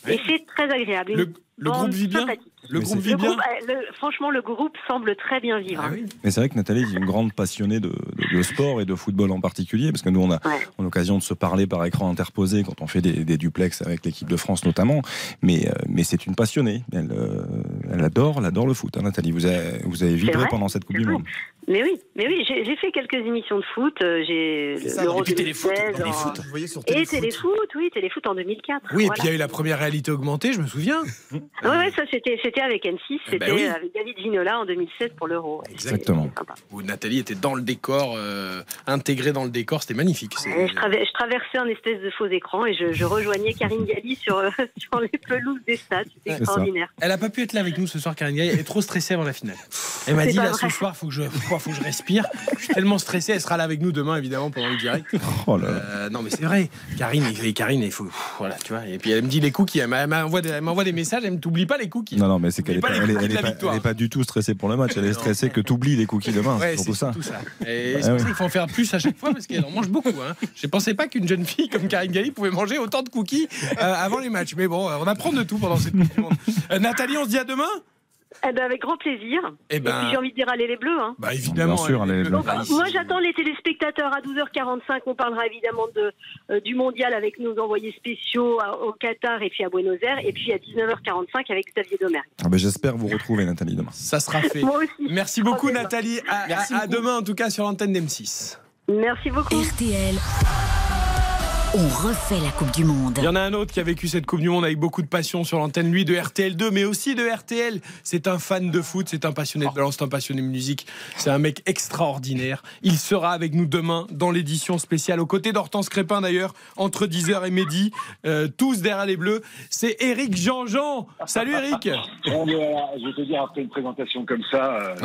[SPEAKER 32] Et c'est très agréable.
[SPEAKER 3] Le, groupe vit bien. Le groupe vit bien.
[SPEAKER 32] groupe, le- franchement, le groupe semble très bien vivre.
[SPEAKER 3] Ah.
[SPEAKER 4] Mais c'est vrai que Nathalie est une grande passionnée de, de- de sport et de football en particulier, parce que nous, on a, on a l'occasion de se parler par écran interposé quand on fait des, des duplex avec l'équipe de France notamment. Mais, euh, mais c'est une passionnée. Elle, euh, elle adore, elle adore le foot, hein, Nathalie. Vous avez, vous avez vibré
[SPEAKER 32] vrai,
[SPEAKER 4] pendant cette Coupe du Monde.
[SPEAKER 32] Mais oui, mais oui, j'ai fait quelques émissions de foot. euh, J'ai l'Euro
[SPEAKER 3] et puis téléfoot,
[SPEAKER 32] 2016
[SPEAKER 3] téléfoot.
[SPEAKER 32] en-
[SPEAKER 3] Vous voyez sur
[SPEAKER 32] Et
[SPEAKER 3] téléfoot.
[SPEAKER 32] téléfoot, oui, téléfoot en 2004.
[SPEAKER 3] Oui, et
[SPEAKER 32] voilà.
[SPEAKER 3] puis il y a eu la première réalité augmentée, je me souviens.
[SPEAKER 32] Ouais, ouais, ça c'était c'était avec M6,
[SPEAKER 3] Eh
[SPEAKER 32] c'était
[SPEAKER 3] ben oui.
[SPEAKER 32] avec David Ginola en 2016 pour l'Euro.
[SPEAKER 3] Exactement. Où Nathalie était dans le décor, euh, intégrée dans le décor, c'était magnifique.
[SPEAKER 32] Je, traver- je traversais un espèce de faux écran et je, je rejoignais Karine Galli sur, euh, sur les pelouses des stades. C'était extraordinaire.
[SPEAKER 3] Elle a pas pu être là avec nous ce soir, Karine Gaillet. Elle est trop stressée avant la finale. Elle m'a dit là
[SPEAKER 32] vrai.
[SPEAKER 3] ce soir, faut que je, faut, faut que je respire. Je suis tellement stressée. Elle sera là avec nous demain, évidemment, pendant le direct.
[SPEAKER 4] Oh là là.
[SPEAKER 3] Euh, non, mais c'est vrai. Karine, il- Karine, il faut, voilà, tu vois. Et puis elle me dit les cookies. Elle m'envoie des, des messages. Elle me t'oublie pas les cookies.
[SPEAKER 4] Non, non, mais c'est qu'elle est
[SPEAKER 3] pas
[SPEAKER 4] pas,
[SPEAKER 3] les
[SPEAKER 4] elle est-
[SPEAKER 3] cookies
[SPEAKER 4] elle
[SPEAKER 3] de
[SPEAKER 4] est
[SPEAKER 3] la
[SPEAKER 4] pas,
[SPEAKER 3] victoire.
[SPEAKER 4] elle est pas du tout stressée pour le match. Elle est stressée que tu oublies les cookies demain.
[SPEAKER 3] Ouais,
[SPEAKER 4] c'est
[SPEAKER 3] c'est
[SPEAKER 4] ça.
[SPEAKER 3] Et
[SPEAKER 4] Ah
[SPEAKER 3] c'est ça qu'il faut en faire plus à chaque fois parce qu'elle en mange beaucoup. Hein. Je pensais pas qu'une jeune fille comme Karine Galli pouvait manger autant de cookies euh, avant les matchs. Mais bon, euh, on apprend de tout pendant cette Coupe du Monde. Euh, Nathalie, on se dit à demain?
[SPEAKER 32] Eh ben, avec grand plaisir.
[SPEAKER 3] Eh
[SPEAKER 32] Et
[SPEAKER 3] ben-
[SPEAKER 32] puis j'ai envie de dire allez les bleus. Hein.
[SPEAKER 3] Bah évidemment.
[SPEAKER 4] Bien sûr, allez,
[SPEAKER 3] bleue.
[SPEAKER 4] Bleus.
[SPEAKER 32] Donc, moi, j'attends les téléspectateurs à 12h45. On parlera évidemment de, euh, du mondial avec nos envoyés spéciaux à- au Qatar et puis à Buenos Aires. Et puis à 19h45 avec Xavier Domergue.
[SPEAKER 4] Ah ben, J'espère vous retrouver, Nathalie, demain.
[SPEAKER 3] Ça sera fait.
[SPEAKER 32] Moi aussi.
[SPEAKER 3] Merci beaucoup. Nathalie. À,
[SPEAKER 32] Merci
[SPEAKER 3] à- à
[SPEAKER 32] beaucoup.
[SPEAKER 3] demain, en tout cas, sur l'antenne d'M6.
[SPEAKER 32] Merci beaucoup.
[SPEAKER 2] RTL. On refait la Coupe du Monde.
[SPEAKER 3] Il y en a un autre qui a vécu cette Coupe du Monde avec beaucoup de passion sur l'antenne, lui de RTL2, mais aussi de RTL. C'est un fan de foot, c'est un passionné de ballon, c'est un passionné de musique. C'est un mec extraordinaire. Il sera avec nous demain dans l'édition spéciale, aux côtés d'Hortense Crépin d'ailleurs, entre 10h et midi, euh, tous derrière les Bleus. C'est Eric Jean-Jean. Salut Eric.
[SPEAKER 30] Bon, euh, je vais te dire, après une présentation comme ça, euh.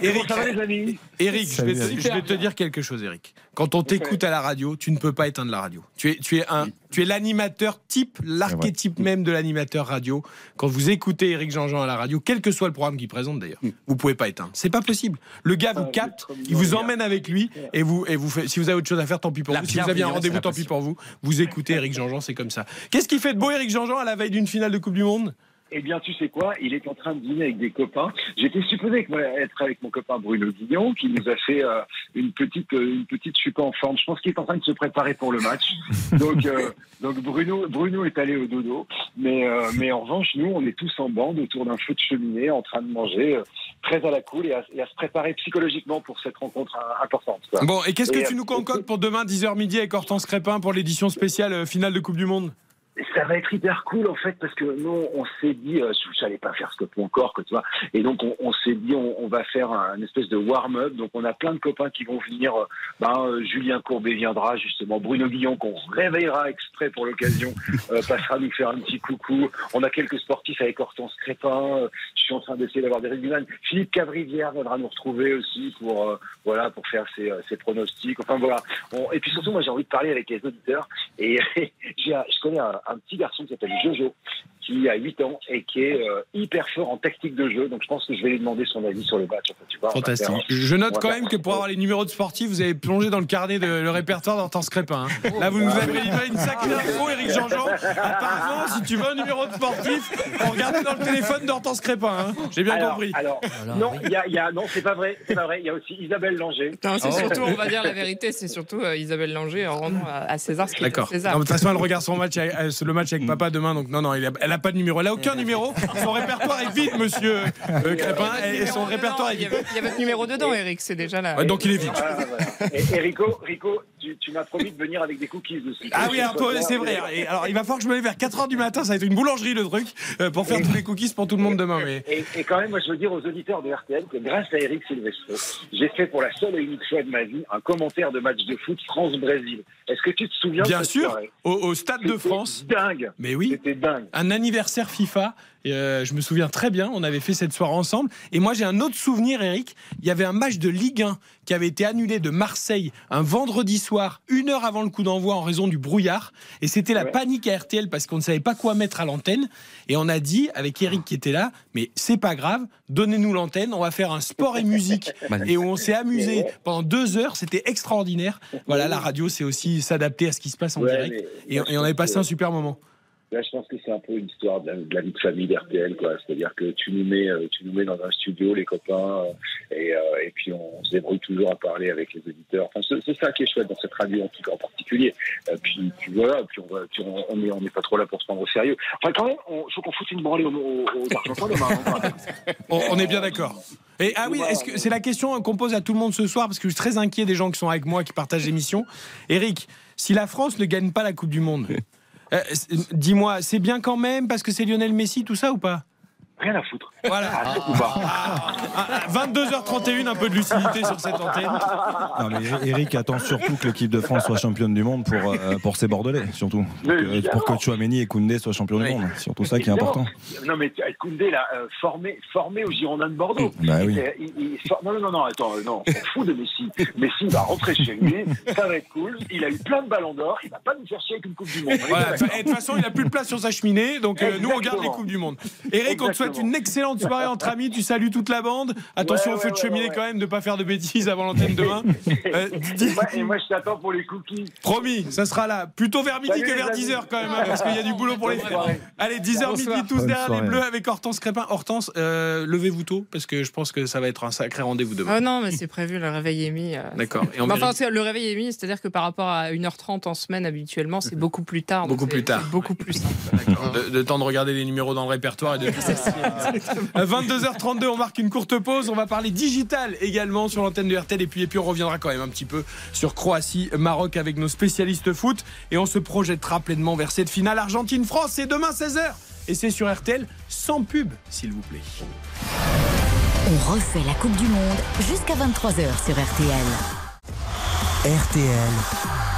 [SPEAKER 3] Eric,
[SPEAKER 30] ça va les amis?
[SPEAKER 3] Eric, je vais, te,
[SPEAKER 30] Salut,
[SPEAKER 3] je vais te dire quelque chose, Eric. Quand on t'écoute à la radio, tu ne peux pas éteindre la radio. Tu es, tu es un, tu es l'animateur type, l'archétype même de l'animateur radio. Quand vous écoutez Eric Jean-Jean à la radio, quel que soit le programme qu'il présente d'ailleurs, vous pouvez pas éteindre. C'est pas possible. Le gars vous capte, il vous emmène avec lui et vous, et vous fait, si vous avez autre chose à faire, tant pis pour
[SPEAKER 25] La
[SPEAKER 3] vous. Si vous aviez un rendez-vous, tant pis pour vous. Vous écoutez Eric Jean-Jean, c'est comme ça. Qu'est-ce qui fait de beau Eric Jean-Jean à la veille d'une finale de Coupe du Monde?
[SPEAKER 30] Eh bien, tu sais quoi Il est en train de dîner avec des copains. J'étais supposé être avec mon copain Bruno Guillon, qui nous a fait euh, une petite, euh, une petite super en forme. Je pense qu'il est en train de se préparer pour le match. Donc, euh, donc Bruno, Bruno est allé au dodo. Mais, mais en revanche, nous, on est tous en bande autour d'un feu de cheminée, en train de manger, très à la cool et à, et à se préparer psychologiquement pour cette rencontre importante. quoi.
[SPEAKER 3] Bon, et qu'est-ce que tu nous concoctes pour demain 10h midi avec Hortense Crépin pour l'édition spéciale finale de Coupe du Monde?
[SPEAKER 30] Ça va être hyper cool en fait parce que nous on s'est dit, euh, je n'allais pas faire ce que mon corps, que tu vois, et donc on, on s'est dit on, on va faire un, une espèce de warm-up. Donc on a plein de copains qui vont venir. euh, ben, euh, Julien Courbet viendra justement, Bruno Guillon qu'on réveillera exprès pour l'occasion euh, passera nous faire un petit coucou. On a quelques sportifs avec Hortense Crépin. euh, je suis en train d'essayer d'avoir des rugbyman. Philippe Cavrivière viendra nous retrouver aussi pour euh, voilà pour faire ses, ses pronostics. Enfin voilà. On- et puis surtout moi j'ai envie de parler avec les auditeurs et un- je connais un, un petit garçon qui s'appelle Jojo qui a 8 ans et qui est euh, hyper fort en tactique de jeu. Donc je pense que je vais lui demander son avis sur le match. Enfin, tu vois,
[SPEAKER 3] Fantastique.
[SPEAKER 30] faire-
[SPEAKER 3] Je note quand même que pour avoir les numéros de sportifs, vous avez plongé dans le carnet de le répertoire d'Hortense Crépin. hein. Là, vous nous avez livré une sacrée info, Eric Jean-Jean. Apparemment, si tu veux un numéro de sportif, on regarde dans le téléphone d'Hortense Crépin. hein. J'ai bien
[SPEAKER 30] alors,
[SPEAKER 3] compris.
[SPEAKER 30] Alors, non, il y a, il y a- non, c'est pas vrai, c'est pas vrai. Il y a aussi Isabelle Langer.
[SPEAKER 23] Non, c'est
[SPEAKER 30] Oh.
[SPEAKER 23] surtout, on va dire la vérité, c'est surtout euh, Isabelle Langer en rendant à, à César ce qui est à
[SPEAKER 3] D'accord.
[SPEAKER 23] César.
[SPEAKER 3] Non, De toute façon, elle regarde son match, le match avec papa demain, donc non, non, il a- elle a pas de numéro. Elle a aucun numéro. Son répertoire est vide, monsieur euh, Crépin, et son répertoire est
[SPEAKER 23] Il y,
[SPEAKER 3] vide.
[SPEAKER 23] avait, il y avait votre numéro dedans, Eric, c'est déjà là.
[SPEAKER 3] Donc il est vide.
[SPEAKER 30] Et Rico, Rico, tu, tu m'as promis de venir avec des cookies aussi.
[SPEAKER 3] Ah oui, c'est vrai. Et alors, il va falloir que je me lève vers 4h du matin, ça va être une boulangerie le truc, euh, pour faire tous les cookies pour tout le monde demain. Mais...
[SPEAKER 30] Et, et quand même, moi, je veux dire aux auditeurs de RTL que grâce à Eric Silvestro, j'ai fait pour la seule et unique fois de ma vie un commentaire de match de foot France-Brésil. Est-ce que tu te souviens
[SPEAKER 3] Bien sûr, au, au Stade de
[SPEAKER 30] C'était
[SPEAKER 3] France.
[SPEAKER 30] Dingue.
[SPEAKER 3] Mais oui.
[SPEAKER 30] C'était dingue.
[SPEAKER 3] Un anniversaire FIFA. Et, euh, je me souviens très bien, on avait fait cette soirée ensemble. Et moi, j'ai un autre souvenir, Eric. Il y avait un match de Ligue 1 qui avait été annulé de Marseille un vendredi soir, une heure avant le coup d'envoi en raison du brouillard. Et c'était la panique à RTL parce qu'on ne savait pas quoi mettre à l'antenne. Et on a dit, avec Eric qui était là, mais c'est pas grave, donnez-nous l'antenne, on va faire un sport et musique. et où on s'est amusé pendant deux heures, c'était extraordinaire. Voilà, la radio, c'est aussi s'adapter à ce qui se passe en
[SPEAKER 30] Ouais,
[SPEAKER 3] direct.
[SPEAKER 30] mais-
[SPEAKER 3] Et, et on avait passé un super moment.
[SPEAKER 30] Là, je pense que c'est un peu une histoire de la, vie de famille d'RTL, quoi. C'est-à-dire que tu nous mets, euh, tu nous mets dans un studio, les copains, euh, et, euh, et puis on, se débrouille toujours à parler avec les auditeurs. Enfin, c'est ça qui est chouette dans cette radio en, tout cas, en particulier. Puis, puis voilà, puis on puis on, on on pas trop là pour se prendre au sérieux. Enfin, quand même, il faut qu'on foute une branlée aux, aux, aux Argentins demain. hein.
[SPEAKER 3] On, on est bien d'accord. Ah oui, c'est la question qu'on pose à tout le monde ce soir parce que je suis très inquiet des gens qui sont avec moi qui partagent l'émission. Eric, si la France ne gagne pas la Coupe du Monde, euh, dis-moi, c'est bien quand même parce que c'est Lionel Messi tout ça ou pas?
[SPEAKER 30] Rien à foutre.
[SPEAKER 3] Voilà.
[SPEAKER 30] Ah, surtout pas.
[SPEAKER 3] Ah, 22h31, un peu de lucidité sur cette antenne.
[SPEAKER 4] Non, mais Eric attend surtout que l'équipe de France soit championne du monde pour, euh, pour ses Bordelais, surtout. Pour que, pour que Chouameni et Koundé soient champions du monde. C'est surtout ça qui est important.
[SPEAKER 30] Non, mais Koundé, là, euh, formé, formé au Girondins de Bordeaux.
[SPEAKER 4] Bah oui.
[SPEAKER 30] Il- il- il- for- non, non, non, attends, non, on s'en fout de Messi. Messi va rentrer chez lui, ça va être cool. Il a eu plein de ballons d'or, il va pas nous faire chier avec une Coupe du Monde.
[SPEAKER 3] Voilà, et de toute façon, il n'a plus de place sur sa cheminée, donc euh, nous on garde les
[SPEAKER 30] Exactement.
[SPEAKER 3] Coupes du Monde. Eric, on te souhaite une excellente soirée entre amis, tu salues toute la bande. Attention
[SPEAKER 30] Ouais,
[SPEAKER 3] au feu
[SPEAKER 30] ouais,
[SPEAKER 3] de cheminée
[SPEAKER 30] ouais,
[SPEAKER 3] quand même, de pas faire de bêtises avant l'antenne demain. Euh, dis-
[SPEAKER 30] Et moi, et moi, je t'attends pour les cookies.
[SPEAKER 3] Promis, ça sera là. Plutôt vers midi
[SPEAKER 30] Salut,
[SPEAKER 3] que vers
[SPEAKER 30] les amis.
[SPEAKER 3] 10h quand même, hein, parce qu'il y a du boulot pour les faire. Allez, 10h
[SPEAKER 30] Bonsoir.
[SPEAKER 3] midi, tous
[SPEAKER 30] Bonne
[SPEAKER 3] derrière les bleus avec Hortense Crépin. Hortense, euh, levez-vous tôt, parce que je pense que ça va être un sacré rendez-vous demain.
[SPEAKER 23] Oh non, mais c'est prévu, le réveil est mis. euh,
[SPEAKER 3] D'accord. Et on
[SPEAKER 23] Bah, enfin, le réveil est mis, c'est-à-dire que par rapport à 1h30 en semaine habituellement, c'est beaucoup plus tard.
[SPEAKER 3] Beaucoup plus tard.
[SPEAKER 23] Beaucoup plus simple.
[SPEAKER 3] de, de temps de regarder les numéros dans le répertoire et de, 22h32, on marque une courte pause. On va parler digital également sur l'antenne de RTL. Et puis, et puis, on reviendra quand même un petit peu sur Croatie, Maroc avec nos spécialistes foot. Et on se projettera pleinement vers cette finale Argentine-France. C'est demain 16h. Et c'est sur RTL sans pub, s'il vous plaît.
[SPEAKER 2] On refait la Coupe du Monde jusqu'à 23h sur RTL.
[SPEAKER 1] RTL,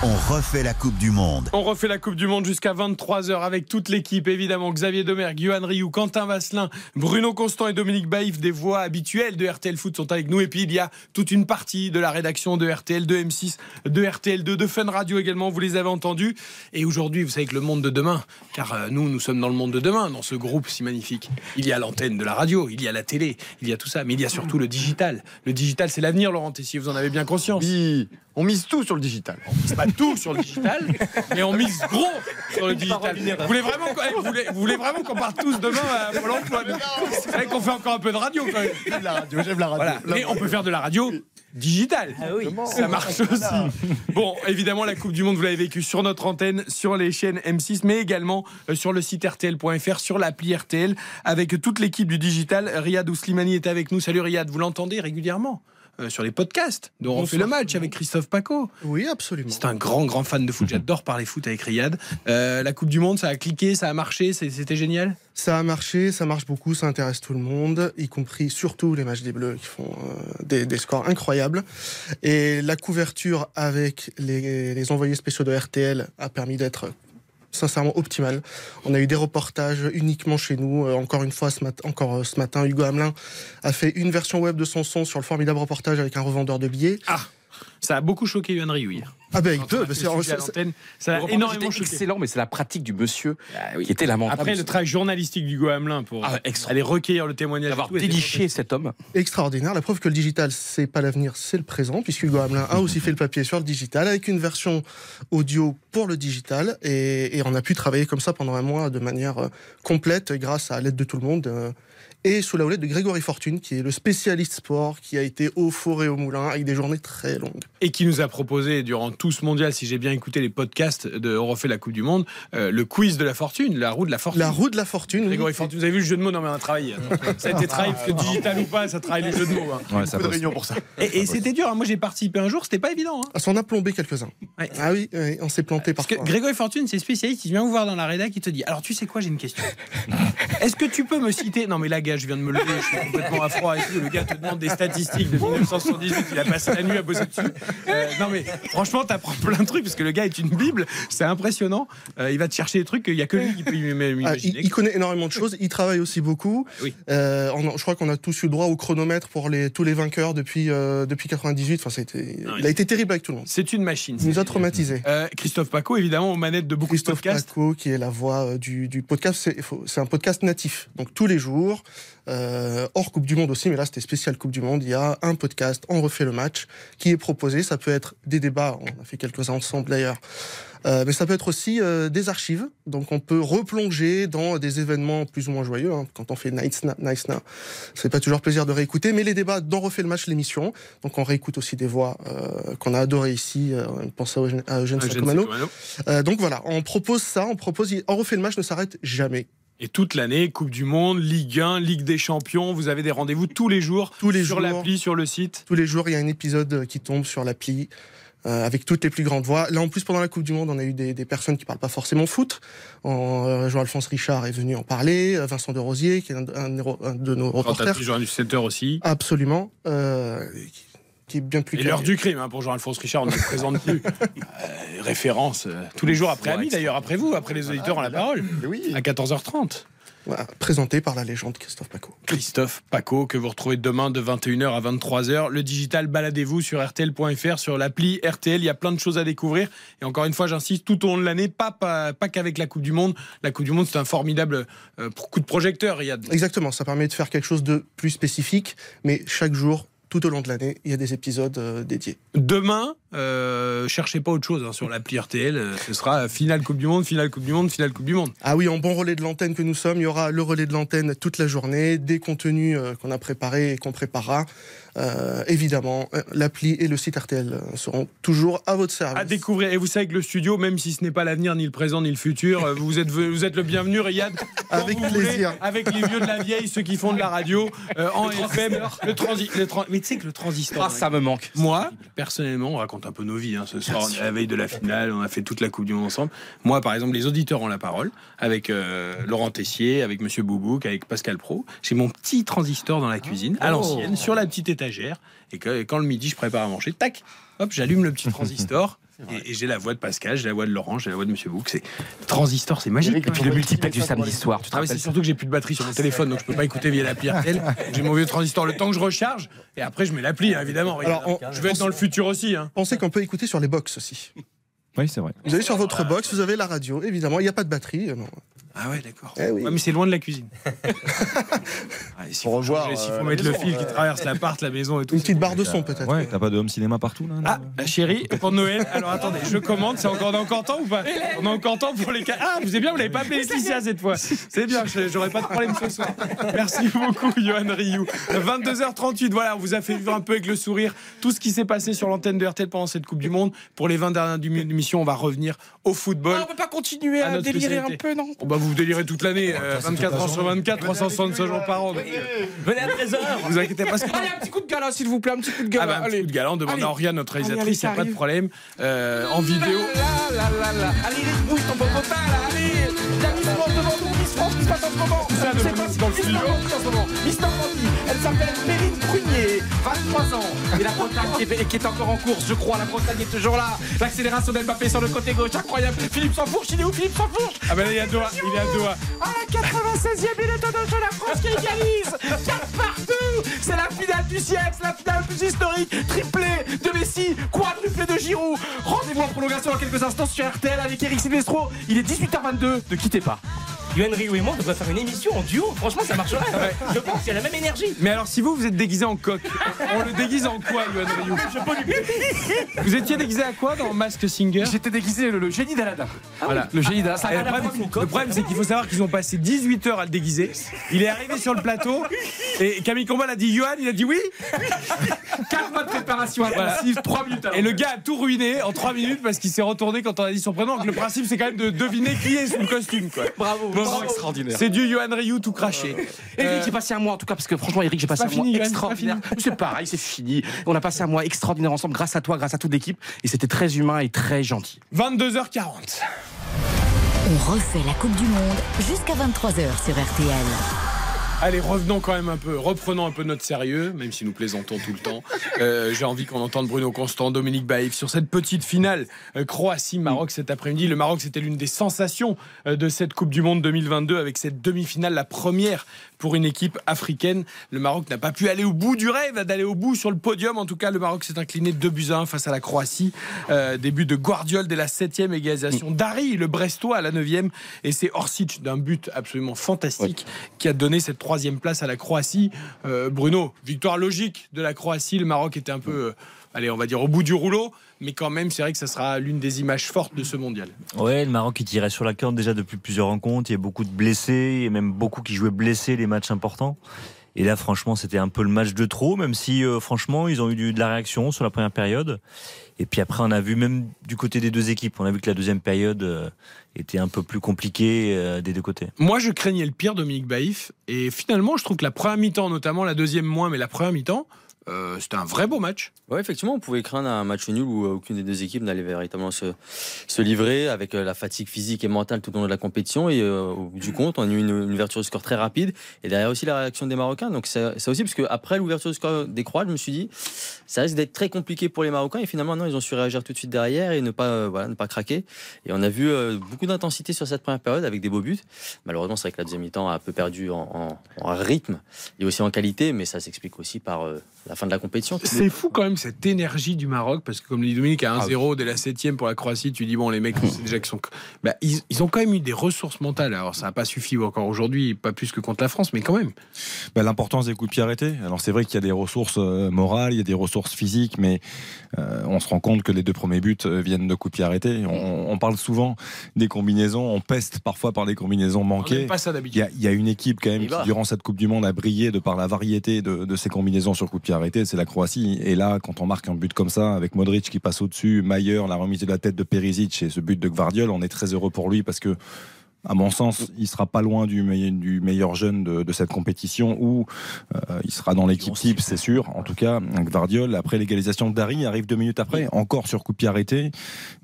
[SPEAKER 1] on refait la Coupe du Monde.
[SPEAKER 3] On refait la Coupe du Monde jusqu'à 23h avec toute l'équipe, évidemment. Xavier Demer, Guillaume Rioux, Quentin Vasselin, Bruno Constant et Dominique Baïf, des voix habituelles de RTL Foot sont avec nous. Et puis il y a toute une partie de la rédaction de RTL, de M6, de RTL2, de Fun Radio également, vous les avez entendus. Et aujourd'hui, vous savez que le monde de demain, car euh, nous, nous sommes dans le monde de demain, dans ce groupe si magnifique. Il y a l'antenne de la radio, il y a la télé, il y a tout ça, mais il y a surtout le digital. Le digital, c'est l'avenir, Laurent Tessier, vous en avez bien conscience.
[SPEAKER 31] Oui, on mise tout sur le digital.
[SPEAKER 3] On mise pas tout sur le digital, mais on mise gros sur le digital. Vous voulez vraiment, qu'on- eh, vous voulez, vous voulez vraiment qu'on parte tous demain à Pôle emploi? C'est vrai qu'on fait encore un peu de radio quand même.
[SPEAKER 31] J'aime la radio, j'aime la radio.
[SPEAKER 3] Voilà. Mais on peut faire de la radio digitale. Ça marche aussi. Bon, évidemment, la Coupe du Monde, vous l'avez vécu sur notre antenne, sur les chaînes M6, mais également euh, sur le site RTL.fr, sur l'appli RTL, avec toute l'équipe du digital. Riyad Ouslimani est avec nous. Salut Riyad, vous l'entendez régulièrement? Euh, sur les podcasts dont on fait le match avec Christophe Paco.
[SPEAKER 33] Oui, absolument.
[SPEAKER 3] C'est un grand, grand fan de foot. J'adore parler foot avec Riyad. Euh, la Coupe du Monde, ça a cliqué, ça a marché, c'était génial?
[SPEAKER 33] Ça a marché, ça marche beaucoup, ça intéresse tout le monde, y compris surtout les matchs des Bleus qui font euh, des, des scores incroyables. Et la couverture avec les, les envoyés spéciaux de RTL a permis d'être sincèrement optimale. On a eu des reportages uniquement chez nous. Euh, encore une fois, euh, ce matin, Hugo Hamelin a fait une version web de son son sur le formidable reportage avec un revendeur de billets.
[SPEAKER 3] Ah Ça a beaucoup choqué Yohan Ryu hier.
[SPEAKER 33] Ah ben,
[SPEAKER 3] Quand on a
[SPEAKER 33] deux, c'est-
[SPEAKER 3] ça a énormément choqué.
[SPEAKER 22] excellent, mais c'est la pratique du monsieur qui était lamentable.
[SPEAKER 3] Après le travail journalistique d'Hugo Hamelin pour
[SPEAKER 33] Ah,
[SPEAKER 3] aller recueillir le témoignage.
[SPEAKER 22] D'avoir déliché cet homme.
[SPEAKER 33] extraordinaire. La preuve que le digital, c'est pas l'avenir, c'est le présent, puisque Hugo Hamelin a aussi fait le papier sur le digital, avec une version audio pour le digital. Et, et on a pu travailler comme ça pendant un mois de manière euh, complète, grâce à l'aide de tout le monde. Et sous la houlette de Grégory Fortune, qui est le spécialiste sport, qui a été au four et au moulin, avec des journées très longues.
[SPEAKER 3] et qui nous a proposé durant tout ce mondial, si j'ai bien écouté les podcasts de On refait la Coupe du Monde, euh, le quiz de la fortune, la roue de la fortune.
[SPEAKER 33] La roue de la fortune.
[SPEAKER 3] Grégory Fortune, vous avez vu le jeu de mots? Non, mais on a travaillé. hein. Ça a été travaillé, parce que digital ou pas, ça travaille le jeu de mots. hein.
[SPEAKER 4] Ouais, ça
[SPEAKER 33] de
[SPEAKER 4] bosse.
[SPEAKER 33] réunions pour ça.
[SPEAKER 3] Et, et c'était dur. hein. Moi, j'ai participé un jour, c'était pas évident. hein.
[SPEAKER 33] Ah, Ça en a plombé quelques-uns. Ah oui, on s'est planté
[SPEAKER 3] Parce que
[SPEAKER 33] parfois.
[SPEAKER 3] Grégory Fortune, c'est spécialiste. Il vient vous voir dans la rédac, il te dit Alors, tu sais quoi, j'ai une question. Est-ce que tu peux me citer Non, mais là, gars, je viens de me lever, je suis complètement à froid et tout. Le gars te demande des statistiques de 1978, il a passé la nuit à bosser dessus. Euh, non, mais franchement, t'apprends plein de trucs parce que le gars est une Bible, c'est impressionnant. Euh, il va te chercher des trucs qu'il n'y a que lui qui peut lui- lui
[SPEAKER 33] Ah, il,
[SPEAKER 3] imaginer.
[SPEAKER 33] il connaît énormément de choses, il travaille aussi beaucoup.
[SPEAKER 3] Oui.
[SPEAKER 33] Euh, on je crois qu'on a tous eu droit au chronomètre pour les, tous les vainqueurs depuis, euh, depuis 98. Enfin, ça a été- il a été terrible avec tout le monde.
[SPEAKER 3] C'est une machine.
[SPEAKER 33] Il nous a traumatisés.
[SPEAKER 3] Christophe Paco, évidemment, aux manettes de beaucoup
[SPEAKER 33] Christophe
[SPEAKER 3] de podcasts.
[SPEAKER 33] Paco, qui est la voix du, du podcast, c'est un podcast natif. Donc tous les jours, euh, hors Coupe du Monde aussi, mais là c'était spécial Coupe du Monde, il y a un podcast, on refait le match, qui est proposé. Ça peut être des débats, on a fait quelques-uns ensemble d'ailleurs. Euh, mais ça peut être aussi euh, des archives, donc on peut replonger dans des événements plus ou moins joyeux. hein. Quand on fait Night Snap, Night Snap, c'est pas toujours plaisir de réécouter, mais les débats dans refait le match, l'émission, donc on réécoute aussi des voix euh, qu'on a adorées ici. Euh, on pense à Eugène, à Eugène. Euh, donc voilà, on propose ça, on propose, on refait le match ne s'arrête jamais.
[SPEAKER 3] Et toute l'année, Coupe du Monde, Ligue 1, Ligue des Champions, vous avez des rendez-vous tous les jours
[SPEAKER 33] Tous les
[SPEAKER 3] sur l'appli, sur le site?
[SPEAKER 33] Tous les jours, il y a un épisode qui tombe sur l'appli. euh, avec toutes les plus grandes voix. Là, en plus, pendant la Coupe du Monde, on a eu des, des personnes qui parlent pas forcément foot. En, euh, Jean-Alphonse Richard est venu en parler. euh, Vincent de Rosier, qui est un, un- un de nos reporters.
[SPEAKER 3] Journal du 7h aussi.
[SPEAKER 33] Absolument. euh, qui, est bien plus
[SPEAKER 3] Et l'heure du crime, hein, pour Jean-Alphonse Richard, on ne le présente plus. Euh, référence euh, tous les jours après Ami, d'ailleurs, après vous, après les auditeurs ont la parole. À 14h30.
[SPEAKER 33] Voilà, présenté par la légende Christophe Paco.
[SPEAKER 3] Christophe Paco, que vous retrouvez demain de 21h à 23h. Le digital, baladez-vous sur RTL.fr, sur l'appli RTL. Il y a plein de choses à découvrir. Et encore une fois, j'insiste, tout au long de l'année, pas, pas, pas qu'avec la Coupe du Monde. La Coupe du Monde, c'est un formidable euh, coup de projecteur, Riyad.
[SPEAKER 33] Exactement, ça permet de faire quelque chose de plus spécifique, mais chaque jour, tout au long de l'année, il y a des épisodes euh, dédiés.
[SPEAKER 3] Demain, euh, cherchez pas autre chose hein, sur l'appli RTL. euh, Ce sera finale Coupe du Monde, finale Coupe du Monde, finale Coupe du Monde.
[SPEAKER 33] Ah oui, en bon relais de l'antenne que nous sommes, il y aura le relais de l'antenne toute la journée, des contenus euh, qu'on a préparés et qu'on préparera. Euh, évidemment, l'appli et le site RTL seront toujours à votre service.
[SPEAKER 3] À découvrir. Et vous savez que le studio, même si ce n'est pas l'avenir, ni le présent, ni le futur, vous êtes, vous êtes le bienvenu, Riyad.
[SPEAKER 33] Avec
[SPEAKER 3] voulez,
[SPEAKER 33] plaisir.
[SPEAKER 3] avec les vieux de la vieille, ceux qui font de la radio, euh, en FM. Le transi le Mais tu sais que le transistor.
[SPEAKER 25] Ah, ça me manque.
[SPEAKER 3] Moi, personnellement, on raconte un peu nos vies. hein. Ce soir, la veille de la finale, on a fait toute la Coupe du Monde ensemble. Moi, par exemple, les auditeurs ont la parole avec euh, Laurent Tessier, avec Monsieur Boubouk, avec Pascal Pro. J'ai mon petit transistor dans la cuisine, à
[SPEAKER 25] Oh.
[SPEAKER 3] l'ancienne, sur la petite étagère. Et que- et quand le midi, je prépare à manger, tac, hop, j'allume le petit transistor. Et, et j'ai la voix de Pascal, j'ai la voix de Laurent, j'ai la voix de Monsieur Bouc. C'est transistor, c'est magique.
[SPEAKER 25] Et puis le multiplex du samedi soir, tu te
[SPEAKER 3] Ah ouais, c'est surtout que j'ai plus de batterie sur mon téléphone, donc je peux pas écouter via l'appli RTL. J'ai mon vieux transistor le temps que je recharge, et après je mets l'appli, hein, évidemment.
[SPEAKER 33] Alors, on-
[SPEAKER 3] je vais être dans le futur aussi. Hein.
[SPEAKER 33] Pensez qu'on peut écouter sur les box aussi.
[SPEAKER 4] Oui, c'est vrai.
[SPEAKER 33] Vous allez sur votre box, vous avez la radio, évidemment, il n'y a pas de batterie. euh, non.
[SPEAKER 3] Ah ouais, d'accord.
[SPEAKER 33] Eh oui.
[SPEAKER 3] Ouais, mais c'est loin de la cuisine. Ouais, s'il faut,
[SPEAKER 7] revoir,
[SPEAKER 3] s'il
[SPEAKER 7] euh,
[SPEAKER 3] faut mettre le
[SPEAKER 7] maison,
[SPEAKER 3] fil qui
[SPEAKER 7] euh.
[SPEAKER 3] traverse l'appart, la maison et tout.
[SPEAKER 33] Une petite barre de son peut-être.
[SPEAKER 4] Ouais, t'as pas de home cinéma partout là
[SPEAKER 3] Ah, chérie, pour Noël. Alors attendez, je commande. C'est encore, on a encore temps ou pas On a encore temps pour les. ca- Ah, vous êtes bien, vous n'avez pas appelé Laetitia cette fois. C'est bien, je- j'aurais pas de problème ce soir. Merci beaucoup, Johan Rioux. 22h38, voilà, on vous a fait vivre un peu avec le sourire tout ce qui s'est passé sur l'antenne de RTL pendant cette Coupe du Monde. Pour les 20 dernières d'émission, on va revenir au football.
[SPEAKER 25] Ah, on peut pas continuer
[SPEAKER 3] À
[SPEAKER 25] à, délirer un peu, non
[SPEAKER 3] Oh, bah, vous délirez toute l'année, euh, 24 heures sur 24, 365 jours par an.
[SPEAKER 34] Venez à 13h.
[SPEAKER 3] Vous inquiétez pas.
[SPEAKER 25] Allez, un petit coup de gala, s'il vous plaît, un petit coup de
[SPEAKER 3] Ah
[SPEAKER 25] gala.
[SPEAKER 3] bah, un petit
[SPEAKER 25] allez.
[SPEAKER 3] coup de galant, demande à Oriane, notre réalisatrice, il n'y a pas de problème. Euh, en vidéo.
[SPEAKER 25] Allez, les bouilles, ton popotin, là, allez. Il y a Miss France devant nous, France qui se passe en ce moment.
[SPEAKER 3] Dans
[SPEAKER 25] pas si
[SPEAKER 3] dans le.
[SPEAKER 25] Normandie en ce moment. Miss Normandie, elle s'appelle Mérine Prunier, 23 ans. Et la Bretagne qui est, qui est encore en course, je crois. La Bretagne est toujours là. L'accélération d'Mbappé sur le côté gauche, incroyable. Philippe Sansfourche, il est où Philippe Sansfourche?
[SPEAKER 3] Ah bah là, il est à Doha. Il est à Doha.
[SPEAKER 25] à la 96e minute de jeu, la France qui égalise 4 partout C'est la finale du siècle, c'est la finale plus historique Triplé de Messi, quadruplé de Giroud Rendez-vous en prolongation dans quelques instants sur RTL avec Eric Silvestro. Il est 18h22, ne quittez pas.
[SPEAKER 34] Yoann Rioux et moi, on devrait faire une émission en duo. Franchement, ça marcherait. Je pense qu'il y a la même énergie.
[SPEAKER 3] Mais alors, si vous, vous êtes déguisé en coq, on le déguise en quoi, Yoann Rioux Vous étiez déguisé à quoi dans Mask Singer?
[SPEAKER 25] J'étais déguisé le, le génie d'Aladin.
[SPEAKER 3] Voilà.
[SPEAKER 25] Le génie d'Aladin.
[SPEAKER 3] Et le problème, c'est qu'il faut savoir qu'ils ont passé 18 heures à le déguiser. Il est arrivé sur le plateau et Camille Combal a dit Johan, il a dit oui.
[SPEAKER 25] 4 mois de préparation intensive, 3 minutes avant.
[SPEAKER 3] Et le gars a tout ruiné en 3 minutes parce qu'il s'est retourné quand on a dit son prénom. Donc le principe, c'est quand même de deviner qui est sous le costume. Quoi.
[SPEAKER 25] Bravo,
[SPEAKER 3] Bon,
[SPEAKER 25] extraordinaire.
[SPEAKER 3] C'est du Johan Rioux tout craché.
[SPEAKER 25] Eric,
[SPEAKER 3] Euh,
[SPEAKER 25] j'ai passé un mois en tout cas parce que franchement Eric j'ai passé
[SPEAKER 3] pas
[SPEAKER 25] un mois extraordinaire. C'est pareil, c'est fini. On a passé un mois extraordinaire ensemble grâce à toi, grâce à toute l'équipe et c'était très humain et très gentil.
[SPEAKER 3] 22h40.
[SPEAKER 2] On refait la Coupe du Monde jusqu'à 23h sur RTL.
[SPEAKER 3] Allez, revenons quand même un peu, reprenons un peu notre sérieux, même si nous plaisantons tout le temps. Euh, J'ai envie qu'on entende Bruno Constant, Dominique Baïf sur cette petite finale euh, Croatie-Maroc cet après-midi. Le Maroc, c'était l'une des sensations euh, de cette Coupe du Monde 2022 avec cette demi-finale, la première pour une équipe africaine. Le Maroc n'a pas pu aller au bout du rêve, d'aller au bout sur le podium. En tout cas, le Maroc s'est incliné 2 buts à 1 face à la Croatie. Euh, début de Guardiol dès la 7 égalisation d'Harry, le Brestois à la 9 et c'est Orsic d'un but absolument fantastique qui a donné cette troisième place à la Croatie. Euh, Bruno, victoire logique de la Croatie. Le Maroc était un peu, euh, allez, on va dire au bout du rouleau, mais quand même, c'est vrai que ça sera l'une des images fortes de ce mondial.
[SPEAKER 17] Ouais, le Maroc qui tirait sur la corde déjà depuis plusieurs rencontres. Il y a beaucoup de blessés et même beaucoup qui jouaient blessés les matchs importants. Et là, franchement, c'était un peu le match de trop, même si, euh, franchement, ils ont eu de la réaction sur la première période. Et puis après, on a vu même du côté des deux équipes, on a vu que la deuxième période euh, était un peu plus compliquée euh, des deux côtés.
[SPEAKER 3] Moi, je craignais le pire, Dominique Baïf, et finalement, je trouve que la première mi-temps, notamment la deuxième moins, mais la première mi-temps, euh, c'était un vrai beau match.
[SPEAKER 16] Ouais, effectivement, on pouvait craindre un match nul où euh, aucune des deux équipes n'allait véritablement se, se livrer avec euh, la fatigue physique et mentale tout au long de la compétition. Et euh, au bout du compte, on a eu une, une ouverture de score très rapide. Et derrière aussi la réaction des Marocains. Donc c'est ça aussi, parce qu'après l'ouverture de score des Croates, je me suis dit, ça risque d'être très compliqué pour les Marocains. Et finalement, non, ils ont su réagir tout de suite derrière et ne pas, euh, voilà, ne pas craquer. Et on a vu beaucoup d'intensité sur cette première période avec des beaux buts. Malheureusement, c'est vrai que la deuxième mi-temps a un peu perdu en, en- en rythme et aussi en qualité, mais ça s'explique aussi par euh, la fin de la compétition.
[SPEAKER 3] C'est fou quand même cette énergie du Maroc, parce que comme le dit Dominique, à 1-0 dès la 7 pour la Croatie, tu dis, bon, les mecs, c'est déjà qu'ils sont. Bah, ils, ils ont quand même eu des ressources mentales. Alors, ça n'a pas suffi encore aujourd'hui, pas plus que contre la France, mais quand même.
[SPEAKER 4] Bah, L'importance des coups de pied arrêtés. Alors c'est vrai qu'il y a des ressources euh, morales, il y a des ressources physiques, mais euh, on se rend compte que les deux premiers buts euh, viennent de coups de pied arrêtés. On, on parle souvent des combinaisons, on peste parfois par les combinaisons
[SPEAKER 3] On
[SPEAKER 4] manquées.
[SPEAKER 3] n'aime pas ça
[SPEAKER 4] Il
[SPEAKER 3] d'habitude.
[SPEAKER 4] y, a, il y a une équipe quand même qui, durant cette Coupe du Monde, a brillé de par la variété de, de ses combinaisons sur coup de pied C'est la Croatie. Et là, quand on marque un but comme ça, avec Modric qui passe au-dessus, Mayer, la remise de la tête de Perisic et ce but de Gvardiol, on est très heureux pour lui parce que. À mon sens, il sera pas loin du, meille- du meilleur jeune de, de cette compétition où euh, il sera dans l'équipe type, c'est sûr. En tout cas, Gvardiol, après l'égalisation de Dari, arrive deux minutes après, encore sur coup de pied arrêté.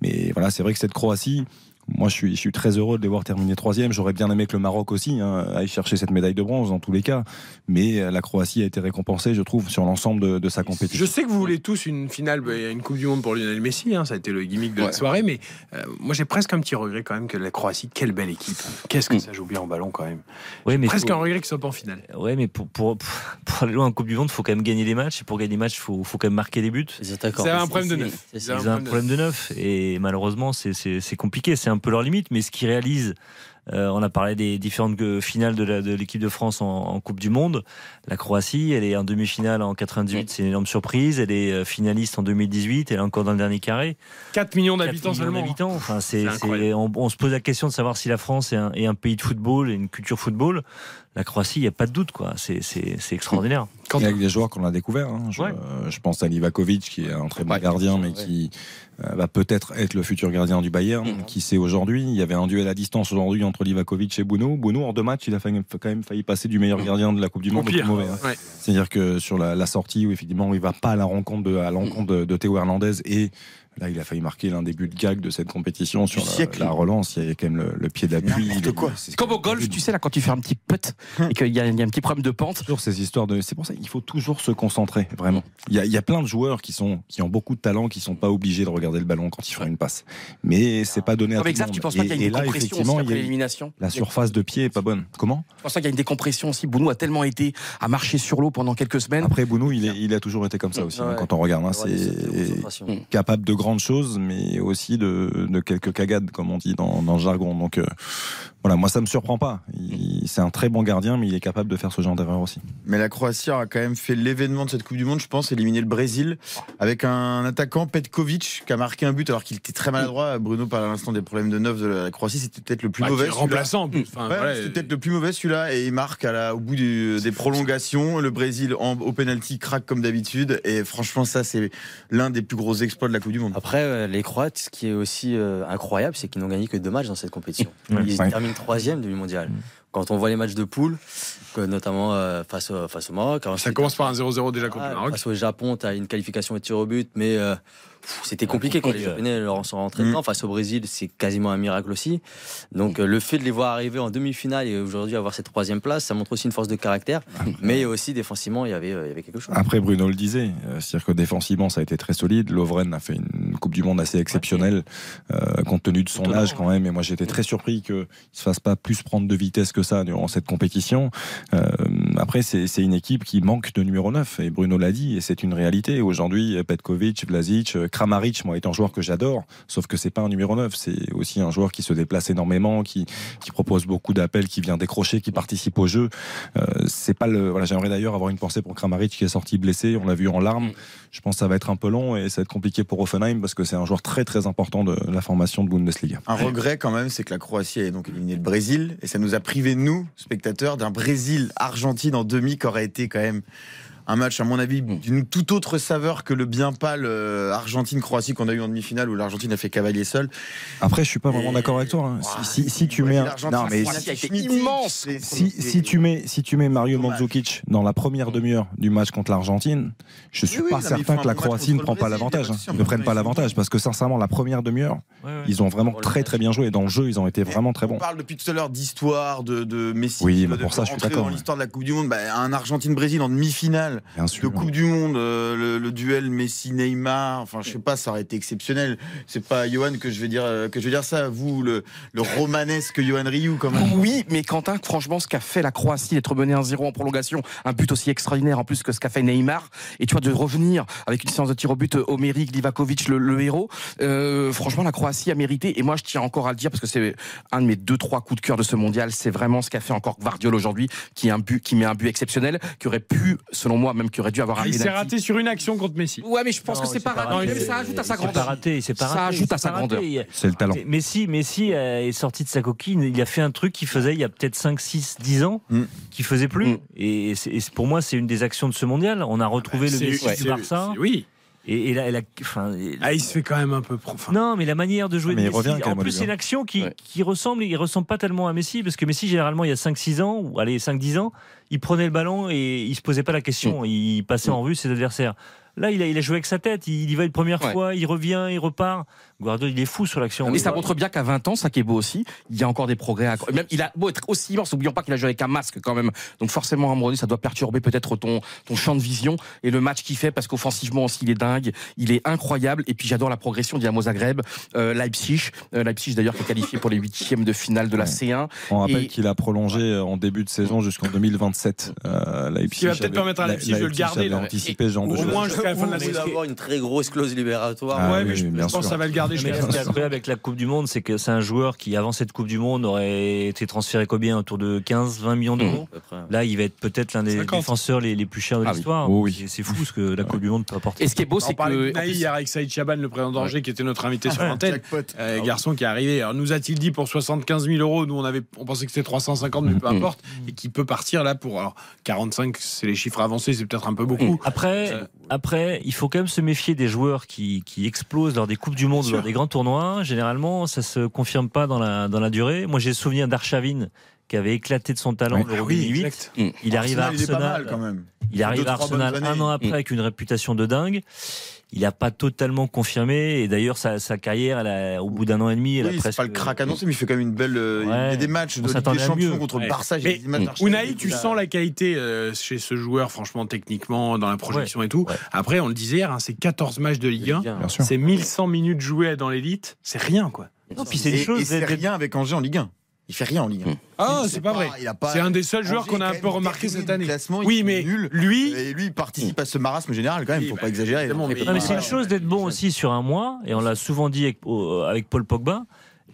[SPEAKER 4] Mais voilà, c'est vrai que cette Croatie, moi, je suis, je suis très heureux de les voir terminer troisième. J'aurais bien aimé que le Maroc aussi hein, aille chercher cette médaille de bronze dans tous les cas. Mais euh, la Croatie a été récompensée, je trouve, sur l'ensemble de, de sa compétition.
[SPEAKER 3] Je sais que vous voulez tous une finale, bah, une Coupe du Monde pour Lionel Messi, hein, ça a été le gimmick de la soirée, mais euh, moi j'ai presque un petit regret quand même que la Croatie, quelle belle équipe. Qu'est-ce que ça joue bien en ballon quand même.
[SPEAKER 17] Oui, mais
[SPEAKER 3] presque
[SPEAKER 17] faut-
[SPEAKER 3] un regret qu'ils soient pas en finale.
[SPEAKER 17] Ouais, mais pour, pour, pour aller loin en Coupe du Monde, il faut quand même gagner les matchs. Et pour gagner des matchs, il faut, faut quand même marquer des buts.
[SPEAKER 3] Ils avaient un problème de neuf. Ils avaient un
[SPEAKER 17] problème de neuf. Et malheureusement, c'est- c'est c'est compliqué. C'est un peu leur limite. Mais ce qu'ils réalisent, euh, on a parlé des différentes finales de la- de l'équipe de France en, en Coupe du Monde. La Croatie, elle est en demi-finale en 98. C'est une énorme surprise. Elle est euh, finaliste en 2018. Elle est encore dans le dernier carré.
[SPEAKER 3] 4 millions
[SPEAKER 17] 4
[SPEAKER 3] d'habitants
[SPEAKER 17] millions
[SPEAKER 3] seulement.
[SPEAKER 17] d'habitants. Enfin, c'est,
[SPEAKER 3] C'est incroyable.
[SPEAKER 17] c'est- on, on se pose la question de savoir si la France est un, est un pays de football et une culture football. La Croatie, il n'y a pas de doute, quoi. C'est, c'est, c'est extraordinaire.
[SPEAKER 4] Et avec des joueurs qu'on a découverts. hein. Je, euh, je pense à Livakovic, qui est un très bon gardien, mais qui euh, va peut-être être le futur gardien du Bayern.
[SPEAKER 3] Mm-hmm.
[SPEAKER 4] Qui sait aujourd'hui Il y avait un duel à distance aujourd'hui entre Livakovic et Bounou. Bounou, en deux matchs, il a failli- quand même failli passer du meilleur gardien de la Coupe du Monde au plus
[SPEAKER 3] pire.
[SPEAKER 4] mauvais. hein.
[SPEAKER 3] Ouais.
[SPEAKER 4] C'est-à-dire que sur la, la sortie où effectivement il va pas à la rencontre de, à l'encontre de, de Théo Hernandez et Là, il a failli marquer l'un des buts de gag de cette compétition sur la,
[SPEAKER 6] siècle.
[SPEAKER 4] la relance. Il y a quand même le, le pied d'appui.
[SPEAKER 6] N'importe quoi.
[SPEAKER 4] C'est
[SPEAKER 6] Comme au golf, tu sais, là, quand tu fais un petit putt et qu'il y, a il y a un petit problème de pente.
[SPEAKER 4] Toujours ces histoires de. C'est pour ça qu'il faut toujours se concentrer, vraiment. Il y, a, il y a plein de joueurs qui, sont, qui ont beaucoup de talent, qui sont pas obligés de regarder le ballon quand ils font une passe. Mais c'est pas donné à
[SPEAKER 6] Comme
[SPEAKER 4] tout le
[SPEAKER 6] Xav,
[SPEAKER 4] monde.
[SPEAKER 6] tu penses pas qu'il y a une
[SPEAKER 4] là,
[SPEAKER 6] décompression aussi après l'élimination
[SPEAKER 4] La surface de pied est pas bonne. Comment?
[SPEAKER 6] Je pense qu'il y a une décompression aussi. Bounou a tellement été à marcher sur l'eau pendant quelques semaines.
[SPEAKER 4] Après, Bounou, il, est- il a toujours été comme ça aussi. hein, quand on regarde, hein, c'est capable de grandes choses, mais aussi de, quelques cagades, comme on dit dans, dans le jargon. Donc euh, voilà, moi ça me surprend pas. C'est un très bon gardien, mais il est capable de faire ce genre d'erreur aussi.
[SPEAKER 7] Mais la Croatie a quand même fait l'événement de cette Coupe du Monde, je pense, éliminer le Brésil avec un attaquant Petkovic qui a marqué un but alors qu'il était très maladroit. Bruno parlait à l'instant des problèmes de neuf de la Croatie, c'était peut-être le plus
[SPEAKER 3] Bah,
[SPEAKER 7] mauvais.
[SPEAKER 3] remplaçant, en plus. Enfin,
[SPEAKER 7] Ouais,
[SPEAKER 3] voilà.
[SPEAKER 7] c'était peut-être le plus mauvais celui-là et il marque à la, au bout du- des prolongations. Le Brésil en, au penalty craque comme d'habitude et franchement ça c'est l'un des plus gros exploits de la Coupe du Monde.
[SPEAKER 16] Après, euh, les Croates, ce qui est aussi euh, incroyable, c'est qu'ils n'ont gagné que deux matchs dans cette compétition.
[SPEAKER 7] Ouais.
[SPEAKER 16] Ils
[SPEAKER 7] Ouais.
[SPEAKER 16] terminent troisième du mondial. Quand on voit les matchs de poule, que notamment euh, face, au, face au Maroc.
[SPEAKER 3] Ça commence par un 0-0 déjà contre le Maroc.
[SPEAKER 16] Face au Japon, tu as une qualification au tir au but, mais euh, c'était compliqué quand les Japonais leur sont rentrés
[SPEAKER 3] Mm.
[SPEAKER 16] dedans. Face au Brésil, c'est quasiment un miracle aussi. Donc euh, le fait de les voir arriver en demi-finale et aujourd'hui avoir cette troisième place, ça montre aussi une force de caractère. Mais aussi défensivement, il y avait, euh, il y avait quelque chose.
[SPEAKER 4] Après, Bruno le disait, euh, c'est-à-dire que défensivement, ça a été très solide. Lovren a fait une Coupe du Monde assez exceptionnelle, euh, compte tenu de son âge quand même. Et moi, j'étais très surpris qu'il ne se fasse pas plus prendre de vitesse que ça durant cette compétition. Euh, après, c'est c'est une équipe qui manque de numéro 9, et Bruno l'a dit, et c'est une réalité. Aujourd'hui, Petkovic, Vlasic, Kramaric, moi, est un joueur que j'adore, sauf que c'est pas un numéro 9, c'est aussi un joueur qui se déplace énormément, qui, qui propose beaucoup d'appels, qui vient décrocher, qui participe au jeu. Euh, c'est pas le. Voilà, j'aimerais d'ailleurs avoir une pensée pour Kramaric qui est sorti blessé. On l'a vu en larmes. Je pense que ça va être un peu long et ça va être compliqué pour Offenheim parce que c'est un joueur très très important de la formation de Bundesliga.
[SPEAKER 7] Un regret quand même, c'est que la Croatie ait donc éliminé le Brésil et ça nous a privé nous, spectateurs, d'un Brésil-Argentine en demi qui aurait été quand même un match à mon avis d'une toute autre saveur que le bien pâle euh, Argentine-Croatie qu'on a eu en demi-finale où l'Argentine a fait cavalier seul.
[SPEAKER 4] Après, je suis pas vraiment d'accord avec toi. hein. Si, si- si tu mets, un- non mais
[SPEAKER 7] immense.
[SPEAKER 4] si, si tu mets, si tu mets Mario Mandzukic dans la première demi-heure du match contre l'Argentine, je suis
[SPEAKER 7] Oui, oui,
[SPEAKER 4] pas
[SPEAKER 7] non,
[SPEAKER 4] certain que la Croatie ne prend pas l'avantage, hein. ne prennent pas l'avantage parce que sincèrement, la première demi-heure, ils ont vraiment très très bien joué. Dans le jeu, ils ont été vraiment très bons.
[SPEAKER 7] On parle depuis tout à l'heure d'histoire, de, de Messi.
[SPEAKER 4] Oui, mais pour ça, je suis d'accord,
[SPEAKER 7] Dans l'histoire de la Coupe du Monde, bah, un Argentine-Brésil en demi-finale
[SPEAKER 4] Bien
[SPEAKER 7] de
[SPEAKER 4] sûr.
[SPEAKER 7] Coupe du Monde, euh, le, le duel Messi-Neymar, enfin, je sais pas, ça aurait été exceptionnel. C'est pas à Johan que je vais dire, euh, que je vais dire ça, vous, le, le romanesque Johan Rioux, quand même.
[SPEAKER 6] Oui, mais Quentin, franchement, ce qu'a fait la Croatie d'être menée 1-0 en prolongation, un but aussi extraordinaire en plus que ce qu'a fait Neymar, et tu vois, de revenir avec une séance de tir au but, Omeric, Livakovic, le, le héros, euh, franchement, la Croatie a mérité, et moi, je tiens encore à le dire, parce que c'est un de mes deux, trois coups de cœur de ce mondial, c'est vraiment ce qu'a fait encore Gvardiol aujourd'hui, qui, est un but, qui met un but exceptionnel, qui aurait pu, selon moi, moi, même qui aurait dû avoir un
[SPEAKER 3] Ah, Il s'est raté sur une action contre Messi.
[SPEAKER 6] Ouais, mais je pense
[SPEAKER 17] Non,
[SPEAKER 6] que c'est pas raté.
[SPEAKER 17] raté.
[SPEAKER 6] Mais ça ajoute à sa grandeur.
[SPEAKER 17] pas raté, il s'est pas
[SPEAKER 6] Ça ajoute à sa grandeur.
[SPEAKER 4] C'est le talent.
[SPEAKER 17] Messi, Messi euh, est sorti de sa coquille. Il a fait un truc qu'il faisait il y a peut-être 5, 6, 10 ans,
[SPEAKER 6] Mm.
[SPEAKER 17] qu'il faisait plus. Et, c'est- et c'est- pour moi, c'est une des actions de ce mondial. On a retrouvé le
[SPEAKER 3] C'est-
[SPEAKER 17] Messi
[SPEAKER 3] ouais,
[SPEAKER 17] du
[SPEAKER 3] c'est-
[SPEAKER 17] Barça.
[SPEAKER 3] c'est- Oui.
[SPEAKER 17] Et, et
[SPEAKER 3] Ah, il se fait quand même un peu profond.
[SPEAKER 17] non, mais la manière de jouer
[SPEAKER 4] Mais
[SPEAKER 17] de Messi, en plus, c'est une
[SPEAKER 4] hein.
[SPEAKER 17] action qui, qui ressemble, il ressemble pas tellement à Messi, parce que Messi, généralement, il y a 5-6 ans, ou allez, 5-10 ans, il prenait le ballon et il se posait pas la
[SPEAKER 4] Mm.
[SPEAKER 17] question, il passait en revue ses adversaires. Là, il a, il a joué avec sa tête, il y va une première
[SPEAKER 6] Ouais.
[SPEAKER 17] fois, il revient, il repart. Guardiola, il est fou sur l'action.
[SPEAKER 6] Mais ça montre bien qu'à 20 ans, ça qui est beau aussi, il y a encore des progrès. À... Même, il a beau être aussi immense, n'oublions pas qu'il a joué avec un masque quand même. Donc forcément, à un moment donné, ça doit perturber peut-être ton, ton champ de vision et le match qu'il fait, parce qu'offensivement aussi, il est dingue, il est incroyable. Et puis j'adore la progression d'Yamo Zagreb, euh, Leipzig, Euh, Leipzig d'ailleurs qui est qualifié pour les huitièmes de finale de la C1.
[SPEAKER 4] On rappelle
[SPEAKER 6] Et-
[SPEAKER 4] qu'il a prolongé en début de saison jusqu'en 2027. Euh, Leipzig
[SPEAKER 3] Ce qui va peut-être permettre à Leipzig de le garder,
[SPEAKER 4] avait
[SPEAKER 3] là.
[SPEAKER 4] anticipé ce genre de
[SPEAKER 3] Au moins jusqu'à la fin de la
[SPEAKER 16] Il
[SPEAKER 3] saison.
[SPEAKER 16] va avoir une très grosse clause libératoire.
[SPEAKER 4] Ah
[SPEAKER 3] ouais,
[SPEAKER 4] oui,
[SPEAKER 3] mais je,
[SPEAKER 4] bien
[SPEAKER 3] je pense que ça va le garder
[SPEAKER 17] Mais
[SPEAKER 3] jusqu'à
[SPEAKER 17] ce qui est incroyable avec la Coupe du Monde, c'est que c'est un joueur qui, avant cette Coupe du Monde, aurait été transféré combien? Autour de 15-20 millions d'euros?
[SPEAKER 16] peu près.
[SPEAKER 17] Là, il va être peut-être l'un des
[SPEAKER 3] 50.
[SPEAKER 17] défenseurs les, les plus chers de
[SPEAKER 6] Ah oui.
[SPEAKER 17] l'histoire.
[SPEAKER 4] Oh oui.
[SPEAKER 17] C'est- C'est fou ce que la Coupe du Monde peut apporter.
[SPEAKER 6] Et ce qui est beau, c'est que.
[SPEAKER 3] Naï
[SPEAKER 6] plus-
[SPEAKER 3] hier avec Saïd Chaban, le président d'Angers, qui était notre invité sur l'antenne.
[SPEAKER 35] Jackpot.
[SPEAKER 3] Euh, garçon qui est arrivé. Alors, nous a-t-il dit pour 75 000 euros Nous, on, avait, on pensait que c'était 350, mais peu
[SPEAKER 6] Mhm.
[SPEAKER 3] importe. Et qui peut partir là pour. Alors, 45, c'est les chiffres avancés, c'est peut-être un peu beaucoup.
[SPEAKER 17] Après, après, il faut quand même se méfier des joueurs qui, qui explosent lors des Coupes du Monde des grands tournois. Généralement, ça se confirme pas dans la, dans la durée. Moi, j'ai le souvenir d'Archavin qui avait éclaté de son talent
[SPEAKER 4] Oui.
[SPEAKER 17] l'Euro
[SPEAKER 3] Ah oui,
[SPEAKER 17] 2008.
[SPEAKER 3] exact.
[SPEAKER 17] Il arrive à
[SPEAKER 7] Arsenal, il est pas mal
[SPEAKER 17] Arsenal.
[SPEAKER 7] quand même.
[SPEAKER 17] Il arrive
[SPEAKER 7] Deux,
[SPEAKER 17] à Arsenal un an après avec une réputation de dingue. Il n'a pas totalement confirmé et d'ailleurs sa, sa carrière, elle a- au bout d'un an et demi, elle
[SPEAKER 7] Oui,
[SPEAKER 17] a
[SPEAKER 7] c'est
[SPEAKER 17] presque.
[SPEAKER 7] pas le crack annoncé, mais il fait quand même une belle. euh, Il y a
[SPEAKER 17] Ouais.
[SPEAKER 7] des matchs
[SPEAKER 17] On
[SPEAKER 7] de Ligue des Champions
[SPEAKER 17] mieux.
[SPEAKER 7] contre le
[SPEAKER 3] Ouais.
[SPEAKER 7] Barça.
[SPEAKER 3] Mais
[SPEAKER 7] des d'Arsenal.
[SPEAKER 3] Unai, tu sens la qualité euh, chez ce joueur, franchement, techniquement, dans la projection
[SPEAKER 17] Ouais.
[SPEAKER 3] et tout.
[SPEAKER 17] Ouais.
[SPEAKER 3] Après, on le disait hier, hein, c'est 14 matchs de Ligue 1.
[SPEAKER 4] Bien sûr.
[SPEAKER 3] C'est 1100 minutes jouées dans l'élite. C'est rien, quoi.
[SPEAKER 17] Non, puis c'est une
[SPEAKER 7] Et-
[SPEAKER 17] chose
[SPEAKER 7] Et c'est rien avec Angers en Ligue 1. Il fait rien en Ligue 1.
[SPEAKER 3] Ah,
[SPEAKER 7] Il
[SPEAKER 3] c'est pas vrai. C'est un des seuls joueurs qu'on a un peu remarqué cette année. Oui, mais lui,
[SPEAKER 7] Et lui, il participe à ce marasme général quand même,
[SPEAKER 3] Oui,
[SPEAKER 7] faut
[SPEAKER 3] bah,
[SPEAKER 7] pas exagérer.
[SPEAKER 17] c'est une chose d'être bon aussi sur un mois, et on l'a souvent dit avec, avec Paul Pogba,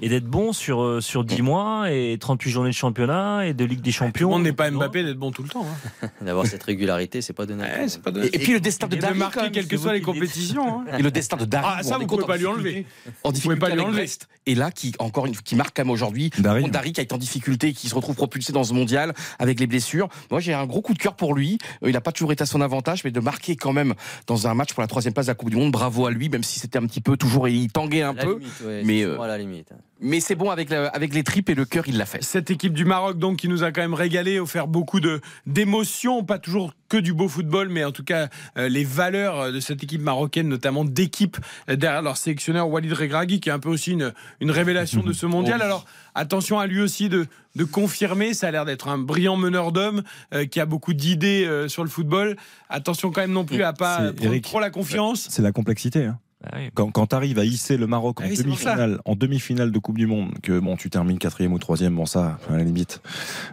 [SPEAKER 17] et d'être bon sur, euh, sur 10 mois et 38 journées de championnat et de Ligue des
[SPEAKER 3] le
[SPEAKER 17] Champions.
[SPEAKER 3] monde n'est pas Mbappé d'être bon tout le temps. hein.
[SPEAKER 16] D'avoir cette régularité, c'est pas donné.
[SPEAKER 3] Ouais, pas donné.
[SPEAKER 6] Et, et puis le destin de
[SPEAKER 3] Et de
[SPEAKER 6] Dari,
[SPEAKER 3] marquer quelles que soient les compétitions. hein.
[SPEAKER 6] Et le destin de Dari.
[SPEAKER 3] Ah, ça,
[SPEAKER 6] on
[SPEAKER 3] vous
[SPEAKER 6] est
[SPEAKER 3] pouvez pas lui
[SPEAKER 6] en
[SPEAKER 3] enlever.
[SPEAKER 6] difficulté- En
[SPEAKER 3] Vous
[SPEAKER 6] difficulté
[SPEAKER 3] pouvez pas lui enlever.
[SPEAKER 6] Brest. Et là, qui, encore une, qui marque quand même aujourd'hui.
[SPEAKER 4] Dari.
[SPEAKER 6] Contre Dari qui est en difficulté, qui se retrouve propulsé dans ce mondial avec les blessures. Moi, j'ai un gros coup de cœur pour lui. Euh, Il n'a pas toujours été à son avantage, mais de marquer quand même dans un match pour la troisième place de la Coupe du Monde. Bravo à lui, même si c'était un petit peu toujours, il tanguait un
[SPEAKER 16] À la
[SPEAKER 6] peu.
[SPEAKER 16] limite, ouais,
[SPEAKER 6] mais, euh,
[SPEAKER 16] à la limite.
[SPEAKER 6] Mais c'est bon avec, la- avec les tripes et le cœur, il l'a fait.
[SPEAKER 3] Cette équipe du Maroc, donc, qui nous a quand même régalé, offert beaucoup d'émotions, pas toujours que du beau football, mais en tout cas euh, les valeurs euh, de cette équipe marocaine, notamment d'équipe euh, derrière leur sélectionneur Walid Regragui, qui est un peu aussi une, une révélation de ce mondial. Alors attention à lui aussi de, de confirmer, ça a l'air d'être un brillant meneur d'hommes euh, qui a beaucoup d'idées euh, sur le football. Attention quand même non plus à pas prendre
[SPEAKER 4] Eric,
[SPEAKER 3] trop la confiance.
[SPEAKER 4] C'est la complexité. hein.
[SPEAKER 17] Ah oui.
[SPEAKER 4] Quand, quand tu arrives à hisser le Maroc en
[SPEAKER 3] Ah oui, ça.
[SPEAKER 4] demi-finale, en demi-finale de Coupe du Monde, que bon, tu termines quatrième ou troisième, bon ça, à la limite,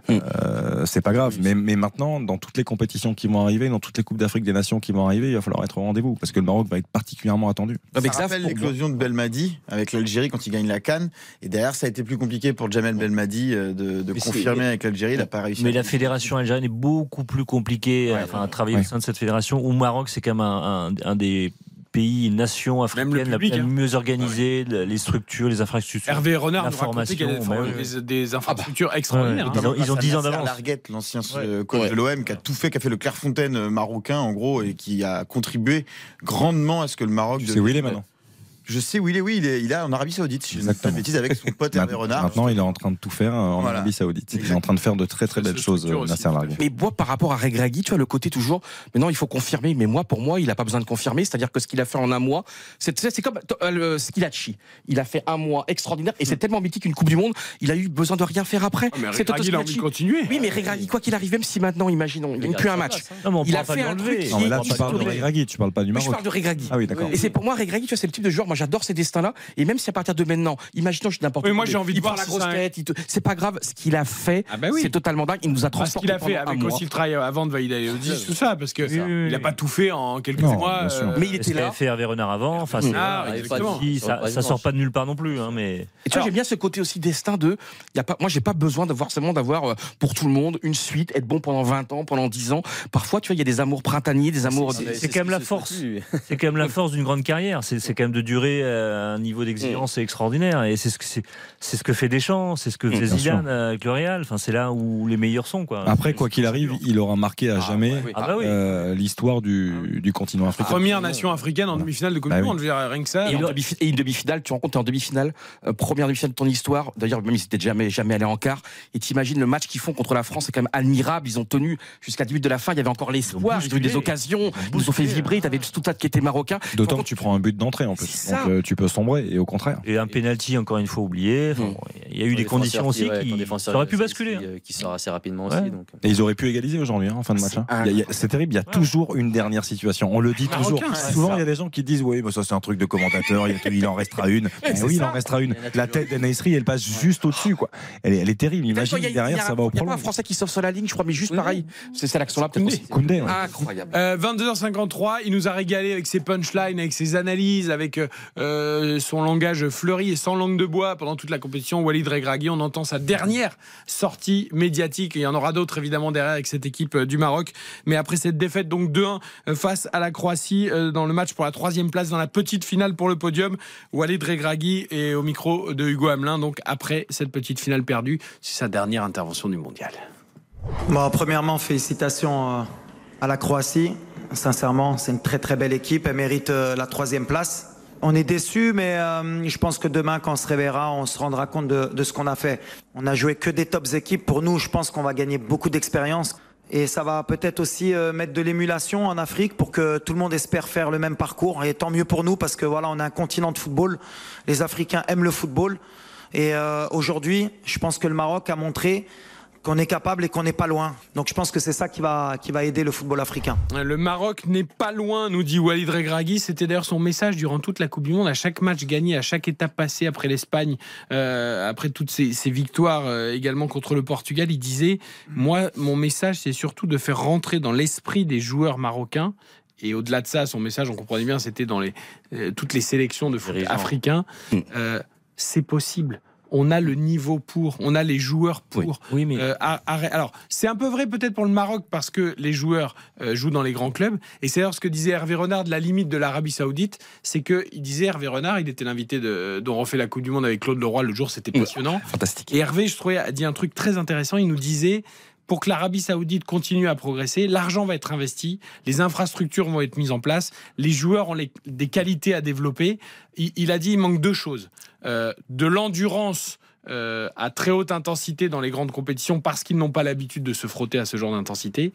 [SPEAKER 6] Mm.
[SPEAKER 4] euh, c'est pas grave. Mais, mais maintenant, dans toutes les compétitions qui vont arriver, dans toutes les coupes d'Afrique des Nations qui vont arriver, il va falloir être au rendez-vous parce que le Maroc va être particulièrement attendu.
[SPEAKER 7] Ça
[SPEAKER 6] Xav,
[SPEAKER 7] rappelle l'éclosion de Belmadi avec l'Algérie quand il gagne la Cannes. Et derrière, ça a été plus compliqué pour Jamel Belmadi euh, de, confirmer avec l'Algérie. Il n'a pas réussi.
[SPEAKER 17] Mais la fédération algérienne est beaucoup plus compliquée enfin, à travailler au sein de cette fédération. Au Maroc, c'est quand même un, un- un des pays, une nation africaine
[SPEAKER 3] Même le public,
[SPEAKER 17] la, la
[SPEAKER 3] hein.
[SPEAKER 17] mieux organisée, les structures, les infrastructures.
[SPEAKER 3] Hervé Renard nous racontait qu'il y a des,
[SPEAKER 17] formation,
[SPEAKER 3] des- des infrastructures extraordinaires.
[SPEAKER 17] Ouais,
[SPEAKER 3] hein.
[SPEAKER 17] Ils ont- ils ont 10 ans d'avance.
[SPEAKER 7] Larguette, l'ancien euh, coach
[SPEAKER 6] Ouais.
[SPEAKER 7] de l'OM, qui a tout fait, qui a fait le Clairefontaine euh, marocain, en gros, et qui a contribué grandement à ce que le Maroc.
[SPEAKER 4] Sais où il est maintenant
[SPEAKER 7] Je sais où il est, oui, il est, il est en Arabie Saoudite, si je ne dis pas de
[SPEAKER 4] Exactement.
[SPEAKER 7] bêtises, avec son pote Hervé Renard.
[SPEAKER 4] Maintenant, il est en train de tout faire euh, en
[SPEAKER 7] Voilà.
[SPEAKER 4] Arabie Saoudite. Il est en train de faire de très très belles choses, euh, Nasser Larguet.
[SPEAKER 6] Mais moi, par rapport à Regragui, tu vois, le côté toujours, maintenant il faut confirmer, mais moi, pour moi, il n'a pas besoin de confirmer, c'est-à-dire que ce qu'il a fait en un mois, c'est c'est comme euh, le Skilacci. Il a fait un mois extraordinaire et c'est tellement mythique une Coupe du Monde, il a eu besoin de rien faire après.
[SPEAKER 3] Ah, mais
[SPEAKER 6] C'est
[SPEAKER 3] il a envie de continuer.
[SPEAKER 6] Oui, mais Regragui, quoi qu'il arrive, même si maintenant, imaginons, il n'a plus un match.
[SPEAKER 17] Non, mais on
[SPEAKER 6] Il a fait un truc
[SPEAKER 4] Non, mais là, tu parles de. Regragui, tu parles pas du
[SPEAKER 6] Oui, je
[SPEAKER 4] Maroc.
[SPEAKER 6] parle de Regragui.
[SPEAKER 4] Ah oui, d'accord.
[SPEAKER 6] Et c'est pour moi, Regragui, tu vois, c'est le type de joueur, moi, j'adore ces destins-là. Et même si à partir de maintenant, imaginons, je suis n'importe
[SPEAKER 3] Oui,
[SPEAKER 6] quoi,
[SPEAKER 3] moi, j'ai envie de voir
[SPEAKER 6] la grosse tête, te- c'est pas grave. Ce qu'il a fait,
[SPEAKER 3] Ah bah oui.
[SPEAKER 6] c'est totalement dingue. Il nous a
[SPEAKER 3] Parce
[SPEAKER 6] transporté
[SPEAKER 3] qu'il a fait avec aussi le travail avant de valider tout ça, parce que il n'a pas tout fait en quelques
[SPEAKER 17] Non,
[SPEAKER 3] mois. euh,
[SPEAKER 6] Mais il
[SPEAKER 17] Ce
[SPEAKER 6] était là.
[SPEAKER 17] fait Hervé Renard avant, enfin,
[SPEAKER 3] Ah,
[SPEAKER 17] ça, ça sort pas de nulle part non plus. Hein, mais...
[SPEAKER 6] Et tu vois, j'aime bien ce côté aussi destin de. Y a pas, moi, j'ai pas besoin de forcément d'avoir euh, pour tout le monde une suite, être bon pendant 20 ans, pendant 10 ans. Parfois, tu vois, il y a des amours printaniers, des amours.
[SPEAKER 17] C'est quand même la force. C'est quand même la force d'une grande carrière. C'est c'est quand même de durer à un niveau d'exigence extraordinaire. Et c'est ce que c'est c'est ce que fait Deschamps, c'est ce que
[SPEAKER 4] Mm,
[SPEAKER 17] fait Zidane
[SPEAKER 4] sûr.
[SPEAKER 17] avec le Real. Enfin, c'est là où les meilleurs sont, quoi.
[SPEAKER 4] Après, quoi qu'il arrive, il aura marqué à jamais
[SPEAKER 17] Ah bah oui.
[SPEAKER 4] euh, l'histoire du, du continent africain.
[SPEAKER 3] Première nation africaine en demi-finale de Coupe
[SPEAKER 4] Bah
[SPEAKER 3] du
[SPEAKER 4] oui.
[SPEAKER 3] Monde, rien que ça.
[SPEAKER 6] Et, une demi-finale, tu te rends compte, t'es en demi-finale, euh, première demi-finale de ton histoire. D'ailleurs, même ils n'étaient jamais, jamais allés en quart. Et t'imagines le match qu'ils font contre la France, c'est quand même admirable. Ils ont tenu jusqu'à 10 minutes de la fin. Il y avait encore l'espoir. Ils ont eu des occasions. Ils nous ont fait vibrer. T'avais le Stoutat qui était marocain.
[SPEAKER 4] D'autant que tu prends un but d'entrée en plus.
[SPEAKER 6] Ça.
[SPEAKER 4] Donc euh, tu peux sombrer et au contraire.
[SPEAKER 17] Et un penalty encore une fois oublié. Enfin, bon, Il y a eu des conditions aussi qui ça aurait pu basculer. hein.
[SPEAKER 16] Qui, euh, qui sort assez rapidement
[SPEAKER 17] Ouais.
[SPEAKER 16] aussi. Donc.
[SPEAKER 4] Et ils auraient pu égaliser aujourd'hui hein, en fin de match. hein. C'est terrible, il y a toujours une dernière situation. On le dit toujours.
[SPEAKER 3] Marocain, ouais,
[SPEAKER 4] Souvent, il y a des gens qui disent Oui, mais ça c'est un truc de commentateur, il, en restera une. Mais oui, il en restera une.
[SPEAKER 16] A
[SPEAKER 4] La tête d'Enaïsri, elle passe juste au-dessus. quoi. Elle est, elle est terrible. Imagine
[SPEAKER 6] a-
[SPEAKER 4] derrière, ça va au
[SPEAKER 6] Il n'y a pas un. Français qui sauve sur la ligne, je crois, mais juste pareil. C'est aussi.
[SPEAKER 4] Koundé, ouais.
[SPEAKER 6] Incroyable.
[SPEAKER 3] Euh, 22h53, il nous a régalé avec ses punchlines, avec ses analyses, avec euh, son langage fleuri et sans langue de bois pendant toute la compétition. Walid Regragui, on entend sa dernière sortie médiatique. Il y en aura d'autres évidemment derrière avec cette équipe euh, du Maroc. Mais après cette défaite donc 2-1 euh, face à la Croatie dans le match pour la troisième place dans la petite finale pour le podium, Walid Regragui est au micro de Hugo Hamelin. Donc après cette petite finale perdue, c'est sa dernière intervention du mondial.
[SPEAKER 36] Bon, premièrement, félicitations à la Croatie. Sincèrement, c'est une très très belle équipe. Elle mérite la troisième place. On est déçus, mais euh, je pense que demain, quand on se réveillera, on se rendra compte de, de ce qu'on a fait. On a joué que des tops équipes. Pour nous, je pense qu'on va gagner beaucoup d'expérience. Et ça va peut-être aussi euh, mettre de l'émulation en Afrique pour que tout le monde espère faire le même parcours. Et tant mieux pour nous parce que voilà, on est un continent de football. Les Africains aiment le football. Et euh, aujourd'hui, je pense que le Maroc a montré qu'on est capable et qu'on n'est pas loin. Donc je pense que c'est ça qui va, qui va aider le football africain.
[SPEAKER 3] Le Maroc n'est pas loin, nous dit Walid Regragui. C'était d'ailleurs son message durant toute la Coupe du Monde. À chaque match gagné, à chaque étape passée après l'Espagne, euh, après toutes ces, ces victoires euh, également contre le Portugal, il disait Moi, mon message, c'est surtout de faire rentrer dans l'esprit des joueurs marocains. Et au-delà de ça, son message, on comprenait bien, c'était dans les, euh, toutes les sélections de foot africains. Euh, c'est possible. On a le niveau pour, on a les joueurs pour.
[SPEAKER 17] Oui, mais
[SPEAKER 3] Euh, à- à- alors, c'est un peu vrai peut-être pour le Maroc parce que les joueurs euh, jouent dans les grands clubs. Et c'est d'ailleurs ce que disait Hervé Renard de la limite de l'Arabie Saoudite. C'est que il disait Hervé Renard, il était l'invité dont refait la Coupe du Monde avec Claude Leroy le jour, c'était passionnant.
[SPEAKER 6] Fantastique.
[SPEAKER 3] Et Hervé, je trouvais, a dit un truc très intéressant. Il nous disait. Pour que l'Arabie Saoudite continue à progresser, l'argent va être investi, les infrastructures vont être mises en place, les joueurs ont des qualités à développer. Il, il a dit il manque deux choses Euh, de l'endurance euh, à très haute intensité dans les grandes compétitions parce qu'ils n'ont pas l'habitude de se frotter à ce genre d'intensité.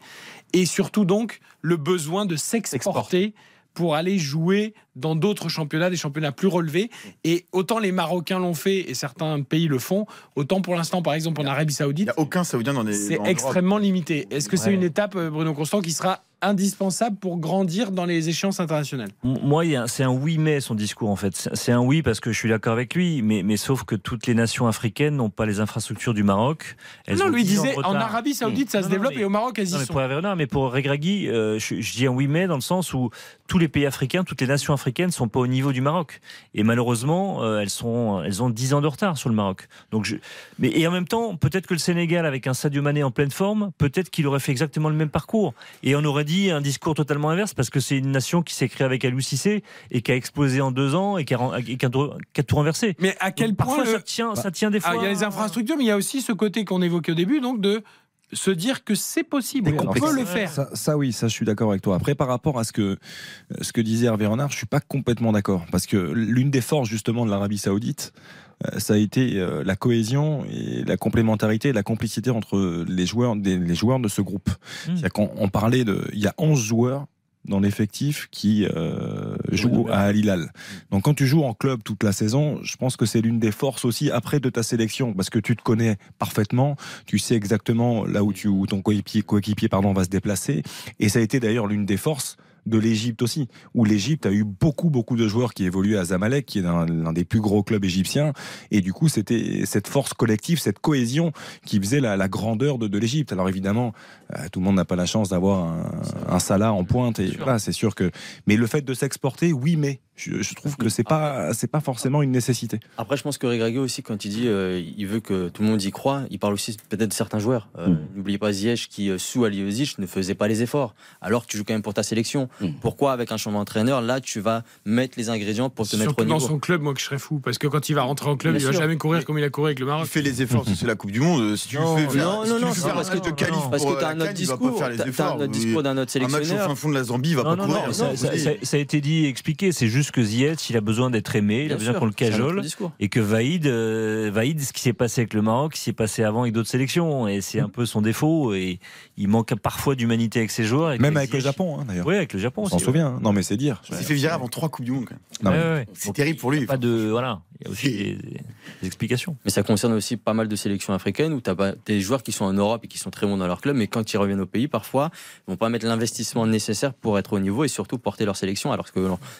[SPEAKER 3] Et surtout donc le besoin de s'exporter pour aller jouer dans d'autres championnats, des championnats plus relevés. Et autant les Marocains l'ont fait et certains pays le font, autant pour l'instant, par exemple en Arabie Saoudite,
[SPEAKER 7] Il n'y a aucun Saoudien dans les.
[SPEAKER 3] c'est extrêmement limité. Est-ce que c'est une étape, euh, Bruno Constant, qui sera indispensable pour grandir dans les échéances internationales
[SPEAKER 17] Moi, c'est un oui mais son discours en fait. C'est un oui parce que je suis d'accord avec lui, mais, mais sauf que toutes les nations africaines n'ont pas les infrastructures du Maroc. Elles
[SPEAKER 3] Non, lui
[SPEAKER 17] 10 ans de
[SPEAKER 3] disait en. Arabie Saoudite, ça
[SPEAKER 17] Non,
[SPEAKER 3] se
[SPEAKER 17] non,
[SPEAKER 3] développe
[SPEAKER 17] mais-
[SPEAKER 3] et au Maroc, elles y
[SPEAKER 17] Non, mais
[SPEAKER 3] sont.
[SPEAKER 17] pour Hervé Renard, mais pour Regragui, euh, je, je dis un oui mais dans le sens où tous les pays africains, toutes les nations africaines sont pas au niveau du Maroc. Et malheureusement, euh, elles sont, elles ont 10 ans de retard sur le Maroc. Donc je, mais et en même temps, peut-être que le Sénégal avec un Sadio Mané en pleine forme, peut-être qu'il aurait fait exactement le même parcours. Et on aurait dit un discours totalement inverse parce que c'est une nation qui s'est créée avec Aliou Cissé et qui a explosé en deux ans et qui a, ren- et qui a tout- qui a tout renversé.
[SPEAKER 3] Mais à quel
[SPEAKER 17] Donc,
[SPEAKER 3] point
[SPEAKER 17] parfois
[SPEAKER 3] le-
[SPEAKER 17] ça tient, ça tient des fois.
[SPEAKER 3] Ah, il y a les infrastructures, mais il y a aussi ce côté qu'on évoquait au début, donc de se dire que c'est possible, qu'on peut le faire.
[SPEAKER 4] Ça, ça, oui, ça je suis d'accord avec toi. Après, par rapport à ce que, ce que disait Hervé Renard, je suis pas complètement d'accord. Parce que l'une des forces justement de l'Arabie Saoudite, euh, ça a été euh, la cohésion et la complémentarité et la complicité entre les joueurs, des- les joueurs de ce groupe. C'est-à-dire qu'on on parlait de. Il y a 11 joueurs dans l'effectif qui euh, jouent à Al Hilal. Donc quand tu joues en club toute la saison, je pense que c'est l'une des forces aussi après de ta sélection parce que tu te connais parfaitement, tu sais exactement là où, tu, où ton coéquipier, coéquipier pardon, va se déplacer et ça a été d'ailleurs l'une des forces de l'Égypte aussi, où l'Égypte a eu beaucoup, beaucoup de joueurs qui évoluaient à Zamalek, qui est l'un des plus gros clubs égyptiens. Et du coup, c'était cette force collective, cette cohésion qui faisait la, la grandeur de, de l'Égypte. Alors évidemment, euh, tout le monde n'a pas la chance d'avoir un, un Salah en pointe. Et voilà, c'est sûr que. Mais le fait de s'exporter, oui, mais je, je trouve que c'est pas, c'est pas forcément une nécessité.
[SPEAKER 16] Après, je pense que Regragui aussi, quand il dit euh, il veut que tout le monde y croit, il parle aussi peut-être de certains joueurs. Euh, N'oubliez pas Ziyech qui, euh, sous Aliosic, ne faisait pas les efforts, alors que tu joues quand même pour ta sélection. Pourquoi, avec un changement d'entraîneur, là, tu vas mettre les ingrédients pour te mettre au
[SPEAKER 3] Surtout dans
[SPEAKER 16] niveau?
[SPEAKER 3] son club, moi que je serais fou. Parce que quand il va rentrer en club,
[SPEAKER 16] Bien
[SPEAKER 3] il va
[SPEAKER 16] sûr.
[SPEAKER 3] jamais courir comme il a couru avec le Maroc.
[SPEAKER 7] Il fait les efforts, c'est la Coupe du Monde. Si tu
[SPEAKER 16] Non,
[SPEAKER 7] le fais
[SPEAKER 16] non,
[SPEAKER 7] si
[SPEAKER 16] non,
[SPEAKER 7] tu
[SPEAKER 16] non,
[SPEAKER 7] fais
[SPEAKER 16] parce que-
[SPEAKER 7] te qualifies
[SPEAKER 16] non, parce que
[SPEAKER 7] euh,
[SPEAKER 16] t'as
[SPEAKER 7] la
[SPEAKER 16] un autre discours, un autre d'un autre
[SPEAKER 7] Un match au
[SPEAKER 16] sélectionneur.
[SPEAKER 7] fin fond de la Zambie, il va pas courir.
[SPEAKER 37] ça a été dit, expliqué. C'est juste que Ziyech, il a besoin d'être aimé, il
[SPEAKER 16] Bien
[SPEAKER 37] a besoin qu'on le cajole. Et que Vaïd, euh, Vaïd, ce qui s'est passé avec le Maroc, ce qui s'est passé avant avec d'autres sélections. Et c'est un peu son défaut. Et il manque parfois d'humanité avec ses joueurs.
[SPEAKER 4] Même avec le Japon, hein, d'ailleurs.
[SPEAKER 37] Oui, avec le Japon
[SPEAKER 4] On s'en souvient. Non, mais c'est dire.
[SPEAKER 7] Il s'est fait virer avant trois Coupes du Monde. quand même.
[SPEAKER 4] Non,
[SPEAKER 37] Ouais,
[SPEAKER 4] mais-
[SPEAKER 37] ouais.
[SPEAKER 7] C'est terrible pour lui.
[SPEAKER 37] Pas de, voilà. Il y a aussi des, des explications.
[SPEAKER 16] Mais ça concerne aussi pas mal de sélections africaines où tu as des joueurs qui sont en Europe et qui sont très bons dans leur club, mais quand ils reviennent au pays, parfois, ils vont pas mettre l'investissement nécessaire pour être au niveau et surtout porter leur sélection, alors que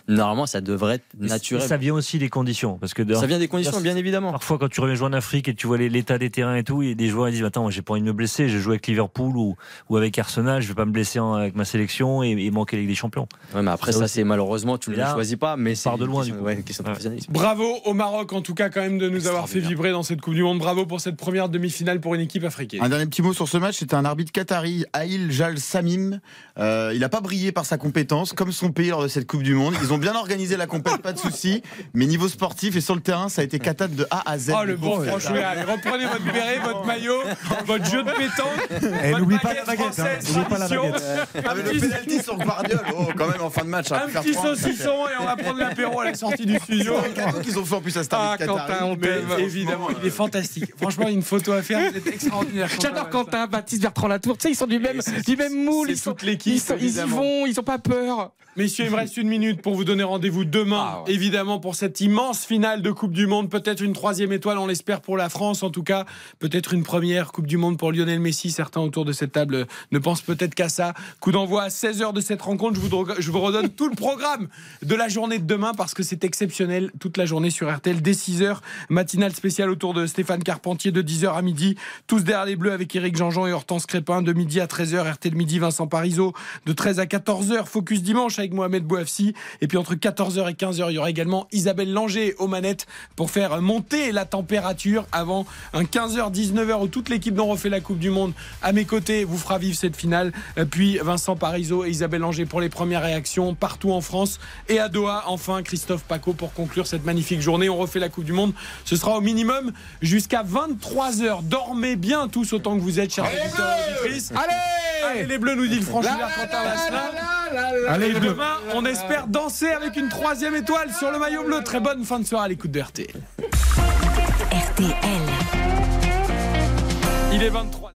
[SPEAKER 16] normalement, ça devrait être naturel.
[SPEAKER 37] Ça vient aussi des conditions. Parce que
[SPEAKER 16] Ça vient des conditions, bien évidemment.
[SPEAKER 37] Parfois, quand tu reviens jouer en Afrique et tu vois l'état des terrains et tout, il y a des joueurs qui disent Attends, moi, j'ai pas envie de me blesser, j'ai joué avec Liverpool ou, ou avec Arsenal, je vais pas me blesser en- avec ma sélection et, et manquer avec des champions.
[SPEAKER 16] Ouais, mais après, ça, c'est malheureusement, tu ne le choisis pas, mais c'est
[SPEAKER 37] part de loin,
[SPEAKER 16] question-
[SPEAKER 37] du coup.
[SPEAKER 16] ouais.
[SPEAKER 3] Bravo au Maroc, en tout cas, quand même, de nous avoir fait vibrer dans cette Coupe du Monde. Bravo pour cette première demi-finale pour une équipe africaine.
[SPEAKER 7] Un dernier petit mot sur ce match, c'était un arbitre qatari, Aïl Jal Samim. Euh, il n'a pas brillé par sa compétence, comme son pays lors de cette Coupe du Monde. Ils ont bien organisé la compétition, pas de souci. Mais niveau sportif et sur le terrain, ça a été cata de A à Z.
[SPEAKER 3] Oh le bon franchement, allez, reprenez votre béret, votre maillot, votre jeu de pétanque.
[SPEAKER 4] Eh,
[SPEAKER 3] votre
[SPEAKER 4] n'oublie pas la
[SPEAKER 3] baguette
[SPEAKER 4] baguette, hein.
[SPEAKER 3] française,
[SPEAKER 4] N'oublie pas la baguette.
[SPEAKER 3] Un
[SPEAKER 7] Avec le penalty sur Guardiola, oh, quand même en fin de match.
[SPEAKER 3] Un petit saucisson et on va prendre l'apéro à la sortie du studio.
[SPEAKER 7] C'est qu'ils ont fait en plus à cet
[SPEAKER 3] Ah, Quentin, on t'aime. Évidemment, il est fantastique. Franchement, une photo à faire, êtes extraordinaire.
[SPEAKER 22] J'adore Quentin, Baptiste, Bertrand Latour. Tu sais, ils sont du même, du même moule.
[SPEAKER 3] c'est
[SPEAKER 22] Ils, sont,
[SPEAKER 3] toute l'équipe,
[SPEAKER 22] ils, sont- ils y vont, ils ont pas peur.
[SPEAKER 3] Messieurs, il me reste une minute pour vous donner rendez-vous demain, évidemment, pour cette immense finale de Coupe du Monde. Peut-être une troisième étoile, on l'espère pour la France, en tout cas. Peut-être une première Coupe du Monde pour Lionel Messi. Certains autour de cette table ne pensent peut-être qu'à ça. Coup d'envoi à 16h de cette rencontre. Je vous, je vous redonne tout le programme de la journée de demain parce que c'est exceptionnel toute la journée sur RTL dès 6h. Matinale spéciale autour de Stéphane Carpentier de 10h à midi. Tous derrière les Bleus avec Eric Jean-Jean et Hortense Crépin de midi à 13h. RTL midi, Vincent Parisot de 13 à 14h. Focus dimanche avec Mohamed Bouafsi. Et puis entre 14h et 15h, il y aura également Isabelle Langer aux manettes pour faire monter la température avant un 15h, 19h où toute l'équipe dont refait la Coupe du Monde à mes côtés vous fera vivre cette finale. Euh, Puis Vincent Parisot et Isabelle Langer pour les premières réactions partout en France et à Doha. Enfin, Christophe Paco pour conclure cette magnifique journée. On refait la Coupe du Monde. Ce sera au minimum jusqu'à 23h. Dormez bien tous autant que vous êtes, chers auditeurs auditrices.
[SPEAKER 22] Allez
[SPEAKER 3] Allez les bleus, nous dit le Vasselin. Allez, demain, on espère danser avec une troisième étoile sur le maillot bleu. Très bonne fin de soirée à l'écoute de RTL.
[SPEAKER 2] RTL.
[SPEAKER 3] Il est 23.